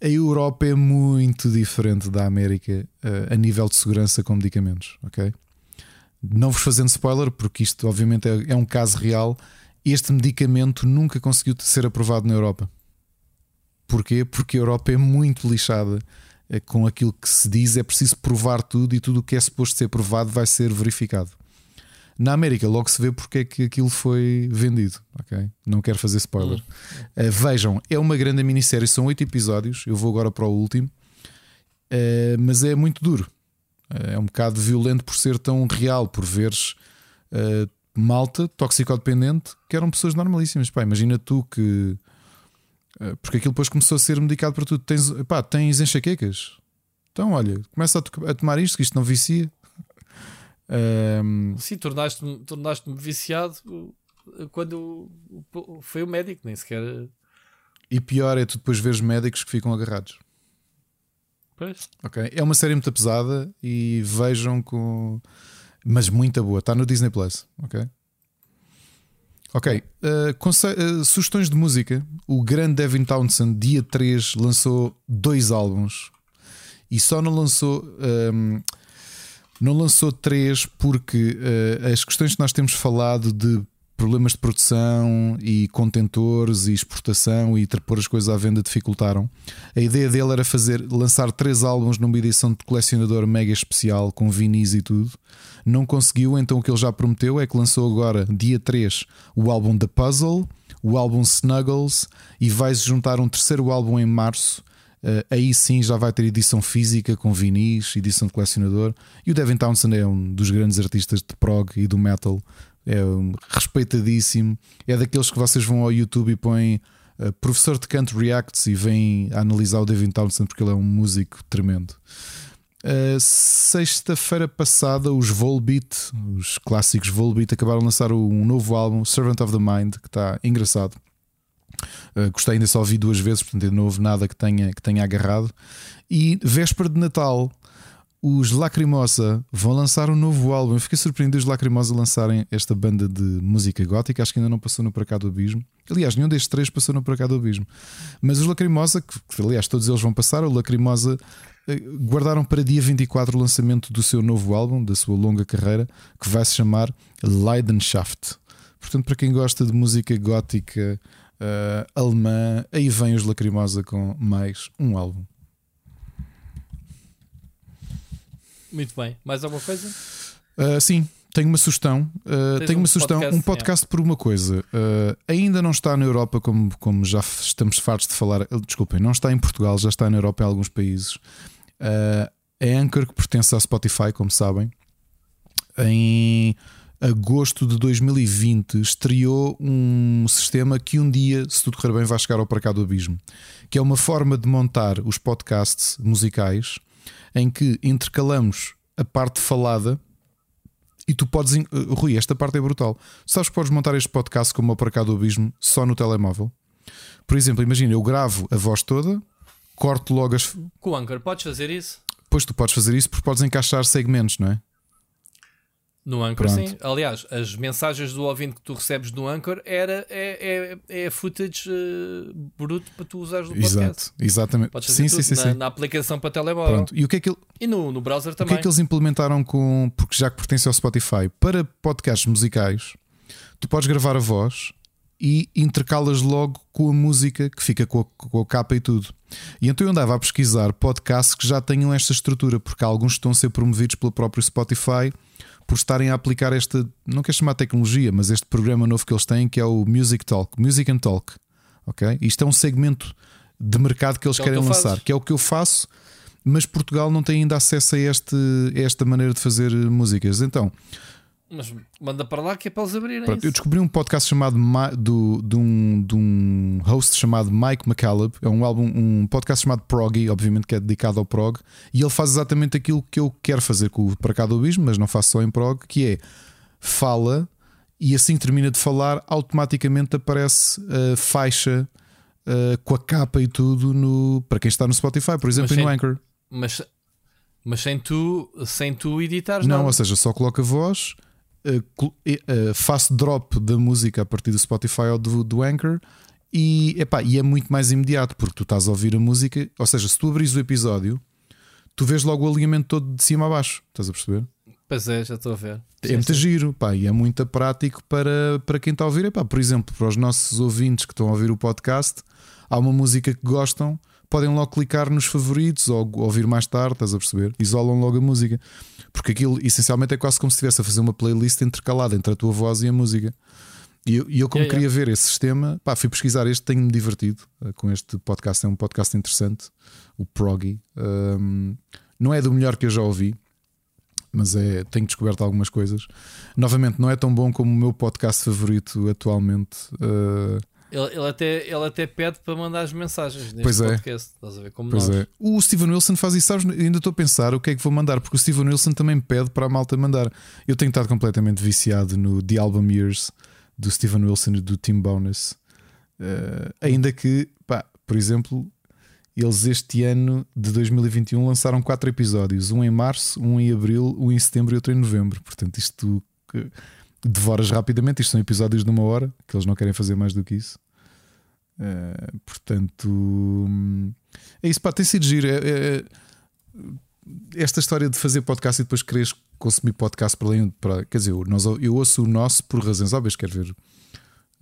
A Europa é muito diferente da América uh, a nível de segurança com medicamentos, ok? Não vos fazendo spoiler, porque isto obviamente é, é um caso real. Este medicamento nunca conseguiu ser aprovado na Europa. Porquê? Porque a Europa é muito lixada com aquilo que se diz. É preciso provar tudo e tudo o que é suposto ser provado vai ser verificado. Na América, logo se vê porque é que aquilo foi vendido. ok? Não quero fazer spoiler. Uh, vejam, é uma grande minissérie, são oito episódios. Eu vou agora para o último, uh, mas é muito duro. Uh, é um bocado violento por ser tão real, por veres malta toxicodependente que eram pessoas normalíssimas. Pá, imagina tu que. Porque aquilo depois começou a ser medicado para tudo. Tens, pá, tens enxaquecas. Então, olha, começa a, a tomar isto, que isto não vicia. Um... Sim, tornaste-me tornaste viciado quando foi o médico, nem sequer. E pior é tu depois veres médicos que ficam agarrados. Pois. Ok. É uma série muito pesada e vejam com. Mas muito boa. Está no Disney Plus. Ok. Ok. Uh, uh, sugestões de música. O grande Devin Townsend, dia 3, lançou dois álbuns e só não lançou. Um, não lançou três porque uh, as questões que nós temos falado de problemas de produção e contentores e exportação e pôr as coisas à venda dificultaram. A ideia dele era fazer lançar três álbuns numa edição de colecionador mega especial com vinis e tudo. Não conseguiu, então o que ele já prometeu é que lançou agora, dia 3, o álbum The Puzzle, o álbum Snuggles e vai-se juntar um terceiro álbum em março Uh, aí sim já vai ter edição física com vinis, edição de colecionador. E o Devin Townsend é um dos grandes artistas de prog e do metal, é um respeitadíssimo. É daqueles que vocês vão ao YouTube e põem uh, professor de canto reacts e vêm analisar o Devin Townsend porque ele é um músico tremendo. Uh, Sexta-feira passada, os Volbeat, os clássicos Volbeat, acabaram de lançar um novo álbum, Servant of the Mind, que está engraçado. Uh, gostei ainda só vi duas vezes, portanto não houve nada que tenha, que tenha agarrado. E véspera de Natal, os Lacrimosa vão lançar um novo álbum. Eu fiquei surpreendido os Lacrimosa lançarem esta banda de música gótica. Acho que ainda não passou no Para do Abismo. Aliás, nenhum destes três passou no Para do Abismo. Mas os Lacrimosa, que, que aliás todos eles vão passar, o Lacrimosa eh, guardaram para dia 24 o lançamento do seu novo álbum, da sua longa carreira, que vai se chamar Leidenschaft. Portanto, para quem gosta de música gótica uh, alemã, aí vem os Lacrimosa com mais um álbum. Muito bem. Mais alguma coisa? Uh, sim, tenho uma sugestão. Uh, tenho um uma sugestão. podcast, um podcast por uma coisa. Uh, ainda não está na Europa, como, como já estamos fartos de falar. Desculpem, não está em Portugal, já está na Europa em alguns países. Uh, é Anchor, que pertence à Spotify, como sabem. Em agosto de 2020 estreou um sistema que um dia, se tudo correr bem, vai chegar ao para cá do abismo, que é uma forma de montar os podcasts musicais em que intercalamos a parte falada e tu podes. Uh, Rui, esta parte é brutal. Sabes que podes montar este podcast como o para cá do abismo só no telemóvel? Por exemplo, imagina, eu gravo a voz toda, corto logo as. Com o Anchor, podes fazer isso? Pois tu podes fazer isso porque podes encaixar segmentos, não é? No Anchor, Pronto. sim. Aliás, as mensagens do ouvinte que tu recebes no Anchor era, é, é, é footage uh, bruto para tu usares no podcast. Exato, exatamente. Podes fazer Sim, tudo sim, sim, na, sim. na aplicação para telemóvel. Pronto. E o que é que ele, E no, no browser O que também. é que eles implementaram com. Porque já que pertence ao Spotify, para podcasts musicais, tu podes gravar a voz e intercalas logo com a música que fica com a, com a capa e tudo. E então eu andava a pesquisar podcasts que já tenham esta estrutura, porque alguns estão a ser promovidos pelo próprio Spotify por estarem a aplicar esta, não quero chamar tecnologia, mas este programa novo que eles têm que é o Music Talk, Music and Talk. Ok? Isto é um segmento de mercado que eles Que é que querem tu lançar, fazes. que é o que eu faço mas Portugal não tem ainda acesso a, este, a esta maneira de fazer músicas. Então, Mas manda para lá que é para eles abrirem pronto, eu descobri um podcast chamado Ma- do, de, um, de um host chamado Mike McCaleb. É um álbum, um podcast chamado Proggy, obviamente que é dedicado ao prog, e ele faz exatamente aquilo que eu quero fazer com o Para Cá do Abismo, mas não faço só em prog, que é fala e assim que termina de falar, automaticamente aparece a faixa uh, com a capa e tudo no, para quem está no Spotify, por exemplo, Mas e no sem- Anchor. Mas, mas sem, tu, sem tu editares, Não, não. ou seja, só coloco a voz, eh, eh, eh, faço drop da música a partir do Spotify ou do, do Anchor e, epá, e é muito mais imediato porque tu estás a ouvir a música. Ou seja, se tu abris o episódio, tu vês logo o alinhamento todo de cima a baixo. Estás a perceber? Pois é, já estou a ver. É muito giro pá, e é muito prático para, para quem está a ouvir. Epá, por exemplo, para os nossos ouvintes que estão a ouvir o podcast, há uma música que gostam, podem logo clicar nos favoritos ou ouvir mais tarde, estás a perceber? Isolam logo a música, porque aquilo essencialmente é quase como se estivesse a fazer uma playlist intercalada entre a tua voz e a música. E eu, eu como Yeah, queria ver esse sistema, pá, fui pesquisar este, tenho-me divertido eh, com este podcast. É um podcast interessante, o Proggy. Um, não é do melhor que eu já ouvi, mas é, tenho descoberto algumas coisas. Novamente, não é tão bom como o meu podcast favorito atualmente. uh, Ele, ele até, ele até pede para mandar as mensagens neste Pois é. podcast. Estás a ver como pois nós. é. O Steven Wilson faz isso, sabes? Ainda estou a pensar o que é que vou mandar, porque o Steven Wilson também pede para a malta mandar. Eu tenho estado completamente viciado no The Album Years do Steven Wilson e do Tim Bonus. Uh, ainda que, pá, por exemplo, eles este ano de 2021 lançaram quatro episódios: um em março, um em abril, um em setembro e outro em novembro. Portanto, isto que devoras rapidamente. Isto são episódios de uma hora, que eles não querem fazer mais do que isso. Uh, portanto, hum, é isso, pá, tem sido giro. É- é- esta história de fazer podcast e depois quereres consumir podcast para além, para, quer dizer, nós, eu ouço o nosso por razões óbvias, quero ver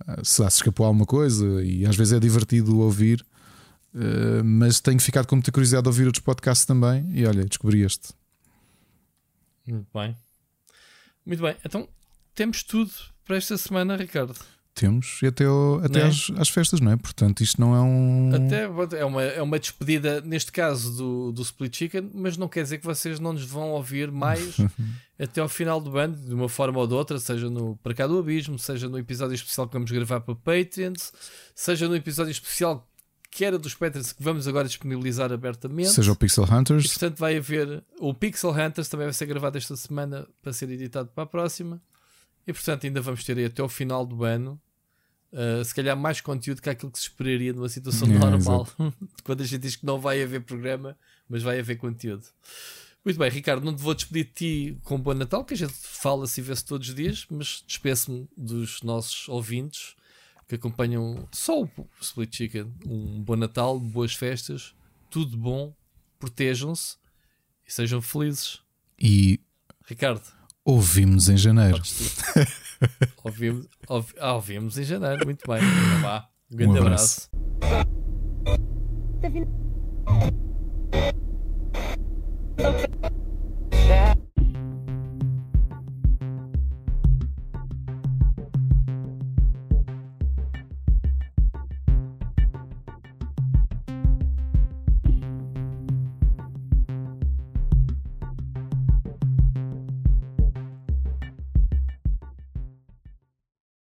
ah, se lá se escapou alguma coisa e às vezes é divertido ouvir, ah, mas tenho ficado com muita curiosidade de ouvir outros podcasts também. E olha, descobri este. Muito bem. Muito bem. Então temos tudo para esta semana, Ricardo. Temos e até, até é? às, às festas, não é? Portanto, isto não é um. Até é uma, é uma despedida, neste caso, do, do Split Chicken, mas não quer dizer que vocês não nos vão ouvir mais até ao final do ano, de uma forma ou de outra, seja no Para Cá do Abismo, seja no episódio especial que vamos gravar para Patreons, seja no episódio especial que era dos Patreons que vamos agora disponibilizar abertamente. Seja o Pixel E Hunters, portanto vai haver o Pixel Hunters também vai ser gravado esta semana para ser editado para a próxima. E portanto ainda vamos ter aí até ao final do ano. uh, se calhar mais conteúdo que aquilo que se esperaria numa situação É, normal. Quando a gente diz que não vai haver programa, mas vai haver conteúdo. Muito bem, Ricardo, não te vou despedir de ti com Bom Natal, que a gente fala-se e vê-se todos os dias, mas despeço-me dos nossos ouvintes que acompanham só o Split Chicken. Um bom Natal, boas festas, tudo bom, protejam-se e sejam felizes. E Ricardo, ouvimos em janeiro. ouvimos, ouvi- ah, ouvimos em janeiro, muito bem. Então vá, um grande abraço. abraço.